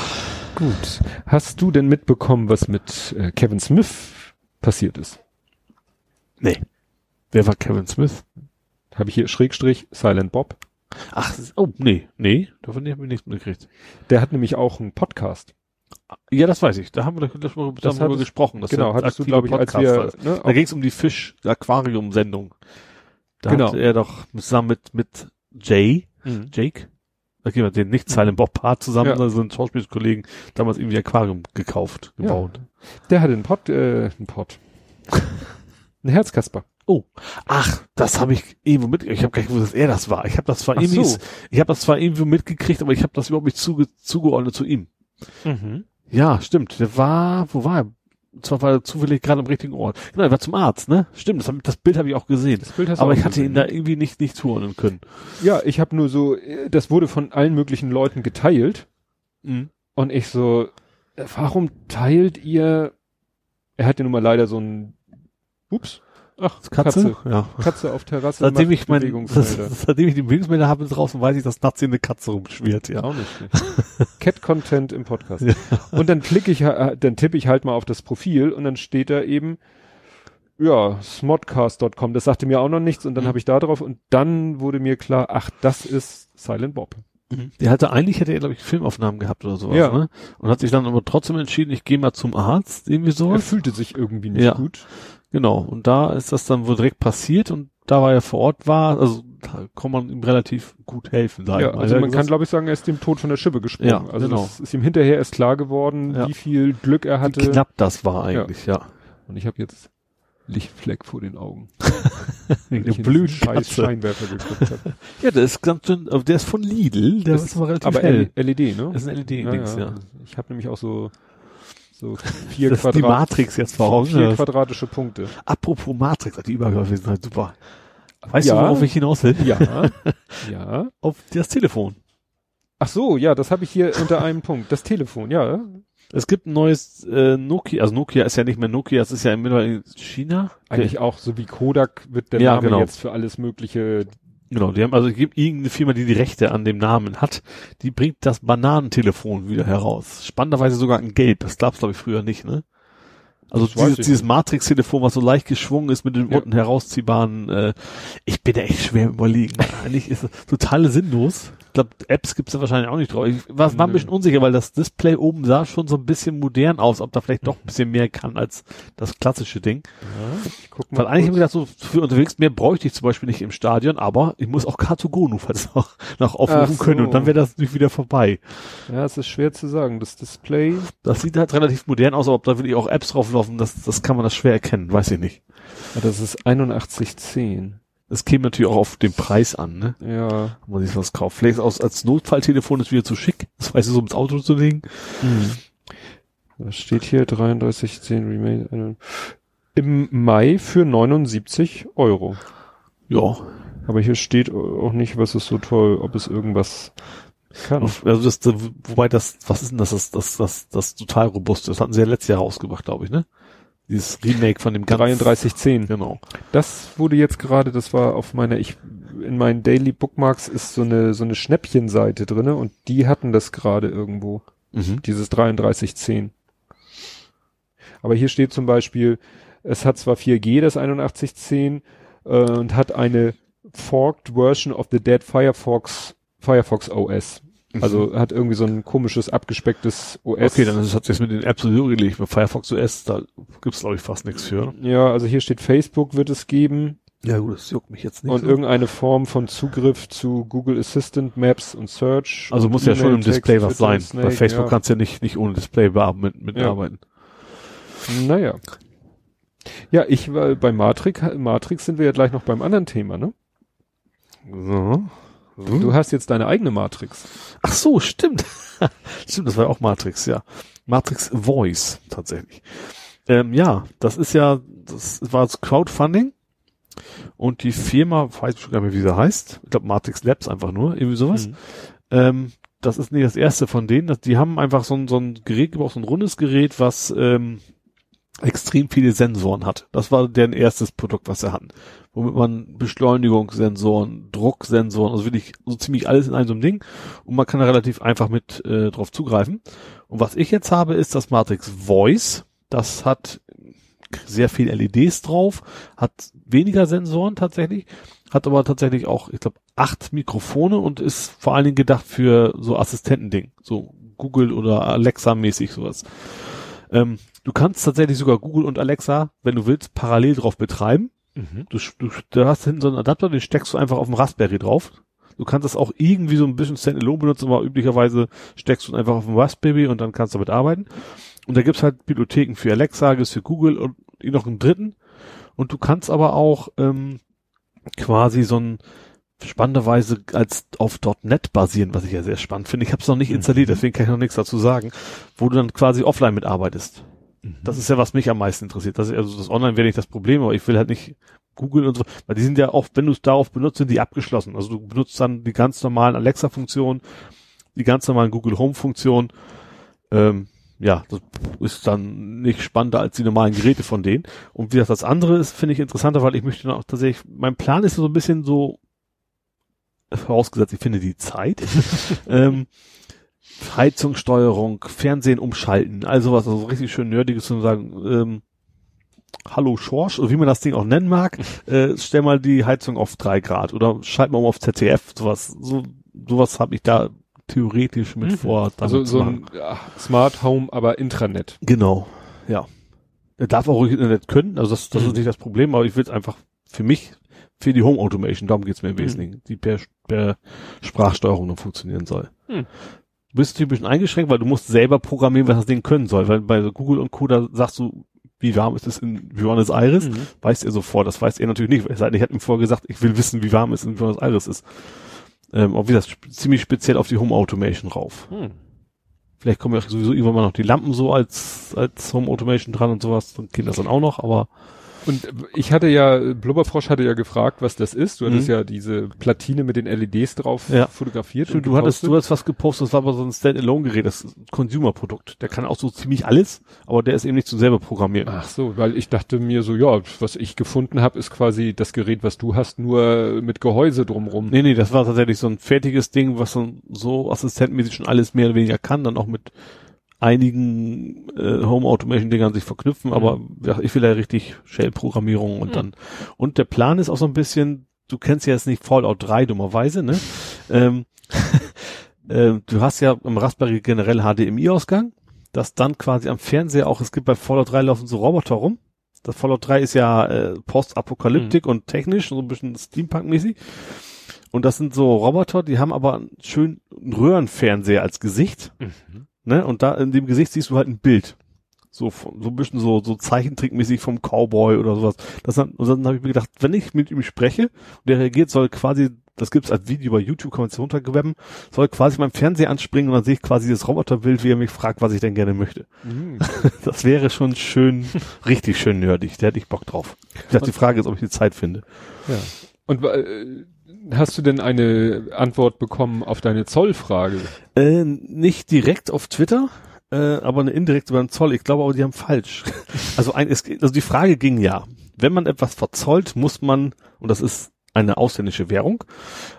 Gut. Hast du denn mitbekommen, was mit äh, Kevin Smith passiert ist? Nee. Wer war Kevin Smith? Habe ich hier Schrägstrich Silent Bob. Ach, oh, nee, nee, davon habe ich nichts mitgekriegt. Der hat nämlich auch einen Podcast. Ja, das weiß ich. Da haben wir das, das darüber gesprochen. Das genau, hattest du, glaube ich, als wir, ne, Da ging es um die Fisch-Aquarium-Sendung. Da genau. hatte er doch zusammen mit, mit Jay, mhm. Jake, okay, den nicht Silent Bob Part zusammen, ja. also einen Schauspielkollegen, damals irgendwie Aquarium gekauft, gebaut. Ja. Der hatte einen Pott, äh, einen Pott. ein Herzkasper. Oh, ach, das habe ich irgendwo mit. Ich habe gar nicht gewusst, dass er das war. Ich habe das zwar irgendwie, so. ich habe das zwar irgendwo mitgekriegt, aber ich habe das überhaupt nicht zuge zugeordnet zu ihm. Mhm. Ja, stimmt. Der war, wo war er? Zwar war er zufällig gerade am richtigen Ort. Genau, er war zum Arzt, ne? Stimmt, das, hab, das Bild habe ich auch gesehen. Das Bild hast aber ich hatte gesehen. ihn da irgendwie nicht nicht zuordnen können. Ja, ich habe nur so, das wurde von allen möglichen Leuten geteilt. Mhm. Und ich so, warum teilt ihr? Er hatte nun mal leider so ein, ups, Ach, Katze? Katze, ja. Katze auf Terrasse. Seitdem ich mein, das, seitdem ich die Bewegungsmelder habe draußen, weiß ich, dass Nazi eine Katze rumschwirrt, ja. Auch nicht. Cat Content im Podcast. Ja. Und dann klicke ich, äh, dann tippe ich halt mal auf das Profil und dann steht da eben, ja, smodcast.com. Das sagte mir auch noch nichts und dann mhm. habe ich da drauf und dann wurde mir klar, ach, das ist Silent Bob. Mhm. Der hatte eigentlich hätte er glaube ich Filmaufnahmen gehabt oder sowas, ja. ne? Und hat sich dann aber trotzdem entschieden, ich gehe mal zum Arzt irgendwie so. Er fühlte sich irgendwie nicht ja. gut. Genau, und da ist das dann wohl direkt passiert und da war er vor Ort war, also da kann man ihm relativ gut helfen. Sag Ja, also man kann glaube ich sagen, er ist dem Tod von der Schippe gesprungen. Ja, also genau. das ist ihm hinterher erst klar geworden, Ja. wie viel Glück er wie hatte. knapp das war eigentlich, ja. Und ich habe jetzt Lichtfleck vor den Augen. Wegen dem blöden scheiß. Scheinwerfer geguckt habe. Ja, der ist ganz schön, aber der ist von Lidl, der Das ist aber relativ Aber hell. LED, ne? Das ist ein LED-Dings, ja. Ich habe nämlich auch so so vier Das ist die Quadrat Matrix jetzt vor Augen. vier Ja. quadratische Punkte. Apropos Matrix, die Übergriffe sind halt super. Weißt Ja. du, worauf ich hinaus will? Ja, ja. Auf das Telefon. Ach so, ja, das habe ich hier unter einem Punkt. Das Telefon, ja. Es gibt ein neues äh, Nokia, also Nokia ist ja nicht mehr Nokia, es ist ja mittlerweile in China. Eigentlich auch so wie Kodak wird der Ja, Name genau. jetzt für alles mögliche. Genau, die haben also es gibt irgendeine Firma, die die Rechte an dem Namen hat, die bringt das Bananentelefon wieder heraus. Spannenderweise sogar in Gelb. Das gab's glaube ich früher nicht, ne? Also Das dieses, dieses Matrix-Telefon, was so leicht geschwungen ist mit den Ja. unten herausziehbaren, äh, ich bin da echt schwer überlegen. Eigentlich ist es total sinnlos. Ich glaube, Apps gibt's da wahrscheinlich auch nicht drauf. Ich war, war ein bisschen unsicher, weil das Display oben sah schon so ein bisschen modern aus, ob da vielleicht doch ein bisschen mehr kann als das klassische Ding. Ja, ich guck mal. Weil eigentlich habe ich gedacht, so für unterwegs mehr bräuchte ich zum Beispiel nicht im Stadion, aber ich muss auch Car2Go notfalls noch, noch aufrufen Ach können so. und dann wäre das natürlich wieder vorbei. ja, es ist schwer zu sagen. Das Display. Das sieht halt relativ modern aus, aber ob da wirklich auch Apps drauflaufen, das, das kann man das schwer erkennen, weiß ich nicht. Ja, das ist 8110. Es käme natürlich auch auf den Preis an, ne? Ja. Wenn man sich was kauft. Vielleicht aus, als Notfalltelefon ist wieder zu schick, das weiß ich so ins Auto zu legen. Was steht hier? 3310 Remain. äh, Im Mai für 79 Euro. Ja. Aber hier steht auch nicht, was ist so toll, ob es irgendwas kann. Also das, wobei das, was ist denn das, das, das, das, das total robust ist. Das hatten sie ja letztes Jahr rausgebracht, glaube ich, ne? Dieses Remake von dem ganzen. 3310. Genau. Das wurde jetzt gerade, das war auf meiner, ich, in meinen Daily Bookmarks ist so eine, so eine Schnäppchenseite drinne und die hatten das gerade irgendwo. Mhm. Dieses 3310. Aber hier steht zum Beispiel, es hat zwar 4G, das 8110, äh, und hat eine forked version of the dead Firefox, Firefox OS. Also hat irgendwie so ein komisches, abgespecktes OS. Mhm. Okay, dann ist- hat sich mit den Apps gelegt. Bei Firefox OS, da gibt's glaube ich fast nichts für. Ja, also hier steht Facebook wird es geben Ja gut, das juckt mich jetzt nicht. und so. irgendeine Form von Zugriff zu Google Assistant, Maps und Search. also und muss ja schon im Display was sein. Twitter, Bei Snake, Facebook ja. kannst du ja nicht, nicht ohne Display bearbeiten, mit, mitarbeiten. Naja. Ja, ich war bei Matrix, Matrix sind wir ja gleich noch beim anderen Thema, ne? So. Du hast jetzt deine eigene Matrix. Ach so, stimmt. stimmt, das war ja auch Matrix, ja. Matrix Voice, tatsächlich. Ähm, ja, das ist ja, das war das Crowdfunding. Und die Firma, weiß ich schon gar nicht mehr, wie sie heißt. Ich glaube Matrix Labs einfach nur, irgendwie sowas. Mhm. Ähm, das ist nicht das erste von denen. Das, die haben einfach so ein, so ein Gerät gebraucht, so ein rundes Gerät, was ähm, extrem viele Sensoren hat. Das war deren erstes Produkt, was sie hatten. Womit man Beschleunigungssensoren, Drucksensoren, also wirklich so ziemlich alles in einem so einem Ding. Und man kann da relativ einfach mit äh, drauf zugreifen. Und was ich jetzt habe, ist das Matrix Voice. Das hat sehr viel LEDs drauf, hat weniger Sensoren tatsächlich, hat aber tatsächlich auch, ich glaube, acht Mikrofone und ist vor allen Dingen gedacht für so Assistentending, so Google oder Alexa mäßig sowas. Ähm, du kannst tatsächlich sogar Google und Alexa, wenn du willst, parallel drauf betreiben. Mhm. Du, du, du hast hinten so einen Adapter, den steckst du einfach auf dem Raspberry drauf. Du kannst das auch irgendwie so ein bisschen Standalone benutzen, aber üblicherweise steckst du ihn einfach auf dem Raspberry und dann kannst du damit arbeiten. Und da gibt's halt Bibliotheken für Alexa, gibt's für Google und noch einen dritten. Und du kannst aber auch ähm, quasi so ein spannenderweise als auf .NET basieren, was ich ja sehr spannend finde. Ich habe es noch nicht installiert, deswegen kann ich noch nichts dazu sagen, wo du dann quasi offline mitarbeitest. Das ist ja, was mich am meisten interessiert. Das ist, also das Online wäre nicht das Problem, aber ich will halt nicht Google und so, weil die sind ja auch, wenn du es darauf benutzt, sind die abgeschlossen. Also du benutzt dann die ganz normalen Alexa-Funktionen, die ganz normalen Google Home-Funktionen. Ähm, ja, das ist dann nicht spannender als die normalen Geräte von denen. Und wie gesagt, das andere ist, finde ich interessanter, weil ich möchte dann auch tatsächlich, mein Plan ist so ein bisschen so, vorausgesetzt, ich finde die Zeit, ähm, Heizungssteuerung, Fernsehen umschalten, also was, also richtig schön nerdiges zu sagen, ähm, Hallo Schorsch, oder wie man das Ding auch nennen mag, äh, stell mal die Heizung auf drei Grad oder schalt mal um auf ZDF, sowas, so, sowas habe ich da theoretisch mit Mhm. vor. Also so ein ja, Smart Home, aber Intranet. Genau, ja. Er darf auch ruhig Internet können, also das, das mhm. ist nicht das Problem, aber ich will es einfach für mich, für die Home Automation, darum geht's mir im mhm. Wesentlichen, die per, per Sprachsteuerung noch funktionieren soll. Mhm. Du bist ein bisschen eingeschränkt, weil du musst selber programmieren, was das Ding können soll, weil bei Google und Co. da sagst du, wie warm ist es in Buenos Aires, mhm. weiß er sofort, das weiß er natürlich nicht, weil er hat ihm vorher gesagt, ich will wissen, wie warm es in Buenos Aires ist. Ähm, auch wie das ziemlich speziell auf die Home Automation rauf. Mhm. Vielleicht kommen ja sowieso irgendwann mal noch die Lampen so als, als Home Automation dran und sowas, dann geht das dann auch noch, aber und ich hatte ja, Blubberfrosch hatte ja gefragt, was das ist. Du hattest mhm. ja diese Platine mit den LEDs drauf ja. fotografiert. Stimmt, du hattest, du hast was gepostet, das war aber so ein Stand-Alone-Gerät, das Consumer-Produkt. Der kann auch so ziemlich alles, aber der ist eben nicht zu selber programmieren. Ach so, weil ich dachte mir so, ja, was ich gefunden habe, ist quasi das Gerät, was du hast, nur mit Gehäuse drumrum. Nee, nee, das war tatsächlich so ein fertiges Ding, was so, so assistentmäßig schon alles mehr oder weniger kann, dann auch mit einigen äh, Home Automation Dingern sich verknüpfen, mhm. aber ja, ich will ja richtig Shell Programmierung und mhm. dann und der Plan ist auch so ein bisschen, du kennst ja jetzt nicht Fallout 3 dummerweise, ne? ähm, äh, du hast ja im Raspberry generell HDMI Ausgang, das dann quasi am Fernseher auch, es gibt bei Fallout 3 laufen so Roboter rum. Das Fallout 3 ist ja äh, Postapokalyptik mhm. und technisch, so ein bisschen Steampunk-mäßig. Und das sind so Roboter, die haben aber einen schönen Röhrenfernseher als Gesicht. Mhm. Ne? Und da in dem Gesicht siehst du halt ein Bild. So, so ein bisschen so, so zeichentrickmäßig vom Cowboy oder sowas. Das dann, und dann habe ich mir gedacht, wenn ich mit ihm spreche und der reagiert, soll quasi, das gibt's als Video bei YouTube, kann man es runtergewebben, soll quasi mein Fernseher anspringen und dann sehe ich quasi das Roboterbild, wie er mich fragt, was ich denn gerne möchte. Mhm. Das wäre schon schön, richtig schön nerdig. Da hätte ich Bock drauf. Ich dachte, die Frage ist, ob ich die Zeit finde. Ja. Und äh, hast du denn eine Antwort bekommen auf deine Zollfrage? Äh, nicht direkt auf Twitter, äh, aber eine indirekte beim Zoll. Ich glaube aber, die haben falsch. also, ein, es, also die Frage ging ja, wenn man etwas verzollt, muss man, und das ist eine ausländische Währung,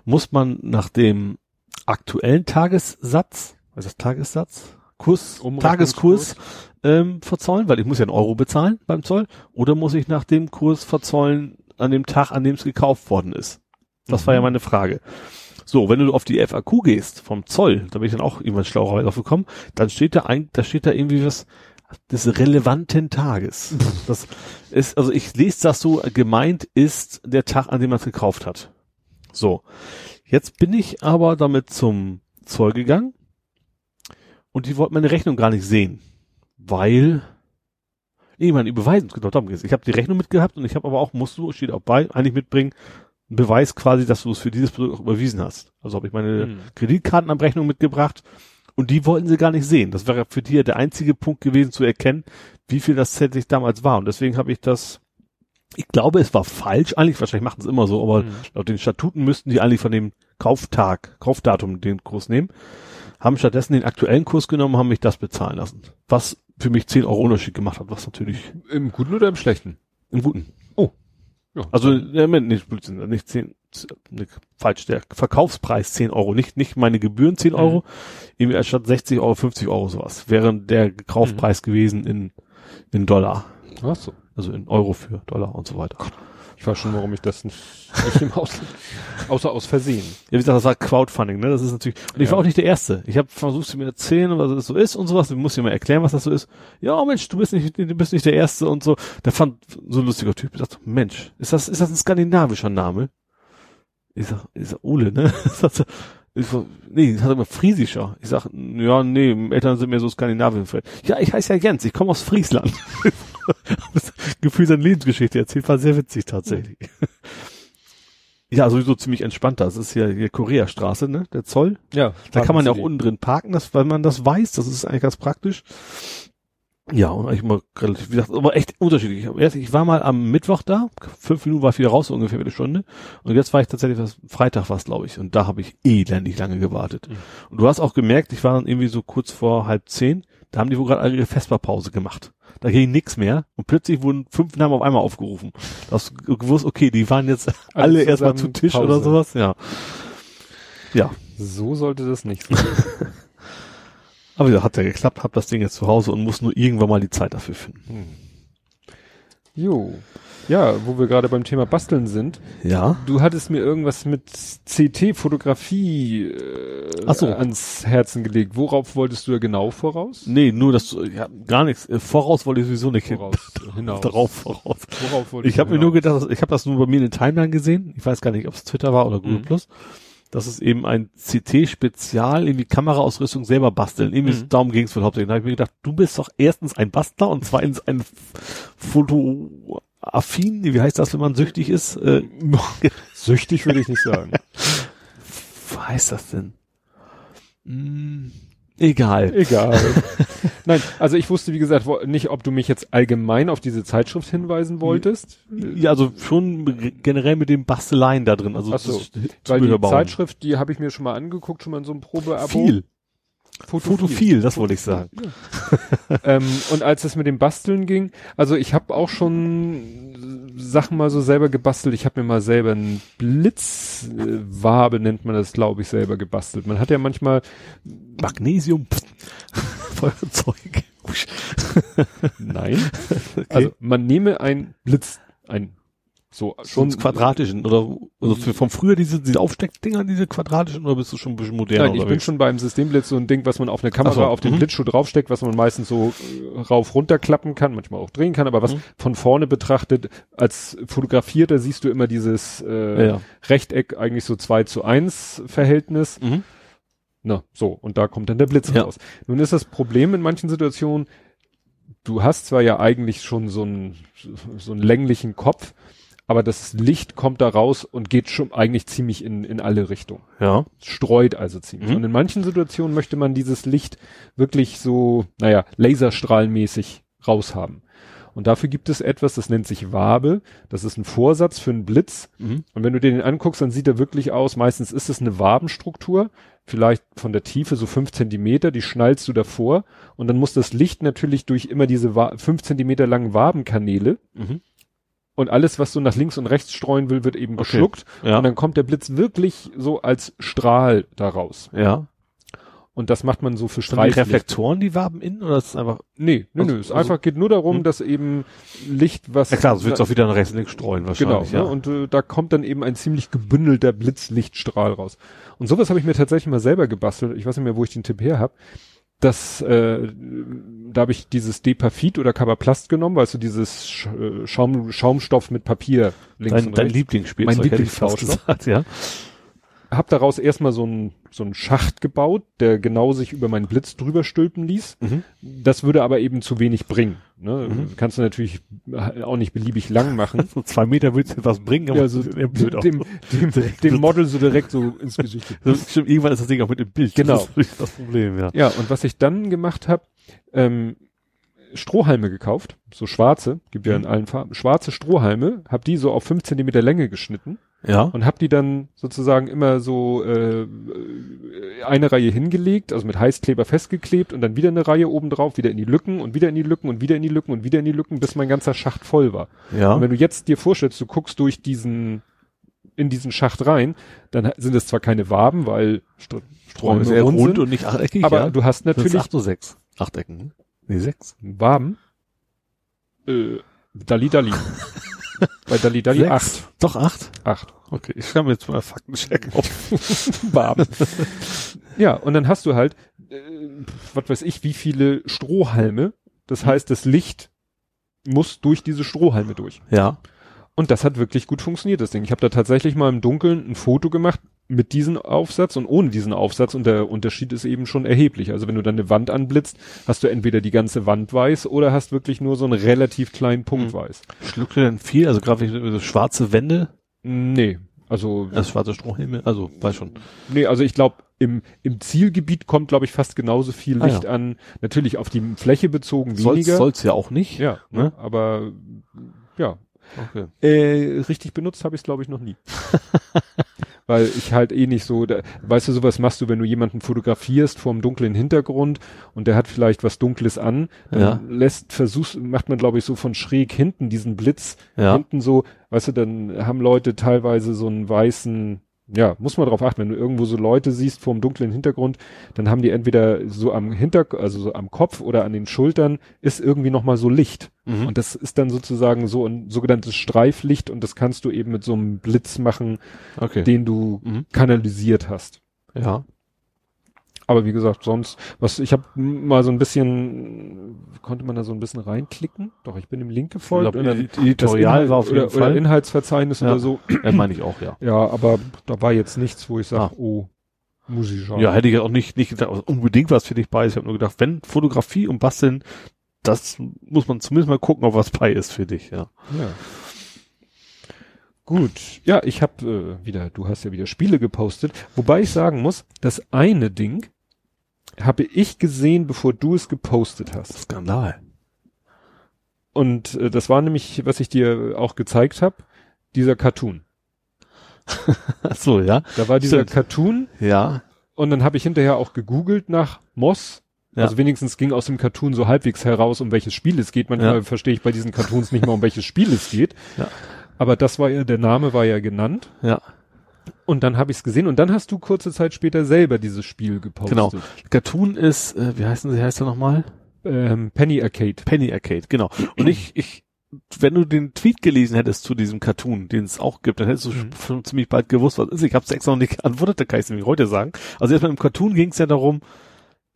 muss man nach dem aktuellen Tagessatz, was ist das Tagessatz? Kurs, Tageskurs ähm, verzollen, weil ich muss ja einen Euro bezahlen beim Zoll, oder muss ich nach dem Kurs verzollen an dem Tag, an dem es gekauft worden ist? Das mhm. war ja mhm. meine Frage. So, wenn du auf die FAQ gehst vom Zoll, da bin ich dann auch irgendwann schlauerweise aufgekommen, dann steht da ein, da steht da irgendwie was des relevanten Tages. Das ist, also ich lese das so, gemeint ist der Tag, an dem man es gekauft hat. So. Jetzt bin ich aber damit zum Zoll gegangen und die wollten meine Rechnung gar nicht sehen, weil meine, überweisen, genau darum geht's. Ich habe die Rechnung mitgehabt und ich habe aber auch, musst du, steht auch bei, eigentlich mitbringen, Beweis quasi, dass du es für dieses Produkt auch überwiesen hast. Also habe ich meine mhm. Kreditkartenabrechnung mitgebracht und die wollten sie gar nicht sehen. Das wäre für die ja der einzige Punkt gewesen zu erkennen, wie viel das tatsächlich damals war. Und deswegen habe ich das, ich glaube, es war falsch. Eigentlich, wahrscheinlich machen es immer so, aber mhm. laut den Statuten müssten die eigentlich von dem Kauftag, Kaufdatum den Kurs nehmen. Haben stattdessen den aktuellen Kurs genommen, haben mich das bezahlen lassen. Was für mich 10 Euro Unterschied gemacht hat, was natürlich. Im Guten oder im Schlechten? Im Guten. Ja, also, ja, nicht, Blödsinn, nicht zehn, nicht, falsch, der Verkaufspreis 10 Euro, nicht, nicht meine Gebühren 10 Euro, mhm. irgendwie statt 60 Euro, 50 Euro sowas, während der Kaufpreis mhm. gewesen in, in Dollar. Ach so. Also in Euro für Dollar und so weiter. Ich weiß schon, warum ich das nicht, nicht im Ausland, außer aus Versehen. Ja, wie gesagt, das war Crowdfunding, ne? Das ist natürlich, und ich ja. war auch nicht der Erste. Ich habe versucht, sie mir erzählen, was das so ist und sowas. Du musst dir mal erklären, was das so ist. Ja, Mensch, du bist nicht, du bist nicht der Erste und so. Der fand so ein lustiger Typ. Ich dachte, Mensch, ist das, ist das ein skandinavischer Name? Ich sag, ich sag, Ole, ne? Ich so, nee, das hat immer friesischer. Ich sag, ja, nee, Eltern sind mir so Skandinavien. Ja, ich heiße ja Jens, ich komme aus Friesland. Gefühl seine Lebensgeschichte erzählt, war sehr witzig tatsächlich. Ja, sowieso ziemlich entspannt. Das ist ja hier Koreastraße, ne? Der Zoll. Ja. Da kann man ja auch unten drin parken, das, weil man das weiß. Das ist eigentlich ganz praktisch. Ja, und eigentlich mal relativ, wie gesagt, aber echt unterschiedlich. Ich war mal am Mittwoch da, fünf Minuten war ich wieder raus, so ungefähr eine Stunde. Und jetzt war ich tatsächlich, was, Freitag was, glaube ich. Und da habe ich elendig lange gewartet. Mhm. Und du hast auch gemerkt, ich war dann irgendwie so kurz vor halb zehn, da haben die wohl gerade ihre Vesperpause gemacht. Da ging nix mehr. Und plötzlich wurden fünf Namen auf einmal aufgerufen. Du hast gewusst, okay, die waren jetzt alle, alle erstmal zu Tisch Pause. oder sowas, ja. Ja. So sollte das nicht sein. Aber gesagt, hat ja geklappt, hab das Ding jetzt zu Hause und muss nur irgendwann mal die Zeit dafür finden. Hm. Jo. Ja, wo wir gerade beim Thema Basteln sind. Ja. Du hattest mir irgendwas mit CT-Fotografie äh, so. ans Herzen gelegt. Worauf wolltest du da genau voraus? Nee, nur das, ja, gar nichts. Äh, Voraus wollte ich sowieso nicht hin. Voraus, hinaus. Darauf voraus. Worauf wolltest Ich habe mir nur gedacht, ich habe das nur bei mir in den Timeline gesehen. Ich weiß gar nicht, ob es Twitter war oder Google Mhm. Plus. Das ist eben ein CT-Spezial, irgendwie Kameraausrüstung selber basteln. Irgendwie Mhm. darum ging es wohl hauptsächlich. Da habe ich mir gedacht, du bist doch erstens ein Bastler und zweitens ein F- Fotoaffin. Wie heißt das, wenn man süchtig ist? Äh, Süchtig würde ich nicht sagen. was heißt das denn? Hm, egal. Egal. Nein, also ich wusste, wie gesagt, nicht, ob du mich jetzt allgemein auf diese Zeitschrift hinweisen wolltest. Ja, also schon generell mit den Basteleien da drin. Also so, Weil die bauen. Zeitschrift, die habe ich mir schon mal angeguckt, schon mal in so einem Probeabo. viel. Fotophil. Fotophil, das wollte ich sagen. ähm, und als es mit dem Basteln ging, also ich habe auch schon Sachen mal so selber gebastelt. Ich habe mir mal selber einen Blitzwabe, nennt man das, glaube ich, selber gebastelt. Man hat ja manchmal, Magnesium, Feuerzeug. nein, also man nehme ein Blitz, ein so Schon schon quadratischen oder also für- vom früher diese, diese Aufsteckdinger, diese quadratischen oder bist du schon ein bisschen moderner Nein, ich bin schon beim Systemblitz so ein Ding, was man auf eine Kamera, so, auf den mhm. Blitzschuh draufsteckt, was man meistens so äh, rauf runter klappen kann, manchmal auch drehen kann, aber was Mhm. von vorne betrachtet, als Fotografierter siehst du immer dieses äh, Ja. Rechteck, eigentlich so 2 zu 1 Verhältnis. Mhm. Na, so, und da kommt dann der Blitz Ja. raus. Nun ist das Problem in manchen Situationen, du hast zwar ja eigentlich schon so einen, so einen länglichen Kopf, aber das Licht kommt da raus und geht schon eigentlich ziemlich in, in alle Richtungen Ja. streut also ziemlich. Mhm. Und in manchen Situationen möchte man dieses Licht wirklich so, naja, laserstrahlenmäßig raushaben. Und dafür gibt es etwas, das nennt sich Wabe. Das ist ein Vorsatz für einen Blitz. Mhm. Und wenn du den anguckst, dann sieht er wirklich aus. Meistens ist es eine Wabenstruktur, vielleicht von der Tiefe so fünf Zentimeter, die schnallst du davor. Und dann muss das Licht natürlich durch immer diese fünf Zentimeter langen Wabenkanäle Mhm. Und alles, was du nach links und rechts streuen will, wird eben Okay. geschluckt. Ja. Und dann kommt der Blitz wirklich so als Strahl daraus. Ja. Und das macht man so für Sind die. Reflektoren, die Waben innen oder ist es einfach, Nee, nö, Also- nö. Es also- einfach geht nur darum, Hm. dass eben Licht, was. ja klar, es wird auch wieder nach rechts und links streuen Genau, wahrscheinlich, ne? ja. und äh, da kommt dann eben ein ziemlich gebündelter Blitzlichtstrahl raus. Und sowas habe ich mir tatsächlich mal selber gebastelt. Ich weiß nicht mehr, wo ich den Tipp her habe. Das, äh, da habe ich dieses Depafit oder Cavaplast genommen, weißt du, dieses Sch äh, Schaum, Schaumstoff mit Papier links Dein, und dein rechts. Lieblingsspielzeug, Mein gesagt, ja. Hab daraus erstmal so einen so einen Schacht gebaut, der genau sich über meinen Blitz drüber stülpen ließ. Mhm. Das würde aber eben zu wenig bringen. Ne? Mhm. Kannst du natürlich auch nicht beliebig lang machen. So zwei Meter willst du etwas bringen, aber ja, so dem, dem, dem Model so direkt so ins Gesicht. So, stimmt, irgendwann ist das Ding auch mit dem Bild. Genau. Das ist das Problem, ja. Ja, und was ich dann gemacht habe, ähm, Strohhalme gekauft, so schwarze, gibt ja in Mhm. allen Farben, schwarze Strohhalme, hab die so auf fünf Zentimeter Länge geschnitten Ja. und hab die dann sozusagen immer so äh, eine Reihe hingelegt, also mit Heißkleber festgeklebt und dann wieder eine Reihe oben drauf, wieder in die Lücken und wieder in die Lücken und wieder in die Lücken und wieder in die Lücken, bis mein ganzer Schacht voll war. Ja. Und wenn du jetzt dir vorstellst, du guckst durch diesen in diesen Schacht rein, dann sind es zwar keine Waben, weil St Strom ist eher rund und nicht achteckig, aber ja. du hast natürlich acht oder sechs. Achtecken. ne? Nee, sechs. Waben. Äh, Dali Dali. Bei Dali Dali Sechs. acht. Doch acht? Acht. Okay, ich schreibe mir jetzt mal Faktencheck auf. Waben. ja, und dann hast du halt, äh, was weiß ich, wie viele Strohhalme. Das heißt, das Licht muss durch diese Strohhalme durch. Ja. Und das hat wirklich gut funktioniert, das Ding. Ich habe da tatsächlich mal im Dunkeln ein Foto gemacht mit diesem Aufsatz und ohne diesen Aufsatz und der Unterschied ist eben schon erheblich. Also wenn du dann eine Wand anblitzt, hast du entweder die ganze Wand weiß oder hast wirklich nur so einen relativ kleinen Punkt Mhm. weiß. Schluckt denn viel? Also gerade so schwarze Wände, Nee, also also schwarze Strohhalme, also weiß schon. nee, also ich glaube im im Zielgebiet kommt glaube ich fast genauso viel Ah, Licht ja. an. Natürlich auf die Fläche bezogen Soll's, weniger. soll's ja auch nicht. ja, ne? ne? aber ja, Okay. Äh, richtig benutzt habe ich es, glaube ich, noch nie. Weil ich halt eh nicht so, da, weißt du, sowas machst du, wenn du jemanden fotografierst vor einem dunklen Hintergrund und der hat vielleicht was Dunkles an, dann Ja. lässt, versuchst, macht man, glaube ich, so von schräg hinten diesen Blitz, Ja. hinten so, weißt du, dann haben Leute teilweise so einen weißen ja, muss man drauf achten, wenn du irgendwo so Leute siehst vor dem dunklen Hintergrund, dann haben die entweder so am Hinter, also so am Kopf oder an den Schultern ist irgendwie nochmal so Licht. Mhm. Und das ist dann sozusagen so ein sogenanntes Streiflicht und das kannst du eben mit so einem Blitz machen, Okay. den du Mhm. kanalisiert hast. Ja. Aber wie gesagt, sonst, was, ich habe mal so ein bisschen, konnte man da so ein bisschen reinklicken? Doch, ich bin dem Link gefolgt. Glaub, dann Editorial Inhalt war auf jeden oder, Fall. Oder Inhaltsverzeichnis Ja. oder so. Ja, meine ich auch, ja. Ja, aber da war jetzt nichts, wo ich sage, Ah. oh, muss ich schauen. Ja, hätte ich ja auch nicht, nicht gedacht, also unbedingt was für dich bei ist. Ich habe nur gedacht, wenn Fotografie und Basteln, das muss man zumindest mal gucken, ob was bei ist für dich, ja. Ja. Gut, ja, ich habe äh, wieder, du hast ja wieder Spiele gepostet, wobei ich sagen muss, das eine Ding habe ich gesehen, bevor du es gepostet hast. Skandal. Und äh, das war nämlich, was ich dir auch gezeigt habe, dieser Cartoon. Ach so, ja. Da war dieser Stimmt. Cartoon Ja. und dann habe ich hinterher auch gegoogelt nach Moss. Ja. Also wenigstens ging aus dem Cartoon so halbwegs heraus, um welches Spiel es geht. Manchmal Ja. verstehe ich bei diesen Cartoons nicht mal, um welches Spiel es geht. Ja. Aber das war ja, der Name war ja genannt. Ja. Und dann habe ich es gesehen und dann hast du kurze Zeit später selber dieses Spiel gepostet. Genau. Cartoon ist, äh, wie heißen sie, heißt er nochmal? Ähm, Penny Arcade. Penny Arcade, genau. Und ich, ich, wenn du den Tweet gelesen hättest zu diesem Cartoon, den es auch gibt, dann hättest du Mhm. schon ziemlich bald gewusst, was ist. Ich habe es extra noch nicht geantwortet, da kann ich es nämlich heute sagen. Also erstmal im Cartoon ging es ja darum,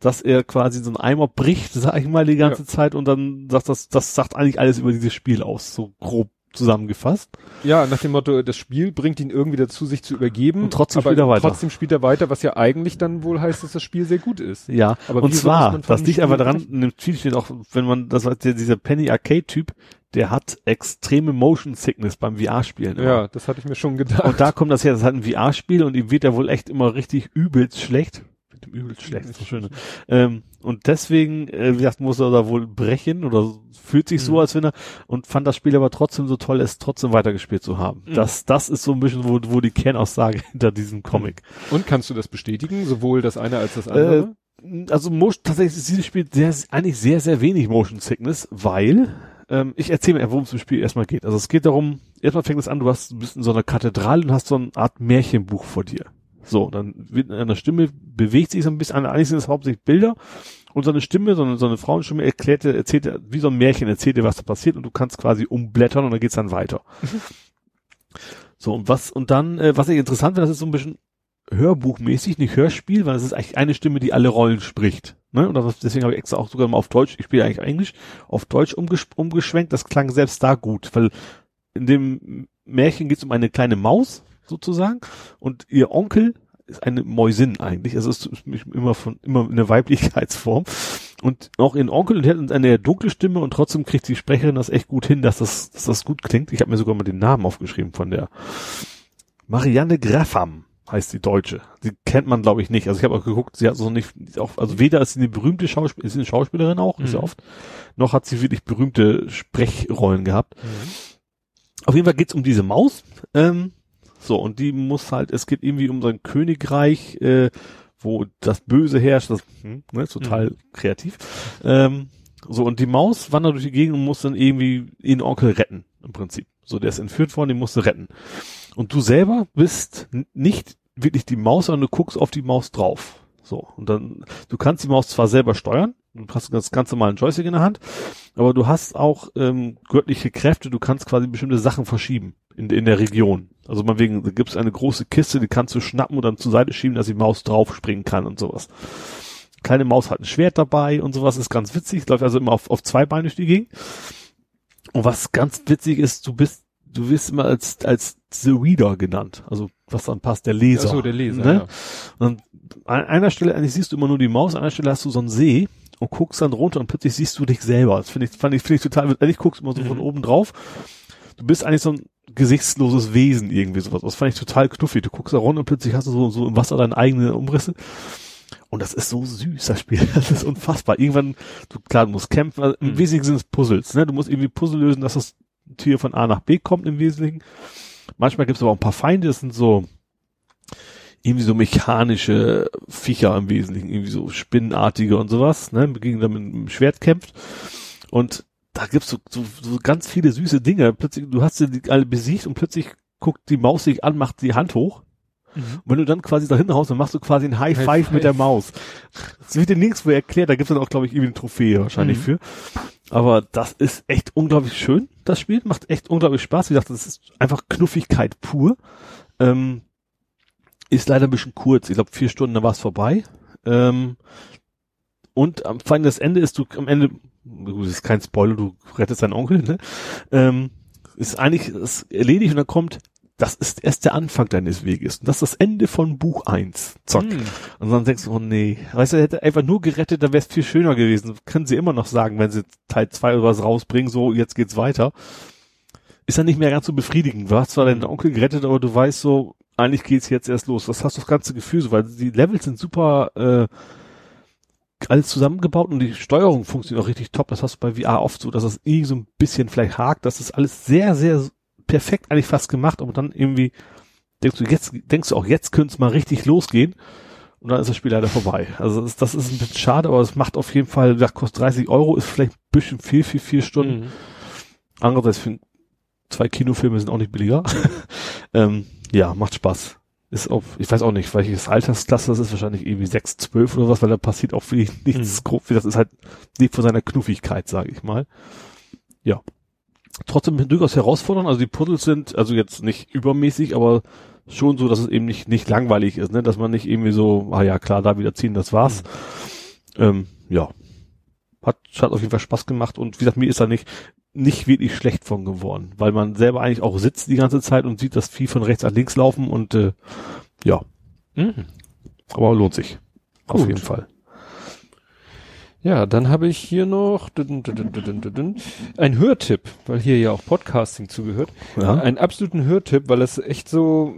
dass er quasi so einen Eimer bricht, sag ich mal, die ganze Zeit und dann sagt das, das sagt eigentlich alles über dieses Spiel aus, so grob zusammengefasst. Ja, nach dem Motto, das Spiel bringt ihn irgendwie dazu, sich zu übergeben. Und trotzdem spielt er weiter. Trotzdem spielt er weiter, was ja eigentlich dann wohl heißt, dass das Spiel sehr gut ist. Ja, Aber und zwar, das dem liegt aber Spiel daran, in dem Tweet steht auch, wenn man, das war der, dieser Penny Arcade Typ, der hat extreme Motion Sickness beim VR-Spielen. Ja, das hatte ich mir schon gedacht. Und da kommt das her, das halt ein VR-Spiel und ihm wird ja wohl echt immer richtig übelst schlecht. Wird ihm übelst schlecht, so schön. Ähm, und deswegen, äh, wie gesagt, muss er da wohl brechen oder fühlt sich so, Mhm. als wenn er und fand das Spiel aber trotzdem so toll, es trotzdem weitergespielt zu haben. Mhm. Das, das ist so ein bisschen, wo, wo die Kernaussage hinter diesem Comic. Und kannst du das bestätigen, sowohl das eine als das andere? Also Motion, tatsächlich ist dieses Spiel sehr, eigentlich sehr, sehr wenig Motion Sickness, weil ähm, ich erzähle mir, worum es im Spiel erstmal geht. Also es geht darum, erstmal fängt es an, du hast, du bist in so einer Kathedrale und hast so eine Art Märchenbuch vor dir. So, dann wird in einer Stimme bewegt sich so ein bisschen, eigentlich sind es hauptsächlich Bilder und so eine Stimme, so eine, so eine Frauenstimme erklärt, dir- erzählt dir, wie so ein Märchen erzählt dir, was da passiert und du kannst quasi umblättern und dann geht's dann weiter. so, und was, und dann, äh, was ich interessant finde, das ist so ein bisschen hörbuchmäßig, nicht Hörspiel, weil es ist eigentlich eine Stimme, die alle Rollen spricht. Ne? Und das, deswegen habe ich extra auch sogar mal auf Deutsch, ich spiele eigentlich Englisch, auf Deutsch umges umgeschwenkt. Das klang selbst da gut, weil in dem Märchen geht es um eine kleine Maus sozusagen und ihr Onkel ist eine Mäusin eigentlich. Also es ist immer von immer eine Weiblichkeitsform und auch ihren Onkel und hat eine dunkle Stimme und trotzdem kriegt die Sprecherin das echt gut hin, dass das, dass das gut klingt. Ich habe mir sogar mal den Namen aufgeschrieben von der Marianne Graffam heißt die Deutsche. Die kennt man, glaube ich, nicht. Also ich habe auch geguckt, sie hat so nicht, auch, also weder ist sie eine berühmte Schauspielerin, ist sie eine Schauspielerin auch, ist ja Mhm. oft, noch hat sie wirklich berühmte Sprechrollen gehabt. Auf jeden Fall geht's um diese Maus. Ähm, so, und die muss halt, es geht irgendwie um so ein Königreich, äh, wo das Böse herrscht, das hm, ne, ist total kreativ. Ähm, so, und die Maus wandert durch die Gegend und muss dann irgendwie ihren Onkel retten, im Prinzip. So, der ist entführt worden, den musst du retten. Und du selber bist nicht wirklich die Maus, sondern du guckst auf die Maus drauf. So, und dann, du kannst die Maus zwar selber steuern, du hast das ganze Mal einen Joystick in der Hand, aber du hast auch ähm, göttliche Kräfte, du kannst quasi bestimmte Sachen verschieben in, in der Region. Also mal wegen, da gibt es eine große Kiste, die kannst du schnappen und dann zur Seite schieben, dass die Maus draufspringen kann und sowas. Kleine Maus hat ein Schwert dabei und sowas, ist ganz witzig, läuft also immer auf, auf zwei Beinen durch die Gegend. Und was ganz witzig ist, du bist, du wirst immer als, als The Reader genannt. Also, was dann passt, der Leser. Ach so, der Leser, Ne? ja. Und an einer Stelle, eigentlich siehst du immer nur die Maus, an einer Stelle hast du so einen See und guckst dann runter und plötzlich siehst du dich selber. Das finde ich, fand ich, finde ich total, eigentlich guckst du immer so von Mhm. oben drauf. Du bist eigentlich so ein gesichtsloses Wesen irgendwie sowas. Das fand ich total knuffig. Du guckst da runter und plötzlich hast du so, so im Wasser deine eigenen Umrisse. Und das ist so süß, das Spiel. Das ist unfassbar. Irgendwann, du, klar, du musst kämpfen. Also Im Mhm. Wesentlichen sind es Puzzles, ne? Du musst irgendwie Puzzle lösen, dass das Tier von A nach B kommt im Wesentlichen. Manchmal gibt es aber auch ein paar Feinde, das sind so, irgendwie so mechanische Viecher im Wesentlichen, irgendwie so spinnenartige und sowas, ne, gegen dann mit dem Schwert kämpft. Und da gibt's so, so, so ganz viele süße Dinge. Plötzlich, du hast sie alle besiegt und plötzlich guckt die Maus sich an, macht die Hand hoch Mhm. Und wenn du dann quasi da hinten haust, dann machst du quasi ein High Five, High Five. mit der Maus. Das wird dir nirgendwo erklärt, da gibt's dann auch, glaube ich, irgendwie eine Trophäe wahrscheinlich mhm. für. Aber das ist echt unglaublich schön, das Spiel. Macht echt unglaublich Spaß. Wie gesagt, das ist einfach Knuffigkeit pur. Ähm, ist leider ein bisschen kurz. Ich glaube, vier Stunden, dann war es vorbei. Ähm, und am vor allem das Ende ist du am Ende, gut, das ist kein Spoiler, du rettest deinen Onkel, ne? Ähm, ist eigentlich ist erledigt und dann kommt, das ist erst der Anfang deines Weges. Und das ist das Ende von Buch eins. Zock. Mm. Und dann denkst du, oh nee. Weißt du, er hätte einfach nur gerettet, dann wäre es viel schöner gewesen. Können sie immer noch sagen, wenn sie Teil zwei oder was rausbringen, so, jetzt geht's weiter. Ist dann nicht mehr ganz so befriedigend. Du hast zwar deinen Onkel gerettet, aber du weißt so, eigentlich geht's jetzt erst los. Das hast du das ganze Gefühl so, weil die Levels sind super, äh, alles zusammengebaut und die Steuerung funktioniert auch richtig top. Das hast du bei VR oft so, dass es irgendwie so ein bisschen vielleicht hakt. Das ist alles sehr, sehr perfekt eigentlich fast gemacht, aber dann irgendwie denkst du jetzt, denkst du auch jetzt könnte es mal richtig losgehen und dann ist das Spiel leider vorbei. Also das, das ist ein bisschen schade, aber es macht auf jeden Fall, das kostet 30 Euro, ist vielleicht ein bisschen viel für vier Stunden. Mhm. Andererseits für zwei Kinofilme sind auch nicht billiger. ähm, ja, macht Spaß ist auf, ich weiß auch nicht, welches Altersklasse das ist, wahrscheinlich irgendwie 6, 12 oder was, weil da passiert auch viel, nichts mhm. grob, das ist halt, lebt von seiner Knuffigkeit, sage ich mal. Ja. Trotzdem durchaus herausfordernd, also die Puzzles sind, also jetzt nicht übermäßig, aber schon so, dass es eben nicht, nicht langweilig ist, ne, dass man nicht irgendwie so, ah ja, klar, da wieder ziehen, das war's. Mhm. Ähm, ja. Hat, hat auf jeden Fall Spaß gemacht und wie gesagt, mir ist da nicht, nicht wirklich schlecht von geworden, weil man selber eigentlich auch sitzt die ganze Zeit und sieht das Vieh von rechts nach links laufen und äh, ja. Mhm. Aber lohnt sich. Gut. Auf jeden Fall. Ja, dann habe ich hier noch ein Hörtipp, weil hier ja auch Podcasting zugehört. Ja. Einen absoluten Hörtipp, weil es echt so.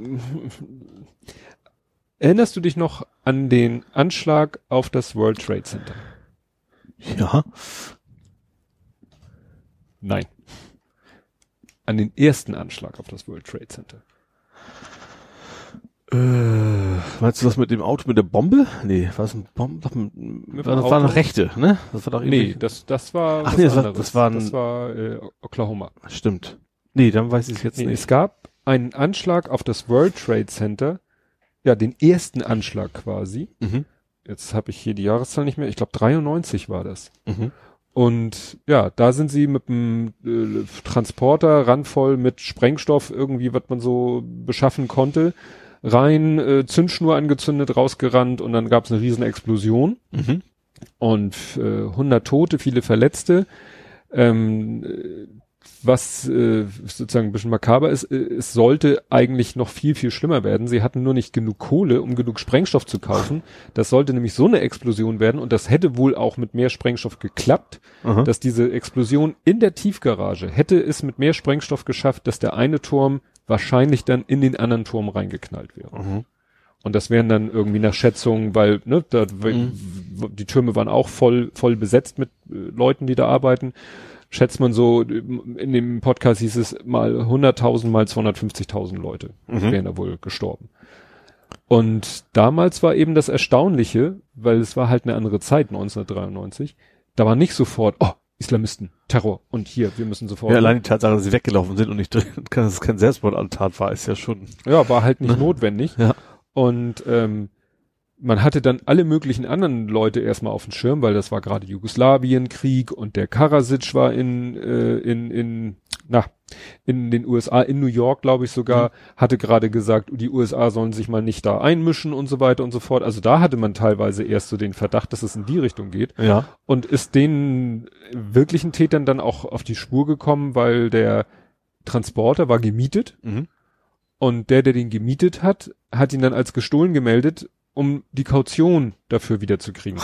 Erinnerst du dich noch an den Anschlag auf das World Trade Center? Ja. Nein. An den ersten Anschlag auf das World Trade Center. Äh, meinst du das mit dem Auto mit der Bombe? Nee, war das ein Bombe? Das war eine rechte, ne? Das war doch irgendwie. Nee, das, das war. Ach nee, das war, das war, ein, das war äh, Oklahoma. Stimmt. Nee, dann weiß ich es jetzt nee, nicht. Es gab einen Anschlag auf das World Trade Center. Ja, den ersten Anschlag quasi. Mhm. Jetzt habe ich hier die Jahreszahl nicht mehr. Ich glaube 93 war das. Mhm. Und ja, da sind sie mit einem äh, Transporter randvoll mit Sprengstoff irgendwie, was man so beschaffen konnte, rein, äh, Zündschnur angezündet, rausgerannt und dann gab es eine riesen Explosion. Mhm. Und äh, 100 Tote, viele Verletzte. Ähm, was äh, sozusagen ein bisschen makaber ist, äh, es sollte eigentlich noch viel, viel schlimmer werden. Sie hatten nur nicht genug Kohle, um genug Sprengstoff zu kaufen. Das sollte nämlich so eine Explosion werden und das hätte wohl auch mit mehr Sprengstoff geklappt, Aha. dass diese Explosion in der Tiefgarage hätte es mit mehr Sprengstoff geschafft, dass der eine Turm wahrscheinlich dann in den anderen Turm reingeknallt wäre. Mhm. Und das wären dann irgendwie nach Schätzungen, weil ne, da, mhm. die Türme waren auch voll voll besetzt mit äh, Leuten, die da arbeiten schätzt man so, in dem Podcast hieß es mal 100.000 mal 250.000 Leute mhm. wären da wohl gestorben. Und damals war eben das Erstaunliche, weil es war halt eine andere Zeit, 1993, da war nicht sofort, oh, Islamisten, Terror und hier, wir müssen sofort. Ja, allein die Tatsache, dass sie weggelaufen sind und nicht drin, dass es kein Selbstmordattentat war, ist ja schon. Ja, war halt nicht notwendig. Ja. Und ähm, man hatte dann alle möglichen anderen Leute erstmal auf dem Schirm, weil das war gerade Jugoslawienkrieg und der Karasic war in, äh, in, in, na, in den USA, in New York, glaube ich sogar, mhm. hatte gerade gesagt, die USA sollen sich mal nicht da einmischen und so weiter und so fort. Also da hatte man teilweise erst so den Verdacht, dass es in die Richtung geht. Ja. Und ist den wirklichen Tätern dann auch auf die Spur gekommen, weil der Transporter war gemietet. Mhm. Und der, der den gemietet hat, hat ihn dann als gestohlen gemeldet um die Kaution dafür wiederzukriegen.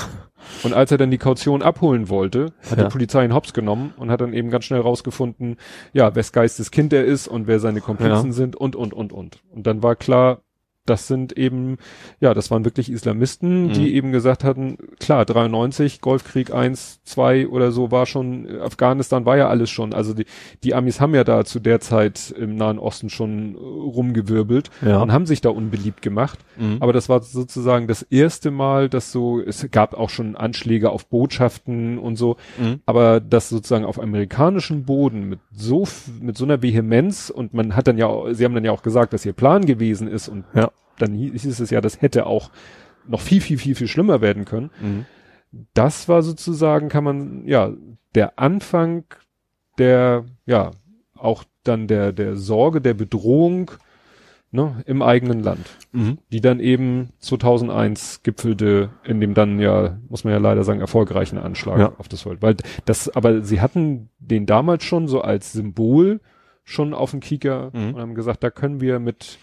und als er dann die Kaution abholen wollte, hat ja. die Polizei ihn hops genommen und hat dann eben ganz schnell rausgefunden, ja, wes Geistes Kind er ist und wer seine Komplizen ja. sind und, und, und, und. Und dann war klar, das sind eben, ja, das waren wirklich Islamisten, mhm. die eben gesagt hatten, klar, 93, Golfkrieg 1, 2 oder so war schon, Afghanistan war ja alles schon, also die, die Amis haben ja da zu der Zeit im Nahen Osten schon rumgewirbelt ja. und haben sich da unbeliebt gemacht. Mhm. Aber das war sozusagen das erste Mal, dass so, es gab auch schon Anschläge auf Botschaften und so, mhm. aber das sozusagen auf amerikanischem Boden mit so, mit so einer Vehemenz und man hat dann ja, sie haben dann ja auch gesagt, dass ihr Plan gewesen ist und ja dann hieß es ja, das hätte auch noch viel, viel, viel, viel schlimmer werden können. Mhm. Das war sozusagen, kann man, ja, der Anfang der, ja, auch dann der, der Sorge, der Bedrohung, ne, im eigenen Land, mhm. die dann eben 2001 gipfelte in dem dann ja, muss man ja leider sagen, erfolgreichen Anschlag ja. auf das Volk. Weil das, aber sie hatten den damals schon so als Symbol schon auf dem Kieker mhm. und haben gesagt, da können wir mit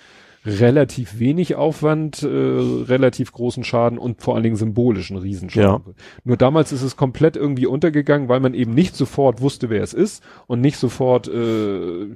relativ wenig Aufwand, äh, relativ großen Schaden und vor allen Dingen symbolischen Riesenschaden. Ja. Nur damals ist es komplett irgendwie untergegangen, weil man eben nicht sofort wusste, wer es ist und nicht sofort, äh,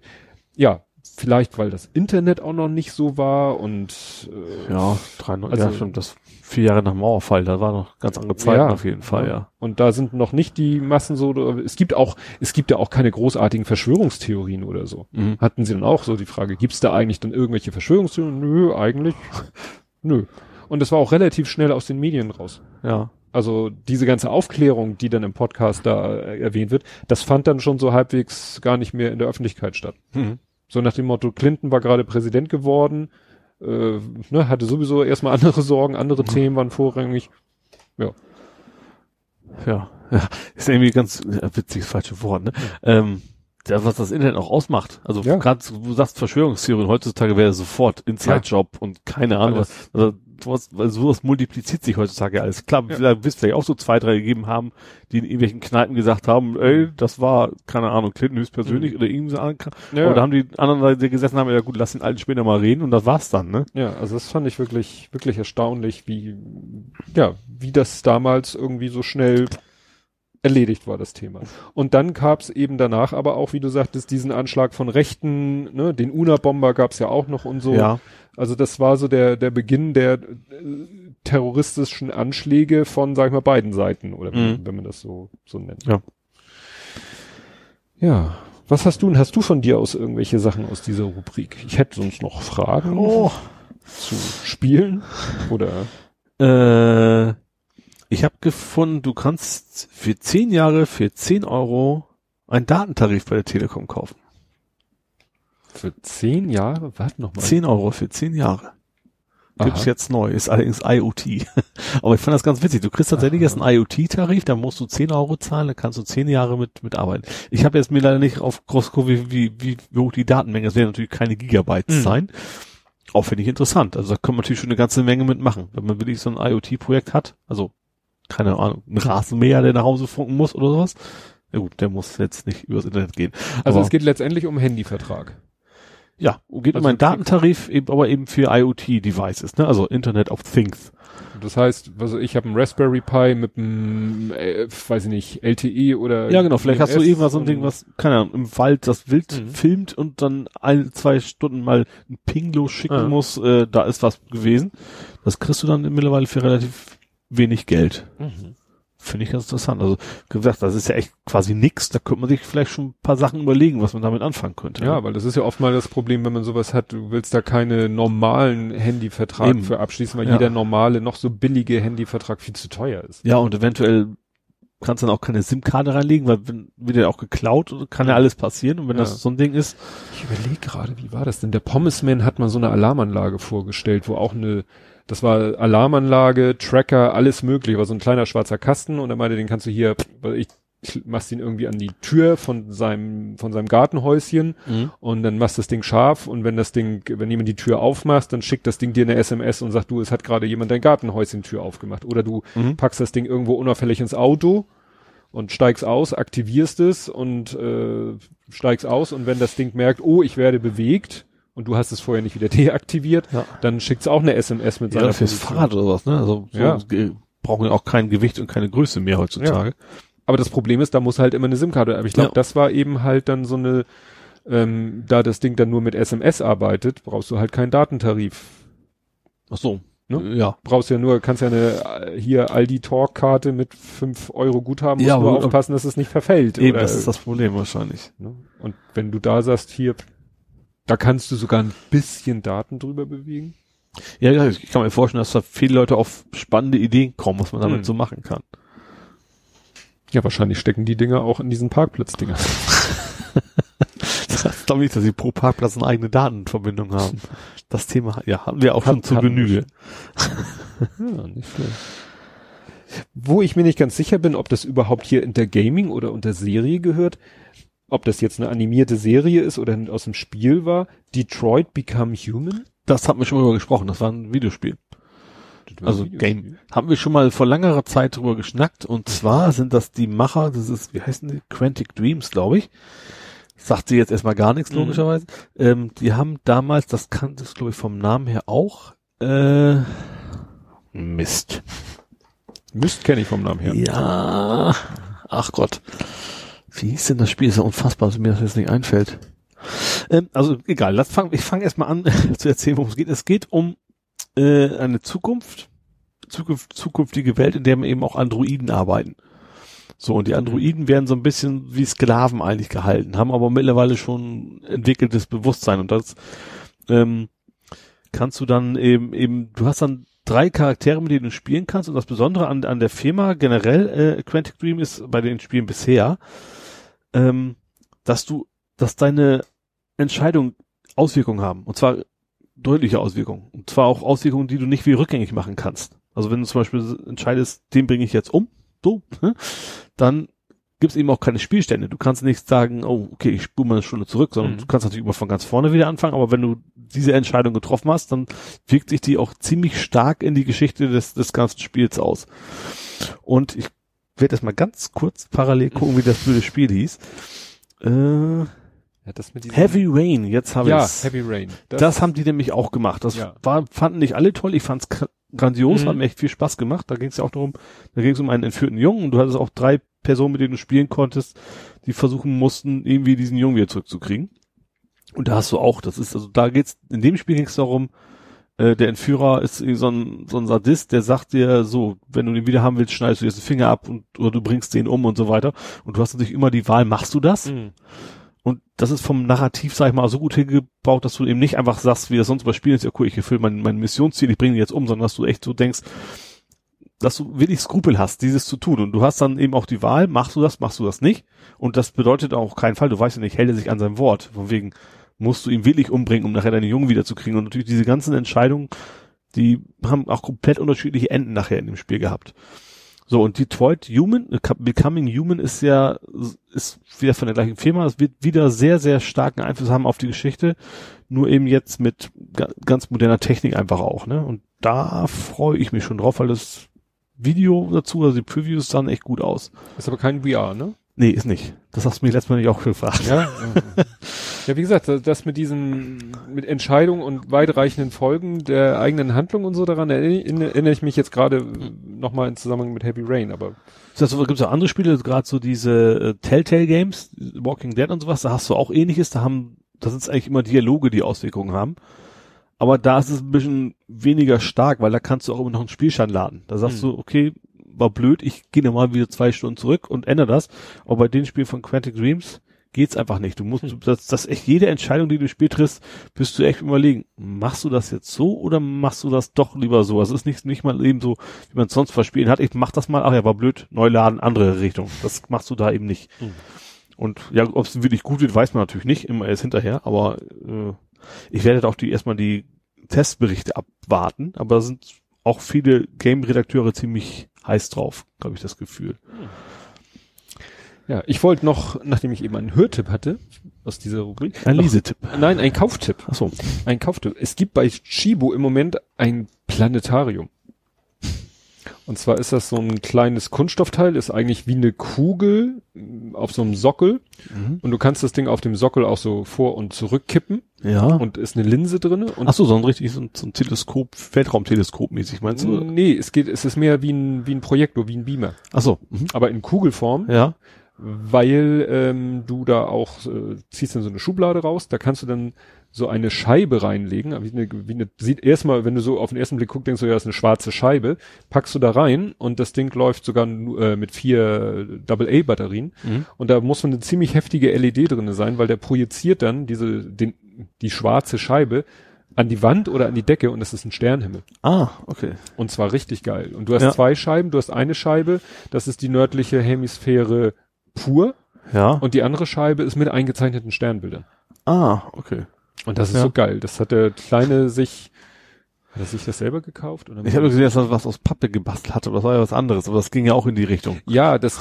ja, vielleicht weil das Internet auch noch nicht so war und äh, ja, 93, also, ja, stimmt, das vier Jahre nach Mauerfall, da war noch ganz andere Zeiten ja, auf jeden Fall, ja. Und da sind noch nicht die Massen so, es gibt auch, es gibt ja auch keine großartigen Verschwörungstheorien oder so. Mhm. Hatten sie dann auch so die Frage, gibt es da eigentlich dann irgendwelche Verschwörungstheorien? Nö, eigentlich, nö. Und das war auch relativ schnell aus den Medien raus. Ja. Also diese ganze Aufklärung, die dann im Podcast da äh, erwähnt wird, das fand dann schon so halbwegs gar nicht mehr in der Öffentlichkeit statt. Mhm. So nach dem Motto, Clinton war gerade Präsident geworden, äh, ne, hatte sowieso erstmal andere Sorgen, andere mhm. Themen waren vorrangig. Ja. Ja, ja. Ist irgendwie ganz ja, witziges falsche Wort, ne? Ähm, ja, was das Internet auch ausmacht. Also ja. gerade du sagst Verschwörungstheorien, heutzutage wäre sofort Inside-Job ja. und keine Ahnung. Was, also, sowas, sowas multipliziert sich heutzutage alles. Klar, ja. da wirst vielleicht auch so zwei, drei gegeben haben, die in irgendwelchen Kneipen gesagt haben, ey, das war, keine Ahnung, Clinton höchstpersönlich mhm. oder irgendwie so. Ja. Aber da haben die anderen, die gesessen haben, ja gut, lass den Alten später mal reden und das war's dann, ne? Ja, also das fand ich wirklich, wirklich erstaunlich, wie, ja, wie das damals irgendwie so schnell erledigt war das Thema. Und dann gab's eben danach aber auch, wie du sagtest, diesen Anschlag von Rechten, ne, den UNA-Bomber gab's ja auch noch und so. Ja. Also das war so der, der Beginn der äh, terroristischen Anschläge von, sag ich mal, beiden Seiten, oder mhm. wenn man das so, so nennt. Ja. Ja. Was hast du, hast du von dir aus irgendwelche Sachen aus dieser Rubrik? Ich hätte sonst noch Fragen oh. zu spielen, oder? Äh, ich habe gefunden, du kannst für zehn Jahre für zehn Euro einen Datentarif bei der Telekom kaufen. Für zehn Jahre? Warte nochmal. Zehn Euro für zehn Jahre. Gibt's Aha. jetzt neu, ist allerdings IoT. Aber ich fand das ganz witzig. Du kriegst tatsächlich jetzt einen IoT-Tarif, da musst du zehn Euro zahlen, da kannst du zehn Jahre mit, mit arbeiten. Ich habe jetzt mir leider nicht auf groß wie, wie, wie, wie hoch die Datenmenge, das werden natürlich keine Gigabytes mhm. sein. Auch finde ich interessant. Also da kann man natürlich schon eine ganze Menge mitmachen. Wenn man wirklich so ein IoT-Projekt hat, also keine Ahnung, ein Rasenmäher, der nach Hause funken muss oder sowas. Ja gut, der muss jetzt nicht übers Internet gehen. Also aber es geht letztendlich um Handyvertrag. Ja, geht also um einen Datentarif, eben, aber eben für IoT-Devices, ne? also Internet of Things. Das heißt, also ich habe einen Raspberry Pi mit einem, äh, weiß ich nicht, LTE oder. Ja, genau. Vielleicht hast du irgendwas so ein Ding, was, keine Ahnung, im Wald das Wild mhm. filmt und dann ein, zwei Stunden mal ein Ping losschicken ah. muss. Äh, da ist was gewesen. Das kriegst du dann mittlerweile für relativ wenig Geld. Mhm. Finde ich ganz interessant. Also gesagt, das ist ja echt quasi nix. Da könnte man sich vielleicht schon ein paar Sachen überlegen, was man damit anfangen könnte. Ja, weil das ist ja oft mal das Problem, wenn man sowas hat, du willst da keine normalen Handyvertrag Eben. für abschließen, weil ja. jeder normale, noch so billige Handyvertrag viel zu teuer ist. Ja, und eventuell kannst du dann auch keine SIM-Karte reinlegen, weil wenn, wird ja auch geklaut, kann ja alles passieren. Und wenn ja. das so ein Ding ist. Ich überlege gerade, wie war das denn? Der Pommesman hat mal so eine Alarmanlage vorgestellt, wo auch eine das war Alarmanlage, Tracker, alles mögliche, war so ein kleiner schwarzer Kasten und er meinte, den kannst du hier, ich, ich machst ihn irgendwie an die Tür von seinem, von seinem Gartenhäuschen mhm. und dann machst das Ding scharf und wenn das Ding, wenn jemand die Tür aufmacht, dann schickt das Ding dir eine SMS und sagt, du, es hat gerade jemand dein Gartenhäuschen Tür aufgemacht. Oder du mhm. packst das Ding irgendwo unauffällig ins Auto und steigst aus, aktivierst es und äh, steigst aus und wenn das Ding merkt, oh, ich werde bewegt, und du hast es vorher nicht wieder deaktiviert, ja. dann schickt es auch eine SMS mit seiner ja, fürs Fahrrad oder was, ne? Also so ja. brauchen ja auch kein Gewicht und keine Größe mehr heutzutage. Ja. Aber das Problem ist, da muss halt immer eine SIM-Karte. Aber ich glaube, ja. das war eben halt dann so eine, ähm, da das Ding dann nur mit SMS arbeitet, brauchst du halt keinen Datentarif. Ach so. Ne? Ja. Brauchst ja nur, kannst ja eine hier Aldi Talk Karte mit fünf Euro Guthaben, musst ja, nur aufpassen, dass es nicht verfällt. Eben, oder, das ist das Problem wahrscheinlich. Ne? Und wenn du da sagst, hier da kannst du sogar ein bisschen Daten drüber bewegen. Ja, ich kann mir vorstellen, dass da viele Leute auf spannende Ideen kommen, was man damit hm. so machen kann. Ja, wahrscheinlich stecken die Dinger auch in diesen Parkplatzdinger. Das glaube ich, dass sie pro Parkplatz eine eigene Datenverbindung haben. Das Thema, ja, haben wir auch schon zu Genüge. ja, nicht schlimm. Wo ich mir nicht ganz sicher bin, ob das überhaupt hier unter Gaming oder unter Serie gehört, ob das jetzt eine animierte Serie ist oder aus dem Spiel war, Detroit Become Human. Das haben wir schon mal gesprochen, das war ein Videospiel. Also Game. Haben wir schon mal vor längerer Zeit drüber geschnackt und zwar sind das die Macher, das ist, wie heißen die? Quantic Dreams, glaube ich. Sagt sie jetzt erstmal gar nichts, mhm. logischerweise. Mhm. Ähm, die haben damals, das kannte ich, glaube ich, vom Namen her auch, äh, Mist. Mist kenne ich vom Namen her. Ja. Ach Gott. Wie hieß denn das Spiel? Ist ja unfassbar, dass mir das jetzt nicht einfällt. Ähm, also egal, lass fang, ich fange erstmal an zu erzählen, worum es geht. Es geht um äh, eine Zukunft, Zukunft, zukünftige Welt, in der eben auch Androiden arbeiten. So, und die Androiden werden so ein bisschen wie Sklaven eigentlich gehalten, haben aber mittlerweile schon entwickeltes Bewusstsein und das ähm, kannst du dann eben, eben, du hast dann drei Charaktere, mit denen du spielen kannst und das Besondere an, an der Firma generell, äh, Quantic Dream ist bei den Spielen bisher, ähm, dass du, dass deine Entscheidungen Auswirkungen haben. Und zwar deutliche Auswirkungen. Und zwar auch Auswirkungen, die du nicht wie rückgängig machen kannst. Also wenn du zum Beispiel entscheidest, den bringe ich jetzt um, so, ne, dann gibt es eben auch keine Spielstände. Du kannst nicht sagen, oh, okay, ich spule mal eine Stunde zurück, sondern mhm. du kannst natürlich immer von ganz vorne wieder anfangen, aber wenn du diese Entscheidung getroffen hast, dann wirkt sich die auch ziemlich stark in die Geschichte des, des ganzen Spiels aus. Und ich werde jetzt mal ganz kurz parallel gucken, wie das blöde Spiel hieß. Äh, ja, Heavy Rain, jetzt habe ich Ja, Heavy Rain. Das, das, haben die nämlich auch gemacht. Das ja. war, fanden nicht alle toll. Ich fand's grandios, mhm. hat mir echt viel Spaß gemacht. Da ging es ja auch darum, da ging es um einen entführten Jungen und du hattest auch drei Personen, mit denen du spielen konntest, die versuchen mussten, irgendwie diesen Jungen wieder zurückzukriegen. Und da hast du auch, das ist, also da geht's, in dem Spiel ging es darum, äh, der Entführer ist so ein, so ein Sadist, der sagt dir so, wenn du den wieder haben willst, schneidest du dir den Finger ab und, oder du bringst den um und so weiter. Und du hast natürlich immer die Wahl, machst du das? Mhm. Und das ist vom Narrativ, sag ich mal, so gut hingebaut, dass du eben nicht einfach sagst, wie das sonst bei Spielen ist, ja cool, ich erfülle mein, mein Missionsziel, ich bringe ihn jetzt um, sondern dass du echt so denkst, dass du wirklich Skrupel hast, dieses zu tun. Und du hast dann eben auch die Wahl, machst du das, machst du das nicht. Und das bedeutet auch keinen Fall, du weißt ja nicht, hält er sich an sein Wort. Von wegen, musst du ihn wirklich umbringen, um nachher deine Jungen wiederzukriegen. Und natürlich diese ganzen Entscheidungen, die haben auch komplett unterschiedliche Enden nachher in dem Spiel gehabt. So, und Detroit Human, äh, Becoming Human ist ja, ist wieder von der gleichen Firma, es wird wieder sehr, sehr starken Einfluss haben auf die Geschichte, nur eben jetzt mit ganz moderner Technik einfach auch, ne? Und da freue ich mich schon drauf, weil das Video dazu, also die Previews sahen echt gut aus. Ist aber kein VR, ne? Nee, ist nicht. Das hast du mich letztes Mal nicht auch gefragt. Ja, ja, wie gesagt, das mit diesen, mit Entscheidungen und weitreichenden Folgen der eigenen Handlung und so daran erinnere, ich mich jetzt gerade nochmal in Zusammenhang mit Heavy Rain, aber. Das gibt es auch andere Spiele, gerade so diese äh, Telltale Games, Walking Dead und sowas, da hast du auch ähnliches, da haben, da sind es eigentlich immer Dialoge, die Auswirkungen haben. Aber da ist es ein bisschen weniger stark, weil da kannst du auch immer noch einen Spielschein laden. Da sagst hm. du, okay, war blöd, ich gehe nochmal wieder zwei Stunden zurück und ändere das. Aber bei den Spielen von Quantic Dreams geht's einfach nicht. Du musst, hm. das, das echt jede Entscheidung, die du Spiel triffst, bist du echt überlegen, machst du das jetzt so oder machst du das doch lieber so? Es ist nicht, nicht mal eben so, wie man es sonst verspielen hat. Ich mach das mal, ach ja, war blöd, neu laden, andere Richtung. Das machst du da eben nicht. Hm. Und ja, ob es wirklich gut wird, weiß man natürlich nicht, immer erst hinterher, aber äh, ich werde auch die erstmal die Testberichte abwarten, aber da sind auch viele Game-Redakteure ziemlich heiß drauf, habe ich das Gefühl. Ja, ich wollte noch, nachdem ich eben einen Hörtipp hatte, aus dieser Rubrik. Ein Lesetipp. Nein, ein Kauftipp. Ach so. Ein Kauftipp. Es gibt bei Chibo im Moment ein Planetarium. Und zwar ist das so ein kleines Kunststoffteil, ist eigentlich wie eine Kugel mm, auf so einem Sockel. Mhm. Und du kannst das Ding auf dem Sockel auch so vor und zurück kippen. Ja. Und ist eine Linse drinne. Und Ach so, so ein richtig, so ein, so ein Teleskop, Weltraumteleskop mäßig, meinst du? Nee, es geht, es ist mehr wie ein, wie ein Projektor, wie ein Beamer. Ach so. Mhm. Aber in Kugelform. Ja. Weil ähm, du da auch, äh, ziehst dann so eine Schublade raus, da kannst du dann so eine Scheibe reinlegen, wie eine, wie eine, sieht erstmal, wenn du so auf den ersten Blick guckst, denkst du, ja, ist eine schwarze Scheibe, packst du da rein und das Ding läuft sogar äh, mit vier AA-Batterien mhm. und da muss eine ziemlich heftige LED drinne sein, weil der projiziert dann diese, den, die schwarze Scheibe an die Wand oder an die Decke und es ist ein Sternhimmel. Ah, okay. Und zwar richtig geil. Und du hast ja. zwei Scheiben, du hast eine Scheibe, das ist die nördliche Hemisphäre pur. Ja. Und die andere Scheibe ist mit eingezeichneten Sternbildern. Ah, okay. Und das ist Ja. so geil. Das hat der Kleine sich, hat er sich das selber gekauft? Oder Ich habe gesehen, dass er was aus Pappe gebastelt hatte, aber das war ja was anderes, aber das ging ja auch in die Richtung. Ja, das,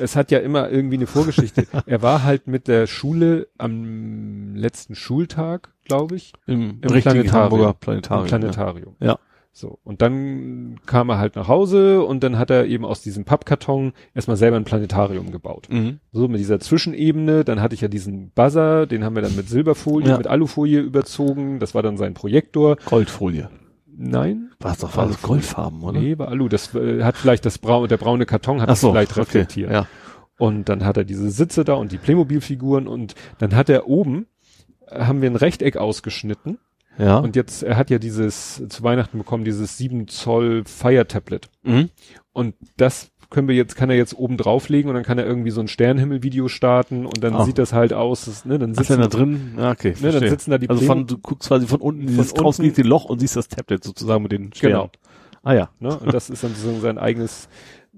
es hat ja immer irgendwie eine Vorgeschichte. Er war halt mit der Schule am letzten Schultag, glaube ich, Im, Im richtigen Planetarium. Hamburger Planetarium. im Planetarium. Ja. So. Und dann kam er halt nach Hause und dann hat er eben aus diesem Pappkarton erstmal selber ein Planetarium gebaut. Mhm. So mit dieser Zwischenebene, dann hatte ich ja diesen Buzzer, den haben wir dann mit Silberfolie, Ja. mit Alufolie überzogen. Das war dann sein Projektor. Goldfolie. Nein, War es doch war das Goldfarben, oder? nee, war Alu. Das äh, hat vielleicht das braune, der braune Karton hat so, vielleicht okay. reflektiert. Ja. Und dann hat er diese Sitze da und die Playmobil-Figuren und dann hat er oben, haben wir ein Rechteck ausgeschnitten Ja. und jetzt, er hat ja dieses, zu Weihnachten bekommen, dieses 7 Zoll Fire Tablet. mhm. Und das können wir jetzt, kann er jetzt oben drauflegen und dann kann er irgendwie so ein Sternenhimmel-Video starten und dann Ah. sieht das halt aus, das, ne, dann sitzen, denn da drin? Ja, okay. ne, dann sitzen da die also von, du guckst quasi von unten, dieses ausgelegte Loch und siehst das Tablet sozusagen mit den Sternen. Genau. Ah ja. Ne? Und das ist dann so sein eigenes,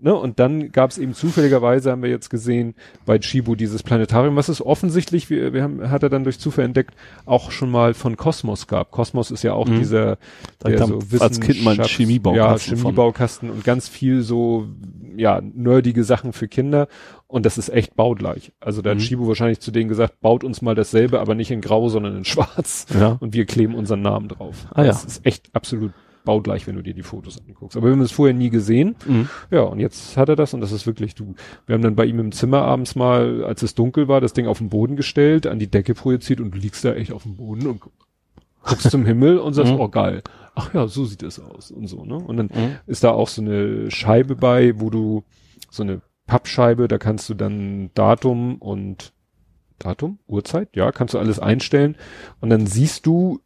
ne? Und dann gab es eben zufälligerweise, haben wir jetzt gesehen, bei Chibo dieses Planetarium, was es offensichtlich, wir, wir haben, hat er dann durch Zufall entdeckt, auch schon mal von Kosmos gab. Kosmos ist ja auch Mhm. dieser, Da der so als Kind Wissenschafts- Chemiebaukasten Ja, von. Chemiebaukasten und ganz viel so, ja, nerdige Sachen für Kinder. Und das ist echt baugleich. Also da hat Mhm. Chibo wahrscheinlich zu denen gesagt, baut uns mal dasselbe, aber nicht in Grau, sondern in Schwarz. Ja. Und wir kleben unseren Namen drauf. Ah, ja. Das ist echt absolut baugleich, wenn du dir die Fotos anguckst. Aber wir haben es vorher nie gesehen. Mhm. Ja, und jetzt hat er das und das ist wirklich du. Wir haben dann bei ihm im Zimmer abends mal, als es dunkel war, das Ding auf den Boden gestellt, an die Decke projiziert und du liegst da echt auf dem Boden und gu- guckst zum Himmel und sagst, Mhm. oh geil. Ach ja, so sieht es aus und so, ne? Und dann Mhm. ist da auch so eine Scheibe bei, wo du so eine Pappscheibe, da kannst du dann Datum und Datum, Uhrzeit, ja, kannst du alles einstellen und dann siehst du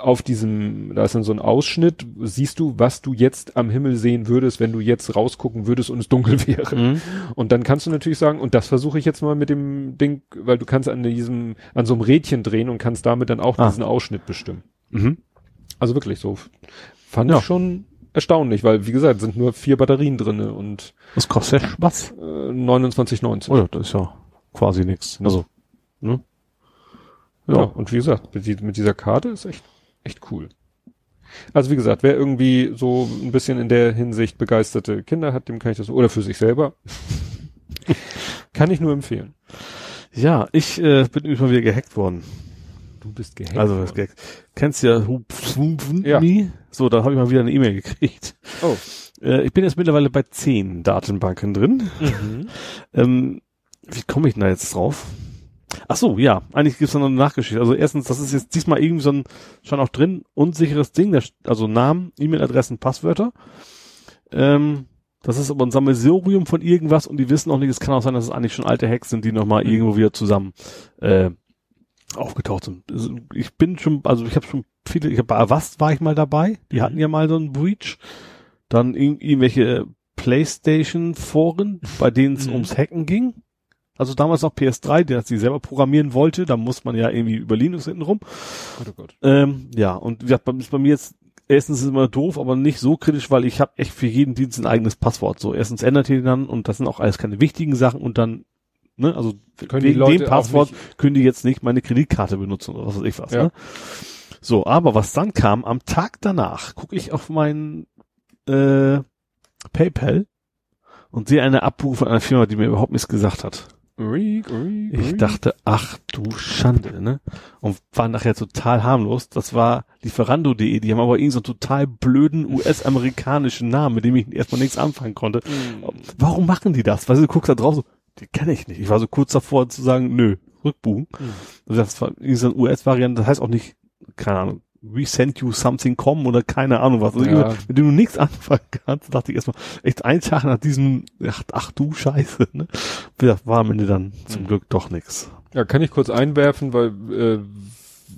auf diesem, da ist dann so ein Ausschnitt, siehst du, was du jetzt am Himmel sehen würdest, wenn du jetzt rausgucken würdest und es dunkel wäre. Mhm. Und dann kannst du natürlich sagen, und das versuche ich jetzt mal mit dem Ding, weil du kannst an diesem, an so einem Rädchen drehen und kannst damit dann auch Ah. diesen Ausschnitt bestimmen. Mhm. Also wirklich so. Fand Ja. ich schon erstaunlich, weil wie gesagt, sind nur vier Batterien drinne und Was kostet was? äh, 29,90. Oh ja, das ist ja quasi nichts. Also, ne? Ja. Ja. und wie gesagt, mit dieser Karte ist echt, echt cool. Also wie gesagt, wer irgendwie so ein bisschen in der Hinsicht begeisterte Kinder hat, dem kann ich das, oder für sich selber, kann ich nur empfehlen. Ja, ich äh, bin übrigens mal wieder gehackt worden. Du bist gehackt. Also worden. Gag. Kennst ja Ja. Ja. So, da habe ich mal wieder eine E-Mail gekriegt. Oh. Äh, ich bin jetzt mittlerweile bei zehn Datenbanken drin. Mhm. Ähm, wie komme ich denn da jetzt drauf? Ach so, ja, eigentlich gibt's da noch eine Nachgeschichte. Also erstens, das ist jetzt diesmal irgendwie so ein, schon auch drin, unsicheres Ding, also Namen, E-Mail-Adressen, Passwörter. Ähm, das ist aber ein Sammelsurium von irgendwas und die wissen auch nicht, es kann auch sein, dass es eigentlich schon alte Hacks sind, die nochmal Mhm. irgendwo wieder zusammen äh, aufgetaucht sind. Also Ich bin schon, also ich habe schon viele, ich hab, bei Avast war ich mal dabei, die Mhm. hatten ja mal so einen Breach. Dann ir irgendwelche Playstation-Foren, bei denen es Mhm. ums Hacken ging. Also damals noch PS3, der sie selber programmieren wollte, da muss man ja irgendwie über Linux hinten rum. Gott, oh Gott. Ähm, ja, und wie gesagt, bei, ist bei mir jetzt, erstens ist es immer doof, aber nicht so kritisch, weil ich habe echt für jeden Dienst ein eigenes Passwort. So, erstens ändert ihr dann und das sind auch alles keine wichtigen Sachen und dann, ne, also Können wegen dem Passwort können die jetzt nicht meine Kreditkarte benutzen oder was weiß ich was. Ja. Ne? So, aber was dann kam, am Tag danach gucke ich auf mein äh, PayPal und sehe eine Abbuchung von einer Firma, die mir überhaupt nichts gesagt hat. Ich dachte, ach du Schande, ne? Und war nachher total harmlos. Das war Lieferando.de, die haben aber irgendeinen so einen total blöden US-amerikanischen Namen, mit dem ich erstmal nichts anfangen konnte. Mhm. Warum machen die das? Weil du guckst da drauf so, die kenne ich nicht. Ich war so kurz davor zu sagen, nö, rückbuchen. Mhm. Also das war irgendwie so eine US-Variante, das heißt auch nicht, keine Ahnung, we sent you something com oder keine Ahnung was. Also Ja. mit dem du nichts anfangen kannst, dachte ich erstmal, echt ein Tag nach diesem, ach, ach du Scheiße, ne? War am Ende dann zum Mhm. Glück doch nix. Ja, kann ich kurz einwerfen, weil äh,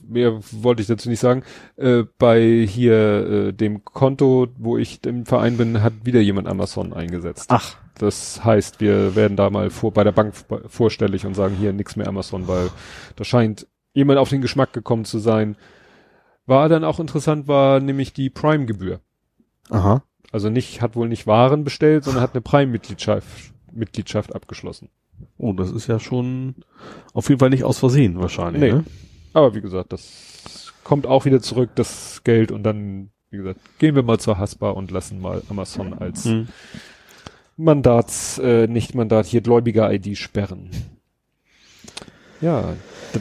mehr wollte ich dazu nicht sagen. Äh, bei hier äh, dem Konto, wo ich im Verein bin, hat wieder jemand Amazon eingesetzt. Ach, Das heißt, wir werden da mal vor bei der Bank vorstellig und sagen hier nix mehr Amazon, weil da scheint jemand auf den Geschmack gekommen zu sein. War dann auch interessant, war nämlich die Prime-Gebühr. aha. Also nicht, hat wohl nicht Waren bestellt, sondern hat eine Prime-Mitgliedschaft Mitgliedschaft abgeschlossen. Oh, das ist ja schon auf jeden Fall nicht aus Versehen wahrscheinlich, Nee. ne? Aber wie gesagt, das kommt auch wieder zurück, das Geld und dann, wie gesagt, gehen wir mal zur Haspa und lassen mal Amazon als Hm. Mandats, äh, nicht Mandat, hier Gläubiger-ID sperren. Ja,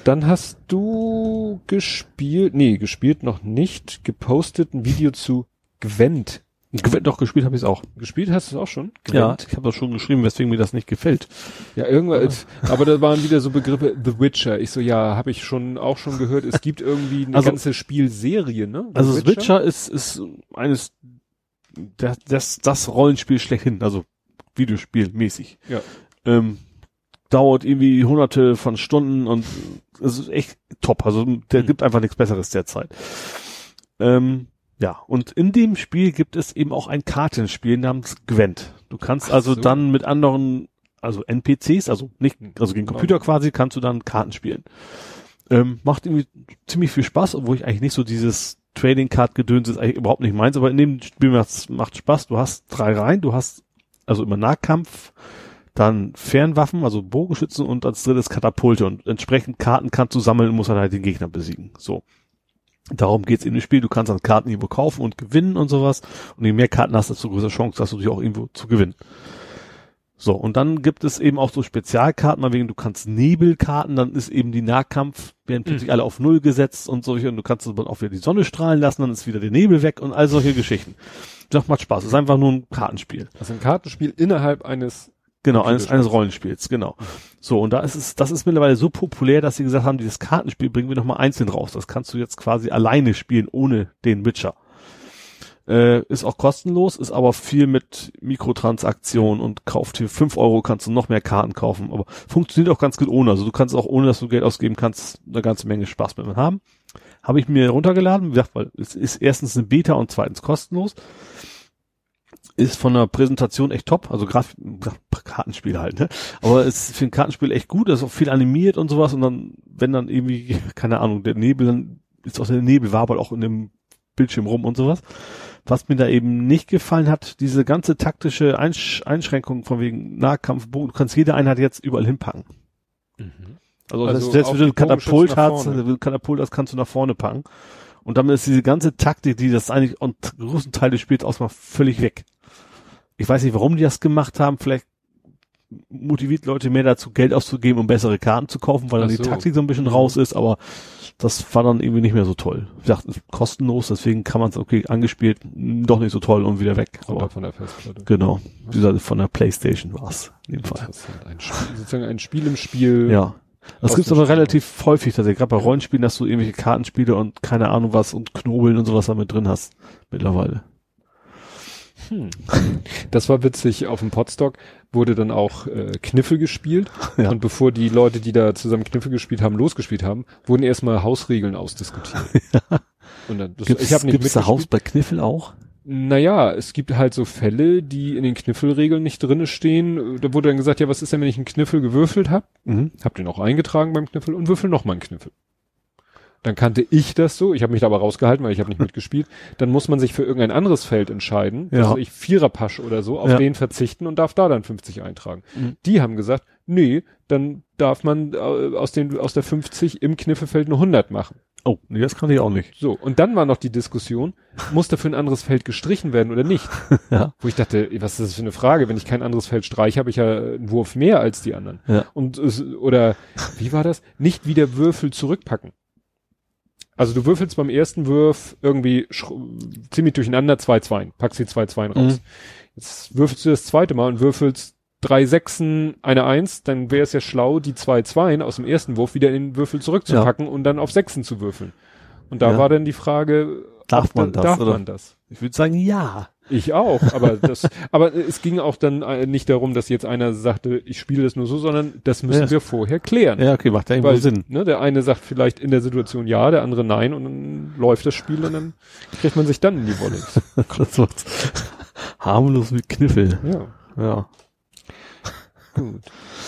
dann hast du gespielt, nee, gespielt noch nicht, gepostet ein Video zu Gwent. Gwent doch gespielt habe ich es auch. Gespielt hast du es auch schon? Ja, ich habe das schon geschrieben, weswegen mir das nicht gefällt. Ja, irgendwas, aber da waren wieder so Begriffe, The Witcher. Ich so, ja, habe ich schon auch schon gehört. Es gibt irgendwie eine Also- ganze Spielserie, ne? The Also Witcher ist, ist eines das, das, das Rollenspiel schlechthin, also Videospielmäßig. Ja. Ähm, dauert irgendwie hunderte von Stunden und es ist echt top. Also der Mhm. gibt einfach nichts Besseres derzeit. Ähm, ja, und in dem Spiel gibt es eben auch ein Kartenspiel namens Gwent. Du kannst Ach also so. dann mit anderen, also NPCs, also nicht, also gegen Genau. Computer quasi, kannst du dann Karten spielen. Ähm, macht irgendwie ziemlich viel Spaß, obwohl ich eigentlich nicht so dieses Trading Card Gedöns ist eigentlich überhaupt nicht meins, aber in dem Spiel macht's, macht Spaß. Du hast drei Reihen, du hast also immer Nahkampf, dann Fernwaffen, also Bogenschützen und als drittes Katapulte und entsprechend Karten kannst du sammeln und musst dann halt den Gegner besiegen. So. Darum geht's in dem Spiel. Du kannst dann Karten irgendwo kaufen und gewinnen und sowas. Und je mehr Karten hast, desto größere Chance hast du dich auch irgendwo zu gewinnen. So, und dann gibt es eben auch so Spezialkarten, mal wegen, du kannst Nebelkarten, dann ist eben die Nahkampf, werden plötzlich alle auf Null gesetzt und solche, und du kannst dann auch wieder die Sonne strahlen lassen, dann ist wieder der Nebel weg und all solche Geschichten. Das macht Spaß. Es ist einfach nur ein Kartenspiel. Also ein Kartenspiel innerhalb eines, Genau, eines, eines Rollenspiels, genau. So, und da ist es, das ist mittlerweile so populär, dass sie gesagt haben, dieses Kartenspiel bringen wir nochmal einzeln raus. Das kannst du jetzt quasi alleine spielen, ohne den Witcher. Äh, ist auch kostenlos, ist aber viel mit Mikrotransaktionen und kauft hier fünf Euro kannst du noch mehr Karten kaufen, aber funktioniert auch ganz gut ohne. Also du kannst auch ohne, dass du Geld ausgeben kannst, eine ganze Menge Spaß mit haben. Habe ich mir runtergeladen, wie gesagt, weil es ist erstens eine Beta und zweitens kostenlos. Ist von der Präsentation echt top, also gerade Kartenspiel halt, ne? Aber es ist für ein Kartenspiel echt gut, es ist auch viel animiert und sowas und dann, wenn dann irgendwie, keine Ahnung, der Nebel, dann ist auch der Nebel war aber auch in dem Bildschirm rum und sowas. Was mir da eben nicht gefallen hat, diese ganze taktische Einsch Einschränkung von wegen Nahkampf, du kannst jede Einheit jetzt überall hinpacken. Also, Also das, selbst wenn du die ein Katapult hast, wenn du Katapult hast, kannst du nach vorne packen. Und damit ist diese ganze Taktik, die das eigentlich und großen Teil des Spiels ausmacht, völlig weg. Ich weiß nicht, warum die das gemacht haben. Vielleicht motiviert Leute mehr dazu, Geld auszugeben, um bessere Karten zu kaufen, weil dann Ach die so. Taktik so ein bisschen raus ist, aber das war dann irgendwie nicht mehr so toll. Ich dachte, es ist kostenlos, deswegen kann man es, okay, angespielt, doch nicht so toll und wieder weg. Aber von der Festplatte. genau, wie gesagt, von der Playstation war es in dem Fall. Ein Spiel, sozusagen ein Spiel im Spiel. Ja. Das gibt's aber relativ häufig, tatsächlich, gerade bei Rollenspielen, dass du irgendwelche Kartenspiele und keine Ahnung was und Knobeln und sowas damit drin hast, mittlerweile. Hm. Das war witzig. Auf dem Podstock wurde dann auch äh, Kniffel gespielt. Ja. Und bevor die Leute, die da zusammen Kniffel gespielt haben, losgespielt haben, wurden erstmal Hausregeln ausdiskutiert. Und dann, das, Gibt's, ich habe nicht gibt's da. Haus bei Kniffel auch? Naja, es gibt halt so Fälle, die in den Kniffelregeln nicht drinne stehen. Da wurde dann gesagt, ja, was ist denn, wenn ich einen Kniffel gewürfelt habe? Mhm. Hab den auch eingetragen beim Kniffel und würfel noch mal einen Kniffel. Dann kannte ich das so, ich habe mich da aber rausgehalten, weil ich habe nicht mitgespielt. Dann muss man sich für irgendein anderes Feld entscheiden, Ja. also ich Viererpasch oder so, auf Ja. den verzichten und darf da dann 50 eintragen. Mhm. Die haben gesagt, nee, dann darf man äh, aus den aus der 50 im Kniffelfeld nur 100 machen. Oh, nee, das kann ich auch nicht. So, und dann war noch die Diskussion, muss dafür ein anderes Feld gestrichen werden oder nicht? Ja. Wo ich dachte, was ist das für eine Frage? Wenn ich kein anderes Feld streiche, habe ich ja einen Wurf mehr als die anderen. Ja. Und oder wie war das? Nicht wieder Würfel zurückpacken. Also du würfelst beim ersten Wurf irgendwie ziemlich durcheinander zwei Zweien, packst die zwei Zweien raus. Mhm. Jetzt würfelst du das zweite Mal und würfelst drei Sechsen, eine Eins, dann wäre es ja schlau, die zwei Zweien aus dem ersten Wurf wieder in den Würfel zurückzupacken und dann auf Sechsen zu würfeln. Und da Ja. war dann die Frage, Darf man da- das, Darf oder? man das? Ich würde sagen, ja. Ich auch, aber das, aber es ging auch dann äh, nicht darum, dass jetzt einer sagte, ich spiele das nur so, sondern das müssen Ja. wir vorher klären. Ja, okay, macht ja irgendwo Weil, Sinn. ne, der eine sagt vielleicht in der Situation ja, der andere nein und dann läuft das Spiel und dann kriegt man sich dann in die Wolle. harmlos mit Kniffel. Ja, Ja. Gut.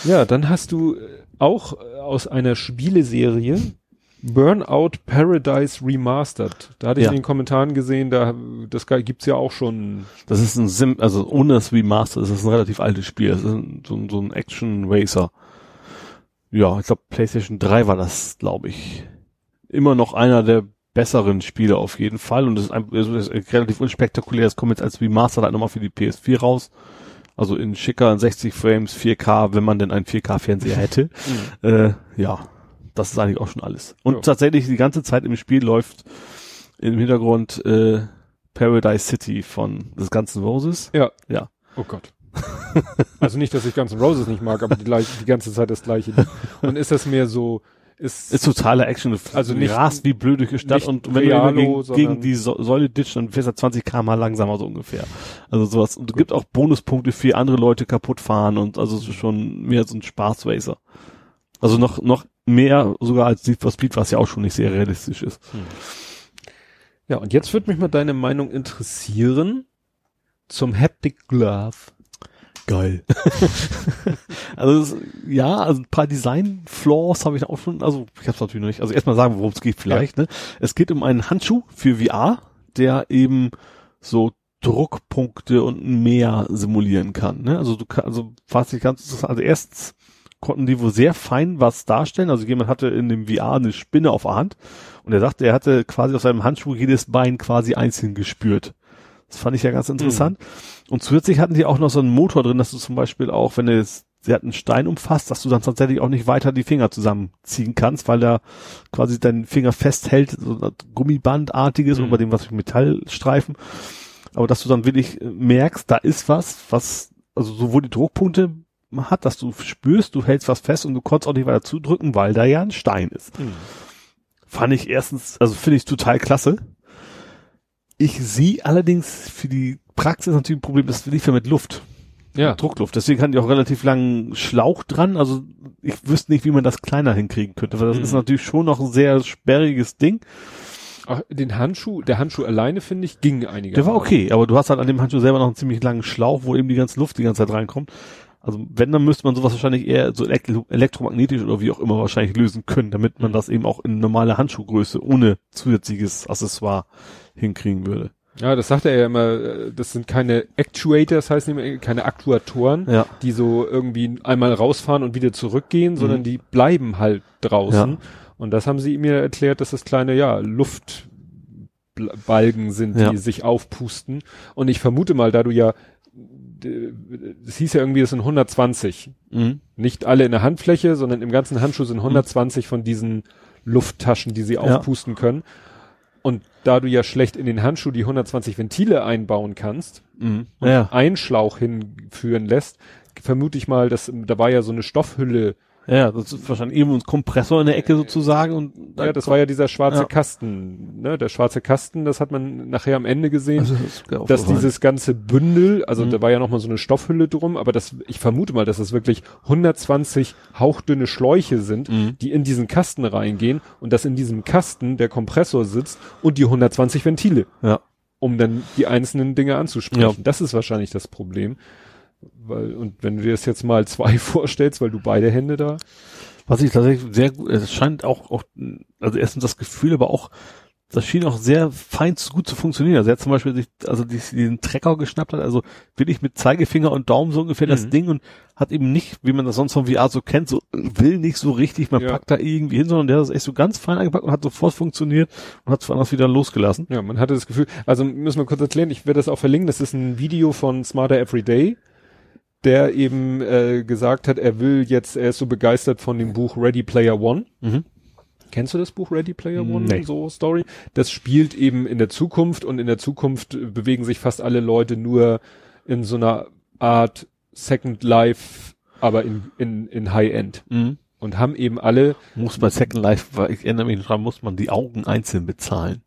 Ja, dann hast du äh, auch äh, aus einer Spieleserie Burnout Paradise Remastered. Da hatte ich Ja. in den Kommentaren gesehen, da das gibt's ja auch schon. Das ist ein Sim, also ohne das Remaster ist das ein relativ altes Spiel. Das ist ein, so, ein- so ein Action Racer. Ja, ich glaube PlayStation 3 war das, glaube ich. immer noch einer der besseren Spiele auf jeden Fall und es ist, ein, es ist relativ unspektakulär. Es kommt jetzt als Remaster halt nochmal für die PS4 raus. Also in schicker 60 Frames, 4K, wenn man denn einen 4K-Fernseher hätte. Mhm. Äh, ja, das ist eigentlich auch schon alles. Und ja. tatsächlich die ganze Zeit im Spiel läuft im Hintergrund äh, Paradise City von des ganzen Roses. Ja. Ja. Oh Gott. also nicht, dass ich ganzen Roses nicht mag, aber die, die ganze Zeit das gleiche. Und ist das mehr so, ist, ist totaler Action. Also nicht rast wie blöd durch die Stadt und wenn Realo, du gegen, gegen die Säule ditcht, dann fährst du 20 km langsamer so ungefähr. Also sowas. Und es gibt auch Bonuspunkte für andere Leute kaputt fahren und also es ist schon mehr so ein Spaßracer. Also noch, noch mehr sogar als Need for Speed, was ja auch schon nicht sehr realistisch ist. Hm. Ja, und jetzt würde mich mal deine Meinung interessieren zum Haptic Glove. Geil. also das, ja, also ein paar Design-Flaws habe ich auch schon, also ich habe es natürlich noch nicht. Also erstmal sagen, worum es geht vielleicht. Ja. Ne? Es geht um einen Handschuh für VR, der eben so Druckpunkte und mehr simulieren kann. Ne? Also du kannst, also was ich ganz, also erstens konnten die wohl sehr fein was darstellen. Also jemand hatte in dem VR eine Spinne auf der Hand und er sagte, er hatte quasi auf seinem Handschuh jedes Bein quasi einzeln gespürt. Das fand ich ja ganz interessant. Mhm. Und zusätzlich hatten die auch noch so einen Motor drin, dass du zum Beispiel auch, wenn du jetzt, sie hat einen Stein umfasst, dass du dann tatsächlich auch nicht weiter die Finger zusammenziehen kannst, weil er quasi deinen Finger festhält, so ein Gummibandartiges mhm. über dem was ich Metallstreifen. Aber dass du dann wirklich merkst, da ist was, was, also sowohl die Druckpunkte hat, dass du spürst, du hältst was fest und du konntest auch nicht weiter zudrücken, weil da ja ein Stein ist. Mhm. Fand ich erstens, also finde ich total klasse. Ich sehe allerdings für die Praxis natürlich ein Problem, das lief ja mit Luft. Ja. Druckluft. Deswegen hatten die auch relativ langen Schlauch dran. Also ich wüsste nicht, wie man das kleiner hinkriegen könnte, weil das mhm. ist natürlich schon noch ein sehr sperriges Ding. Ach, den Handschuh, der Handschuh alleine, finde ich, ging einiger. Der war okay, aber du hast halt an dem Handschuh selber noch einen ziemlich langen Schlauch, wo eben die ganze Luft die ganze Zeit reinkommt. Also wenn, dann müsste man sowas wahrscheinlich eher so elektro elektromagnetisch oder wie auch immer wahrscheinlich lösen können, damit man mhm. das eben auch in normale Handschuhgröße ohne zusätzliches Accessoire hinkriegen würde. Ja, das sagt er ja immer, das sind keine Actuators, heißt nicht keine Aktuatoren, ja. die so irgendwie einmal rausfahren und wieder zurückgehen, sondern mhm. die bleiben halt draußen. Ja. Und das haben sie mir erklärt, dass das kleine, ja, Luftbalgen sind, die ja. sich aufpusten. Und ich vermute mal, da du ja es hieß ja irgendwie, es sind 120. Mhm. Nicht alle in der Handfläche, sondern im ganzen Handschuh sind 120 mhm. von diesen Lufttaschen, die sie aufpusten können. Und da du ja schlecht in den Handschuh die 120 Ventile einbauen kannst mhm. und ja. einen Schlauch hinführen lässt, vermute ich mal, dass da war ja so eine Stoffhülle ja, das ist wahrscheinlich eben ein Kompressor in der Ecke sozusagen und ja, das war ja dieser schwarze ja. Kasten, ne? Der schwarze Kasten, das hat man nachher am Ende gesehen, also das dass dieses ganze Bündel, also mhm. da war ja noch mal so eine Stoffhülle drum, aber das, ich vermute mal, dass das wirklich 120 hauchdünne Schläuche sind, mhm. die in diesen Kasten reingehen und dass in diesem Kasten der Kompressor sitzt und die 120 Ventile. Ja. Um dann die einzelnen Dinge anzusprechen. Ja. Das ist wahrscheinlich das Problem. Weil, und wenn du dir das jetzt mal zwei vorstellst, weil du beide Hände da. Was ich tatsächlich sehr gut, es scheint auch, auch, also erstens das Gefühl, aber auch, das schien auch sehr fein gut zu funktionieren. Also er hat zum Beispiel sich, also diesen Trecker geschnappt hat, also wirklich mit Zeigefinger und Daumen so ungefähr mhm. das Ding und hat eben nicht, wie man das sonst von VR so kennt, so will nicht so richtig, man ja. packt da irgendwie hin, sondern der hat das echt so ganz fein eingepackt und hat sofort funktioniert und hat es anders wieder losgelassen. Ja, man hatte das Gefühl, also müssen wir kurz erklären, ich werde das auch verlinken, das ist ein Video von Smarter Everyday der eben äh, gesagt hat, er will jetzt, er ist so begeistert von dem Buch Ready Player One. Mhm. Kennst du das Buch Ready Player One? Nee. So Story? Das spielt eben in der Zukunft und in der Zukunft bewegen sich fast alle Leute nur in so einer Art Second Life, aber in, in, in High End. Mhm. Und haben eben alle. Muss bei Second Life, ich erinnere mich dran, muss man die Augen einzeln bezahlen.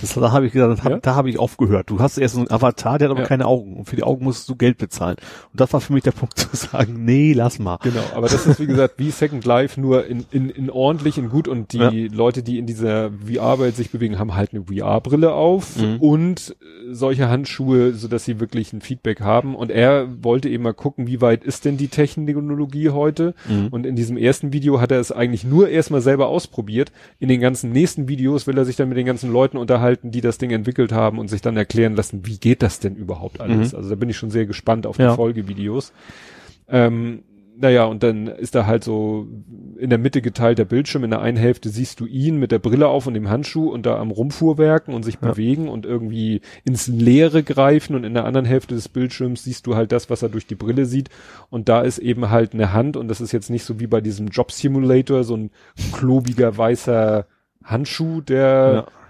Das, da habe ich gesagt, hab, ja? da habe ich aufgehört. Du hast erst einen Avatar, der hat aber ja. keine Augen. Und für die Augen musst du Geld bezahlen. Und das war für mich der Punkt zu sagen, nee, lass mal. Genau, aber das ist wie gesagt wie Second Life, nur in, in, in ordentlich, in gut. Und die ja. Leute, die in dieser VR-Welt sich bewegen, haben halt eine VR-Brille auf mhm. und solche Handschuhe, so dass sie wirklich ein Feedback haben. Und er wollte eben mal gucken, wie weit ist denn die Technologie heute? Mhm. Und in diesem ersten Video hat er es eigentlich nur erstmal selber ausprobiert. In den ganzen nächsten Videos will er sich dann mit den ganzen Leuten Leuten unterhalten, die das Ding entwickelt haben und sich dann erklären lassen, wie geht das denn überhaupt alles? Mhm. Also da bin ich schon sehr gespannt auf die ja. Folgevideos. Ähm, naja, und dann ist da halt so in der Mitte geteilter Bildschirm. In der einen Hälfte siehst du ihn mit der Brille auf und dem Handschuh und da am Rumfuhrwerken und sich ja. bewegen und irgendwie ins Leere greifen. Und in der anderen Hälfte des Bildschirms siehst du halt das, was er durch die Brille sieht. Und da ist eben halt eine Hand und das ist jetzt nicht so wie bei diesem Job Simulator, so ein klobiger weißer Handschuh, der ja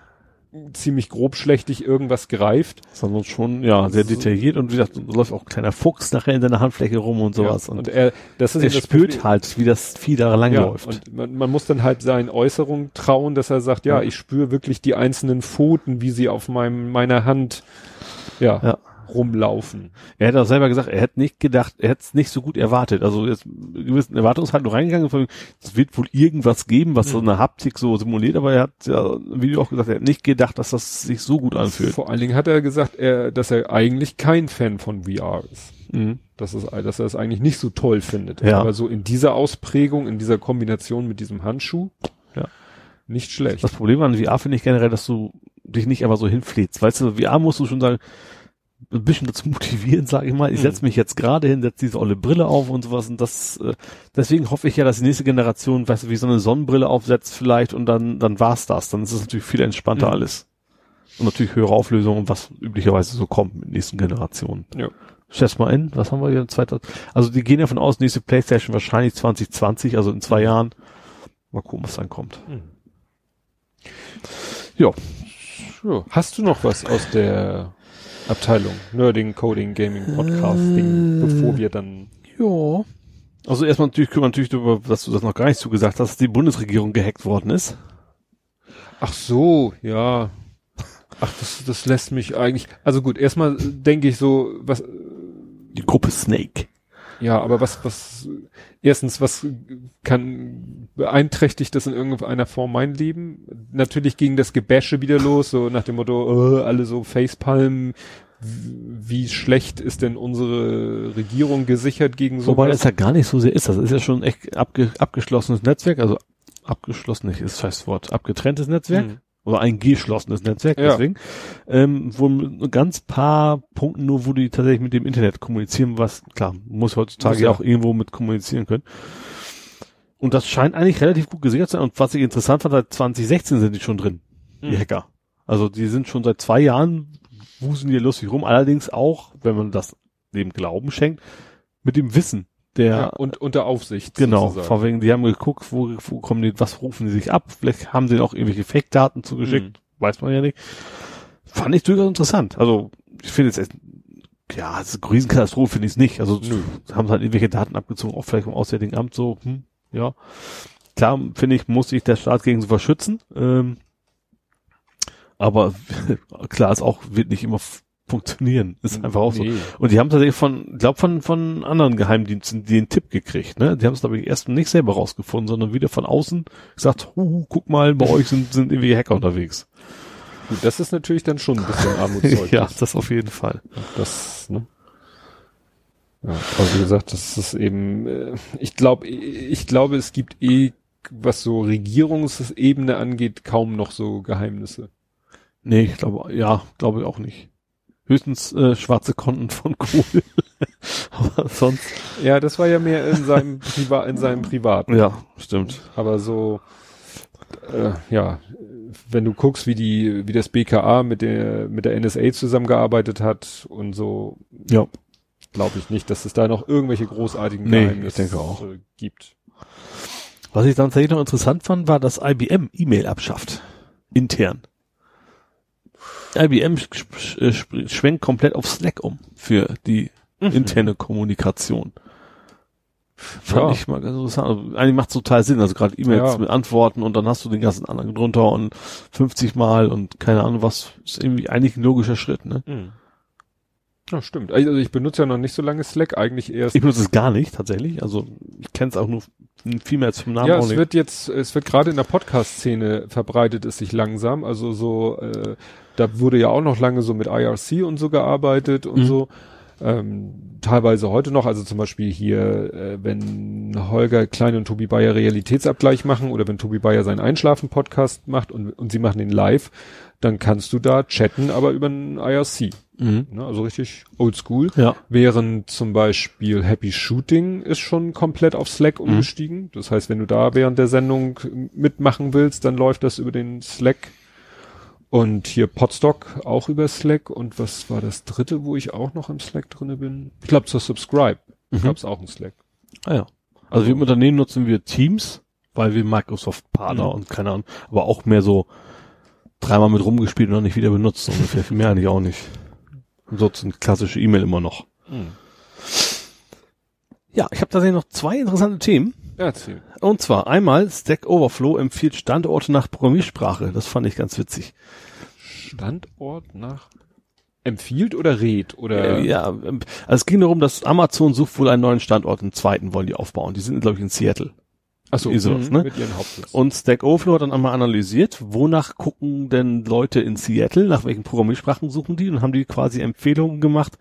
ziemlich grobschlächtig irgendwas greift. Sondern schon, ja, sehr detailliert und wie gesagt, läuft auch ein kleiner Fuchs nachher in seiner Handfläche rum und sowas. Ja, und, und er, das ist er spürt Problem. halt, wie das Vieh da lang ja, läuft. Und man, man, muss dann halt seinen Äußerungen trauen, dass er sagt, ja, ja. ich spüre wirklich die einzelnen Pfoten, wie sie auf meinem, meiner Hand, ja. ja rumlaufen. Er hätte auch selber gesagt, er hätte nicht gedacht, er hätte es nicht so gut erwartet. Also jetzt gewissen Erwartungshaltung reingegangen, es wird wohl irgendwas geben, was mhm. so eine Haptik so simuliert, aber er hat ja im Video auch gesagt, er hat nicht gedacht, dass das sich so gut anfühlt. Vor allen Dingen hat er gesagt, er, dass er eigentlich kein Fan von VR ist. Mhm. Dass, es, dass er es eigentlich nicht so toll findet. Ja. Aber so in dieser Ausprägung, in dieser Kombination mit diesem Handschuh, ja. nicht schlecht. Das Problem an VR finde ich generell, dass du dich nicht einfach so hinflätst. Weißt du, VR musst du schon sagen, ein bisschen dazu motivieren, sage ich mal. Ich setze hm. mich jetzt gerade hin, setze diese olle Brille auf und sowas und das äh, deswegen hoffe ich ja, dass die nächste Generation, weißt du, wie so eine Sonnenbrille aufsetzt vielleicht und dann dann war's das. Dann ist es natürlich viel entspannter mhm. alles. Und natürlich höhere Auflösung, was üblicherweise so kommt mit nächsten Generationen. Ja. Schätz mal in, was haben wir hier? 2000? Also die gehen ja von aus, nächste Playstation wahrscheinlich 2020, also in zwei mhm. Jahren. Mal gucken, was dann kommt. Mhm. Ja. Hast du noch was aus der Abteilung. Nerding, Coding, Gaming, Podcasting, äh, bevor wir dann. Ja. Also erstmal natürlich wir natürlich darüber, dass du das noch gar nicht zugesagt hast, dass die Bundesregierung gehackt worden ist. Ach so, ja. Ach, das, das lässt mich eigentlich. Also gut, erstmal denke ich so, was. Die Gruppe Snake. Ja, aber was, was, erstens, was kann, beeinträchtigt das in irgendeiner Form mein Leben? Natürlich ging das Gebäsche wieder los, so nach dem Motto, äh, alle so Facepalm, wie schlecht ist denn unsere Regierung gesichert gegen so? Wobei das ja gar nicht so sehr ist. Das ist ja schon echt abge, abgeschlossenes Netzwerk, also abgeschlossen nicht ist das Wort, abgetrenntes Netzwerk. Mhm oder ein geschlossenes Netzwerk, ja. deswegen, ähm, wo ein ganz paar Punkten nur, wo die tatsächlich mit dem Internet kommunizieren, was, klar, muss heutzutage muss ja auch irgendwo mit kommunizieren können. Und das scheint eigentlich relativ gut gesichert zu sein. Und was ich interessant fand, seit 2016 sind die schon drin, die mhm. Hacker. Also die sind schon seit zwei Jahren, wusen die lustig rum, allerdings auch, wenn man das dem Glauben schenkt, mit dem Wissen der ja, und unter Aufsicht. Genau, vor wegen, die haben geguckt, wo, wo kommen die, was rufen die sich ab? Vielleicht haben sie auch irgendwelche Fake-Daten zugeschickt, mhm. weiß man ja nicht. Fand ich durchaus interessant. Also ich finde es ja, das ist eine Riesenkatastrophe finde ich es nicht. Also Nö. haben halt irgendwelche Daten abgezogen, auch vielleicht vom Auswärtigen Amt so, hm, ja. Klar, finde ich, muss sich der Staat gegen so verschützen. Ähm, aber klar ist auch, wird nicht immer funktionieren. Ist einfach auch nee. so. Und die haben tatsächlich von, glaub von, von anderen Geheimdiensten den Tipp gekriegt, ne? Die haben es, glaube ich, erst nicht selber rausgefunden, sondern wieder von außen gesagt, hu, guck mal, bei euch sind, sind irgendwie Hacker unterwegs. Gut, das ist natürlich dann schon ein bisschen Armutszeugnis. ja, das auf jeden Fall. Das, ne? Ja, aber wie gesagt, das ist eben, äh, ich glaube, ich glaube, es gibt eh, was so Regierungsebene angeht, kaum noch so Geheimnisse. Nee, ich glaube, ja, glaube ich auch nicht. Höchstens äh, schwarze Konten von Kohl. Aber sonst. Ja, das war ja mehr in seinem Privat, in seinem Privaten. Ja, stimmt. Aber so, äh, ja, wenn du guckst, wie die, wie das BKA mit der, mit der NSA zusammengearbeitet hat und so. Ja. Glaube ich nicht, dass es da noch irgendwelche großartigen nee, Geheimnisse ich denke auch. Äh, gibt. Was ich dann tatsächlich noch interessant fand, war, dass IBM E-Mail abschafft. Intern. IBM äh, schwenkt komplett auf Slack um für die mhm. interne Kommunikation. Fand ja. ich mal ganz interessant. Also, eigentlich macht es total Sinn. Also gerade E-Mails ja. mit Antworten und dann hast du den ganzen anderen drunter und 50 Mal und keine Ahnung was. Ist irgendwie eigentlich ein logischer Schritt, ne? Mhm. Ja, stimmt. Also ich benutze ja noch nicht so lange Slack, eigentlich erst. Ich benutze es gar nicht, tatsächlich. Also ich kenne es auch nur viel mehr zum Namen. Ja, es wird jetzt, es wird gerade in der Podcast-Szene verbreitet es sich langsam. Also so, äh, da wurde ja auch noch lange so mit IRC und so gearbeitet und mhm. so. ähm, teilweise heute noch, also zum Beispiel hier, äh, wenn Holger Klein und Tobi Bayer Realitätsabgleich machen oder wenn Tobi Bayer seinen Einschlafen-Podcast macht und, und sie machen den live, dann kannst du da chatten, aber über ein IRC. Mhm. Ne, also richtig oldschool. Ja. Während zum Beispiel Happy Shooting ist schon komplett auf Slack mhm. umgestiegen. Das heißt, wenn du da während der Sendung mitmachen willst, dann läuft das über den Slack und hier Podstock auch über Slack. Und was war das dritte, wo ich auch noch im Slack drinne bin? Ich glaube zur Subscribe. Mhm. Gab es auch ein Slack. Ah ja. Also wir im Unternehmen nutzen wir Teams, weil wir Microsoft Partner mhm. und keine Ahnung, aber auch mehr so dreimal mit rumgespielt und noch nicht wieder benutzt. Ungefähr viel mehr eigentlich auch nicht. Ansonsten klassische E-Mail immer noch. Mhm. Ja, ich habe tatsächlich noch zwei interessante Themen. Erzähl. Und zwar einmal Stack Overflow empfiehlt Standorte nach Programmiersprache. Das fand ich ganz witzig. Standort nach empfiehlt oder rät oder äh, ja, ähm, also es ging darum, dass Amazon sucht wohl einen neuen Standort, einen zweiten wollen die aufbauen. Die sind glaube ich in Seattle. Achso, sowas, mhm, ne? mit ihren Hauptsitz. Und Stack Overflow hat dann einmal analysiert, wonach gucken denn Leute in Seattle, nach welchen Programmiersprachen suchen die und haben die quasi Empfehlungen gemacht,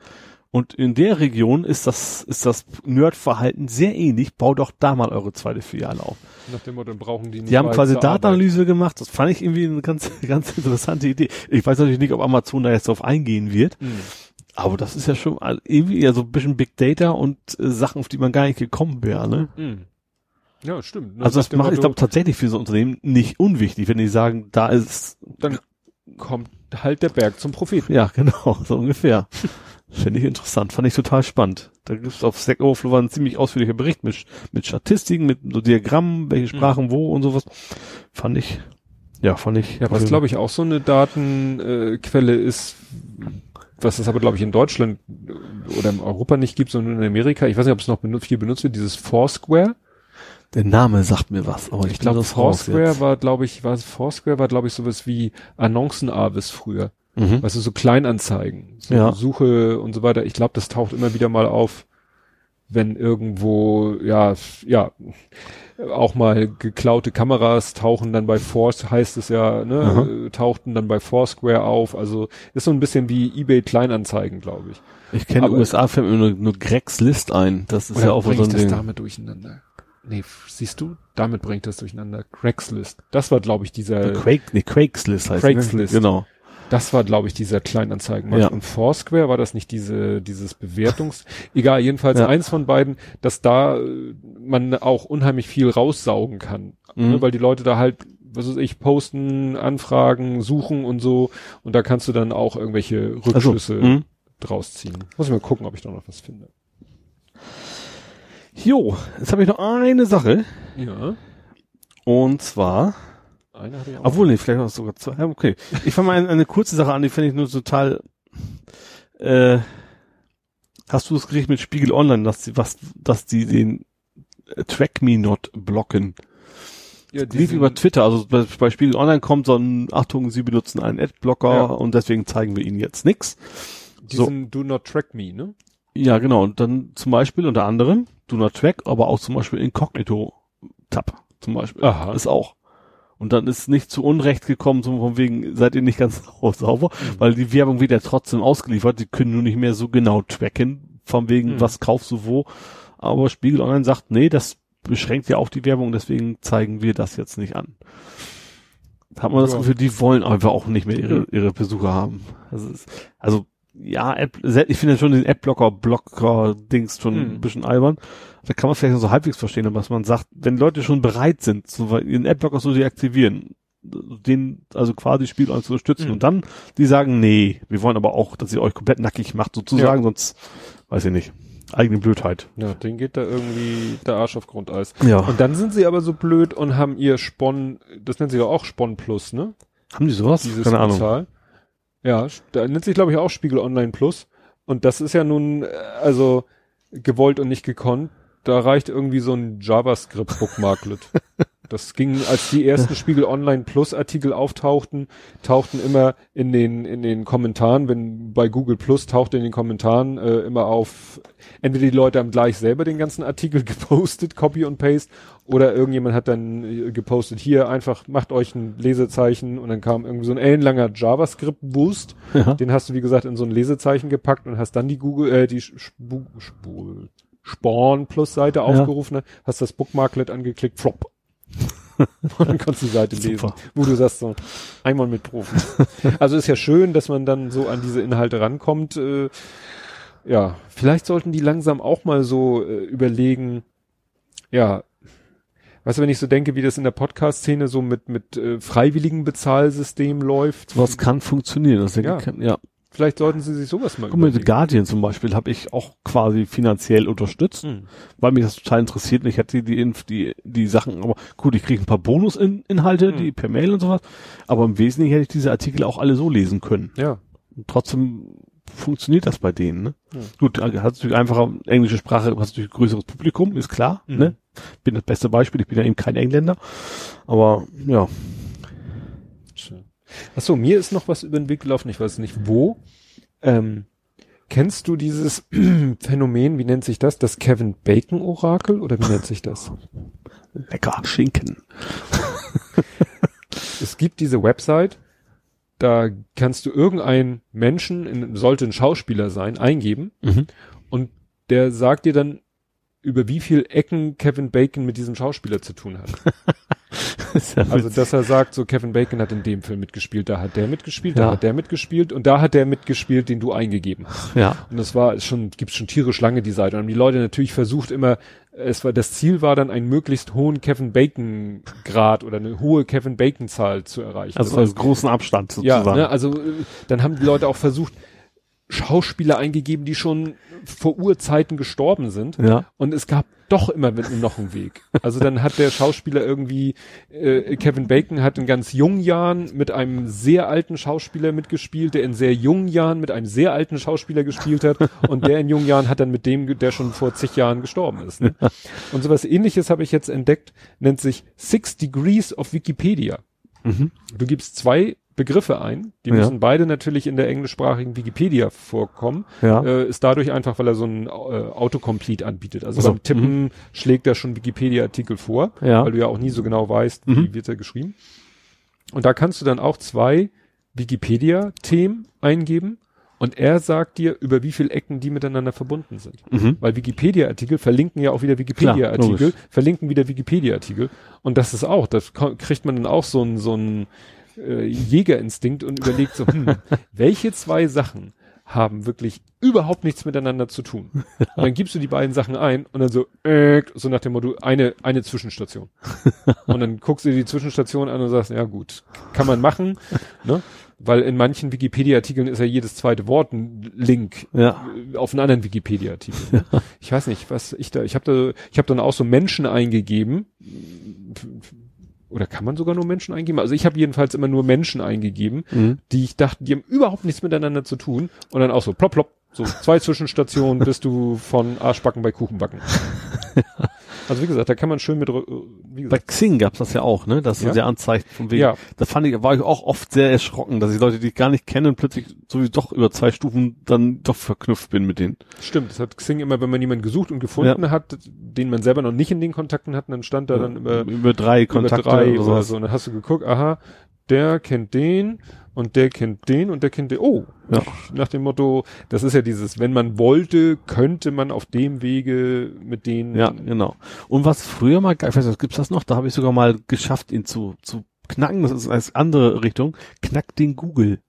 und in der Region ist das, ist das Nerd-Verhalten sehr ähnlich. Bau doch da mal eure zweite Filiale auf. Nach dem Motto, brauchen die nicht. Die haben quasi Datenanalyse gemacht. Das fand ich irgendwie eine ganz, ganz interessante Idee. Ich weiß natürlich nicht, ob Amazon da jetzt drauf eingehen wird. Mhm. Aber das ist ja schon irgendwie ja so ein bisschen Big Data und äh, Sachen, auf die man gar nicht gekommen wäre, ne? Mhm. Ja, stimmt. Ne? Also das macht, ich glaube, tatsächlich für so Unternehmen nicht unwichtig, wenn die sagen, da ist. Dann kommt halt der Berg zum Propheten. Ja, genau, so ungefähr. Finde ich interessant, fand ich total spannend. Da gibt es auf Stack Overflow ein ziemlich ausführlicher Bericht mit, mit Statistiken, mit so Diagrammen, welche mhm. Sprachen mhm. wo und sowas. Fand ich, ja, fand ich. Ja, was glaube ich auch so eine Datenquelle äh, ist, was es aber glaube ich in Deutschland oder in Europa nicht gibt, sondern in Amerika. Ich weiß nicht, ob es noch benutzt, viel benutzt wird, dieses Foursquare. Der Name sagt mir was, aber ich, ich glaube, Foursquare war, glaube ich, war Foursquare war, glaube ich, sowas wie Annoncenavis früher. Mhm. Weißt du, so Kleinanzeigen, so ja. Suche und so weiter. Ich glaube, das taucht immer wieder mal auf, wenn irgendwo, ja, ja, auch mal geklaute Kameras tauchen dann bei Force, heißt es ja, ne, mhm. tauchten dann bei Foursquare auf. Also ist so ein bisschen wie eBay Kleinanzeigen, glaube ich. Ich kenne USA fällt mir nur, nur Gregs List ein. Das ist ja auch so ein Ding. das damit durcheinander. Nee, siehst du, damit bringt das durcheinander. Craigslist. Das war, glaube ich, dieser. Quake, nee, Craigslist heißt Craigslist. Ne? Genau. Das war, glaube ich, dieser Kleinanzeigenmarkt. Ja. Und Foursquare war das nicht diese, dieses Bewertungs, egal, jedenfalls ja. eins von beiden, dass da äh, man auch unheimlich viel raussaugen kann. Ne, mhm. Ne, weil die Leute da halt, was weiß ich, posten, anfragen, suchen und so. Und da kannst du dann auch irgendwelche Rückschlüsse also, draus ziehen. Muss ich mal gucken, ob ich da noch was finde. Jo, jetzt habe ich noch eine Sache. Ja. Und zwar eine hatte ich auch. Obwohl, nee, vielleicht auch sogar zwei. Okay. Ich fange mal eine, eine kurze Sache an, die finde ich nur total, äh, hast du das Gericht mit Spiegel Online, dass die, was, dass die den äh, Track Me Not blocken? Ja, lief über Twitter, also bei, bei, Spiegel Online kommt so ein, Achtung, Sie benutzen einen Adblocker ja. und deswegen zeigen wir Ihnen jetzt nix. Diesen so. Do Not Track Me, ne? Ja, genau. Und dann zum Beispiel unter anderem Do Not Track, aber auch zum Beispiel Incognito Tab zum Beispiel. Aha. Ist auch. Und dann ist nicht zu Unrecht gekommen, so von wegen, seid ihr nicht ganz sauber, mhm. weil die Werbung wird ja trotzdem ausgeliefert, die können nur nicht mehr so genau tracken, von wegen, mhm. was kaufst du wo. Aber Spiegel Online sagt, nee, das beschränkt ja auch die Werbung, deswegen zeigen wir das jetzt nicht an. Da hat man das Gefühl, die wollen einfach auch nicht mehr ihre, ihre Besucher haben. Ist, also ja, App, ich finde schon den Adblocker, Blocker-Dings schon hm. ein bisschen albern. Da kann man vielleicht so halbwegs verstehen, was man sagt, wenn Leute schon bereit sind, so, den Adblocker zu deaktivieren, den, also quasi Spiel zu unterstützen hm. und dann, die sagen, nee, wir wollen aber auch, dass ihr euch komplett nackig macht, sozusagen, ja. sonst, weiß ich nicht, eigene Blödheit. Ja, den geht da irgendwie der Arsch auf Grundeis. Ja. Und dann sind sie aber so blöd und haben ihr Spon, das nennt sich ja auch Spon Plus, ne? Haben die sowas? Dieses Keine Ahnung. Zahl. Ja, da nennt sich glaube ich auch Spiegel Online Plus. Und das ist ja nun, äh, also gewollt und nicht gekonnt. Da reicht irgendwie so ein JavaScript Bookmarklet. Das ging, als die ersten Spiegel Online Plus Artikel auftauchten, tauchten immer in den, in den Kommentaren, wenn bei Google Plus tauchte in den Kommentaren äh, immer auf, entweder die Leute haben gleich selber den ganzen Artikel gepostet, Copy und Paste, oder irgendjemand hat dann äh, gepostet, hier einfach macht euch ein Lesezeichen und dann kam irgendwie so ein ellenlanger JavaScript-Boost. Ja. Den hast du, wie gesagt, in so ein Lesezeichen gepackt und hast dann die Google, äh, die Sp Sp Spawn Plus Seite ja. aufgerufen, hast das Bookmarklet angeklickt, flop. Und dann kannst du die Seite lesen, wo du sagst so, einmal mit Profi. also ist ja schön, dass man dann so an diese Inhalte rankommt. Äh, ja, vielleicht sollten die langsam auch mal so äh, überlegen, ja, weißt du, wenn ich so denke, wie das in der Podcast-Szene so mit, mit äh, freiwilligen Bezahlsystem läuft. Was kann funktionieren, das ja. Kann, ja. Vielleicht sollten sie sich sowas mal Guck mal, The Guardian zum Beispiel habe ich auch quasi finanziell unterstützt, mhm. weil mich das total interessiert und ich hatte die, die, die, die Sachen, aber gut, ich kriege ein paar Bonusinhalte, mhm. die per Mail und sowas, aber im Wesentlichen hätte ich diese Artikel auch alle so lesen können. Ja. Und trotzdem funktioniert das bei denen, ne? Ja. Gut, hat natürlich einfacher englische Sprache, hast natürlich größeres Publikum, ist klar, mhm. ne? Bin das beste Beispiel, ich bin ja eben kein Engländer, aber ja. Achso, mir ist noch was über den Weg gelaufen, ich weiß nicht wo. Ähm, kennst du dieses Phänomen, wie nennt sich das? Das Kevin Bacon Orakel oder wie nennt sich das? Lecker Schinken. es gibt diese Website, da kannst du irgendeinen Menschen, in, sollte ein Schauspieler sein, eingeben mhm. und der sagt dir dann, über wie viel Ecken Kevin Bacon mit diesem Schauspieler zu tun hat. ja also, dass er sagt, so Kevin Bacon hat in dem Film mitgespielt, da hat der mitgespielt, ja. da hat der mitgespielt und da hat der mitgespielt, den du eingegeben hast. Ja. Und das war schon, gibt's schon tierisch lange die Seite. Und haben die Leute natürlich versucht immer, es war, das Ziel war dann einen möglichst hohen Kevin Bacon Grad oder eine hohe Kevin Bacon Zahl zu erreichen. Also als großen Abstand sozusagen. Ja, ne, also dann haben die Leute auch versucht, Schauspieler eingegeben, die schon vor Urzeiten gestorben sind. Ja. Und es gab doch immer noch einen Weg. Also dann hat der Schauspieler irgendwie, äh, Kevin Bacon hat in ganz jungen Jahren mit einem sehr alten Schauspieler mitgespielt, der in sehr jungen Jahren mit einem sehr alten Schauspieler gespielt hat und der in jungen Jahren hat dann mit dem, der schon vor zig Jahren gestorben ist. Ne? Und sowas ähnliches habe ich jetzt entdeckt, nennt sich Six Degrees of Wikipedia. Mhm. Du gibst zwei Begriffe ein. Die müssen beide natürlich in der englischsprachigen Wikipedia vorkommen. Ja. Äh, ist dadurch einfach, weil er so ein äh, Autocomplete anbietet. Also, also beim Tippen mhm. schlägt er schon Wikipedia-Artikel vor, ja. weil du ja auch nie so genau weißt, mhm. wie wird er geschrieben. Und da kannst du dann auch zwei Wikipedia-Themen eingeben und er sagt dir, über wie viele Ecken die miteinander verbunden sind. Mhm. Weil Wikipedia-Artikel verlinken ja auch wieder Wikipedia-Artikel, verlinken wieder Wikipedia-Artikel. Und das ist auch, das kriegt man dann auch so ein, so ein äh, Jägerinstinkt und überlegt so, hm, welche zwei Sachen haben wirklich überhaupt nichts miteinander zu tun. Und dann gibst du die beiden Sachen ein und dann so, äh, so nach dem Motto, eine, eine Zwischenstation. und dann guckst du die Zwischenstation an und sagst, ja gut, kann man machen, ne? Weil in manchen Wikipedia-Artikeln ist ja jedes zweite Wort ein Link ja. auf einen anderen Wikipedia-Artikel. Ne? Ja. Ich weiß nicht, was ich da, ich habe da, ich habe dann auch so Menschen eingegeben, oder kann man sogar nur Menschen eingeben? Also ich habe jedenfalls immer nur Menschen eingegeben, mhm. die ich dachte, die haben überhaupt nichts miteinander zu tun. Und dann auch so plopp, plopp, so zwei Zwischenstationen bist du von Arschbacken bei Kuchenbacken. Also wie gesagt, da kann man schön mit. Wie gesagt. Bei Xing gab's das ja auch, ne? Das ja. der anzeigt von wegen. Ja. Da fand ich, war ich auch oft sehr erschrocken, dass ich Leute, die ich gar nicht kenne, plötzlich so wie doch über zwei Stufen dann doch verknüpft bin mit denen. Stimmt, das hat Xing immer, wenn man jemanden gesucht und gefunden ja. hat, den man selber noch nicht in den Kontakten hat, dann stand da ja. dann immer über drei Kontakte über drei oder, oder so. Und dann hast du geguckt, aha, der kennt den und der kennt den und der kennt den. Oh, ja. nach dem Motto, das ist ja dieses, wenn man wollte, könnte man auf dem Wege mit denen. Ja, genau. Und was früher mal, ich weiß nicht, gibt's das noch? Da habe ich sogar mal geschafft, ihn zu, zu knacken. Das ist als andere Richtung. Knack den Google.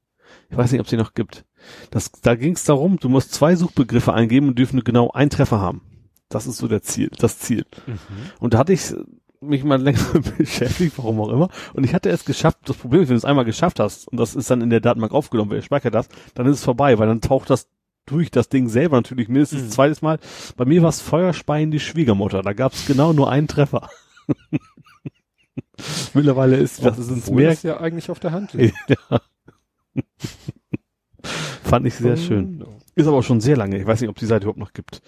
Ich weiß nicht, ob es den noch gibt. Das, da ging es darum, du musst zwei Suchbegriffe eingeben und dürfen genau einen Treffer haben. Das ist so der Ziel, das Ziel. Mhm. Und da hatte ich mich mal länger beschäftigt, warum auch immer. Und ich hatte es geschafft. Das Problem ist, wenn du es einmal geschafft hast und das ist dann in der Datenbank aufgenommen, wer speichert das, dann ist es vorbei, weil dann taucht das durch das Ding selber natürlich mindestens mhm. zweites Mal. Bei mir war es Feuerspeien die Schwiegermutter. Da gab es genau nur einen Treffer. Mittlerweile ist das ist mehr. Das ja eigentlich auf der Hand. ja. Fand ich sehr schön. No. Ist aber schon sehr lange. Ich weiß nicht, ob die Seite überhaupt noch gibt.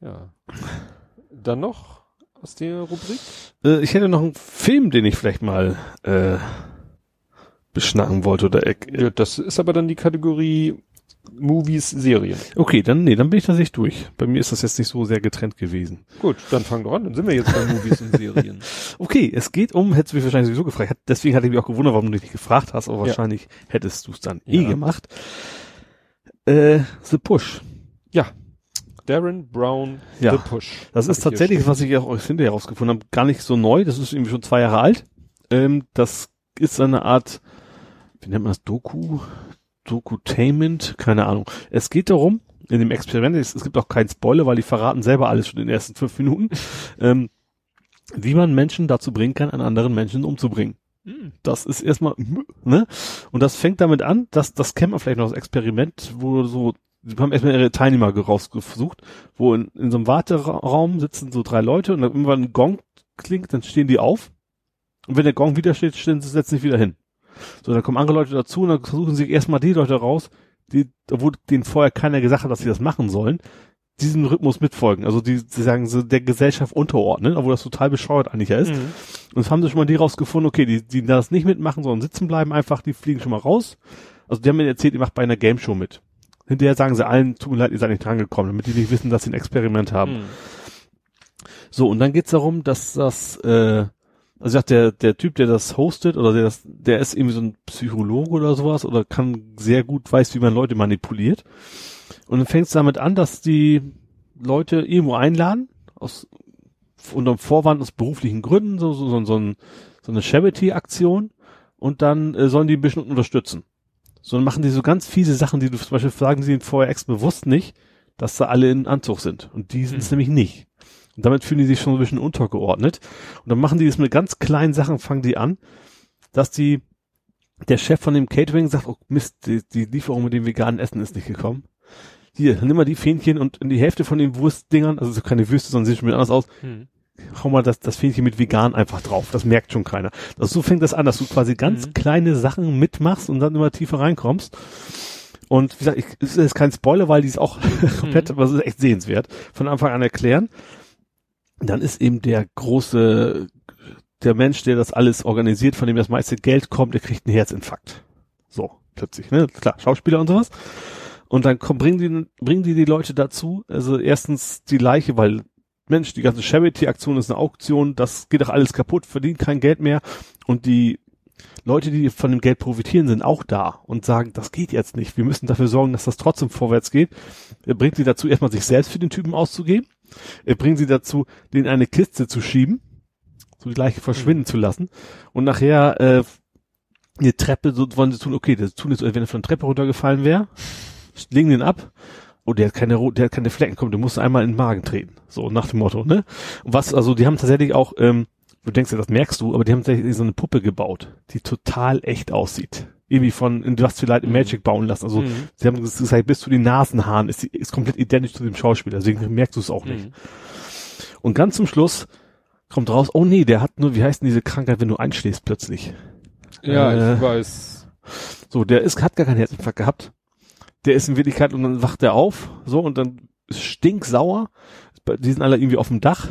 Ja. Dann noch aus der Rubrik? Äh, ich hätte noch einen Film, den ich vielleicht mal äh, beschnacken wollte oder äh, Ja, das ist aber dann die Kategorie Movies, Serien. Okay, dann nee, dann bin ich tatsächlich durch. Bei mir ist das jetzt nicht so sehr getrennt gewesen. Gut, dann fang doch an. Dann sind wir jetzt bei Movies und Serien. Okay, es geht um, hättest du mich wahrscheinlich sowieso gefragt. Deswegen hatte ich mich auch gewundert, warum du dich nicht gefragt hast, aber Ja. wahrscheinlich hättest du es dann Ja. eh gemacht. Äh, The Push. Ja. Darren Brown, Ja. The Push. Das ist tatsächlich, was ich auch hinterher herausgefunden habe, gar nicht so neu. Das ist irgendwie schon zwei Jahre alt. Ähm, das ist eine Art, wie nennt man das, Doku? Dokutainment? Keine Ahnung. Es geht darum, in dem Experiment, es, es gibt auch keinen Spoiler, weil die verraten selber alles schon in den ersten fünf Minuten, ähm, wie man Menschen dazu bringen kann, einen anderen Menschen umzubringen. Hm. Das ist erstmal, ne? Und das fängt damit an, dass, das kennt man vielleicht noch, das Experiment, wo so, sie haben erstmal ihre Teilnehmer rausgesucht, wo in, in so einem Warteraum sitzen so drei Leute und dann irgendwann ein Gong klingt, dann stehen die auf. Und wenn der Gong wieder steht, stehen sie, setzen sich wieder hin. So, dann kommen andere Leute dazu und dann versuchen sie erstmal die Leute raus, die, obwohl denen vorher keiner gesagt hat, dass sie das machen sollen, diesem Rhythmus mitfolgen. Also die, sie sagen so der Gesellschaft unterordnen, obwohl das total bescheuert eigentlich ja ist. Mhm. Und es haben sie schon mal die rausgefunden, okay, die, die das nicht mitmachen, sondern sitzen bleiben einfach, die fliegen schon mal raus. Also die haben mir erzählt, ihr macht bei einer Game Show mit. Hinterher sagen sie allen, tut mir leid, ihr seid nicht drangekommen, damit die nicht wissen, dass sie ein Experiment haben. Hm. So, und dann geht's darum, dass das, äh, also sagt der, der Typ, der das hostet, oder der das, der ist irgendwie so ein Psychologe oder sowas, oder kann sehr gut, weiß, wie man Leute manipuliert. Und dann fängt's damit an, dass die Leute irgendwo einladen, aus, unter dem Vorwand aus beruflichen Gründen, so, so, so, so, ein, so eine Charity-Aktion, und dann äh, sollen die ein bisschen unterstützen. So, dann machen die so ganz fiese Sachen, die du zum Beispiel sagen sie vorher ex bewusst nicht, dass da alle in Anzug sind. Und die sind es Hm. nämlich nicht. Und damit fühlen die sich schon ein bisschen untergeordnet. Und dann machen die das mit ganz kleinen Sachen, fangen die an, dass die, der Chef von dem Catering sagt, oh Mist, die, die Lieferung mit dem veganen Essen ist nicht gekommen. Hier, nimm mal die Fähnchen und in die Hälfte von den Wurstdingern, also so keine Würste, sondern sehen schon wieder anders aus, Hm. Hau mal das, das Fähnchen mit vegan einfach drauf. Das merkt schon keiner. Das, so fängt das an, dass du quasi ganz Mhm. kleine Sachen mitmachst und dann immer tiefer reinkommst. Und wie gesagt, ich, es ist kein Spoiler, weil die ist auch komplett, aber es ist echt sehenswert, von Anfang an erklären. Dann ist eben der große, der Mensch, der das alles organisiert, von dem das meiste Geld kommt, der kriegt einen Herzinfarkt. So, plötzlich, ne? Klar, Schauspieler und sowas. Und dann kommen, bringen die, bringen die die Leute dazu, also erstens die Leiche, weil Mensch, die ganze Charity-Aktion ist eine Auktion, das geht doch alles kaputt, verdient kein Geld mehr. Und die Leute, die von dem Geld profitieren, sind auch da und sagen, das geht jetzt nicht. Wir müssen dafür sorgen, dass das trotzdem vorwärts geht. Er bringt sie dazu, erstmal sich selbst für den Typen auszugeben. Er bringt sie dazu, den in eine Kiste zu schieben, so die Leiche verschwinden zu lassen. Und nachher äh, eine Treppe, so wollen sie tun, okay, das tun jetzt, wenn er von der Treppe runtergefallen wäre, legen den ab. Oh, der hat keine, der hat keine Flecken, komm, du musst einmal in den Magen treten. So, nach dem Motto, ne? Und was, also, die haben tatsächlich auch, ähm, du denkst ja, das merkst du, aber die haben tatsächlich so eine Puppe gebaut, die total echt aussieht. Irgendwie von, was für Leute Mhm. Magic bauen lassen. Also, Mhm. sie haben gesagt, bis zu den Nasenhaaren ist, sie- ist komplett identisch zu dem Schauspieler, deswegen merkst du es auch nicht. Hm. Und ganz zum Schluss kommt raus, oh nee, der hat nur, wie heißt denn diese Krankheit, wenn du einschläfst plötzlich? Ja, Äh, ich weiß. So, der ist, hat gar keinen Herzinfarkt gehabt. Der ist in Wirklichkeit und dann wacht er auf, so, und dann ist stinksauer. Die sind alle irgendwie auf dem Dach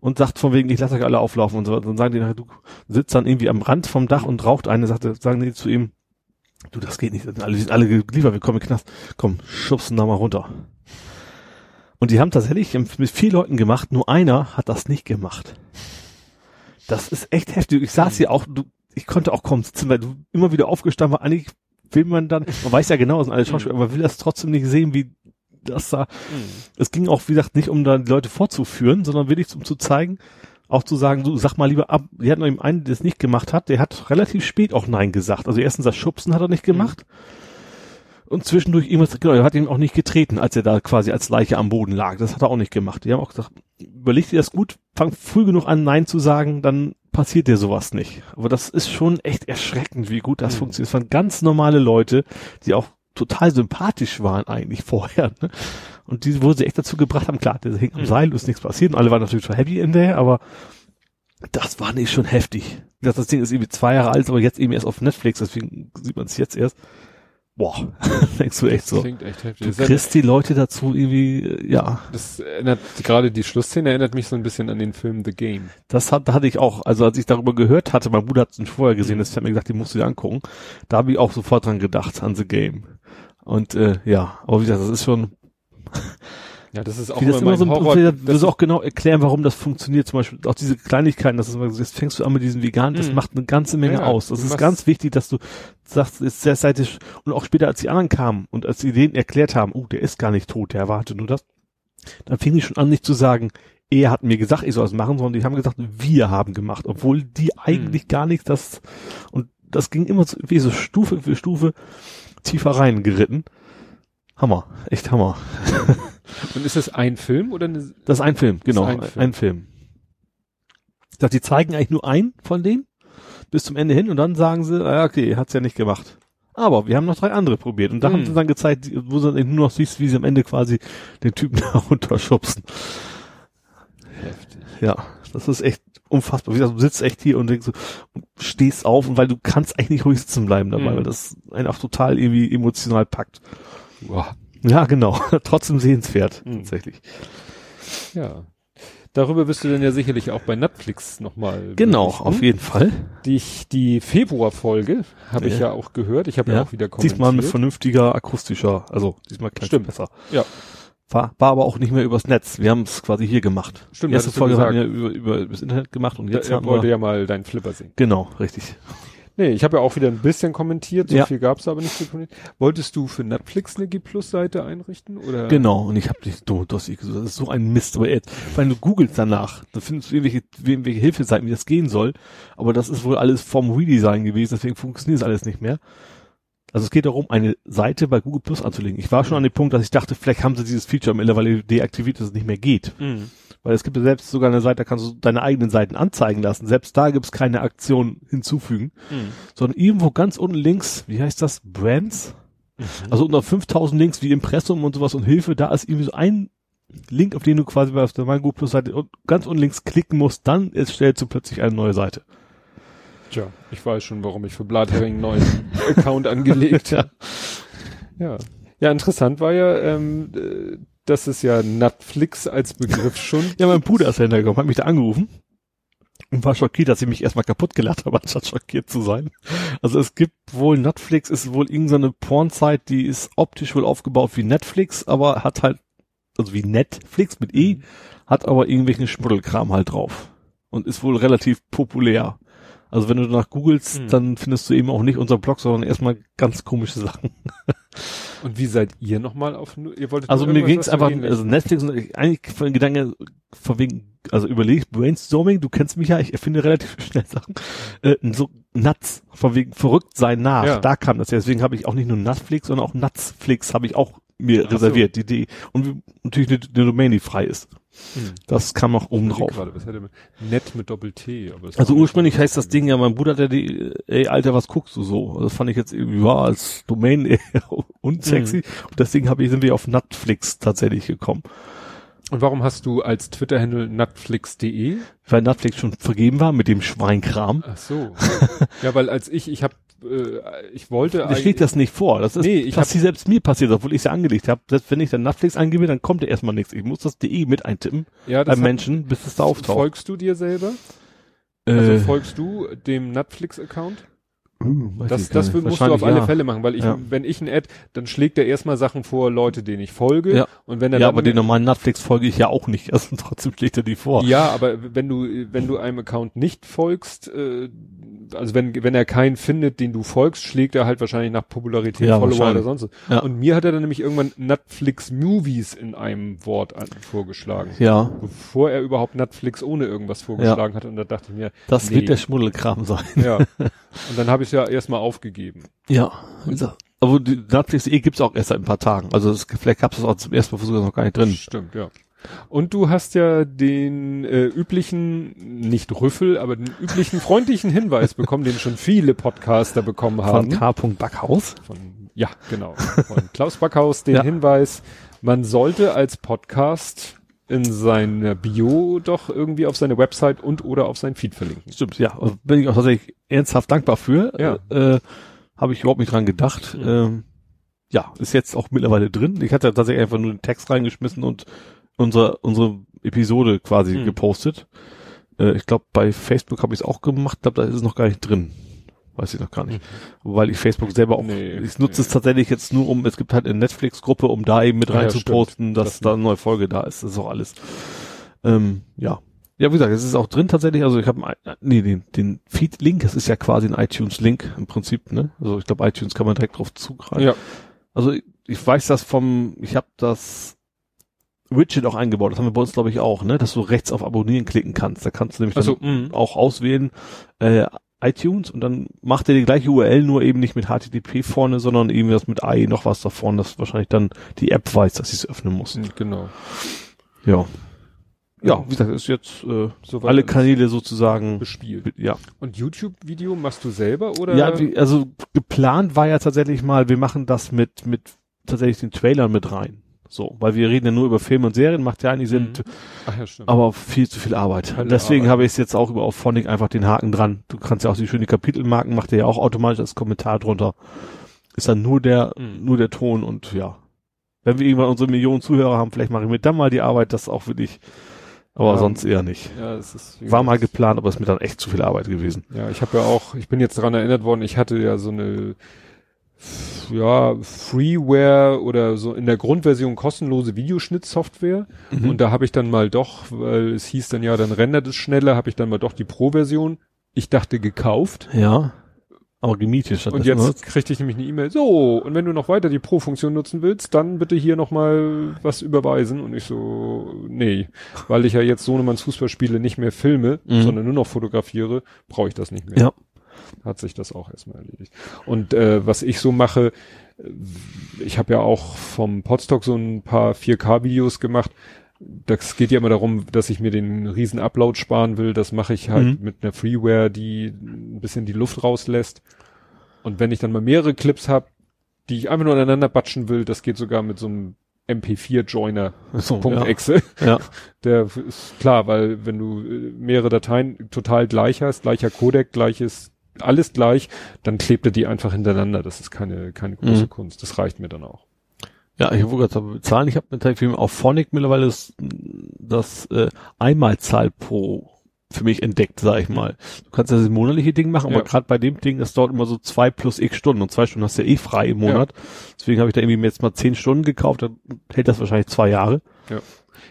und sagt von wegen, ich lasse euch alle auflaufen und so. Dann sagen die nachher, du sitzt dann irgendwie am Rand vom Dach und raucht eine, sagte, sagen die zu ihm, du, das geht nicht, alle, die sind alle geliefert, wir kommen in den Knast. Komm, schubsen da mal runter. Und die haben tatsächlich mit vier Leuten gemacht, nur einer hat das nicht gemacht. Das ist echt heftig. Ich saß hier auch, du, ich konnte auch kaum sitzen, weil du immer wieder aufgestanden war. Eigentlich will man dann, man weiß ja genau, es sind alle Schauspieler, aber will das trotzdem nicht sehen, wie das da. Hm. Es ging auch, wie gesagt, nicht um da die Leute vorzuführen, sondern wirklich um zu zeigen, auch zu sagen, du sag mal lieber ab. Die hatten noch eben einen, der es nicht gemacht hat, der hat relativ spät auch Nein gesagt. Also erstens das Schubsen hat er nicht gemacht. Und zwischendurch irgendwas, genau, er hat ihn auch nicht getreten, als er da quasi als Leiche am Boden lag. Das hat er auch nicht gemacht. Die haben auch gesagt, überleg dir das gut, fang früh genug an, Nein zu sagen, dann passiert dir sowas nicht. Aber das ist schon echt erschreckend, wie gut das Mhm. funktioniert. Es waren ganz normale Leute, die auch total sympathisch waren eigentlich vorher. Ne? Und die, wo sie echt dazu gebracht haben, klar, der hing am Mhm. Seil, ist nichts passiert und alle waren natürlich schon happy in der, aber das war nicht schon heftig. Das, das Ding ist irgendwie zwei Jahre alt, aber jetzt eben erst auf Netflix, deswegen sieht man es jetzt erst. Boah, denkst du echt das so. klingt echt heftig. Du Das, kriegst die Leute dazu irgendwie, äh, ja, das erinnert, gerade die Schlussszene erinnert mich so ein bisschen an den Film The Game. das hat, hatte ich auch, also als ich darüber gehört hatte, mein Bruder hat es schon vorher gesehen, Mhm. das hat mir gesagt, die musst du dir angucken, da habe ich auch sofort dran gedacht, an The Game. Und äh, ja, aber wie gesagt, das ist schon, Ja, das ist auch wie das immer so, Horror. Horror, das das auch genau erklären, warum das funktioniert, zum Beispiel auch diese Kleinigkeiten, das ist immer, jetzt fängst du an mit diesem Vegan, das Mhm. macht eine ganze Menge Ja, aus. Das du ist ganz wichtig, dass du sagst, ist sehr seitig, und auch später, als die anderen kamen und als sie denen erklärt haben, oh, der ist gar nicht tot, der erwartet nur das, dann fing ich schon an, nicht zu sagen, er hat mir gesagt, ich soll es machen, sondern die haben gesagt, wir haben gemacht, obwohl die eigentlich gar nicht das, und das ging immer so, wie so Stufe für Stufe tiefer reingeritten. Hammer, echt Hammer. Und ist das ein Film oder eine, Das ist ein Film, genau, ein ein Film. Film. Ich dachte, die zeigen eigentlich nur einen von denen bis zum Ende hin und dann sagen sie, ah, okay, hat's ja nicht gemacht. Aber wir haben noch drei andere probiert und da haben Hm. sie dann gezeigt, wo du dann nur noch siehst, wie sie am Ende quasi den Typen da runterschubsen. heftig. Ja, das ist echt unfassbar. Wie gesagt, du sitzt echt hier und denkst so, und stehst auf und weil du kannst eigentlich nicht ruhig sitzen bleiben dabei, Mhm. weil das einen auch total irgendwie emotional packt. Wow. Ja, genau. Trotzdem sehenswert, Mhm. tatsächlich. Ja. Darüber wirst du dann ja sicherlich auch bei Netflix nochmal. Genau, berichten. auf jeden Fall. Die, die Februarfolge habe ich Ja. ja auch gehört. Ich habe ja. Ja, auch wieder kommentiert. Diesmal mit vernünftiger akustischer, also diesmal klingt besser. Ja. War, war aber auch nicht mehr übers Netz. Wir haben es quasi hier gemacht. Stimmt, Die erste Folge haben wir über, über, übers Internet gemacht und jetzt er haben wollte wir, ja mal deinen Flipper sehen. genau, richtig. Nee, ich habe ja auch wieder ein bisschen kommentiert. So Ja. viel gab's aber nicht zu kommentieren. Wolltest du für Netflix eine G Plus Seite einrichten oder? Genau, und ich habe dich, du, du hast gesagt, das ist so ein Mist, aber jetzt, wenn du googelst danach, dann findest du irgendwelche, irgendwelche Hilfeseiten, wie das gehen soll, aber das ist wohl alles vom Redesign gewesen, deswegen funktioniert es alles nicht mehr. Also es geht darum, eine Seite bei Google Plus anzulegen. Ich war schon an dem Punkt, dass ich dachte, vielleicht haben sie dieses Feature mittlerweile deaktiviert, dass es nicht mehr geht. Mhm. Weil es gibt ja selbst sogar eine Seite, da kannst du deine eigenen Seiten anzeigen lassen. Selbst da gibt es keine Aktion hinzufügen, Mhm. sondern irgendwo ganz unten links, wie heißt das? Brands? Also unter 5000 Links wie Impressum und sowas und Hilfe, da ist irgendwie so ein Link, auf den du quasi bei der Google Plus Seite ganz unten links klicken musst, dann erstellst du plötzlich eine neue Seite. Tja, ich weiß schon, warum ich für Blathering einen neuen Account angelegt habe. Ja. Ja, interessant war ja, ähm, dass es ja Netflix als Begriff schon. Ja, mein Bruder ist hintergekommen, hat mich da angerufen und war schockiert, dass ich mich erstmal kaputt gelacht habe, anstatt schockiert zu sein. Also es gibt wohl, Netflix ist wohl irgendeine Pornzeit, die ist optisch wohl aufgebaut wie Netflix, aber hat halt, also wie Netflix mit E, hat aber irgendwelchen Schmuddelkram halt drauf. Und ist wohl relativ populär. Also wenn du danach googelst, Mhm. dann findest du eben auch nicht unser Blog, sondern erstmal ganz komische Sachen. Und wie seid ihr nochmal auf? Ihr wolltet Also mir ging's einfach, also Netflix und eigentlich von Gedanke, von wegen, also überlegt, Brainstorming, du kennst mich ja, ich erfinde relativ schnell Sachen, äh, so Nuts, von wegen verrückt sein nach, Ja. da kam das ja, deswegen habe ich auch nicht nur Netflix, sondern auch Nutsflix habe ich auch mir Ach so. reserviert, die, die, und natürlich eine, eine Domain, die frei ist. Hm. Das kam noch oben drauf. Gerade, was hätte man? Nett mit Doppel-T. Also ursprünglich heißt das Ding ja, mein Bruder, der die, ey, Alter, was guckst du so? Das fand ich jetzt irgendwie, ja, als Domain eher unsexy. Mhm. Und deswegen habe ich, sind wir auf Netflix tatsächlich gekommen. Und warum hast du als Twitter-Handle netflix.de? Weil Netflix schon vergeben war mit dem Schweinkram. Ach so. ja, weil als ich, ich habe, äh, ich wollte Da schlägt das nicht vor. Das ist Nee, ich passi selbst mir passiert, obwohl ich es ja angelegt habe. Selbst wenn ich dann Netflix eingebe, dann kommt ja erstmal nichts. Ich muss das DE mit eintippen ja, das beim Menschen, bis es da auftaucht. Folgst du dir selber? Äh, Also folgst du dem Netflix-Account? Hm, Das, das musst du auf alle ja. Fälle machen, weil ich, Ja. wenn ich ein Ad, dann schlägt er erstmal Sachen vor, Leute, denen ich folge. Ja. Und wenn er Ja, aber den normalen Netflix folge ich ja auch nicht. Also trotzdem schlägt er die vor. Ja, aber wenn du, wenn du einem Account nicht folgst, äh, also wenn, wenn er keinen findet, den du folgst, schlägt er halt wahrscheinlich nach Popularität, Ja, Follower oder sonst was. Ja. Und mir hat er dann nämlich irgendwann Netflix Movies in einem Wort an, vorgeschlagen. Ja, Bevor er überhaupt Netflix ohne irgendwas vorgeschlagen hat. Und da dachte ich mir, das Nee. wird der Schmuddelkram sein. ja. Und dann habe ich es ja erstmal aufgegeben. Ja. Aber die Netflix.de gibt's auch erst seit ein paar Tagen. Also das, vielleicht gab's das auch zum ersten Mal versucht, noch gar nicht drin. Stimmt, ja. Und du hast ja den äh, üblichen, nicht Rüffel, aber den üblichen freundlichen Hinweis bekommen, den schon viele Podcaster bekommen haben. Von K. Backhaus. Von, ja, genau. Von Klaus Backhaus den Ja. Hinweis, man sollte als Podcast in seine Bio doch irgendwie auf seine Website und oder auf sein Feed verlinken. Stimmt, ja. Also bin ich auch tatsächlich ernsthaft dankbar für. Ja. Äh, Habe ich überhaupt nicht dran gedacht. Mhm. Ähm, ja, ist jetzt auch mittlerweile drin. Ich hatte tatsächlich einfach nur den Text reingeschmissen und unsere, unsere Episode quasi Hm. gepostet. Äh, ich glaube, bei Facebook habe ich es auch gemacht, glaube, da ist es noch gar nicht drin. Weiß ich noch gar nicht. Weil ich Facebook selber auch. Nee, ich nutze nee. es tatsächlich jetzt nur um, es gibt halt eine Netflix-Gruppe, um da eben mit Ah ja, rein zu stimmt. posten, dass Das- da eine neue Folge da ist. Das ist auch alles. Ähm, ja. Ja, wie gesagt, es ist auch drin tatsächlich. Also ich habe nee, den, den Feed-Link, es ist ja quasi ein iTunes-Link im Prinzip, ne? Also ich glaube, iTunes kann man direkt drauf zugreifen. Ja. Also ich, ich weiß das vom, ich habe das Widget auch eingebaut. Das haben wir bei uns, glaube ich, auch, ne? Dass du rechts auf Abonnieren klicken kannst. Da kannst du nämlich Also, auch auswählen äh, iTunes und dann macht er die gleiche URL, nur eben nicht mit HTTP vorne, sondern eben das mit I noch was da vorne, dass wahrscheinlich dann die App weiß, dass sie es öffnen muss. genau. Ja. Ja, wie gesagt, ist jetzt äh, Soweit alle Kanäle sozusagen bespielt. ja. Und YouTube-Video machst du selber oder? Ja, also geplant war ja tatsächlich mal, wir machen das mit, mit tatsächlich den Trailern mit rein. So, weil wir reden ja nur über Filme und Serien, macht ja eigentlich Sinn, Mhm. Ach ja, stimmt. aber viel zu viel Arbeit. Hölle Deswegen Arbeit. habe ich es jetzt auch über auf Phonic einfach den Haken dran. Du kannst ja auch die schöne Kapitelmarken, macht er ja auch automatisch als Kommentar drunter. Ist dann nur der, Mhm. nur der Ton und ja. Wenn wir irgendwann unsere Millionen Zuhörer haben, vielleicht mache ich mir dann mal die Arbeit, das auch wirklich, aber Ja. sonst eher nicht. ja, es ist War mal geplant, aber ist mir dann echt zu viel Arbeit gewesen. Ja, ich habe ja auch, ich bin jetzt daran erinnert worden, ich hatte ja so eine ja, Freeware oder so in der Grundversion kostenlose Videoschnittsoftware Mhm. und da habe ich dann mal doch, weil es hieß dann ja, dann rendert es schneller, habe ich dann mal doch die Pro-Version, ich dachte gekauft Ja. Aber gemietet und jetzt kriegte ich nämlich eine E-Mail, so, und wenn du noch weiter die Pro-Funktion nutzen willst, dann bitte hier nochmal was überweisen und ich so, nee, weil ich ja jetzt Sohnemanns Fußballspiele nicht mehr filme, Mhm. sondern nur noch fotografiere, brauche ich das nicht mehr Ja. Hat sich das auch erstmal erledigt. Und äh, was ich so mache, äh, ich habe ja auch vom Podstock so ein paar 4K-Videos gemacht. Das geht ja immer darum, dass ich mir den riesen Upload sparen will. Das mache ich halt Mhm. mit einer Freeware, die ein bisschen die Luft rauslässt. Und wenn ich dann mal mehrere Clips habe, die ich einfach nur aneinander batschen will, das geht sogar mit so einem MP4-Joiner. So, Punkt ja. Exe. ja. Der ist klar, weil wenn du äh, mehrere Dateien total gleich hast, gleicher Codec, gleiches, alles gleich, dann klebt er die einfach hintereinander. Das ist keine, keine große Mhm. Kunst. Das reicht mir dann auch. Ja, ich wollte gerade bezahlen. Ich habe mit Teilfilm auf Phonic mittlerweile das, das äh, Einmalzahl pro für mich entdeckt, sag ich mal. Du kannst ja das monatliche Ding machen, Ja. aber gerade bei dem Ding, das dauert immer so zwei plus x Stunden und zwei Stunden hast du ja eh frei im Monat. Deswegen habe ich da irgendwie mir jetzt mal zehn Stunden gekauft, dann hält das wahrscheinlich zwei Jahre.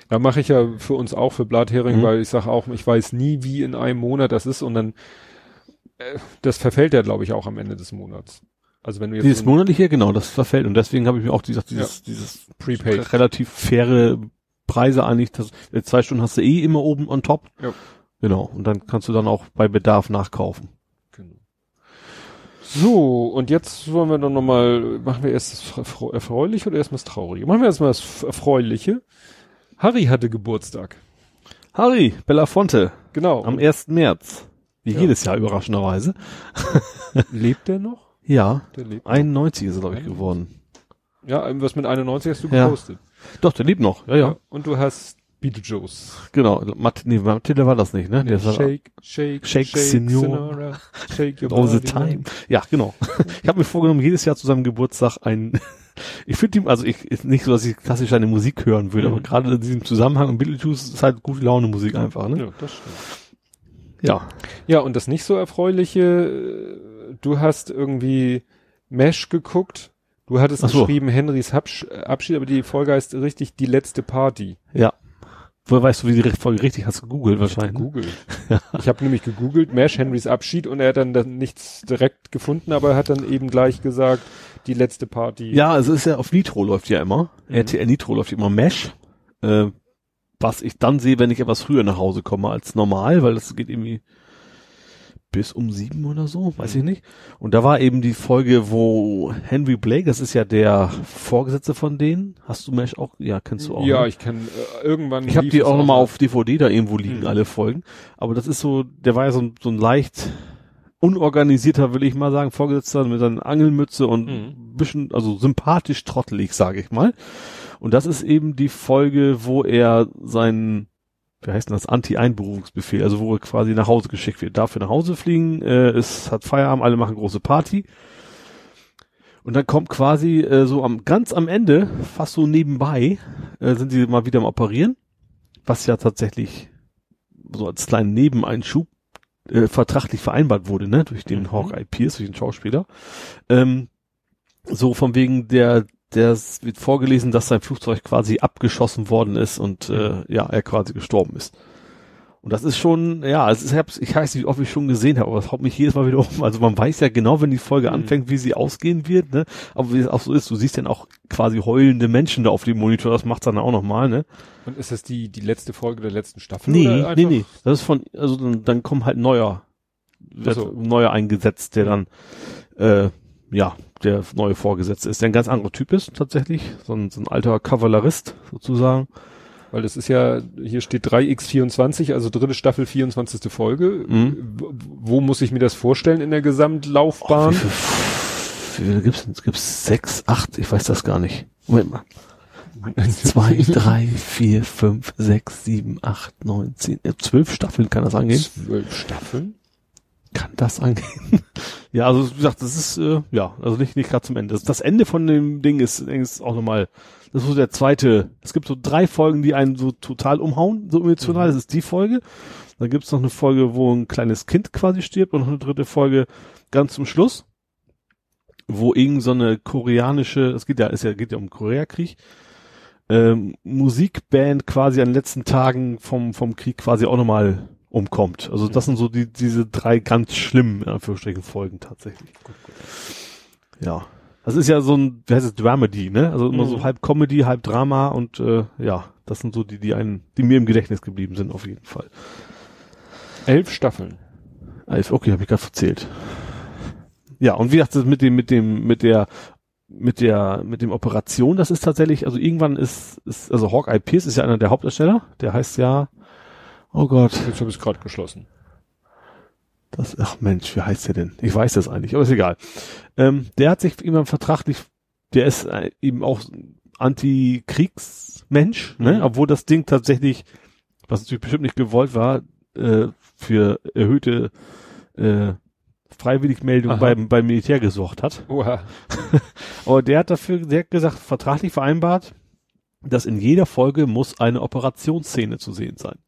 Da mache ich ja für uns auch für Blathering, Mhm. weil ich sage auch, ich weiß nie, wie in einem Monat das ist und dann das verfällt ja, glaube ich, auch am Ende des Monats. Also wenn du jetzt Dieses so monatliche, genau, das verfällt und deswegen habe ich mir auch gesagt, dieses, dieses Prepaid. relativ faire Preise eigentlich, das, äh, zwei Stunden hast du eh immer oben on top. Ja. Genau, und dann kannst du dann auch bei Bedarf nachkaufen. Genau. So, und jetzt wollen wir dann nochmal, machen wir erst das Erfreu- Erfreuliche oder erst das Traurige? Machen wir erstmal das Erfreuliche. Harry hatte Geburtstag. Harry Belafonte Genau. am 1. März. Wie Ja. jedes Jahr überraschenderweise. lebt der noch? Ja, Der lebt. 91 ist er, glaube ich, geworden. Ja, irgendwas mit 91 hast du Ja. gepostet. Doch, der lebt noch. Ja, ja. Und du hast Beetlejuice. Genau. Matt, nee, Matilda war das nicht, ne? Der ist halt- shake, shake, Shake, Senior. Senora, shake your all the body. time. Ja, genau. Ich habe mir vorgenommen, jedes Jahr zu seinem Geburtstag ein. Ich finde ihm, also ich ist nicht so, dass ich klassisch eine Musik hören würde, Mhm. aber gerade in diesem Zusammenhang mit Beetlejuice ist halt gute Laune Musik einfach, ne? Ja, das stimmt. Ja. Ja, und das nicht so erfreuliche, äh, du hast irgendwie Mesh geguckt. Du hattest so. geschrieben Henrys Habsch Abschied, aber die Folge heißt richtig die letzte Party. Ja. Woher weißt du, wie die Folge richtig hast gegoogelt wahrscheinlich? ne? Google. Ich habe nämlich gegoogelt, Mesh Henrys Abschied und er hat dann, dann nichts direkt gefunden, aber er hat dann eben gleich gesagt, die letzte Party. Ja, es ist ja auf Nitro läuft ja immer. Mhm. RTL Nitro läuft immer Mesh. Äh, was ich dann sehe, wenn ich etwas früher nach Hause komme als normal, weil das geht irgendwie bis um sieben oder so, weiß ich nicht. Und da war eben die Folge, wo Henry Blake, das ist ja der Vorgesetzte von denen. Hast du Mesh auch? Ja, kennst du auch. Ja, ne? ich kenne äh, irgendwann. Ich habe die auch nochmal mal. auf DVD da irgendwo liegen, Mhm. alle Folgen. Aber das ist so, der war ja so, ein- so ein leicht unorganisierter, will ich mal sagen, Vorgesetzter mit seiner Angelmütze und Mhm. ein bisschen, also sympathisch trottelig, sage ich mal. Und das ist eben die Folge, wo er seinen, wie heißt denn das, Anti-Einberufungsbefehl, also wo er quasi nach Hause geschickt wird. Dafür nach Hause fliegen, äh, es hat Feierabend, alle machen große Party. Und dann kommt quasi äh, so am ganz am Ende, fast so nebenbei, äh, sind sie mal wieder am Operieren, was ja tatsächlich so als kleinen Nebeneinschub äh, vertraglich vereinbart wurde, ne, durch den Mhm. Hawkeye Pierce, durch den Schauspieler. Ähm, so von wegen der, der wird vorgelesen, dass sein Flugzeug quasi abgeschossen worden ist und äh, ja, er quasi gestorben ist. Und das ist schon, ja, es ist, ich hab's- ich weiß nicht, ob ich schon gesehen habe, aber es haut mich jedes Mal wieder um. Also man weiß ja genau, wenn die Folge Mhm. anfängt, wie sie ausgehen wird, ne? Aber wie es auch so ist, du siehst dann auch quasi heulende Menschen da auf dem Monitor, das macht's dann auch nochmal, ne? Und ist das die, die letzte Folge der letzten Staffel? Nee, nee, nee. Das ist von, also dann, dann kommt halt neuer, wird so. neuer eingesetzt, der dann, äh, ja, der neue Vorgesetzte ist, der ein ganz anderer Typ ist, tatsächlich. So ein, so ein alter Kavallerist, sozusagen. Weil das ist ja, hier steht 3x24, also dritte Staffel, 24. Folge. Mhm. Wo muss ich mir das vorstellen in der Gesamtlaufbahn? Wie viel, wie viele gibt's? sechs, acht? Ich weiß das gar nicht. Moment mal. Zwei, drei, vier, fünf, sechs, sieben, acht, neun, zehn, äh, zwölf Staffeln kann das angehen. Zwölf Staffeln? Kann das angehen? ja, also wie gesagt, das ist, äh, ja, also nicht, nicht gerade zum Ende. Das, das Ende von dem Ding ist, ist auch nochmal, das ist so der zweite, es gibt so drei Folgen, die einen so total umhauen, so emotional, das ist die Folge. Dann gibt's noch eine Folge, wo ein kleines Kind quasi stirbt und noch eine dritte Folge ganz zum Schluss, wo irgend so eine koreanische, es geht ja, ist ja, geht ja um den Koreakrieg, ähm, Musikband quasi an den letzten Tagen vom, vom Krieg quasi auch nochmal umkommt. Also das sind so die, diese drei ganz schlimmen, in Anführungsstrichen, Folgen tatsächlich. Ja. Das ist ja so ein, wie heißt es, Dramedy, ne? Also immer so Mhm. halb Comedy, halb Drama und äh, ja, das sind so die, die einen, die mir im Gedächtnis geblieben sind, auf jeden Fall. Elf Staffeln. Elf, okay, habe ich gerade verzählt. Ja, und wie gesagt, das mit dem, mit dem, mit der, mit der, mit dem Operation, das ist tatsächlich, also irgendwann ist, ist also Hawkeye Pierce ist ja einer der Hauptdarsteller, der heißt ja, oh Gott, ich es gerade geschlossen. das, ach Mensch, wie heißt der denn? Ich weiß das eigentlich, aber ist egal. Ähm, der hat sich immer vertraglich, der ist äh, eben auch Anti-Kriegsmensch, ne, Mhm. obwohl das Ding tatsächlich, was natürlich bestimmt nicht gewollt war, äh, für erhöhte äh, Freiwilligmeldung Aha. beim, beim Militär gesorgt hat. Oha. Aber der hat dafür, der hat gesagt, vertraglich vereinbart, dass in jeder Folge muss eine Operationsszene zu sehen sein.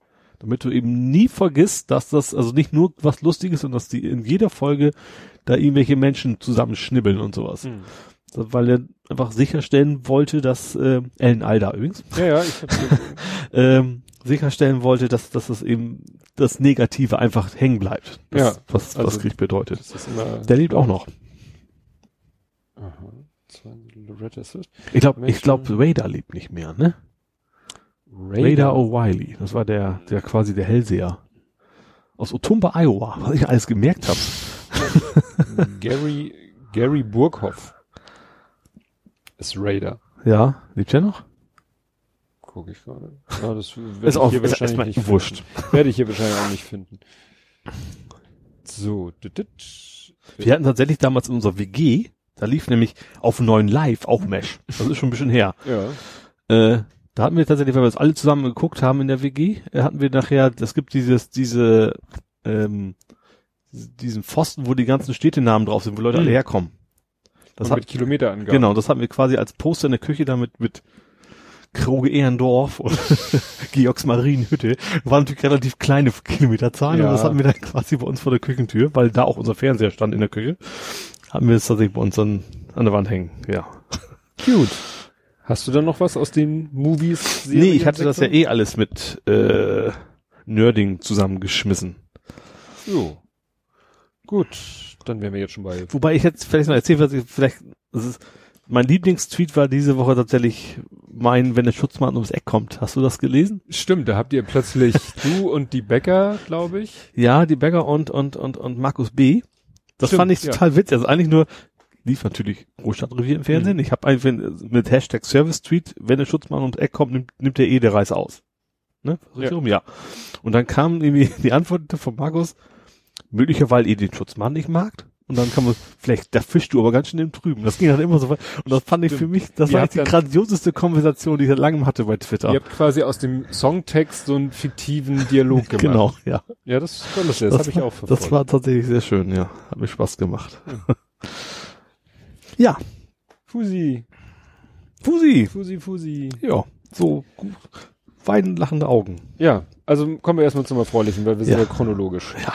Damit du eben nie vergisst, dass das also nicht nur was Lustiges, sondern dass die in jeder Folge da irgendwelche Menschen zusammenschnibbeln und sowas. Hm. Weil er einfach sicherstellen wollte, dass äh, Ellen Alda übrigens Ja, ja, ich habe ähm, sicherstellen wollte, dass, dass das eben das Negative einfach hängen bleibt. Das, Ja, was, was also- Krieg bedeutet. Der lebt auch noch. Aha. Ich glaube, ich glaube, Raider lebt nicht mehr, ne? Raider O'Reilly. Das war der, der quasi der Hellseher. Aus Otumba, Iowa, was ich alles gemerkt habe. Gary, Gary Burghoff ist Raider. Ja, lebt er noch? Guck ich gerade. Ja, das werde Ist ich auch hier ist wahrscheinlich erstmal nicht wurscht. Finden. Werde ich hier wahrscheinlich auch nicht finden. So. Wir hatten tatsächlich damals in unserer WG, da lief nämlich auf neuen Live auch Mesh. Das ist schon ein bisschen her. Ja. Äh, da hatten wir tatsächlich, weil wir es alle zusammen geguckt haben in der WG, äh, hatten wir nachher, es gibt dieses, diese, ähm, diesen Pfosten, wo die ganzen Städtenamen drauf sind, wo Leute Hm. alle herkommen. Das Und hat, mit Kilometerangaben. genau, das hatten wir quasi als Poster in der Küche damit mit Kroge Ehrendorf und Georgs Marienhütte. Waren natürlich relativ kleine Kilometerzahlen, Ja. aber das hatten wir dann quasi bei uns vor der Küchentür, weil da auch unser Fernseher stand in der Küche. Haben wir es tatsächlich bei uns an, an der Wand hängen, ja. Gut. Hast du da noch was aus den Movies? Nee, ich hatte das ja eh alles mit äh, Nerding zusammengeschmissen. Jo. Gut. Dann wären wir jetzt schon bei. Wobei ich jetzt vielleicht mal erzählen, was ich vielleicht, das ist, mein Lieblingstweet war diese Woche tatsächlich mein, wenn der Schutzmann ums Eck kommt. Hast du das gelesen? Stimmt, da habt ihr plötzlich du und die Bäcker, glaube ich. Ja, die Berger und, und, und, und Markus B. Das Stimmt, fand ich ja. total witzig. Also eigentlich nur, lief natürlich Großstadtrevier im Fernsehen. Mhm. Ich habe einfach mit Hashtag Service-Tweet, wenn der Schutzmann ums Eck kommt, nimmt, nimmt der eh der Reis aus. Ne? Ja. rum, ja. Und dann kam irgendwie die Antwort von Markus, möglicherweise ihr den Schutzmann nicht mag. Und dann kann man, vielleicht, da fischst du aber ganz schön im Trüben. Das ging dann immer so weit. Und das fand ich für mich, das Ihr war die grandioseste Konversation, die ich seit langem hatte bei Twitter. Ihr habt quasi aus dem Songtext so einen fiktiven Dialog gemacht. Genau, ja. Ja, das ist das, das habe ich auch verfolgt. Das war tatsächlich sehr schön, ja. Hat mir Spaß gemacht. ja, Fusi. Fusi. Fusi, Fusi. Ja, so gut. weinen lachende Augen. Ja, also kommen wir erstmal zum Erfreulichen, weil wir sind Ja. ja chronologisch. Ja.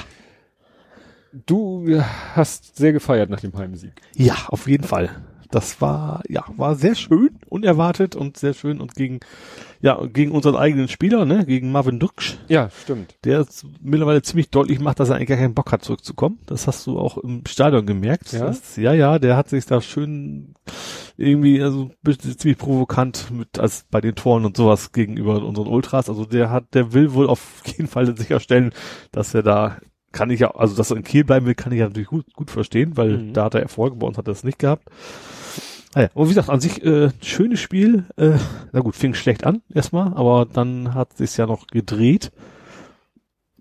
Du hast sehr gefeiert nach dem Heimsieg. Ja, auf jeden Fall. Das war, ja, war sehr schön, unerwartet und sehr schön und gegen, ja, gegen unseren eigenen Spieler, ne, gegen Marvin Duksch, Ja, stimmt. der mittlerweile ziemlich deutlich macht, dass er eigentlich gar keinen Bock hat, zurückzukommen. Das hast du auch im Stadion gemerkt. Ja? Das, ja, ja, der hat sich da schön irgendwie, also ziemlich provokant mit, als bei den Toren und sowas gegenüber unseren Ultras. Also der hat, der will wohl auf jeden Fall sicherstellen, dass er da kann ich ja, also dass er in Kiel bleiben will, kann ich ja natürlich gut, gut verstehen, weil Mhm. da hat er Erfolge, bei uns hat er es nicht gehabt. Ah ja, und wie gesagt, an sich äh, schönes Spiel. Äh, na gut, fing schlecht an erstmal, aber dann hat sich's ja noch gedreht.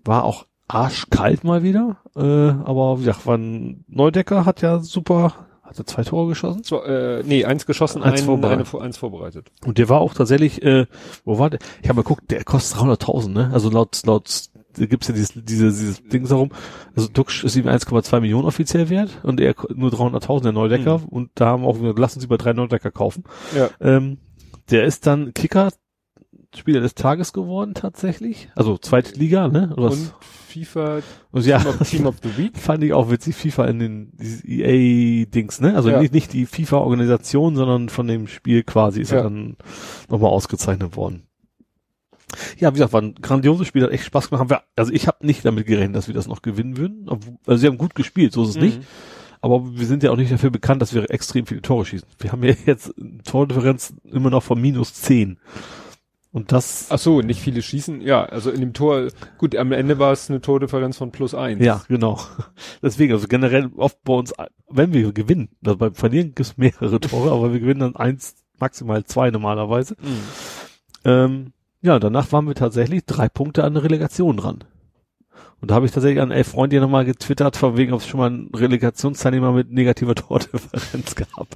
War auch arschkalt mal wieder. Äh, aber wie gesagt, Van Neudecker hat ja super, hat er zwei Tore geschossen. So, äh, nee, eins geschossen, Eins ein, vorbereitet. eine, eins vorbereitet. Und der war auch tatsächlich, äh, wo war der? Ich habe mal geguckt, der kostet 300.000, ne? Also laut, laut, gibt's ja dieses, diese, dieses Ding darum. Also Duxch ist ihm 1,2 Millionen offiziell wert und er nur 300.000 der Neudecker. Mhm. Und da haben wir auch gesagt, lass uns über drei Neudecker kaufen. Ja. Ähm, der ist dann Kicker Spieler des Tages geworden tatsächlich. Also zweite Liga, ne? Oder? Und FIFA Und ja, Team, of, Team of the Week. fand ich auch witzig, FIFA in den dieses EA-Dings, ne? Also Ja. nicht, nicht die FIFA-Organisation, sondern von dem Spiel quasi ist Ja. er dann nochmal ausgezeichnet worden. Ja, wie gesagt, war ein grandioses Spiel, hat echt Spaß gemacht. Haben wir, also ich habe nicht damit gerechnet, dass wir das noch gewinnen würden. Also sie haben gut gespielt, so ist es nicht. Mhm. Aber wir sind ja auch nicht dafür bekannt, dass wir extrem viele Tore schießen. Wir haben ja jetzt eine Tordifferenz immer noch von minus 10. Und das, Ach so, nicht viele schießen. Ja, also in dem Tor, gut, am Ende war es eine Tordifferenz von plus eins. ja, genau. Deswegen, also generell oft bei uns, wenn wir gewinnen, also beim Verlieren gibt es mehrere Tore, aber wir gewinnen dann eins, maximal zwei normalerweise. Mhm. Ähm, ja, danach waren wir tatsächlich drei Punkte an der Relegation dran. Und da habe ich tatsächlich an elf Freunde hier nochmal getwittert, von wegen, ob es schon mal einen Relegationsteilnehmer mit negativer Tordifferenz gab.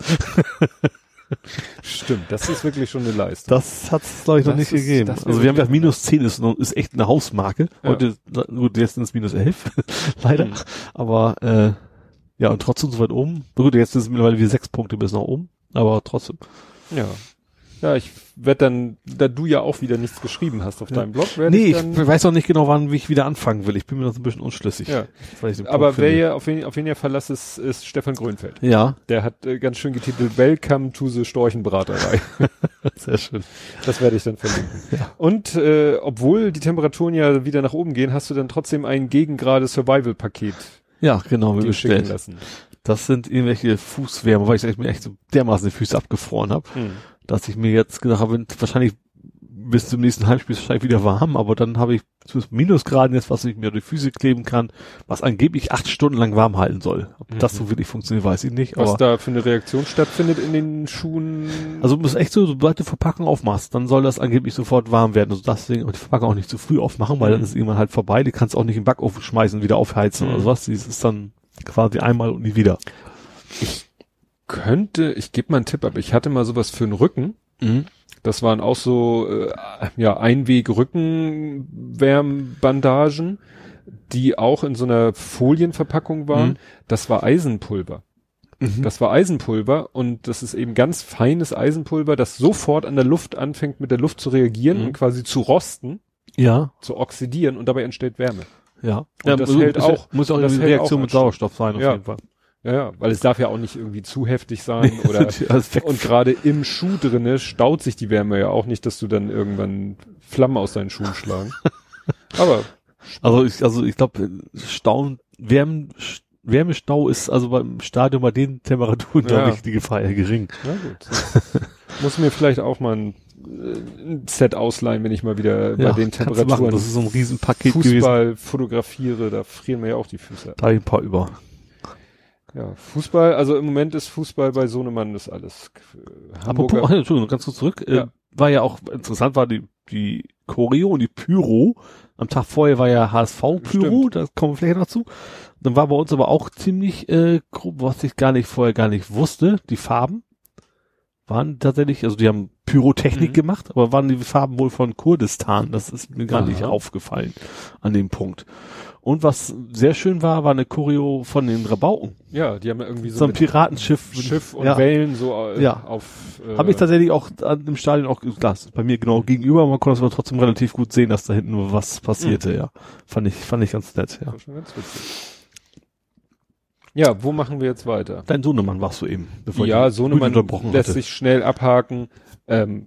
Stimmt, das ist wirklich schon eine Leistung. Das hat es, glaube ich, noch Das nicht ist- gegeben. Also wir haben ja minus 10 ist, ist echt eine Hausmarke. Ja. Heute, gut, jetzt sind es minus 11, leider. Mhm. Aber äh, ja, und trotzdem so weit oben. Gut, jetzt sind es mittlerweile wie sechs Punkte bis nach oben. Aber trotzdem. Ja. Ja, ich werde dann, da du ja auch wieder nichts geschrieben hast auf Ja. deinem Blog, werde Nee, ich ich dann, weiß noch nicht genau, wann ich wieder anfangen will. Ich bin mir noch so ein bisschen unschlüssig. ja. ich Aber wer ja, auf wen, auf wen ihr Verlass ist, ist Stefan Grönfeld. Ja, Der hat äh, ganz schön getitelt Welcome to the Storchenbraterei. sehr schön. Das werde ich dann verlinken. Ja. Und äh, obwohl die Temperaturen ja wieder nach oben gehen, hast du dann trotzdem ein gegengrade Survival-Paket Ja, genau, mir bestellt. lassen. Das sind irgendwelche Fußwärme, weil ich mir echt so dermaßen die Füße abgefroren habe, Hm. Dass ich mir jetzt gedacht habe, wahrscheinlich bis zum nächsten Heimspiel ist es wahrscheinlich wieder warm, aber dann habe ich zumindest Minusgraden jetzt, was ich mir auf die Füße kleben kann, was angeblich acht Stunden lang warm halten soll. Ob Mhm. das so wirklich funktioniert, weiß ich nicht. Was da für eine Reaktion stattfindet in den Schuhen. also muss echt so, sobald du Verpackung aufmachst, dann soll das angeblich sofort warm werden. Also deswegen die Verpackung auch nicht zu früh aufmachen, weil Mhm. dann ist irgendwann halt vorbei. Die kannst auch nicht im Backofen schmeißen, wieder aufheizen Mhm. oder sowas. Das ist dann quasi einmal und nie wieder. Könnte, ich gebe mal einen Tipp, aber ich hatte mal sowas für den Rücken. Mhm. Das waren auch so äh, ja Einweg-Rückenwärmbandagen, die auch in so einer Folienverpackung waren. Mhm. Das war Eisenpulver. Mhm. Das war Eisenpulver und das ist eben ganz feines Eisenpulver, das sofort an der Luft anfängt, mit der Luft zu reagieren Mhm. und quasi zu rosten, Ja, zu oxidieren und dabei entsteht Wärme. ja. Und ja, das muss- hält auch- muss auch eine Reaktion auch mit Sauerstoff sein, auf Ja. jeden Fall. Ja, ja, weil es darf ja auch nicht irgendwie zu heftig sein oder Alles weg. und gerade im Schuh drinne staut sich die Wärme ja auch nicht, dass du dann irgendwann Flammen aus deinen Schuhen schlagen. Aber Also ich, also ich glaube, Stauen, Wärmen, Wärmestau ist also beim Stadion bei den Temperaturen, Ja. glaube ich, die Gefahr eher gering. na gut. Muss mir vielleicht auch mal ein, äh, ein Set ausleihen, wenn ich mal wieder bei den machen. Temperaturen Das ist so ein Riesenpaket gewesen. Fußball fotografiere, da frieren mir ja auch die Füße. Da ein paar über. Ja, Fußball, also im Moment ist Fußball bei Sohnemann das alles. Äh, Apropos, Hamburger, Entschuldigung, ganz kurz zurück. Äh, Ja. war ja auch interessant, war die, die Choreo und die Pyro. Am Tag vorher war ja HSV-Pyro, da kommen wir vielleicht noch zu. Dann war bei uns aber auch ziemlich äh, grob, was ich gar nicht vorher gar nicht wusste, die Farben waren tatsächlich, also die haben Pyrotechnik Mhm. gemacht, aber waren die Farben wohl von Kurdistan. Das ist mir gar Aha. nicht aufgefallen an dem Punkt. Und was sehr schön war, war eine Choreo von den Rabauken. Ja, die haben ja irgendwie so, So ein Piratenschiff. Schiff und ja. Wellen so äh, Ja. auf. Äh, Habe ich tatsächlich auch an dem Stadion auch, das ist bei mir genau gegenüber, man konnte es aber trotzdem relativ gut sehen, dass da hinten was passierte, Mhm. ja. Fand ich, fand ich ganz nett, ja. ganz witzig. Ja, wo machen wir jetzt weiter? Dein Sohnemann warst du eben, bevor ja, ich Sohnemann unterbrochen lässt hatte. sich schnell abhaken. Ähm,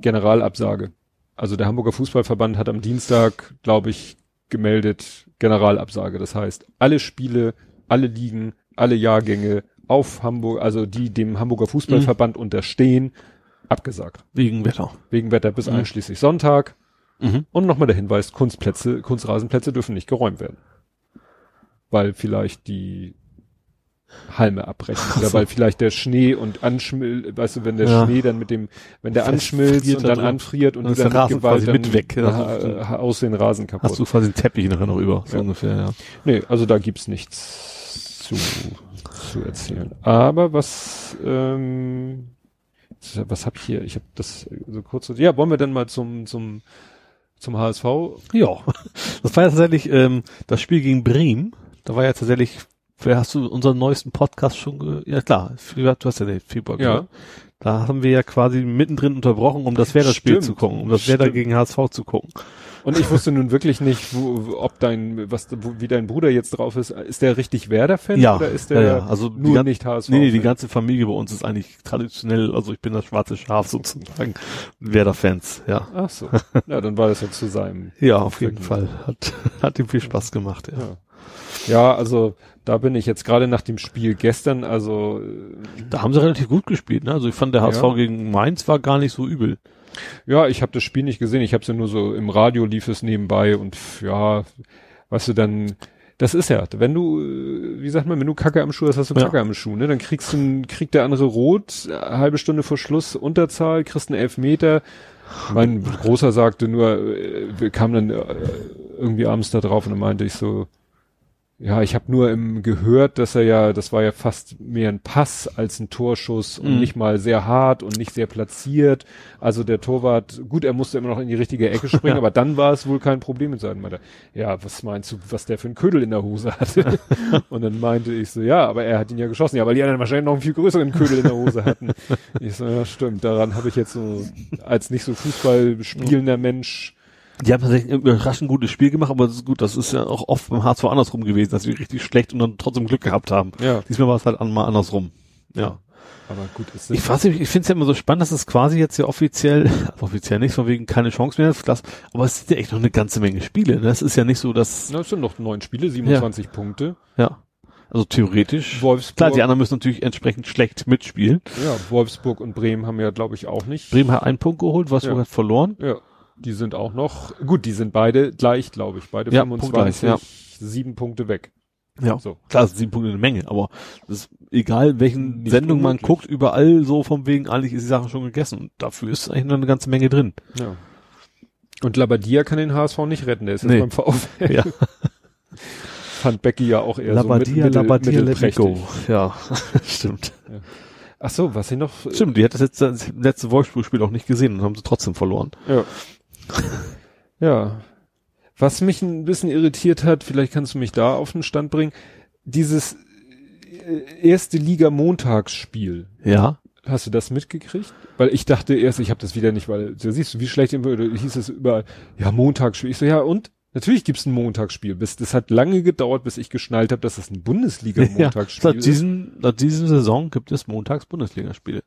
Generalabsage. Also der Hamburger Fußballverband hat am Dienstag, glaube ich, gemeldet Generalabsage. Das heißt, alle Spiele, alle Ligen, alle Jahrgänge auf Hamburg, also die dem Hamburger Fußballverband unterstehen, abgesagt. Wegen Wetter. Wegen Wetter bis Mhm. einschließlich Sonntag. Mhm. Und nochmal der Hinweis, Kunstplätze, Kunstrasenplätze dürfen nicht geräumt werden. Weil vielleicht die Halme abbrechen. Ach Oder so. weil vielleicht der Schnee und anschmilzt, weißt du, wenn der Ja. Schnee dann mit dem, wenn der anschmilzt und da dann drin. anfriert und ist dann Rasen Gewalt quasi dann, mit weg. äh, aus den Rasen kaputt. Hast du quasi einen Teppich nachher noch über, so Ja. ungefähr, ja. Nee, also da gibt's nichts zu, zu erzählen. Aber was, ähm, was hab ich hier? Ich habe das so kurz. Ja, wollen wir dann mal zum zum zum HSV? Ja. Das war ja tatsächlich ähm, das Spiel gegen Bremen. Da war ja tatsächlich, hast du unseren neuesten Podcast schon ge ja klar, du hast ja den Februar Ja. gehört. Da haben wir ja quasi mittendrin unterbrochen, um das Werder-Spiel zu gucken, um das Werder gegen HSV zu gucken. Und ich wusste nun wirklich nicht, wo, ob dein, was, wo, wie dein Bruder jetzt drauf ist. Ist der richtig Werder-Fan Ja, oder ist der ja, ja. Also nur gan- nicht HSV? Nee, nee, die ganze Familie bei uns ist eigentlich traditionell, also ich bin das schwarze Schaf sozusagen, Werder-Fans, ja. Ach so. Ja, dann war das ja zu seinem. Ja, auf jeden. Fall. Hat, hat ihm viel Spaß gemacht, ja. Ja. Ja, also da bin ich jetzt gerade nach dem Spiel gestern, also äh, Da haben sie relativ gut gespielt, ne? Also ich fand der HSV Ja. gegen Mainz war gar nicht so übel. ja, ich habe das Spiel nicht gesehen, ich habe es ja nur so im Radio lief es nebenbei und ja, weißt du dann, das ist ja, wenn du, äh, wie sagt man, wenn du Kacke am Schuh hast, hast du Ja. Kacke am Schuh, ne? Dann kriegst du, kriegt der andere rot, äh, halbe Stunde vor Schluss Unterzahl, kriegst einen Elfmeter. Mein Großer sagte nur, wir kamen dann irgendwie abends da drauf und dann meinte ich so, ja, ich habe nur im gehört, dass er ja, das war ja fast mehr ein Pass als ein Torschuss und Mhm. nicht mal sehr hart und nicht sehr platziert. Also der Torwart, gut, er musste immer noch in die richtige Ecke springen, aber dann war es wohl kein Problem mit seinem Meinte, ja, was meinst du, was der für ein Ködel in der Hose hatte? und dann meinte ich so, ja, aber er hat ihn ja geschossen, ja, weil die anderen wahrscheinlich noch einen viel größeren Ködel in der Hose hatten. Ich so, ja, stimmt, daran habe ich jetzt so als nicht so Fußball spielender Mensch Die haben tatsächlich ein überraschend gutes Spiel gemacht, aber das ist gut, das ist ja auch oft beim HSV andersrum gewesen, dass wir richtig schlecht und dann trotzdem Glück gehabt haben. ja, Diesmal war es halt mal andersrum. Ja. aber gut, es Ich weiß nicht, ich finde es ja immer so spannend, dass es quasi jetzt ja offiziell, offiziell nicht, von wegen keine Chance mehr, das, aber es sind ja echt noch eine ganze Menge Spiele. Ne? Das ist ja nicht so, dass, Na, es sind noch neun Spiele, 27 Punkte. ja, also theoretisch. Wolfsburg, Klar, die anderen müssen natürlich entsprechend schlecht mitspielen. ja, Wolfsburg und Bremen haben ja, glaube ich, auch nicht. Bremen hat einen Punkt geholt, Wolfsburg Ja. hat verloren. Ja, die sind auch noch, gut, die sind beide gleich, glaube ich, beide Ja, 25, punktgleich, ja. sieben Punkte weg. Ja. So. Klar, sieben Punkte eine Menge, aber das ist egal, welchen Nicht Sendung man guckt, überall so vom wegen, eigentlich ist die Sache schon gegessen. Und dafür ist eigentlich noch eine ganze Menge drin. Ja. Und Labadia kann den HSV nicht retten, der ist jetzt Nee. beim VfL. Ja. Fand Becky ja auch eher Labadia, so mit, Labadia, mittel, let me mittelprächtig. go. Ja, stimmt. Ach so, was sie noch, Stimmt, die hat das letzte, das letzte Wolfsburg-Spiel auch nicht gesehen und haben sie trotzdem verloren. Ja. Ja. Was mich ein bisschen irritiert hat, vielleicht kannst du mich da auf den Stand bringen, dieses äh, erste Liga Montagsspiel. Ja. Hast du das mitgekriegt? Weil ich dachte erst, ich habe das wieder nicht, weil da siehst du, wie schlecht oder hieß es überall, ja, Montagsspiel. Ich so, ja, und? Natürlich gibt's ein Montagsspiel. Bis, das hat lange gedauert, bis ich geschnallt habe, dass das ein ja. Bundesliga-Montagsspiel Seit ist. diesem, seit diesem Saison gibt es montags Bundesligaspiele.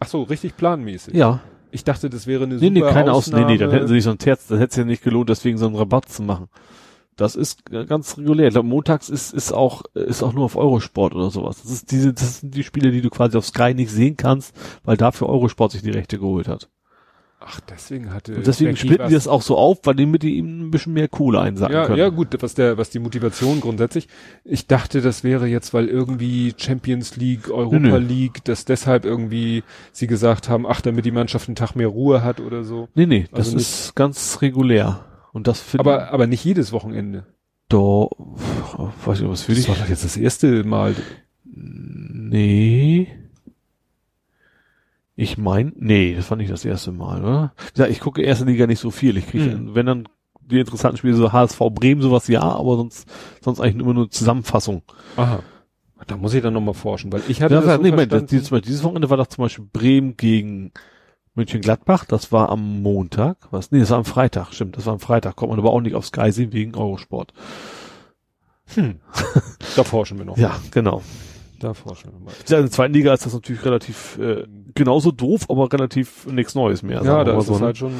Ach so, richtig planmäßig. Ja. Ich dachte, das wäre eine Nee, nee, super keine Aus, nee, nee, dann Ausnahme. hätten sie nicht so ein Terz, das hätte es ja nicht gelohnt, deswegen so einen Rabatt zu machen. Das ist ganz regulär. Ich glaube, montags ist, ist auch, ist auch nur auf Eurosport oder sowas. Das ist diese, das sind die Spiele, die du quasi auf Sky nicht sehen kannst, weil dafür Eurosport sich die Rechte geholt hat. Ach, deswegen hatte. Und deswegen Becky splitten die das auch so auf, weil die mit die ihm ein bisschen mehr Kohle einsacken Ja, können. ja, gut, was der, was die Motivation grundsätzlich. Ich dachte, das wäre jetzt, weil irgendwie Champions League, Europa Nö, nö. League, dass deshalb irgendwie sie gesagt haben, ach, damit die Mannschaft einen Tag mehr Ruhe hat oder so. Nee, nee, das Also ist ganz regulär. Und das finde Aber, aber nicht jedes Wochenende. da, weiß ich, was will Das ich? war doch jetzt das erste Mal. Nee. Ich mein, nee, das war nicht das erste Mal, oder? Ja, ich gucke erste Liga nicht so viel. Ich kriege, Hm. wenn dann die interessanten Spiele, so HSV Bremen, sowas ja, aber sonst, sonst eigentlich immer nur Zusammenfassung. Aha. Da muss ich dann nochmal forschen, weil ich hatte Ja, das so nee, Moment, das, dieses, dieses Wochenende war doch zum Beispiel Bremen gegen München-Gladbach, das war am Montag, was? Nee, das war am Freitag, stimmt, das war am Freitag, kommt man aber auch nicht auf Sky sehen wegen Eurosport. hm. da forschen wir noch. Ja, genau. Da forschen wir mal. Ja, in der zweiten Liga ist das natürlich relativ, äh, genauso doof, aber relativ nichts Neues mehr. Ja, da ist so, es ne? halt schon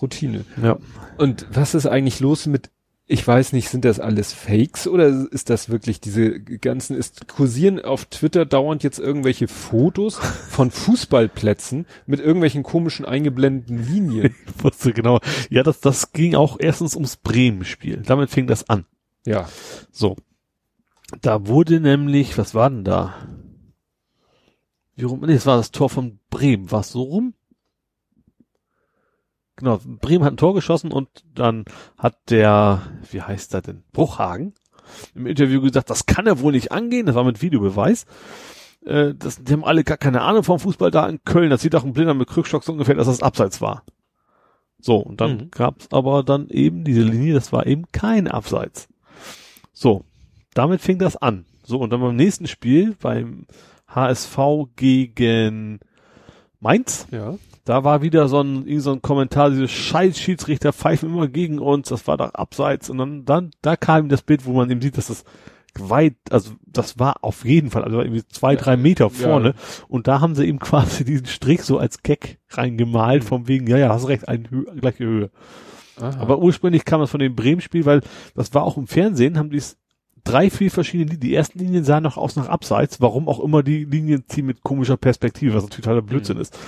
Routine. Ja. Und was ist eigentlich los mit, ich weiß nicht, sind das alles Fakes oder ist das wirklich diese ganzen, ist kursieren auf Twitter dauernd jetzt irgendwelche Fotos von Fußballplätzen mit irgendwelchen komischen eingeblendeten Linien? Ich wusste genau. Ja, das, das ging auch erstens ums Bremen-Spiel. Damit fing das an. Ja. So. Da wurde nämlich, was war denn da? Wie rum? Nee, das war das Tor von Bremen. War es so rum? Genau, Bremen hat ein Tor geschossen und dann hat der, wie heißt er denn? Bruchhagen im Interview gesagt, das kann er wohl nicht angehen. Das war mit Videobeweis. Äh, das, die haben alle gar keine Ahnung vom Fußball da in Köln. Das sieht auch ein Blinder mit Krückstock so ungefähr, dass das Abseits war. So, und dann Mhm. gab's aber dann eben diese Linie, das war eben kein Abseits. So, damit fing das an. So, und dann beim nächsten Spiel, beim HSV gegen Mainz, Ja. da war wieder so ein, so ein Kommentar, diese scheiß Schiedsrichter pfeifen immer gegen uns, das war doch abseits. Und dann, dann, da kam das Bild, wo man eben sieht, dass das weit, also das war auf jeden Fall, also irgendwie zwei, drei Meter vorne. ja. Und da haben sie eben quasi diesen Strich so als Gag reingemalt, vom wegen, ja, ja, hast recht, eine Hö gleiche Höhe. Aha. Aber ursprünglich kam das von dem Bremen-Spiel, weil das war auch im Fernsehen, haben die es drei, vier verschiedene Linien. Die ersten Linien sahen noch aus nach Abseits. Warum auch immer die Linien ziehen mit komischer Perspektive, was natürlich totaler Blödsinn Mhm. ist.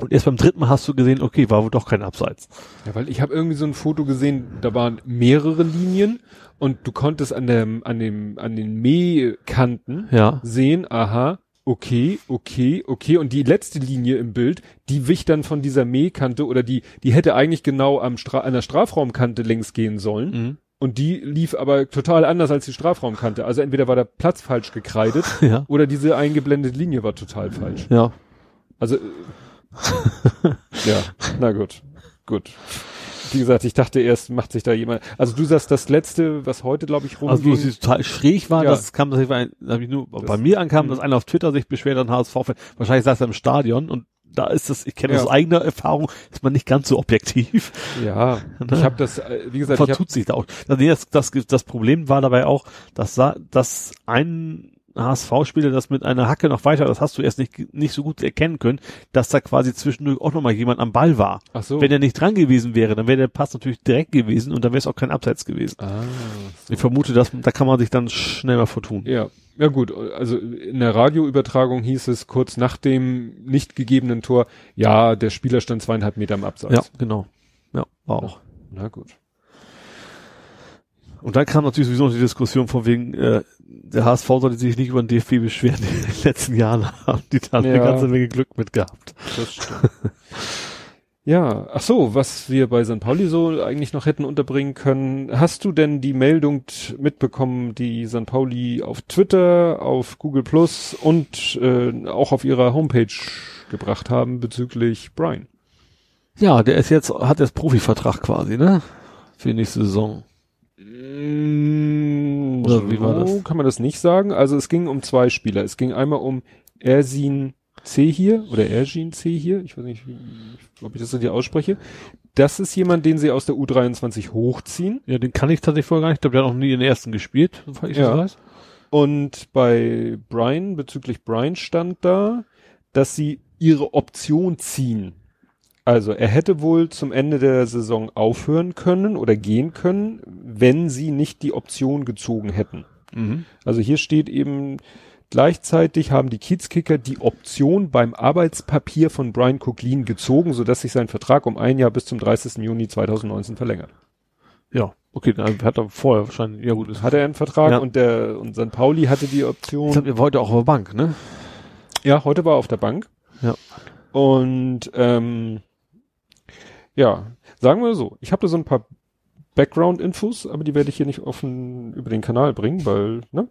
Und erst beim dritten Mal hast du gesehen, okay, war wohl doch kein Abseits. Ja, weil ich habe irgendwie so ein Foto gesehen, da waren mehrere Linien und du konntest an dem, an dem, an den Mähkanten Ja. sehen, aha, okay, okay, okay. Und die letzte Linie im Bild, die wich dann von dieser Mähkante oder die, die hätte eigentlich genau am Stra an der Strafraumkante längs gehen sollen. Mhm. Und die lief aber total anders als die Strafraumkante. Also entweder war der Platz falsch gekreidet Ja. oder diese eingeblendete Linie war total falsch. Ja. Also, äh, ja, na gut, gut. Wie gesagt, ich dachte erst, macht sich da jemand. Also du sagst, das letzte, was heute, glaube ich, Also, rumging. wo es total schräg war, Ja. das kam, das war, hab ich nur, Das- bei mir ankam, Mhm. dass einer auf Twitter sich beschwert an HSV-Fan. Wahrscheinlich saß er im Stadion und da ist das, ich kenne Ja. aus eigener Erfahrung, ist man nicht ganz so objektiv. ja, ich habe das, äh, wie gesagt, vertut sich da auch. Nee, das, das, das Problem war dabei auch, dass, dass ein HSV-Spieler das mit einer Hacke noch weiter, das hast du erst nicht, nicht so gut erkennen können, dass da quasi zwischendurch auch nochmal jemand am Ball war. ach so. Wenn er nicht dran gewesen wäre, dann wäre der Pass natürlich direkt gewesen und dann wäre es auch kein Abseits gewesen. ah, Ich vermute, dass, da kann man sich dann schnell mal vertun. ja. Ja gut, also in der Radioübertragung hieß es kurz nach dem nicht gegebenen Tor, ja, der Spieler stand zweieinhalb Meter am Abseits. Ja, genau. Ja, war auch. Na gut. Und dann kam natürlich sowieso noch die Diskussion von wegen, äh, der HSV sollte sich nicht über den DFB beschweren. In den letzten Jahren haben die da eine Ja. ganze Menge Glück mit gehabt. Das stimmt. ja, ach so, was wir bei St. Pauli so eigentlich noch hätten unterbringen können. Hast du denn die Meldung mitbekommen, die St. Pauli auf Twitter, auf Google Plus und äh, auch auf ihrer Homepage gebracht haben bezüglich Brian? Ja, der ist jetzt, hat jetzt Profivertrag quasi, ne? Für die nächste Saison. Mm, Oder wie war das? Kann man das nicht sagen? Also es ging um zwei Spieler. Es ging einmal um Ersin C hier oder Ersin C hier. Ich weiß nicht, ob ich das so hier ausspreche. Das ist jemand, den sie aus der U23 hochziehen. Ja, den kann ich tatsächlich vorher gar nicht. Ich glaube, der hat noch nie in den ersten gespielt, soweit ich Ja. das weiß. Und bei Brian, bezüglich Brian stand da, dass sie ihre Option ziehen. Also er hätte wohl zum Ende der Saison aufhören können oder gehen können, wenn sie nicht die Option gezogen hätten. Mhm. Also hier steht eben, gleichzeitig haben die Kiezkicker die Option beim Arbeitspapier von Brian Cooklin gezogen, sodass sich sein Vertrag um ein Jahr bis zum 30. Juni 2019 verlängert. Ja, okay, dann hat er vorher wahrscheinlich, ja gut, ist, Hat er einen Vertrag Ja. und der und St. Pauli hatte die ich Option. glaube, er war heute auch auf der Bank, ne? Ja, heute war er auf der Bank. Ja. Und ähm, ja, sagen wir so, ich habe da so ein paar Background-Infos, aber die werde ich hier nicht offen über den Kanal bringen, weil, ne?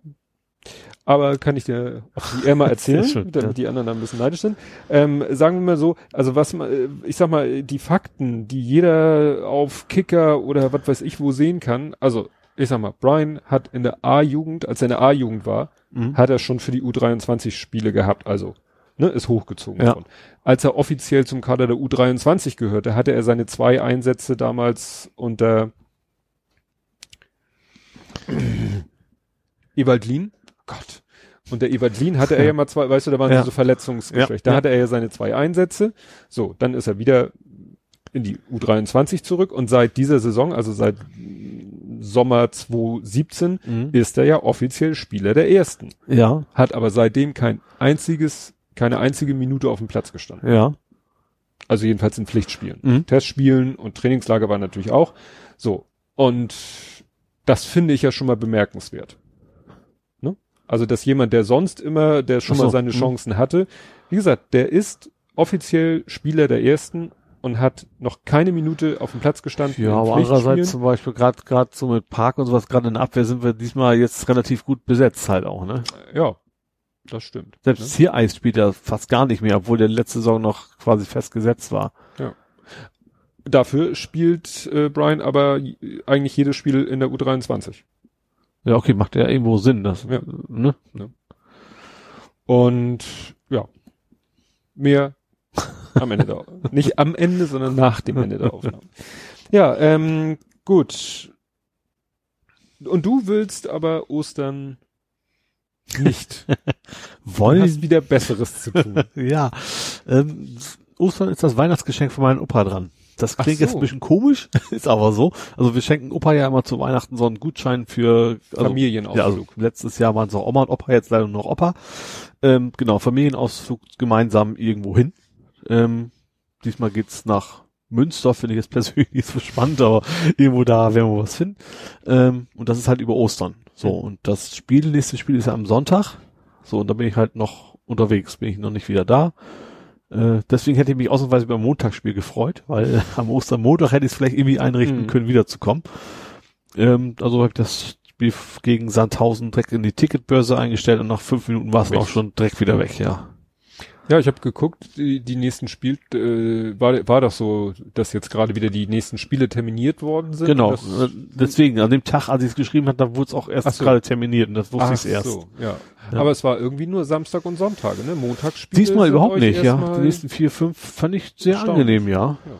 Aber kann ich dir auch wie er mal erzählen, schön, damit ja. die anderen dann ein bisschen neidisch sind. Ähm, sagen wir mal so, also was man, äh, ich sag mal, die Fakten, die jeder auf Kicker oder was weiß ich wo sehen kann, also ich sag mal, Brian hat in der A-Jugend, als er in der A-Jugend war, Mhm. hat er schon für die U23 Spiele gehabt, also ne, ist hochgezogen Ja. worden. Als er offiziell zum Kader der U23 gehörte, hatte er seine zwei Einsätze damals unter Ewaldlin. Gott. Unter Ewaldlin hatte er ja mal zwei, weißt du, da waren Ja. so Verletzungsgeschwächt. Da hatte er ja seine zwei Einsätze. So, dann ist er wieder in die U23 zurück und seit dieser Saison, also seit Sommer 2017, Mhm. ist er ja offiziell Spieler der ersten. Ja, Hat aber seitdem kein einziges, keine einzige Minute auf dem Platz gestanden. ja. Also jedenfalls in Pflichtspielen. Mhm. Testspielen und Trainingslager war natürlich auch. So. Und das finde ich ja schon mal bemerkenswert. Also, dass jemand, der sonst immer, der schon so, mal seine mhm. Chancen hatte, wie gesagt, der ist offiziell Spieler der ersten und hat noch keine Minute auf dem Platz gestanden. Ja, aber andererseits zum Beispiel gerade gerade so mit Park und sowas, gerade in der Abwehr sind wir diesmal jetzt relativ gut besetzt halt auch, ne? Ja, das stimmt. Selbst ne? hier Eis spielt er fast gar nicht mehr, obwohl der letzte Saison noch quasi festgesetzt war. Dafür spielt äh, Brian aber j- eigentlich jedes Spiel in der U23. Ja, okay, macht ja irgendwo Sinn, das, Ja. ne? Und ja, mehr am Ende der Nicht am Ende, sondern nach dem Ende der Aufnahme. Ja, ähm, gut. Und du willst aber Ostern nicht. Du Wollen, hast wieder Besseres zu tun. ja, ähm, Ostern ist das Weihnachtsgeschenk von meinem Opa dran. Das klingt so. jetzt ein bisschen komisch, ist aber so. Also wir schenken Opa ja immer zu Weihnachten so einen Gutschein für also, Familienausflug. Ja, also letztes Jahr waren es auch Oma und Opa, jetzt leider nur noch Opa. Ähm, genau, Familienausflug gemeinsam irgendwo hin. Ähm, diesmal geht's nach Münster, finde ich jetzt persönlich nicht so spannend, aber irgendwo da werden wir was finden. Ähm, und das ist halt über Ostern. So, Mhm. und das Spiel, nächste Spiel ist ja am Sonntag. So, und da bin ich halt noch unterwegs, bin ich noch nicht wieder da. Äh, deswegen hätte ich mich ausnahmsweise beim Montagsspiel gefreut, weil äh, am Ostermontag hätte ich es vielleicht irgendwie einrichten Mhm. können, wiederzukommen. Ähm, also habe ich das Spiel gegen Sandhausen direkt in die Ticketbörse eingestellt und nach fünf Minuten war es auch schon direkt wieder weg, ja. Ja, ich habe geguckt, die, die nächsten Spiel, äh, war, war doch so, dass jetzt gerade wieder die nächsten Spiele terminiert worden sind. Genau, Das, äh, deswegen, an dem Tag, als ich es geschrieben habe, da wurde es auch erst so. gerade terminiert und das wusste ich erst. so, ja. Ja. Aber es war irgendwie nur Samstag und Sonntage, ne? Montagsspiele. Diesmal überhaupt nicht, ja. Die nächsten vier, fünf fand ich sehr angenehm, ja. Ja.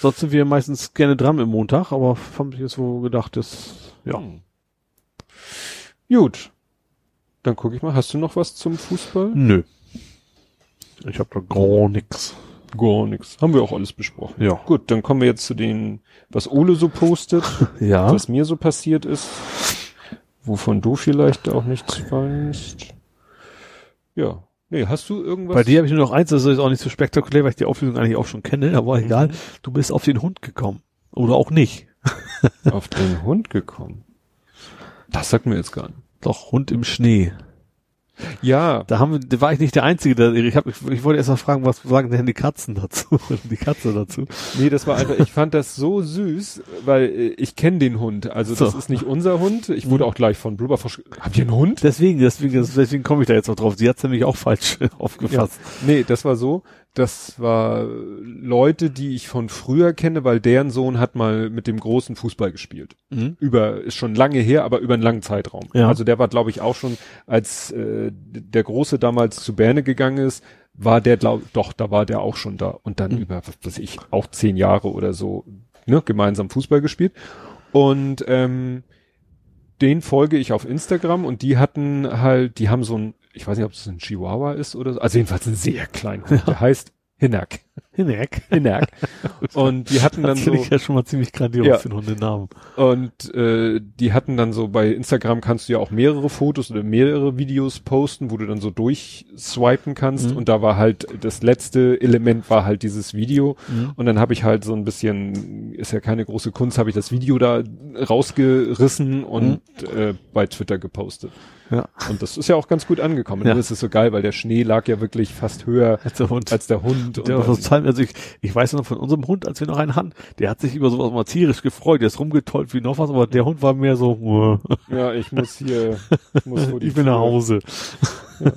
Sonst sind wir meistens gerne dran im Montag, aber haben sich jetzt so gedacht, das, ja. Hm. Gut. Dann gucke ich mal, hast du noch was zum Fußball? Nö. Ich habe da gar nix. Gar nichts. Haben wir auch alles besprochen. Ja. Gut, dann kommen wir jetzt zu den, was Ole so postet, Ja. was mir so passiert ist, wovon du vielleicht auch nichts weißt. Ja. Nee, hast du irgendwas? Bei dir habe ich nur noch eins, das ist auch nicht so spektakulär, weil ich die Auflösung eigentlich auch schon kenne, aber egal. Du bist auf den Hund gekommen. Oder auch nicht. auf den Hund gekommen. Das sagt mir jetzt gar nicht. Doch, Hund im Schnee. Ja, Da haben wir, da war ich nicht der Einzige, der, ich, hab, ich, ich wollte erst mal fragen, was sagen denn die Katzen dazu? die Katze dazu. nee, das war einfach, ich fand das so süß, weil äh, ich kenne den Hund. Also das So. ist nicht unser Hund. Ich wurde auch gleich von Blubberfrosch, habt ihr einen Hund? Deswegen, deswegen, deswegen komme ich da jetzt noch drauf. Sie hat's nämlich auch falsch aufgefasst. Nee, das war so. Das war Leute, die ich von früher kenne, weil deren Sohn hat mal mit dem großen Fußball gespielt. Mhm. Über, ist schon lange her, aber über einen langen Zeitraum. Ja. Also der war, glaube ich, auch schon, als äh, der Große damals zu Berne gegangen ist, war der, glaub, doch, da war der auch schon da. Und dann Mhm. über, was weiß ich, auch zehn Jahre oder so, ne, gemeinsam Fußball gespielt. Und ähm, den folge ich auf Instagram und die hatten halt, die haben so ein, ich weiß nicht, ob es ein Chihuahua ist oder so, also jedenfalls einen sehr kleinen Hund, der heißt Hinak. Hinek. Hinak. Und die hatten dann Das so, ich ja schon mal ziemlich grandios Ja. für einen Hundenamen. und äh, die hatten dann so, bei Instagram kannst du ja auch mehrere Fotos oder mehrere Videos posten, wo du dann so durchswipen kannst Mhm. und da war halt, das letzte Element war halt dieses Video Mhm. und dann habe ich halt so ein bisschen, ist ja keine große Kunst, habe ich das Video da rausgerissen und Mhm. äh, bei Twitter gepostet. Ja. Und das ist ja auch ganz gut angekommen. Ja. Das ist so geil, weil der Schnee lag ja wirklich fast höher als der Hund. Als der Hund. Der und dann, also ich, ich weiß noch von unserem Hund, als wir noch einen hatten, der hat sich über sowas mal tierisch gefreut. Der ist rumgetollt wie noch was, aber der Hund war mehr so. ja, ich muss hier, ich muss vor die Ich bin nach Hause. Ja.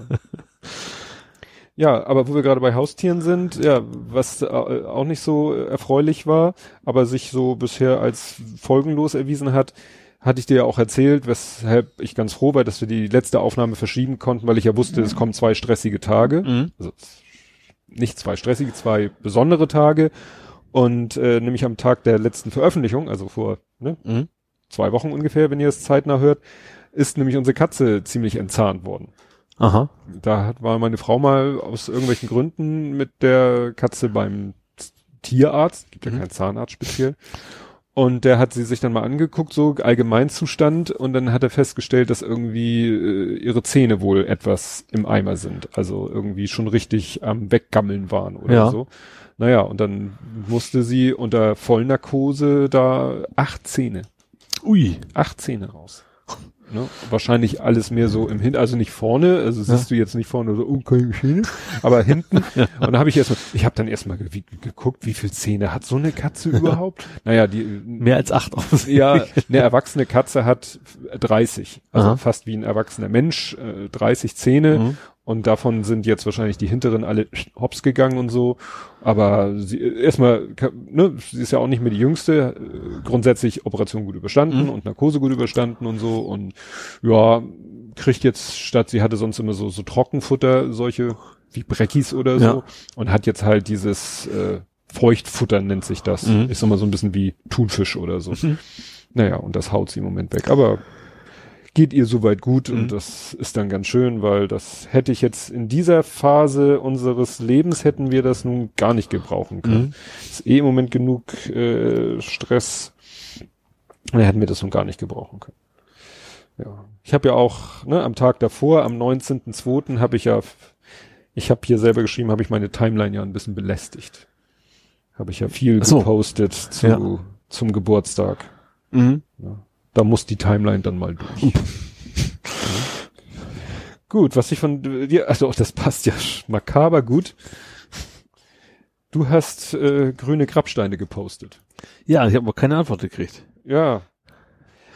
Ja, aber wo wir gerade bei Haustieren sind, ja, was äh, auch nicht so erfreulich war, aber sich so bisher als folgenlos erwiesen hat, hatte ich dir ja auch erzählt, weshalb ich ganz froh war, dass wir die letzte Aufnahme verschieben konnten, weil ich ja wusste, mhm. es kommen zwei stressige Tage. Mhm. Also nicht zwei stressige, zwei besondere Tage. Und äh, nämlich am Tag der letzten Veröffentlichung, also vor ne, mhm. zwei Wochen ungefähr, wenn ihr es zeitnah hört, ist nämlich unsere Katze ziemlich entzahnt worden. Aha. Da hat, war meine Frau mal aus irgendwelchen Gründen mit der Katze beim Tierarzt, gibt ja mhm. keinen Zahnarzt speziell. Und der hat sie sich dann mal angeguckt, so Allgemeinzustand, und dann hat er festgestellt, dass irgendwie äh, ihre Zähne wohl etwas im Eimer sind. Also irgendwie schon richtig am Weggammeln waren oder ja. so. Naja, und dann musste sie unter Vollnarkose da acht Zähne. Ui. Acht Zähne raus. Ne? Wahrscheinlich alles mehr so im Hin, also nicht vorne, also ja. siehst du jetzt nicht vorne so, oh, keine Schiene, aber hinten. ja. Und da habe ich erstmal, ich habe dann erstmal ge geguckt, wie viel Zähne hat so eine Katze überhaupt? Naja, die mehr als acht aus. Ja, eine erwachsene Katze hat 30, also Aha. fast wie ein erwachsener Mensch, äh, 30 Zähne. Mhm. Und davon sind jetzt wahrscheinlich die hinteren alle hops gegangen und so. Aber sie, erstmal, ne, sie ist ja auch nicht mehr die jüngste. Grundsätzlich Operation gut überstanden mhm. und Narkose gut überstanden und so. Und ja, kriegt jetzt statt, sie hatte sonst immer so, so Trockenfutter, solche wie Breckis oder so. Ja. Und hat jetzt halt dieses äh, Feuchtfutter nennt sich das. Mhm. Ist immer so ein bisschen wie Thunfisch oder so. Mhm. Naja, und das haut sie im Moment weg. Aber geht ihr soweit gut mhm. und das ist dann ganz schön, weil das hätte ich jetzt in dieser Phase unseres Lebens hätten wir das nun gar nicht gebrauchen können. Mhm. Ist eh im Moment genug äh, Stress. Da hätten wir das nun gar nicht gebrauchen können. Ja. Ich habe ja auch, ne, am Tag davor, am 19.02. habe ich ja, ich habe hier selber geschrieben, habe ich meine Timeline ja ein bisschen belästigt. Habe ich ja viel so. gepostet zu, ja. zum Geburtstag. Mhm. Ja. Da muss die Timeline dann mal durch. gut, was ich von dir, also das passt ja makaber gut. Du hast äh, grüne Grabsteine gepostet. Ja, ich habe aber keine Antwort gekriegt. Ja.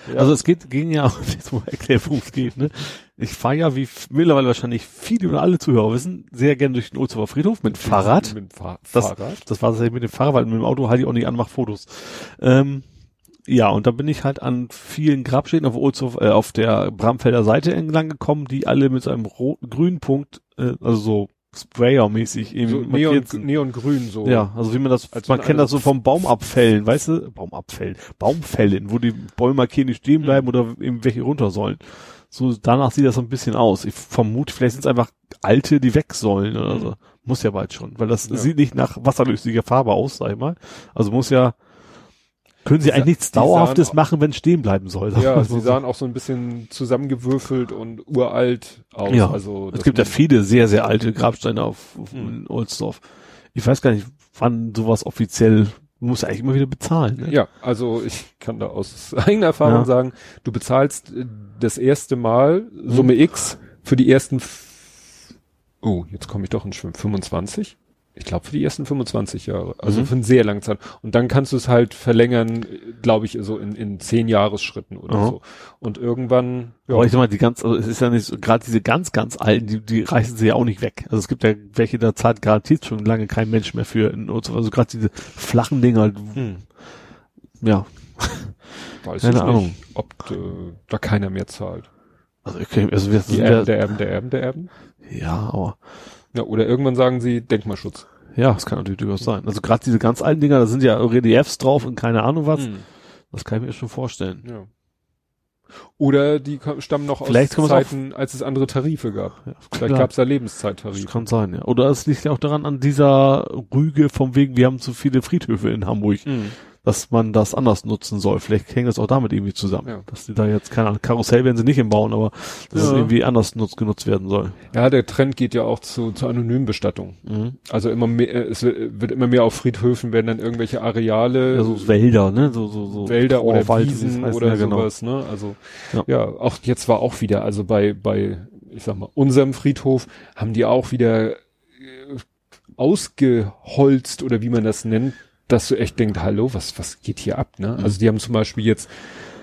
ja. Also es geht, ging ja, jetzt mal erklären, worum es geht, ne? Ich fahre ja, wie mittlerweile wahrscheinlich viele oder alle Zuhörer wissen, sehr gerne durch den Ohlsdorfer Friedhof mit Fahrrad. Mit, mit Fahr das, Fahrrad? Das war tatsächlich mit dem Fahrrad, mit dem Auto halte ich auch nicht an, mach Fotos. Ähm, ja, und da bin ich halt an vielen Grabstätten auf, Ohlshof, äh, auf der Bramfelder Seite entlang gekommen, die alle mit so einem roten, grünen Punkt, äh, also so Sprayer-mäßig eben so Neon, Neongrün so. Ja, also wie man das, Als man kennt das so vom Baumabfällen, weißt du? Baumabfällen, Baumfällen, wo die Bäume markieren, nicht stehen bleiben mhm. oder eben welche runter sollen. So, danach sieht das so ein bisschen aus. Ich vermute, vielleicht sind es einfach alte, die weg sollen oder mhm. so. Muss ja bald schon, weil das ja. sieht nicht nach wasserlöslicher Farbe aus, sag ich mal. Also muss ja, können sie eigentlich nichts Dauerhaftes auch, machen, wenn es stehen bleiben soll? Ja, sie sahen auch so ein bisschen zusammengewürfelt und uralt aus. Ja, also es gibt ja viele sehr, sehr alte Grabsteine auf, auf mhm. Ohlsdorf. Ich weiß gar nicht, wann sowas offiziell muss eigentlich immer wieder bezahlen. Ne? Ja, also ich kann da aus eigener Erfahrung ja. sagen, du bezahlst äh, das erste Mal Summe mhm. X für die ersten, oh, jetzt komme ich doch in Schwimm, 25? Ich glaube, für die ersten 25 Jahre. Also mhm. für eine sehr lange Zeit. Und dann kannst du es halt verlängern, glaube ich, so in, in zehn Jahresschritten oder mhm. so. Und irgendwann. Ja. Aber ich sag mal, die ganz, also es ist ja nicht so, gerade diese ganz, ganz alten, die, die reißen sie ja auch nicht weg. Also es gibt ja welche, da zahlt garantiert schon lange kein Mensch mehr für. Also gerade diese flachen Dinger, mhm. ja. Weiß Keine ich Ahnung. nicht, ob äh, da keiner mehr zahlt. Also, okay, also wir, die Erben, der Erben, der Erben, der Erben. Ja, aber ja, oder irgendwann sagen sie Denkmalschutz. Ja, das kann natürlich durchaus sein. Also gerade diese ganz alten Dinger, da sind ja Reliefs drauf und keine Ahnung was. Hm. Das kann ich mir schon vorstellen. Ja. Oder die stammen noch Vielleicht aus Zeiten, als es andere Tarife gab. Ja, Vielleicht gab es da Lebenszeittarife. Das kann sein, ja. Oder es liegt ja auch daran an dieser Rüge vom wegen, wir haben zu viele Friedhöfe in Hamburg. Mhm. Dass man das anders nutzen soll. Vielleicht hängt das auch damit irgendwie zusammen. Ja. Dass die da jetzt, keine Ahnung, Karussell werden sie nicht im bauen, aber dass es Ja. irgendwie anders nutz, genutzt werden soll. Ja, der Trend geht ja auch zu, zur anonymen Bestattung. Mhm. Also immer mehr, äh, es wird, immer mehr auf Friedhöfen werden dann irgendwelche Areale, Ja, so Wälder, ne? So, so, so Wälder oder Trauerwald, wie Wiesen es heißt, oder ja, genau. sowas, ne? Also Ja. ja. auch jetzt war auch wieder, also bei bei ich sag mal unserem Friedhof haben die auch wieder äh, ausgeholzt oder wie man das nennt, dass du echt denkst, hallo, was was geht hier ab, ne? Mhm. Also die haben zum Beispiel jetzt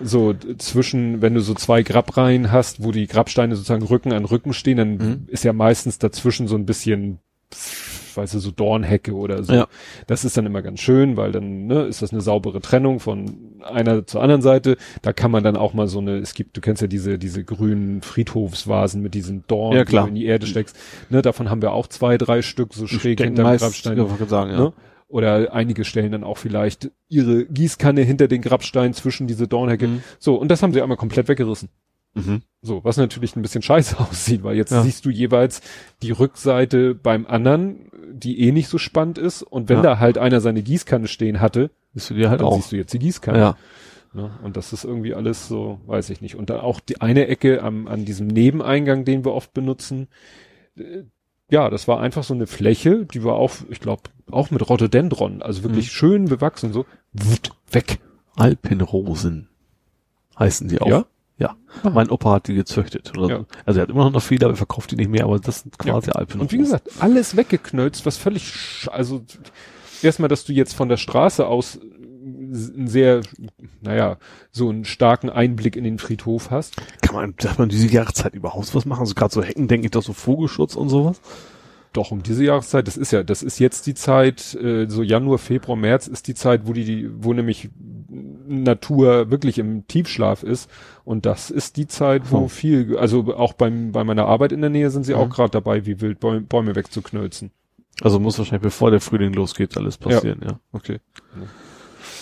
so zwischen, wenn du so zwei Grabreihen hast, wo die Grabsteine sozusagen Rücken an Rücken stehen, dann Mhm. ist ja meistens dazwischen so ein bisschen, pff, weißt du, so Dornhecke oder so. Ja. Das ist dann immer ganz schön, weil dann ne, ist das eine saubere Trennung von einer zur anderen Seite. Da kann man dann auch mal so eine, es gibt, du kennst ja diese diese grünen Friedhofsvasen mit diesen Dornen, Ja, die du in die Erde steckst. Ne, davon haben wir auch zwei, drei Stück so schräg hinterm meist, Grabstein. sagen, ja. Ne? Oder einige stellen dann auch vielleicht ihre Gießkanne hinter den Grabstein zwischen diese Dornhecke. Mhm. So, und das haben sie einmal komplett weggerissen. Mhm. So, was natürlich ein bisschen scheiße aussieht, weil jetzt Ja. siehst du jeweils die Rückseite beim anderen, die eh nicht so spannend ist. Und wenn Ja. da halt einer seine Gießkanne stehen hatte, Bist du dir halt dann auch. siehst du jetzt die Gießkanne. Ja. Ne? Und das ist irgendwie alles so, weiß ich nicht. Und dann auch die eine Ecke am, an diesem Nebeneingang, den wir oft benutzen, äh, ja, das war einfach so eine Fläche, die war auch, ich glaube, auch mit Rhododendron, also wirklich Mhm. schön bewachsen, so, wutt, weg. Alpenrosen heißen die auch. Ja? Ja. Aha. Mein Opa hat die gezüchtet. Ja. so. Also er hat immer noch viele, aber er verkauft die nicht mehr, aber das sind quasi Alpenrosen. Und wie gesagt, alles weggeknölzt, was völlig, sch also erstmal, dass du jetzt von der Straße aus einen sehr, naja, so einen starken Einblick in den Friedhof hast. kann man, darf man diese Jahreszeit überhaupt was machen? Also gerade so Hecken, denke ich doch so Vogelschutz und sowas. Doch, um diese Jahreszeit, das ist ja, das ist jetzt die Zeit, äh, so Januar, Februar, März ist die Zeit, wo die, wo nämlich Natur wirklich im Tiefschlaf ist. Und das ist die Zeit, wo Hm. viel, also auch beim, bei meiner Arbeit in der Nähe sind sie auch Mhm. gerade dabei, wie wild Bäume, Bäume wegzuknölzen. Also muss wahrscheinlich, bevor der Frühling losgeht, alles passieren, ja. Okay.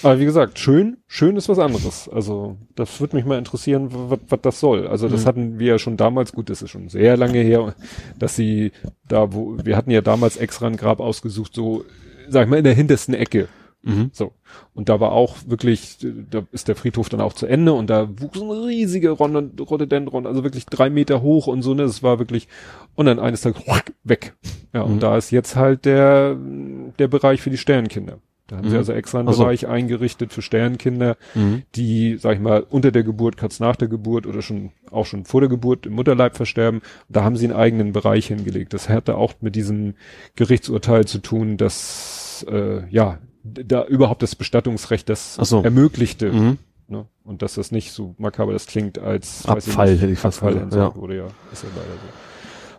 Aber wie gesagt, schön, schön ist was anderes. Also das würde mich mal interessieren, was das soll. Also das Mhm. hatten wir ja schon damals, gut, das ist schon sehr lange her, dass sie da, wo, wir hatten ja damals extra ein Grab ausgesucht, so, sag ich mal, in der hintersten Ecke. Mhm. So. Und da war auch wirklich, da ist der Friedhof dann auch zu Ende und da wuchs eine riesige Ron- Rhododendron, also wirklich drei Meter hoch und so, ne, das war wirklich, und dann eines Tages weg. Ja, Mhm. und da ist jetzt halt der, der Bereich für die Sternkinder. Da haben sie Mhm. also extra einen Ach so. Bereich eingerichtet für Sternkinder, Mhm. die, sag ich mal, unter der Geburt, kurz nach der Geburt oder schon, auch schon vor der Geburt im Mutterleib versterben. Da haben sie einen eigenen Bereich hingelegt. Das hatte auch mit diesem Gerichtsurteil zu tun, dass, äh, ja, da überhaupt das Bestattungsrecht das so. ermöglichte. Mhm. Ne? Und dass das nicht so makaber das klingt als weiß Abfall, nicht, hätte ich fast Abfall gesagt, ja. wurde, ja. Ist ja leider so.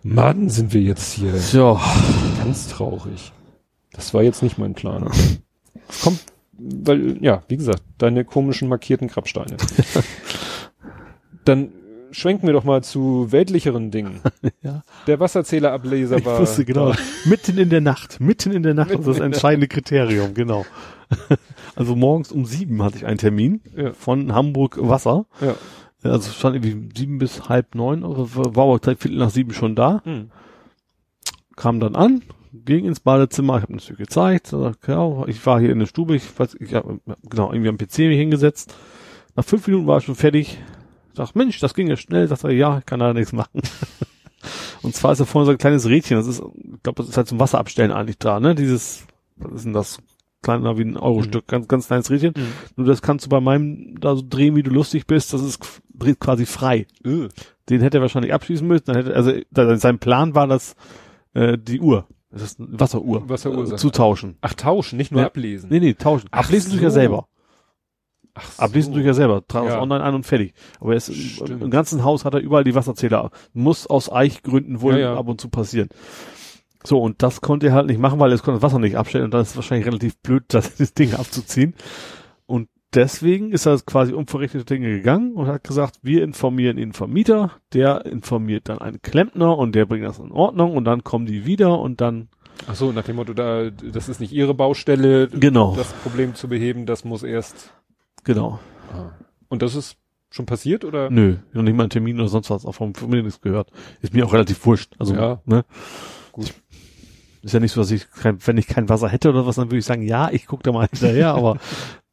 Mann, sind wir jetzt hier Ja. ganz traurig. Das war jetzt nicht mein Plan. Kommt, weil, ja, wie gesagt, deine komischen markierten Grabsteine. Dann schwenken wir doch mal zu weltlicheren Dingen. Ja. Der Wasserzählerableser Ich war. wusste genau. Mitten in der Nacht. Mitten in der Nacht Mitten ist das entscheidende Kriterium, genau. Also morgens um sieben hatte ich einen Termin Ja. von Hamburg Wasser. Ja. Also stand irgendwie sieben bis halb neun, war aber gleich Viertel nach sieben schon da. Hm. kam dann an, ging ins Badezimmer, ich habe natürlich gezeigt, ja, ich war hier in der Stube, ich weiß, ich hab, genau, irgendwie am PC mich hingesetzt. Nach fünf Minuten war ich schon fertig. Sag, Mensch, das ging ja schnell. Sagt er, ja, ich kann da nichts machen. Und zwar ist da vorne so ein kleines Rädchen, das ist, ich glaube, das ist halt zum Wasser abstellen eigentlich da, ne? Dieses, was ist denn das? Kleiner wie ein Euro-Stück, ganz, ganz kleines Rädchen. Mhm. Nur das kannst du bei meinem da so drehen, wie du lustig bist, das ist dreht quasi frei. Öh. Den hätte er wahrscheinlich abschließen müssen. Dann hätte, also da, sein Plan war das, äh, die Uhr, das ist eine Wasseruhr, Wasseruhr, äh, zu tauschen. Ach, tauschen, nicht nur Ja. ablesen. Nee, nee, tauschen. Ach Ablesen tue ich ja so. selber. Ach so. Ablesen tue ich ja selber. Trage Ja. online ein und fertig. Aber er ist, Stimmt. im ganzen Haus hat er überall die Wasserzähler. Muss aus Eichgründen wohl Ja, ab und zu passieren. So, und das konnte er halt nicht machen, weil er konnte das Wasser nicht abstellen und dann ist es wahrscheinlich relativ blöd, das, das Ding abzuziehen. Deswegen ist er quasi unverrichtete Dinge gegangen und hat gesagt, wir informieren den Vermieter, der informiert dann einen Klempner und der bringt das in Ordnung und dann kommen die wieder und dann, Ach so, nach dem Motto, da, das ist nicht ihre Baustelle, genau, das Problem zu beheben, das muss erst. genau. Und das ist schon passiert oder? Nö, noch nicht mal einen Termin oder sonst was, auch vom Vermieter nichts gehört. Ist mir auch relativ wurscht. Also, Ja. ne? Gut. Ist ja nicht so, dass ich, kein, wenn ich kein Wasser hätte oder was, dann würde ich sagen, ja, ich gucke da mal hinterher, aber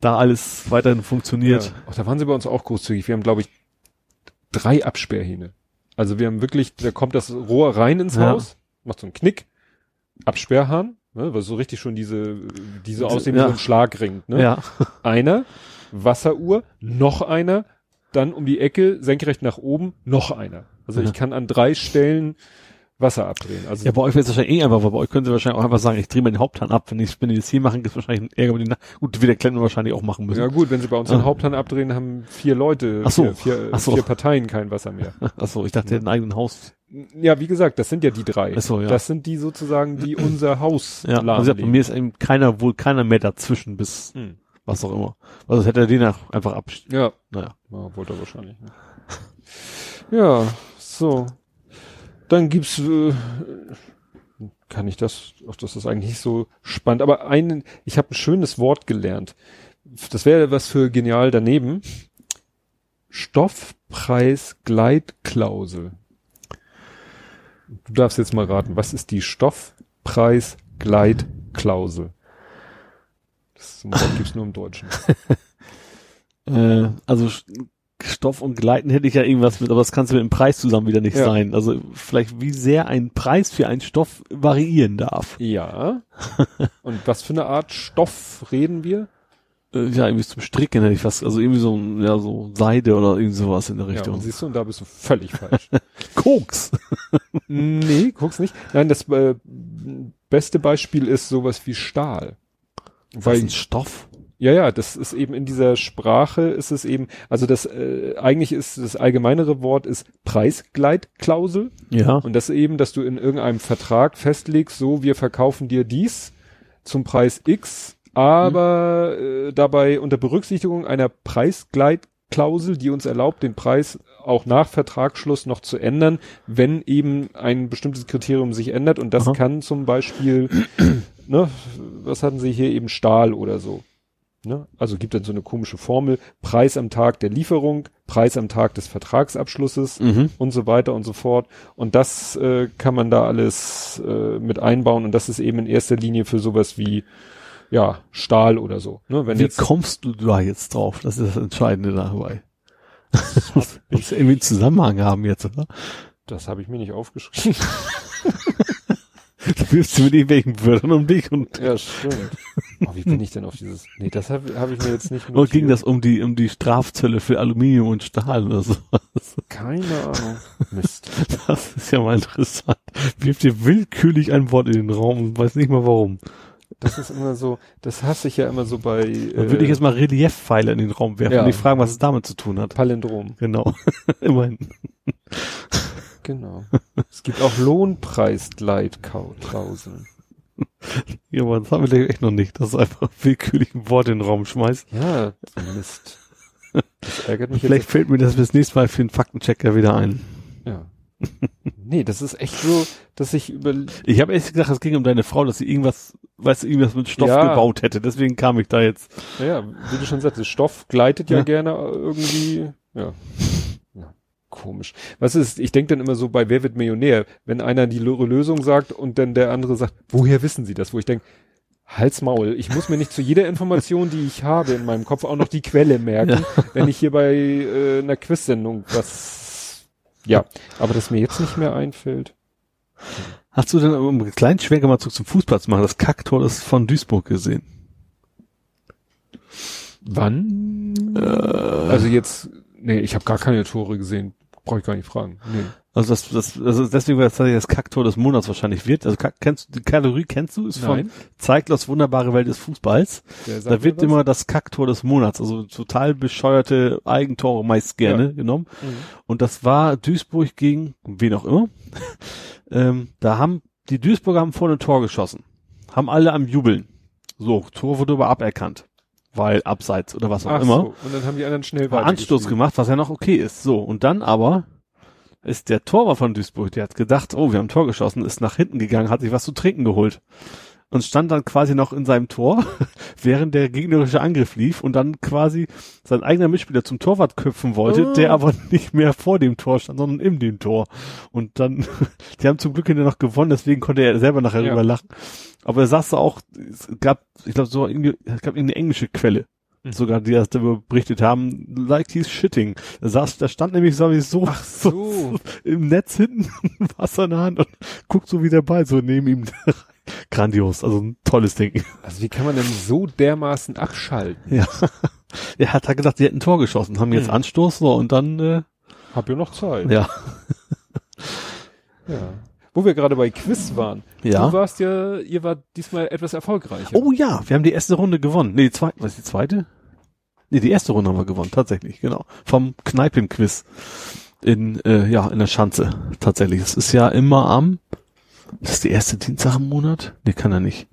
da alles weiterhin funktioniert. Ja. Ach, da waren sie bei uns auch großzügig. Wir haben, glaube ich, drei Absperrhähne. Also wir haben wirklich, da kommt das Rohr rein ins ja. Haus, macht so einen Knick, Absperrhahn, ne, weil so richtig schon diese, diese aussehen wie ja. so ein Schlagring, ne? Ja. Einer, Wasseruhr, noch einer, dann um die Ecke, senkrecht nach oben, noch einer. Also ich kann an drei Stellen Wasser abdrehen. Also ja, bei euch wäre es wahrscheinlich eh einfach, weil bei euch können sie wahrscheinlich auch einfach sagen, ich drehe meinen Haupthahn ab. Wenn ich, wenn die das hier machen, gibt es wahrscheinlich einen Ärger mit den Na Gut, wie der Klempner wahrscheinlich auch machen müssen. Ja gut, wenn sie bei uns den Haupthahn abdrehen, haben vier Leute, Ach so. vier, vier, Ach so. vier Parteien kein Wasser mehr. Ach so, ich dachte, der hat einen eigenen Haus. Ja, wie gesagt, das sind ja die drei. Ach so, ja. Das sind die sozusagen, die unser Haus Ja, also bei mir ist eben keiner, wohl keiner mehr dazwischen bis Hm. was auch immer. Also hätte er den einfach ab. Ja. Naja. Ja, wollte er wahrscheinlich. Ne? ja, so. Dann gibt's, äh, kann ich das, ach, das ist eigentlich nicht so spannend, aber einen, ich habe ein schönes Wort gelernt. Das wäre was für genial daneben. Stoffpreis-Gleitklausel. Du darfst jetzt mal raten, was ist die Stoffpreis-Gleitklausel? Das Wort gibt's nur im Deutschen. Äh, also Stoff und Gleiten hätte ich ja irgendwas mit, aber das kannst du mit dem Preis zusammen wieder nicht Ja. sein. Also vielleicht wie sehr ein Preis für einen Stoff variieren darf. Ja. Und was für eine Art Stoff reden wir? Äh, ja, irgendwie zum Stricken hätte ich fast, also irgendwie so, ja, so Seide oder irgend sowas in der Ja, Richtung. und siehst du, und da bist du völlig falsch. Koks. nee, guck's nicht. Nein, das äh, beste Beispiel ist sowas wie Stahl. Was Weil, ein Stoff? Ja, ja, das ist eben in dieser Sprache ist es eben, also das äh, eigentlich ist das allgemeinere Wort ist Preisgleitklausel Ja. und das eben, dass du in irgendeinem Vertrag festlegst, so wir verkaufen dir dies zum Preis X, aber äh, dabei unter Berücksichtigung einer Preisgleitklausel, die uns erlaubt, den Preis auch nach Vertragsschluss noch zu ändern, wenn eben ein bestimmtes Kriterium sich ändert und das Aha. kann zum Beispiel, ne, was hatten sie hier eben Stahl oder so. Ne? Also gibt dann so eine komische Formel, Preis am Tag der Lieferung, Preis am Tag des Vertragsabschlusses Mhm. und so weiter und so fort. Und das äh, kann man da alles äh, mit einbauen und das ist eben in erster Linie für sowas wie ja Stahl oder so. Ne? Wenn Wie jetzt kommst du da jetzt drauf? Das ist das Entscheidende dabei. Das muss irgendwie einen Zusammenhang haben jetzt, oder? das habe ich mir nicht aufgeschrieben. Du wirfst mit irgendwelchen Wörtern um dich und, ja, stimmt. Oh, wie bin ich denn auf dieses? Nee, das habe hab ich mir jetzt nicht und ging das um die, um die Strafzölle für Aluminium und Stahl oder so. Keine Ahnung. Mist. Das ist ja mal interessant. Wirft dir willkürlich ein Wort in den Raum und weiß nicht mal warum. Das ist immer so, das hasse ich ja immer so bei Dann würde ich jetzt mal Reliefpfeile in den Raum werfen ja. und dich fragen, was es damit zu tun hat. Palindrom. Genau. Immerhin. Genau. Es gibt auch Lohnpreisgleitklauseln. Ja, aber das haben wir echt noch nicht, dass du einfach willkürlich ein Wort in den Raum schmeißt. Ja, Mist. Das ärgert mich Vielleicht jetzt. fällt mir das bis nächstes Mal für den Faktenchecker wieder ein. Ja. Nee, das ist echt so, dass ich über, Ich habe echt gedacht, es ging um deine Frau, dass sie irgendwas, weißt du, irgendwas mit Stoff Ja. gebaut hätte. Deswegen kam ich da jetzt. naja, wie du schon sagst, Stoff gleitet ja, Ja. gerne irgendwie, ja. Ja. Komisch. Was ist, ich denke dann immer so bei Wer wird Millionär, wenn einer die Lö- Lösung sagt und dann der andere sagt, woher wissen Sie das? Wo ich denke, Hals Maul, ich muss mir nicht zu jeder Information, die ich habe in meinem Kopf, auch noch die Quelle merken, wenn ich hier bei äh, einer Quiz-Sendung was, ja, aber das mir jetzt nicht mehr einfällt. Hast du denn, um einen kleinen Schwenker mal zurück zum Fußball zu machen, das Kacktor ist von Duisburg gesehen? Wann? Äh, Also jetzt, nee, ich habe gar keine Tore gesehen. Brauche ich gar nicht fragen. Nee. also das, das, also deswegen, weil es tatsächlich das Kacktor des Monats wahrscheinlich wird. Also kennst du, die Kategorie kennst du? Ist von Nein. Zeiglers wunderbare Welt des Fußballs. Da wird immer das Kacktor des Monats, also total bescheuerte Eigentore meist gerne genommen. Mhm. Und das war Duisburg gegen wen auch immer. ähm, da haben die Duisburger haben vorne ein Tor geschossen. Haben alle am Jubeln. So, Tor wurde aber aberkannt. Weil abseits oder was auch Ach immer. so. Und dann haben die anderen schnell War Anstoß gemacht, was ja noch okay ist. So, und dann aber ist der Torwart von Duisburg, der hat gedacht, oh, wir haben ein Tor geschossen, ist nach hinten gegangen, hat sich was zu trinken geholt. Und stand dann quasi noch in seinem Tor, während der gegnerische Angriff lief und dann quasi sein eigener Mitspieler zum Torwart köpfen wollte, Oh. der aber nicht mehr vor dem Tor stand, sondern in dem Tor. Und dann, die haben zum Glück hinterher noch gewonnen, deswegen konnte er selber nachher Ja. lachen. Aber er sagte auch, es gab, ich glaube, so irgendwie, es gab irgendeine englische Quelle. Mhm. Sogar, die das darüber berichtet haben, like he's shitting. Da saß, da stand nämlich so, so, so. im Netz hinten, Wasser in der Hand und guckt so wie der Ball so neben ihm. Grandios, also ein tolles Ding. Also wie kann man denn so dermaßen abschalten? Ja. Er hat halt gesagt, die hätten ein Tor geschossen, haben jetzt Hm. Anstoß so und dann, äh, Hab ja noch Zeit. ja. Ja. Wo wir gerade bei Quiz waren. Ja. Du warst ja, ihr wart diesmal etwas erfolgreicher. Oh ja, wir haben die erste Runde gewonnen. Nee, die zweite, was ist die zweite? Nee, die erste Runde haben wir gewonnen, tatsächlich, genau. Vom Kneipenquiz in, äh, ja, in der Schanze, tatsächlich. Es ist ja immer am, ist das die erste Dienstag im Monat? Nee, kann er nicht.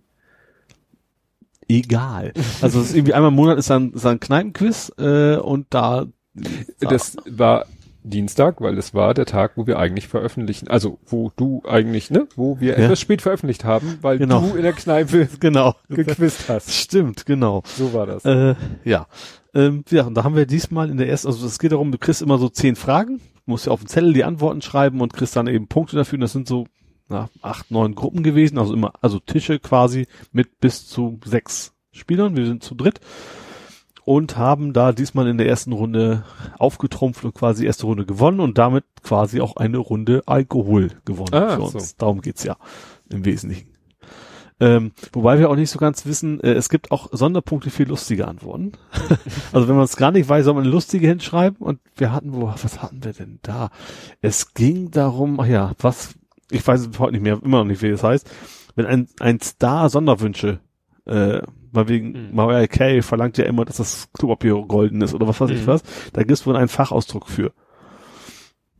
Egal. Also es ist irgendwie einmal im Monat ist ein, ist ein Kneipenquiz, äh, und da, Das war Dienstag, weil es war der Tag, wo wir eigentlich veröffentlichen, also wo du eigentlich, ne, wo wir Ja. etwas spät veröffentlicht haben, weil Genau. du in der Kneipe genau. gequizt hast. Stimmt, genau. So war das. Äh, ja. Ähm, ja, und da haben wir diesmal in der ersten, also es geht darum, du kriegst immer so zehn Fragen, musst ja auf den Zettel die Antworten schreiben und kriegst dann eben Punkte dafür. Und das sind so na, acht, neun Gruppen gewesen, also immer, also Tische quasi mit bis zu sechs Spielern. Wir sind zu dritt und haben da diesmal in der ersten Runde aufgetrumpft und quasi erste Runde gewonnen und damit quasi auch eine Runde Alkohol gewonnen Ah, für uns. so. Darum geht's ja im Wesentlichen. Ähm, wobei wir auch nicht so ganz wissen, äh, es gibt auch Sonderpunkte für lustige Antworten. also wenn man es gar nicht weiß, soll man eine lustige hinschreiben. Und wir hatten, wo, was hatten wir denn da? Es ging darum, ach ja, was, ich weiß es heute nicht mehr, immer noch nicht, wie das heißt. Wenn ein, ein Star Sonderwünsche, äh, mal wegen Mhm. Mariah Carey verlangt ja immer, dass das Klopapier golden ist oder was weiß ich Mhm. was. Da gibt es wohl einen Fachausdruck für.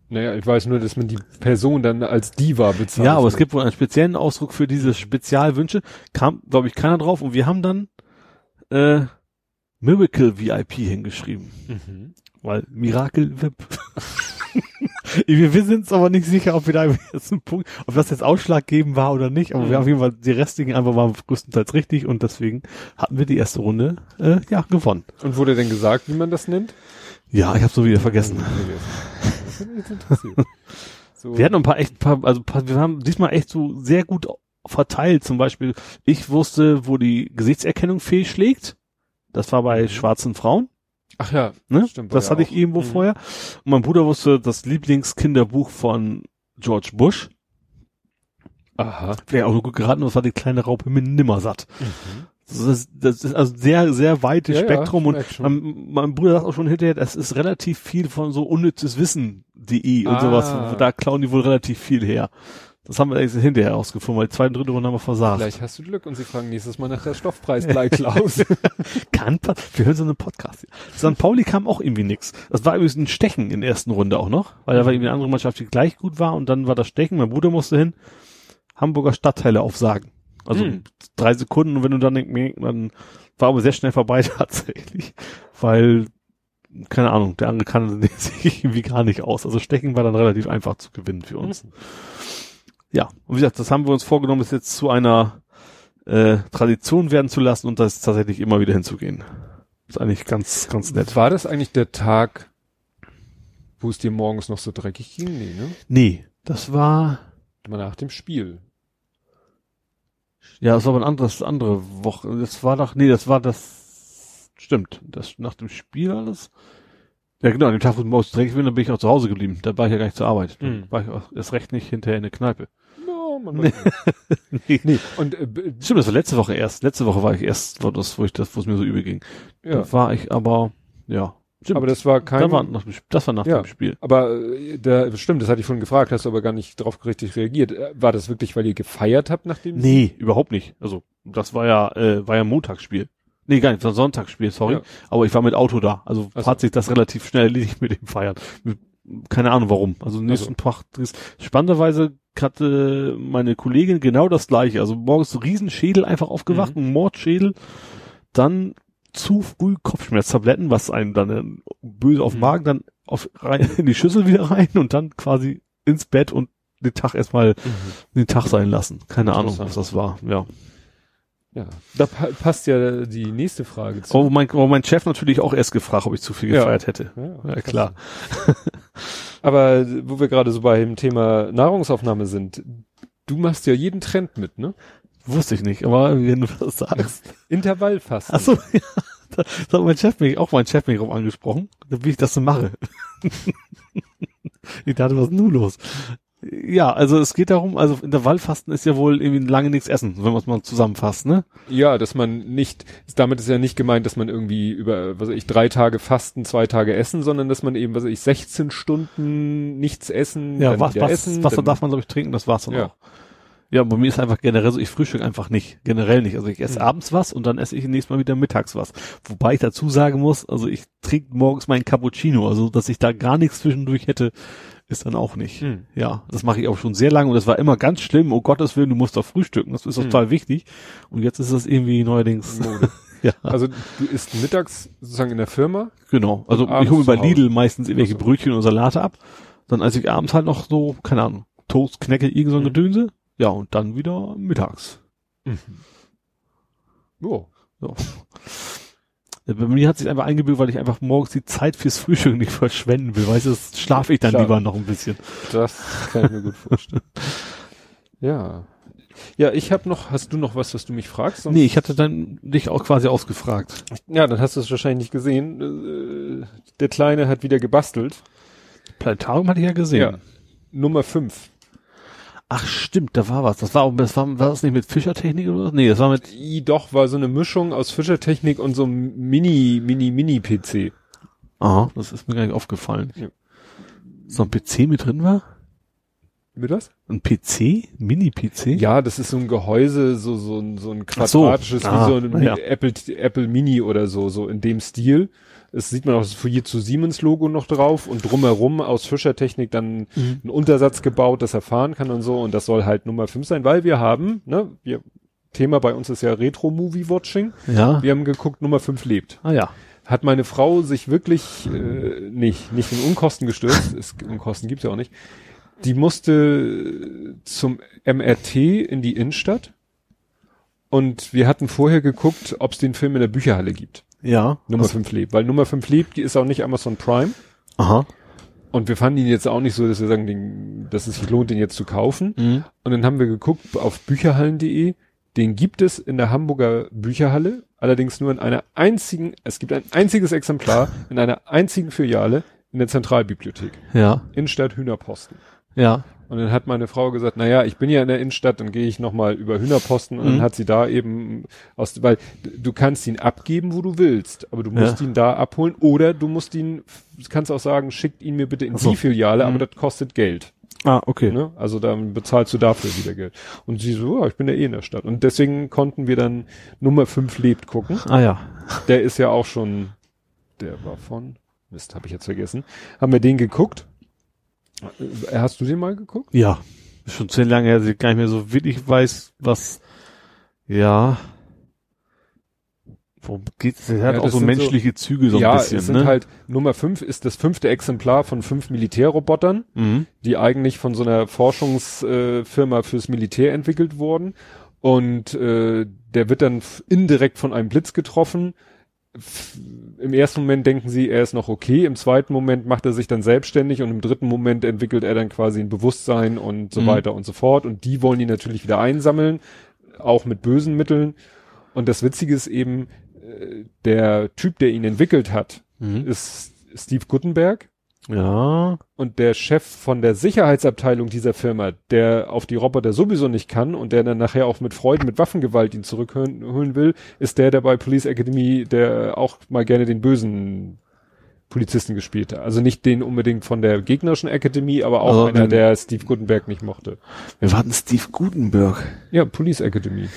Naja, ich weiß nur, dass man die Person dann als Diva bezeichnet. Ja, aber es gibt wohl einen speziellen Ausdruck für diese Spezialwünsche. Kam, glaube ich, keiner drauf. Und wir haben dann äh, Miracle VIP hingeschrieben. Mhm. Weil Miracle VIP. wir sind uns aber nicht sicher, ob wir da jetzt einen Punkt, ob das jetzt ausschlaggebend war oder nicht. Aber Mhm. wir auf jeden Fall die restlichen einfach waren größtenteils richtig und deswegen hatten wir die erste Runde äh, ja gewonnen. Und wurde denn gesagt, wie man das nennt? Ja, ich habe so wieder vergessen. Interessiert. So. Wir hatten ein paar echt, paar, also paar, wir haben diesmal echt so sehr gut verteilt. Zum Beispiel, ich wusste, wo die Gesichtserkennung fehlschlägt. Das war bei schwarzen Frauen. Ach ja, Ne? Stimmt, das ja hatte ich auch. irgendwo Mhm. vorher. Und mein Bruder wusste das Lieblingskinderbuch von George Bush. aha. Wäre auch gut geraten, das war die kleine Raupe mit Nimmersatt. Mhm. Das ist, das ist also sehr, sehr weites Ja, ja, Spektrum ich und mein, mein Bruder sagt auch schon hinterher, das ist relativ viel von so unnützes Wissen.de und Ah. sowas. Da klauen die wohl relativ viel her. Das haben wir jetzt hinterher herausgefunden, weil die zweite und dritte Runde haben wir versagt. Vielleicht hast du Glück und sie fragen nächstes Mal nach der Stoffpreisgleichklausel. Kann Wir hören so einen Podcast. hier. St. Pauli kam auch irgendwie nix. Das war übrigens ein Stechen in der ersten Runde auch noch, weil da war irgendwie eine andere Mannschaft, die gleich gut war und dann war das Stechen. Mein Bruder musste hin. Hamburger Stadtteile aufsagen. Also Hm. drei Sekunden und wenn du dann denkst, dann war aber sehr schnell vorbei tatsächlich, weil keine Ahnung, der andere kannte sich irgendwie gar nicht aus. Also Stechen war dann relativ einfach zu gewinnen für uns. Ja, und wie gesagt, das haben wir uns vorgenommen, es jetzt zu einer äh, Tradition werden zu lassen und das tatsächlich immer wieder hinzugehen. Ist eigentlich ganz, ganz nett. War das eigentlich der Tag, wo es dir morgens noch so dreckig ging? Nee, ne? Nee, das war, Mal nach dem Spiel. ja, das war aber ein anderes, andere Woche. Das war doch, nee, das war das, stimmt, das nach dem Spiel alles. Ja, genau, an dem Tag, wo ich morgens dreckig bin, da bin ich auch zu Hause geblieben. Da war ich ja gar nicht zur Arbeit. Da Mhm. war ich auch erst recht nicht hinterher in der Kneipe. Man Nee. nee. nee. Und äh, Stimmt, das war letzte Woche erst. Letzte Woche war ich erst, war das, wo ich das, wo es mir so übel ging. ja. Da war ich aber, ja. Stimmt. Aber das war kein. da war nach das war nach Ja. dem Spiel. aber äh, da, stimmt, das hatte ich vorhin gefragt, hast du aber gar nicht drauf richtig reagiert. Äh, War das wirklich, weil ihr gefeiert habt nach dem? Nee, überhaupt nicht. Also, das war ja, äh, war ja Montagsspiel. Nee, gar nicht, das war Sonntagsspiel, sorry. Ja. Aber ich war mit Auto da. Also Ach so. hat sich das relativ schnell erledigt mit dem Feiern. Keine Ahnung warum. Also nächsten Tag, spannenderweise hatte meine Kollegin genau das gleiche. Also morgens so Riesenschädel einfach aufgewacht, Mhm. ein Mordschädel, dann zu früh Kopfschmerztabletten, was einem dann äh, böse auf den Mhm. Magen, dann auf, rein, in die Schüssel wieder rein und dann quasi ins Bett und den Tag erstmal Mhm. den Tag sein lassen. Keine Ahnung, was das war. Ja. Ja, da pa passt ja die nächste Frage zu. Oh, mein, oh, mein Chef natürlich auch erst gefragt, ob ich zu viel gefeiert ja. hätte. Ja, ja klar. Aber wo wir gerade so bei dem Thema Nahrungsaufnahme sind, du machst ja jeden Trend mit, ne? Wusste ich nicht, aber wenn du das sagst. Intervallfasten. Ach so, ja. Da, da hat mein Chef mich, auch mein Chef mich rum angesprochen, wie ich das so mache. ich dachte, was ist nun los? Ja, also es geht darum, also Intervallfasten ist ja wohl irgendwie lange nichts essen, wenn man es mal zusammenfasst, ne? Ja, dass man nicht, damit ist ja nicht gemeint, dass man irgendwie über, was weiß ich, drei Tage fasten, zwei Tage essen, sondern dass man eben, was weiß ich, 16 Stunden nichts essen, ja, was, was, essen. Wasser darf man, glaube ich, trinken, das war's dann ja. auch. Ja, bei mir ist einfach generell so, ich frühstück einfach nicht, generell nicht. Also ich esse mhm. abends was und dann esse ich nächstes Mal wieder mittags was. Wobei ich dazu sagen muss, also ich trinke morgens meinen Cappuccino, also dass ich da gar nichts zwischendurch hätte, ist dann auch nicht. Hm. Ja, das mache ich auch schon sehr lange und das war immer ganz schlimm. Oh Gottes Willen, du musst doch frühstücken. Das ist hm. total wichtig. Und jetzt ist das irgendwie neuerdings. ja. Also du isst mittags sozusagen in der Firma? Genau. Also ich hole bei Lidl meistens irgendwelche Brötchen und Salate ab. Dann esse ich abends halt noch so, keine Ahnung, Toast, Knecke, irgend so ein hm. Gedönse. Ja, und dann wieder mittags. Mhm. Oh. So. Bei mir hat sich einfach eingebildet, weil ich einfach morgens die Zeit fürs Frühstück nicht verschwenden will. Weißt du, das schlafe ich dann Klar. lieber noch ein bisschen. Das kann ich mir gut vorstellen. ja. Ja, ich habe noch, hast du noch was, was du mich fragst? Sonst? Nee, ich hatte dann dich auch quasi ausgefragt. Ja, dann hast du es wahrscheinlich nicht gesehen. Äh, der Kleine hat wieder gebastelt. Planetarium hatte ich ja gesehen. Ja. Nummer 5. Ach stimmt, da war was. Das war, das war, war das nicht mit Fischertechnik oder was? Nee, das war mit. I, doch, war so eine Mischung aus Fischertechnik und so einem Mini, Mini, Mini-PC. Aha, das ist mir gar nicht aufgefallen. Ja. So ein PC mit drin war? Mit was? Ein PC? Mini-PC? Ja, das ist so ein Gehäuse, so, so ein, so ein quadratisches, so. Ah, wie so ein ja. Apple, Apple Mini oder so, so in dem Stil. Es sieht man auch das Fujitsu Siemens Logo noch drauf und drumherum aus Fischertechnik dann mhm. einen Untersatz gebaut, dass er fahren kann und so und das soll halt Nummer 5 sein, weil wir haben, ne, wir, Thema bei uns ist ja Retro-Movie-Watching. Ja. Wir haben geguckt, Nummer 5 lebt. Ah ja. Hat meine Frau sich wirklich äh, nicht, nicht in Unkosten gestürzt, es, Unkosten gibt's ja auch nicht, die musste zum MRT in die Innenstadt und wir hatten vorher geguckt, ob es den Film in der Bücherhalle gibt. Ja. Nummer 5 lebt. Weil Nummer 5 lebt, die ist auch nicht Amazon Prime. Aha. Und wir fanden ihn jetzt auch nicht so, dass wir sagen, den, dass es sich lohnt, den jetzt zu kaufen. Mhm. Und dann haben wir geguckt auf bücherhallen.de. Den gibt es in der Hamburger Bücherhalle, allerdings nur in einer einzigen, es gibt ein einziges Exemplar in einer einzigen Filiale in der Zentralbibliothek. Ja. Innenstadt Hühnerposten. Ja. Und dann hat meine Frau gesagt, na ja, ich bin ja in der Innenstadt, dann gehe ich nochmal über Hühnerposten und mhm. dann hat sie da eben aus, weil du kannst ihn abgeben, wo du willst, aber du musst ja. ihn da abholen oder du musst ihn, kannst auch sagen, schickt ihn mir bitte in so. die Filiale, mhm. aber das kostet Geld. Ah, okay. Ne? Also dann bezahlst du dafür wieder Geld. Und sie so, ja, ich bin ja eh in der Stadt. Und deswegen konnten wir dann Nummer 5 lebt gucken. Ah ja. Der ist ja auch schon, der war von, Mist, habe ich jetzt vergessen. Haben wir den geguckt hast du den mal geguckt? Ja. Schon zehn lange her, dass ich gar nicht mehr so wirklich weiß, was, ja. Worum geht's? Er hat ja, auch so menschliche so, Züge so ja, ein bisschen. Ja, es sind ne? halt, Nummer fünf ist das fünfte Exemplar von fünf Militärrobotern, mhm. die eigentlich von so einer Forschungsfirma äh, fürs Militär entwickelt wurden. Und äh, der wird dann indirekt von einem Blitz getroffen im ersten Moment denken sie, er ist noch okay, im zweiten Moment macht er sich dann selbstständig und im dritten Moment entwickelt er dann quasi ein Bewusstsein und so mhm. weiter und so fort. Und die wollen ihn natürlich wieder einsammeln, auch mit bösen Mitteln. Und das Witzige ist eben, äh, der Typ, der ihn entwickelt hat, mhm. ist Steve Gutenberg. Ja. Und der Chef von der Sicherheitsabteilung dieser Firma, der auf die Roboter sowieso nicht kann und der dann nachher auch mit Freuden, mit Waffengewalt ihn zurückholen will, ist der, der bei Police Academy, der auch mal gerne den bösen Polizisten gespielt hat. Also nicht den unbedingt von der gegnerischen Academy, aber auch also, einer, der Steve Gutenberg nicht mochte. Wir warten Steve Gutenberg? Ja, Police Academy.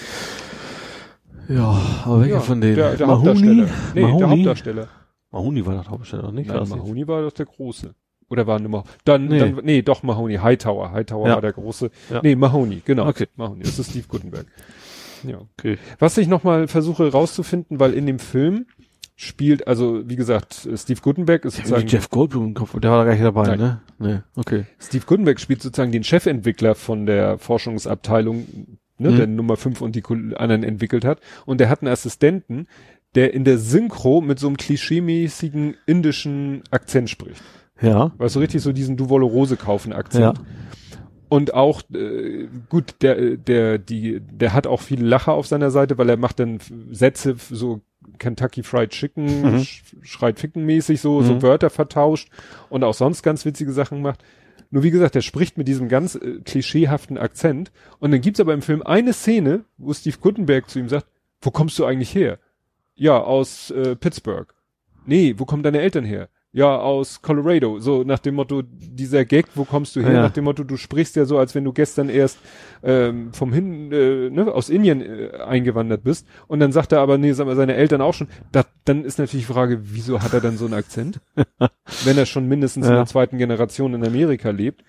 Ja, aber welcher ja, von denen? Der, der Hauptdarsteller. Nee, Mahoney? der Hauptdarsteller. Mahoney war das Hauptstadt nicht? Nein, Mahoney war das der große. Oder war nur dann, nee. dann, nee, doch Mahoney, Hightower. Hightower ja. war der große. Ja. Nee, Mahoney, genau. Okay. Mahoney, das ist Steve Gutenberg. Ja. Okay. Was ich nochmal versuche rauszufinden, weil in dem Film spielt, also wie gesagt, Steve Gutenberg ist sozusagen. Jeff Goldblum im Kopf, der war da gar nicht dabei, Nein. ne? Nee, okay. Steve Gutenberg spielt sozusagen den Chefentwickler von der Forschungsabteilung, ne, mhm. der Nummer 5 und die anderen entwickelt hat. Und der hat einen Assistenten, der in der Synchro mit so einem klischeemäßigen indischen Akzent spricht. Ja. Weißt du, richtig so diesen Du wolle Rose kaufen Akzent. Ja. Und auch, äh, gut, der, der, die, der hat auch viele Lacher auf seiner Seite, weil er macht dann Sätze so Kentucky Fried Chicken, mhm. sch schreit ficken mäßig so, mhm. so Wörter vertauscht und auch sonst ganz witzige Sachen macht. Nur wie gesagt, der spricht mit diesem ganz äh, klischeehaften Akzent. Und dann gibt's aber im Film eine Szene, wo Steve Guttenberg zu ihm sagt, wo kommst du eigentlich her? Ja, aus äh, Pittsburgh. Nee, wo kommen deine Eltern her? ja, aus Colorado, so nach dem Motto, dieser Gag, wo kommst du her? Ja. Nach dem Motto, du sprichst ja so, als wenn du gestern erst ähm, vom hin, äh, ne, aus Indien äh, eingewandert bist. Und dann sagt er aber, nee, sag mal, seine Eltern auch schon. Da, dann ist natürlich die Frage, wieso hat er dann so einen Akzent? wenn er schon mindestens ja. in der zweiten Generation in Amerika lebt.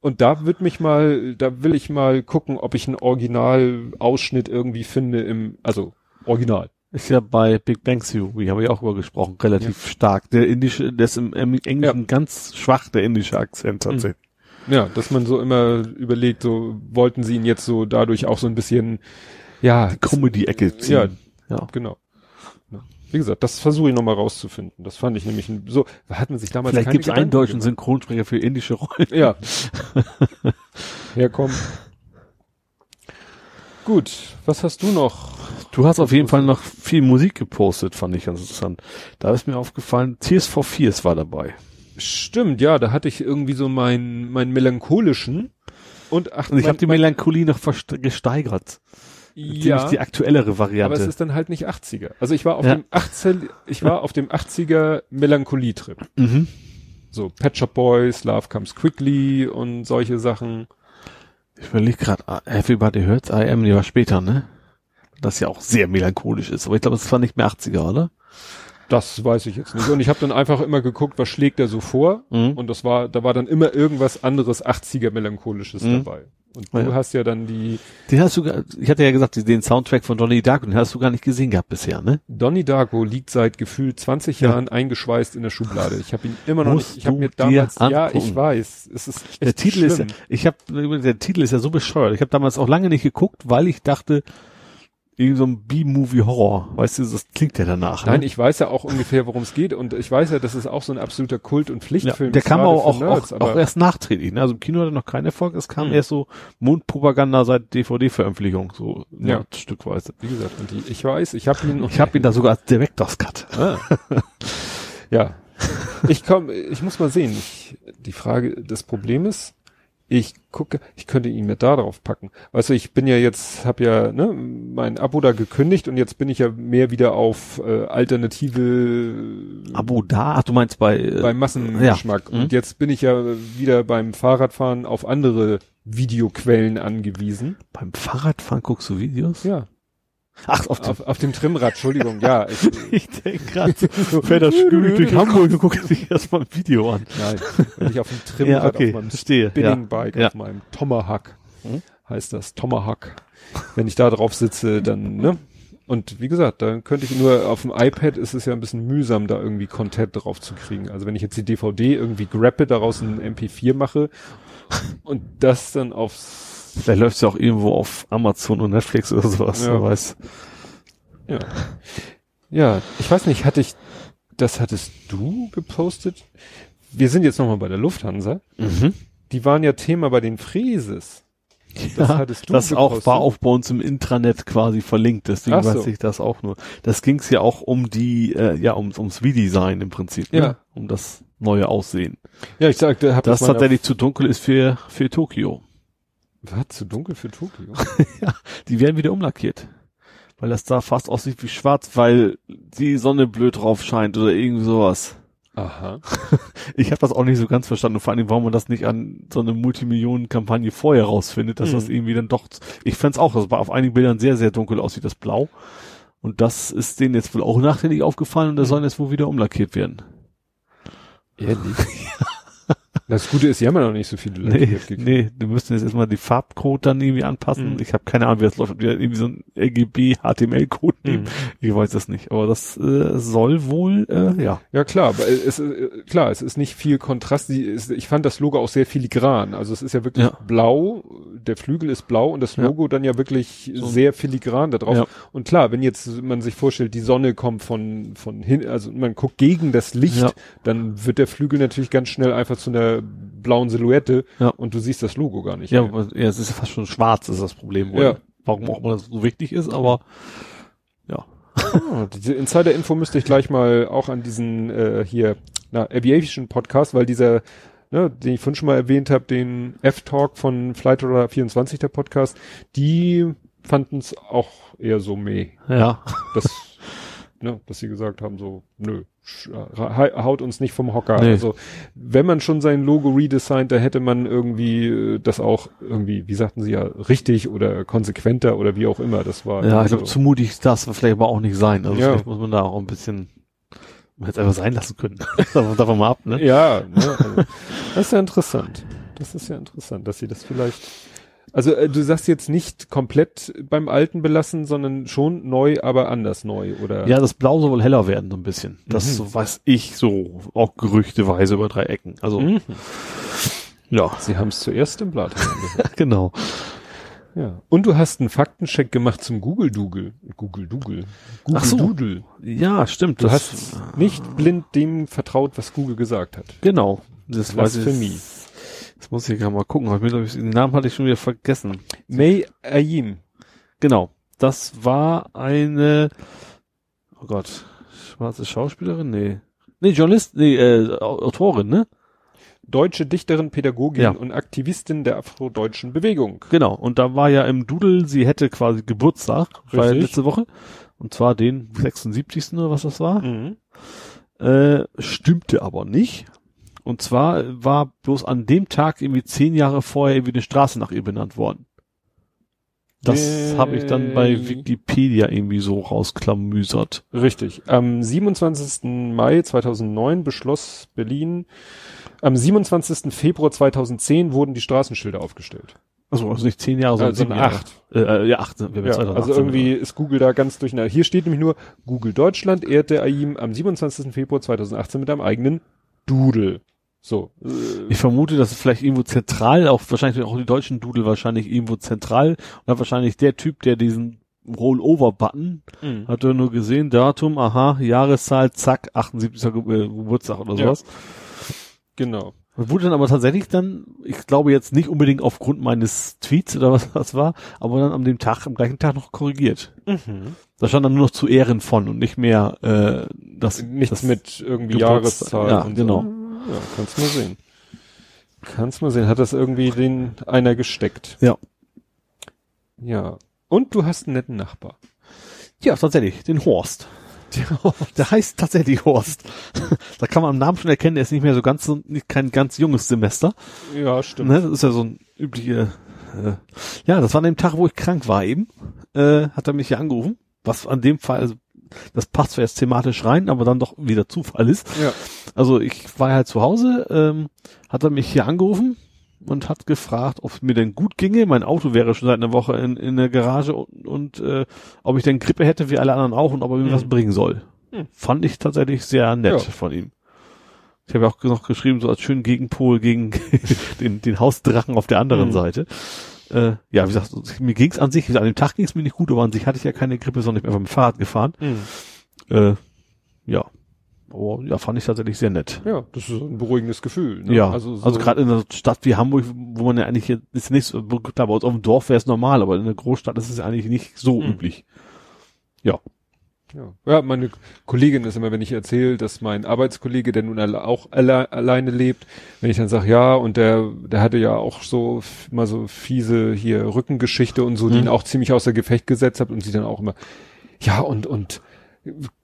Und da wird mich mal, da will ich mal gucken, ob ich einen Originalausschnitt irgendwie finde im, also Original. Ist ja bei Big Bang Theory, habe ich auch über gesprochen, relativ ja. stark. Der indische, der ist im, Englischen ja. ganz schwach, der indische Akzent hm. tatsächlich. Ja, dass man so immer überlegt, so wollten sie ihn jetzt so dadurch auch so ein bisschen, ja. Comedy-Ecke ziehen. Ja, ja. genau. Wie gesagt, das versuche ich nochmal rauszufinden. Das fand ich nämlich ein, so, hat man sich damals Vielleicht gibt es einen deutschen. Synchronsprecher für indische Rollen. Ja. ja, komm. Gut, was hast du noch? Du hast auf jeden Fall noch viel Musik gepostet, fand ich ganz interessant. Da ist mir aufgefallen, Tears for Fears war dabei. Stimmt, ja, da hatte ich irgendwie so meinen mein melancholischen und ach, und ich habe die Melancholie noch gesteigert. Ja, die aktuellere Variante. Aber es ist dann halt nicht 80er. Also ich war auf ja. dem 18 ich war auf dem 80er Melancholie Trip. Mhm. So Pet Shop Boys, Love Comes Quickly und solche Sachen. Ich überlege gerade, ah, Everybody Hurts I Am, die war später, ne? das ja auch sehr melancholisch ist. Aber ich glaube, es war nicht mehr 80er, oder? Das weiß ich jetzt nicht. Und ich habe dann einfach immer geguckt, was schlägt er so vor. Mhm. Und das war, da war dann immer irgendwas anderes 80er melancholisches mhm. dabei. Und du ja. hast ja dann die. Den hast du, ich hatte ja gesagt, den Soundtrack von Donnie Darko, den hast du gar nicht gesehen gehabt bisher, ne? Donnie Darko liegt seit gefühlt 20 ja. Jahren eingeschweißt in der Schublade. Ich habe ihn immer noch Musst nicht. Ich habe mir damals, ja, ich weiß, es ist echt Der Titel schlimm. ist, ich habe, der Titel ist ja so bescheuert. Ich habe damals auch lange nicht geguckt, weil ich dachte, irgend so ein B-Movie-Horror. Weißt du, das klingt ja danach. Nein, ne? ich weiß ja auch ungefähr, worum es geht. Und ich weiß ja, das ist auch so ein absoluter Kult- und Pflichtfilm. Ja, der kam auch, auch, Nerds, auch, auch, erst nachträglich. Ne? Also im Kino hat er noch keinen Erfolg. Es kam mhm. erst so Mundpropaganda seit DVD-Veröffentlichung, so ja. stückweise. Wie gesagt, und die, ich weiß, ich habe ihn... Ich habe ihn da sogar als Director's Cut. Ah. ja. Ich komm, ich muss mal sehen. Ich, die Frage, das Problem ist, ich gucke, ich könnte ihn mir da drauf packen. Weißt du, ich bin ja jetzt, habe ja ne, mein Abo da gekündigt und jetzt bin ich ja mehr wieder auf äh, alternative Abo da, ach du meinst bei äh, beim Massengeschmack ja. und mhm. jetzt bin ich ja wieder beim Fahrradfahren auf andere Videoquellen angewiesen. Beim Fahrradfahren guckst du Videos? Ja. Ach, auf, auf, auf dem Trimmrad, Entschuldigung, ja. Ich, ich denke gerade, so, fährt das Stück durch Hamburg und guckt sich erstmal ein Video an. Nein, wenn ich auf dem Trimmrad, ja, okay, auf meinem verstehe, Spinningbike, ja. auf meinem Tomahawk, hm? heißt das, Tomahawk. Wenn ich da drauf sitze, dann, ne? Und wie gesagt, dann könnte ich nur auf dem iPad ist es ja ein bisschen mühsam, da irgendwie Content drauf zu kriegen. Also wenn ich jetzt die DVD irgendwie grappe, daraus ein MP4 mache und das dann aufs Vielleicht läuft es ja auch irgendwo auf Amazon und Netflix oder sowas, ja. wer weiß. Ja. Ja, ich weiß nicht, hatte ich, das hattest du gepostet? Wir sind jetzt nochmal bei der Lufthansa. Mhm. Die waren ja Thema bei den Fräses. Das ja, hattest du Das gepostet. auch war auch bei uns im Intranet quasi verlinkt, deswegen so. weiß ich das auch nur. Das ging es ja auch um die, äh, ja, ums, ums V-Design im Prinzip, ne? ja. um das neue Aussehen. Ja, ich sagte, hab das, das tatsächlich zu dunkel ist für, für Tokio. Was? Zu dunkel für Tokio? ja, die werden wieder umlackiert. Weil das da fast aussieht wie schwarz, weil die Sonne blöd drauf scheint oder irgend sowas. Aha. Ich habe das auch nicht so ganz verstanden, vor allem, warum man das nicht an so eine Multimillionen-Kampagne vorher rausfindet, dass mhm. das irgendwie dann doch, ich fände auch, das war auf einigen Bildern sehr, sehr dunkel aussieht, das Blau. Und das ist denen jetzt wohl auch nachträglich aufgefallen und das mhm. soll jetzt wohl wieder umlackiert werden. Ehrlich? Das Gute ist, die haben ja noch nicht so viele Leute. Nee, nee, du müsstest jetzt erstmal die Farbcode dann irgendwie anpassen. Mhm. Ich habe keine Ahnung, wie das läuft. Ob irgendwie so ein RGB HTML-Code nehmen. Mhm. Ich weiß das nicht. Aber das äh, soll wohl, äh, ja. Ja klar, aber es äh, klar, es ist nicht viel Kontrast. Ich fand das Logo auch sehr filigran. Also es ist ja wirklich ja. blau, der Flügel ist blau und das Logo ja. dann ja wirklich so. sehr filigran da drauf. Ja. Und klar, wenn jetzt man sich vorstellt, die Sonne kommt von von hin, also man guckt gegen das Licht, dann wird der Flügel natürlich ganz schnell einfach zu einer blauen Silhouette ja. und du siehst das Logo gar nicht. Ja, ja, es ist ja fast schon schwarz, ist das Problem. Ja. Warum auch immer das so wichtig ist, aber ja. Ah, diese Insider-Info müsste ich gleich mal auch an diesen äh, hier, na, Aviation Podcast, weil dieser, ne, den ich vorhin schon mal erwähnt habe, den F-Talk von Flight Radar 24, der Podcast, die fanden es auch eher so meh. Ja. Das, ne, dass sie gesagt haben, so, nö, haut uns nicht vom Hocker. Nee. Also wenn man schon sein Logo redesignt, da hätte man irgendwie äh, das auch irgendwie, wie sagten sie ja, richtig oder konsequenter oder wie auch immer. Das war. Ja, ich glaube, zu mutig darf es vielleicht aber auch nicht sein. Also ja. vielleicht muss man da auch ein bisschen man hätte es einfach sein lassen können. Davon mal ab, ne? Ja, ne? Also, das ist ja interessant. Das ist ja interessant, dass sie das vielleicht also äh, du sagst jetzt nicht komplett beim Alten belassen, sondern schon neu, aber anders neu, oder? Ja, das Blau soll wohl heller werden, so ein bisschen. Das mhm. weiß ich so, auch gerüchteweise über drei Ecken. Also, mhm. ja. Sie haben es zuerst im Blatt. genau. Ja. Und du hast einen Faktencheck gemacht zum Google Doodle. Google Doodle. Google Ach so. Doodle. Ja, stimmt. Du hast nicht blind dem vertraut, was Google gesagt hat. Genau. Das war für mich. Das muss ich gerade mal gucken. Ich, den Namen hatte ich schon wieder vergessen. May Ayim. Genau. Das war eine, oh Gott, schwarze Schauspielerin? Nee. Nee, Journalist, nee, äh, Autorin, ne? Deutsche Dichterin, Pädagogin ja. und Aktivistin der afrodeutschen Bewegung. Genau. Und da war ja im Doodle, sie hätte quasi Geburtstag, war letzte Woche. Und zwar den 76. oder was das war. Mhm. Äh, stimmte aber nicht. Und zwar war bloß an dem Tag irgendwie zehn Jahre vorher irgendwie eine Straße nach ihr benannt worden. Das äh, habe ich dann bei Wikipedia irgendwie so rausklamüsert. Richtig. Am 27. Mai 2009 beschloss Berlin, am 27. Februar 2010 wurden die Straßenschilder aufgestellt. Also, also nicht zehn Jahre, sondern also acht. Äh, äh, ja, acht. Wir ja, also irgendwie ist Google da ganz durcheinander. Hier steht nämlich nur, Google Deutschland ehrte AIM am 27. Februar 2018 mit einem eigenen Doodle. So. Ich vermute, dass es vielleicht irgendwo zentral, auch wahrscheinlich auch die deutschen Doodle wahrscheinlich irgendwo zentral und wahrscheinlich der Typ, der diesen Rollover-Button, mhm. hat er nur gesehen, Datum, aha, Jahreszahl, zack, 78. Ge äh, Geburtstag oder sowas. Ja. Genau. Das wurde dann aber tatsächlich dann, ich glaube jetzt nicht unbedingt aufgrund meines Tweets oder was das war, aber dann am dem Tag, am gleichen Tag noch korrigiert. Mhm. Da stand dann nur noch zu Ehren von und nicht mehr äh, das. Nichts das mit irgendwie Jahreszahl. Ja, genau. So. Ja, kannst mal sehen. Kannst mal sehen. Hat das irgendwie den einer gesteckt? Ja. Ja. Und du hast einen netten Nachbar. Ja, tatsächlich. Den Horst. Der, der heißt tatsächlich Horst. da kann man am Namen schon erkennen, er ist nicht mehr so ganz, so, kein ganz junges Semester. Ja, stimmt. Ne? Das ist ja so ein übliche, äh, ja, das war an dem Tag, wo ich krank war eben, äh, hat er mich hier angerufen. Was an dem Fall, also das passt zwar jetzt thematisch rein, aber dann doch wieder Zufall ist. Ja. Also ich war halt zu Hause, ähm, hat er mich hier angerufen und hat gefragt, ob es mir denn gut ginge. Mein Auto wäre schon seit einer Woche in, in der Garage und, und äh, ob ich denn Grippe hätte wie alle anderen auch und ob er mir mhm. was bringen soll. Mhm. Fand ich tatsächlich sehr nett ja. von ihm. Ich habe ja auch noch geschrieben, so als schönen Gegenpol gegen den, den Hausdrachen auf der anderen mhm. Seite. Äh, ja, wie gesagt, mir ging's an sich, an dem Tag ging's mir nicht gut, aber an sich hatte ich ja keine Grippe, sondern ich bin einfach mit dem Fahrrad gefahren. Mhm. Äh, ja. Aber ja, fand ich tatsächlich sehr nett. Ja, das ist ein beruhigendes Gefühl. Ne? Ja, also, so also gerade in einer Stadt wie Hamburg, wo man ja eigentlich jetzt ist nicht so, klar, bei uns auf dem Dorf wäre es normal, aber in einer Großstadt ist es ja eigentlich nicht so mhm. üblich. Ja. Ja. ja, meine Kollegin ist immer, wenn ich erzähle, dass mein Arbeitskollege, der nun auch alle, alleine lebt, wenn ich dann sage, ja, und der, der hatte ja auch so mal so fiese hier Rückengeschichte und so, mhm. die ihn auch ziemlich außer Gefecht gesetzt hat und sie dann auch immer, ja, und, und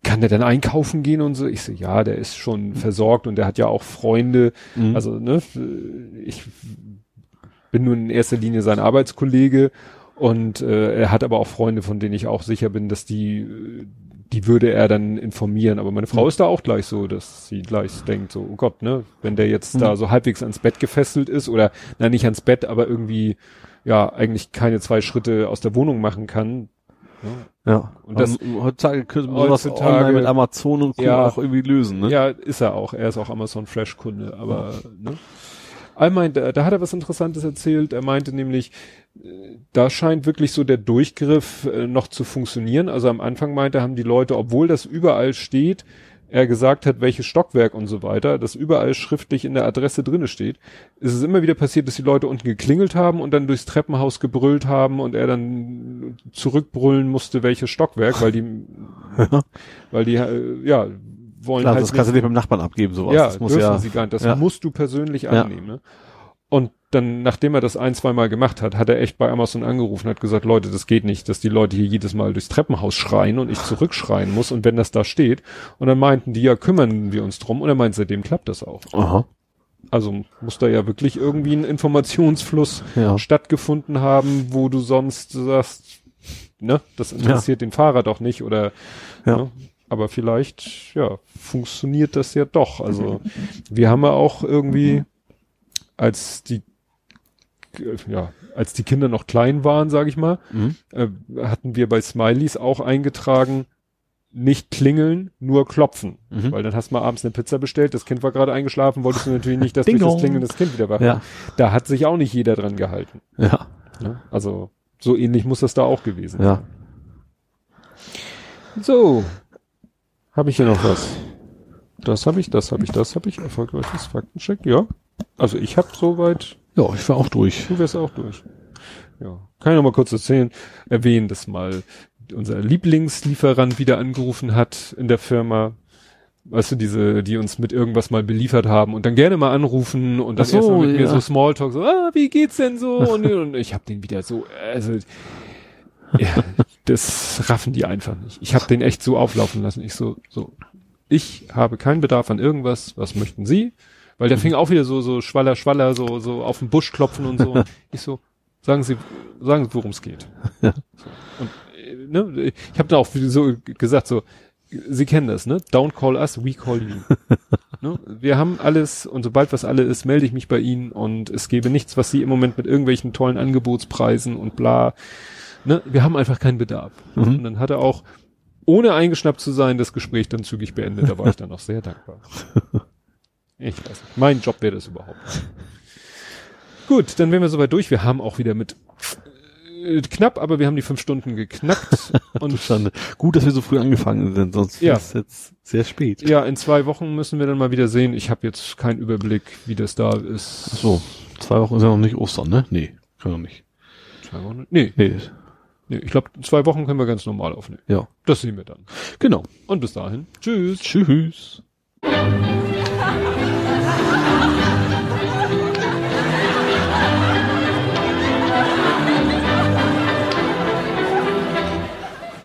kann der dann einkaufen gehen und so? Ich so, ja, der ist schon mhm. versorgt und der hat ja auch Freunde. Mhm. Also, ne, ich bin nun in erster Linie sein Arbeitskollege und äh, er hat aber auch Freunde, von denen ich auch sicher bin, dass die die würde er dann informieren. Aber meine Frau mhm. ist da auch gleich so, dass sie gleich denkt, so, oh Gott, ne, wenn der jetzt mhm. da so halbwegs ans Bett gefesselt ist oder, na nicht ans Bett, aber irgendwie, ja, eigentlich keine zwei Schritte aus der Wohnung machen kann. Ne? Ja. Und das, um, heutzutage könnte man sowas online mit Amazon und Co. ja, auch irgendwie lösen, ne? Ja, ist er auch. Er ist auch Amazon Fresh Kunde, aber, ja. ne? Er meinte, da hat er was Interessantes erzählt. Er meinte nämlich, da scheint wirklich so der Durchgriff äh, noch zu funktionieren. Also am Anfang meinte, haben die Leute, obwohl das überall steht, er gesagt hat, welches Stockwerk und so weiter, das überall schriftlich in der Adresse drinne steht, ist es immer wieder passiert, dass die Leute unten geklingelt haben und dann durchs Treppenhaus gebrüllt haben und er dann zurückbrüllen musste, welches Stockwerk, weil die, weil die, äh, ja, wollen Klar, halt das kannst du nicht beim Nachbarn abgeben, sowas. Ja, das muss ja, sie gar nicht. Das ja. musst du persönlich annehmen. Ja. Ne? Und dann, nachdem er das ein, zwei Mal gemacht hat, hat er echt bei Amazon angerufen, hat gesagt, Leute, das geht nicht, dass die Leute hier jedes Mal durchs Treppenhaus schreien und ich zurückschreien muss und wenn das da steht. Und dann meinten die, ja, kümmern wir uns drum. Und er meint, seitdem klappt das auch. Aha. Also muss da ja wirklich irgendwie ein Informationsfluss ja. stattgefunden haben, wo du sonst sagst, ne, das interessiert ja. den Fahrer doch nicht oder, ja. Ne, aber vielleicht, ja, funktioniert das ja doch. Also wir haben ja auch irgendwie, als die ja, als die Kinder noch klein waren, sage ich mal, mhm. äh, hatten wir bei Smileys auch eingetragen, nicht klingeln, nur klopfen. Mhm. Weil dann hast du mal abends eine Pizza bestellt, das Kind war gerade eingeschlafen, wolltest du natürlich nicht, dass durch das Klingeln das Kind wieder wach ja. Da hat sich auch nicht jeder dran gehalten. Ja. ja. Also so ähnlich muss das da auch gewesen ja. sein. So, habe ich hier noch was? Das habe ich, das habe ich, das habe ich. Erfolgreiches Faktencheck, ja. Also ich habe soweit. Ja, ich war auch durch. Du wärst auch durch. Ja. Kann ich noch mal kurz erzählen, erwähnen, dass mal unser Lieblingslieferant wieder angerufen hat in der Firma. Weißt du, diese, die uns mit irgendwas mal beliefert haben und dann gerne mal anrufen und dann so, erst mal mit ja. mir so Smalltalk, so, ah, wie geht's denn so? und, und ich habe den wieder so, also ja, das raffen die einfach nicht. Ich habe den echt so auflaufen lassen. Ich so, so, ich habe keinen Bedarf an irgendwas. Was möchten Sie? Weil der fing auch wieder so, so schwaller, schwaller, so, so auf den Busch klopfen und so. ich so, sagen Sie, sagen Sie, worum es geht. Und, äh, ne, ich habe da auch so gesagt, so, Sie kennen das, ne? Don't call us, we call you. ne? Wir haben alles und sobald was alle ist, melde ich mich bei Ihnen und es gäbe nichts, was Sie im Moment mit irgendwelchen tollen Angebotspreisen und bla ne, wir haben einfach keinen Bedarf. Mhm. Und dann hat er auch, ohne eingeschnappt zu sein, das Gespräch dann zügig beendet. Da war ich dann auch sehr dankbar. Ich weiß nicht. Mein Job wäre das überhaupt. Gut, dann wären wir soweit durch. Wir haben auch wieder mit äh, knapp, aber wir haben die fünf Stunden geknackt. und Gut, dass wir so früh angefangen sind, sonst ja. ist es jetzt sehr spät. Ja, in zwei Wochen müssen wir dann mal wieder sehen. Ich habe jetzt keinen Überblick, wie das da ist. Ach so, zwei Wochen ist ja noch nicht Ostern, ne? Nee, können wir nicht. Zwei Wochen? Nee. Nee. Nee, ich glaube, zwei Wochen können wir ganz normal aufnehmen. Ja. Das sehen wir dann. Genau. Und bis dahin. Tschüss. Tschüss.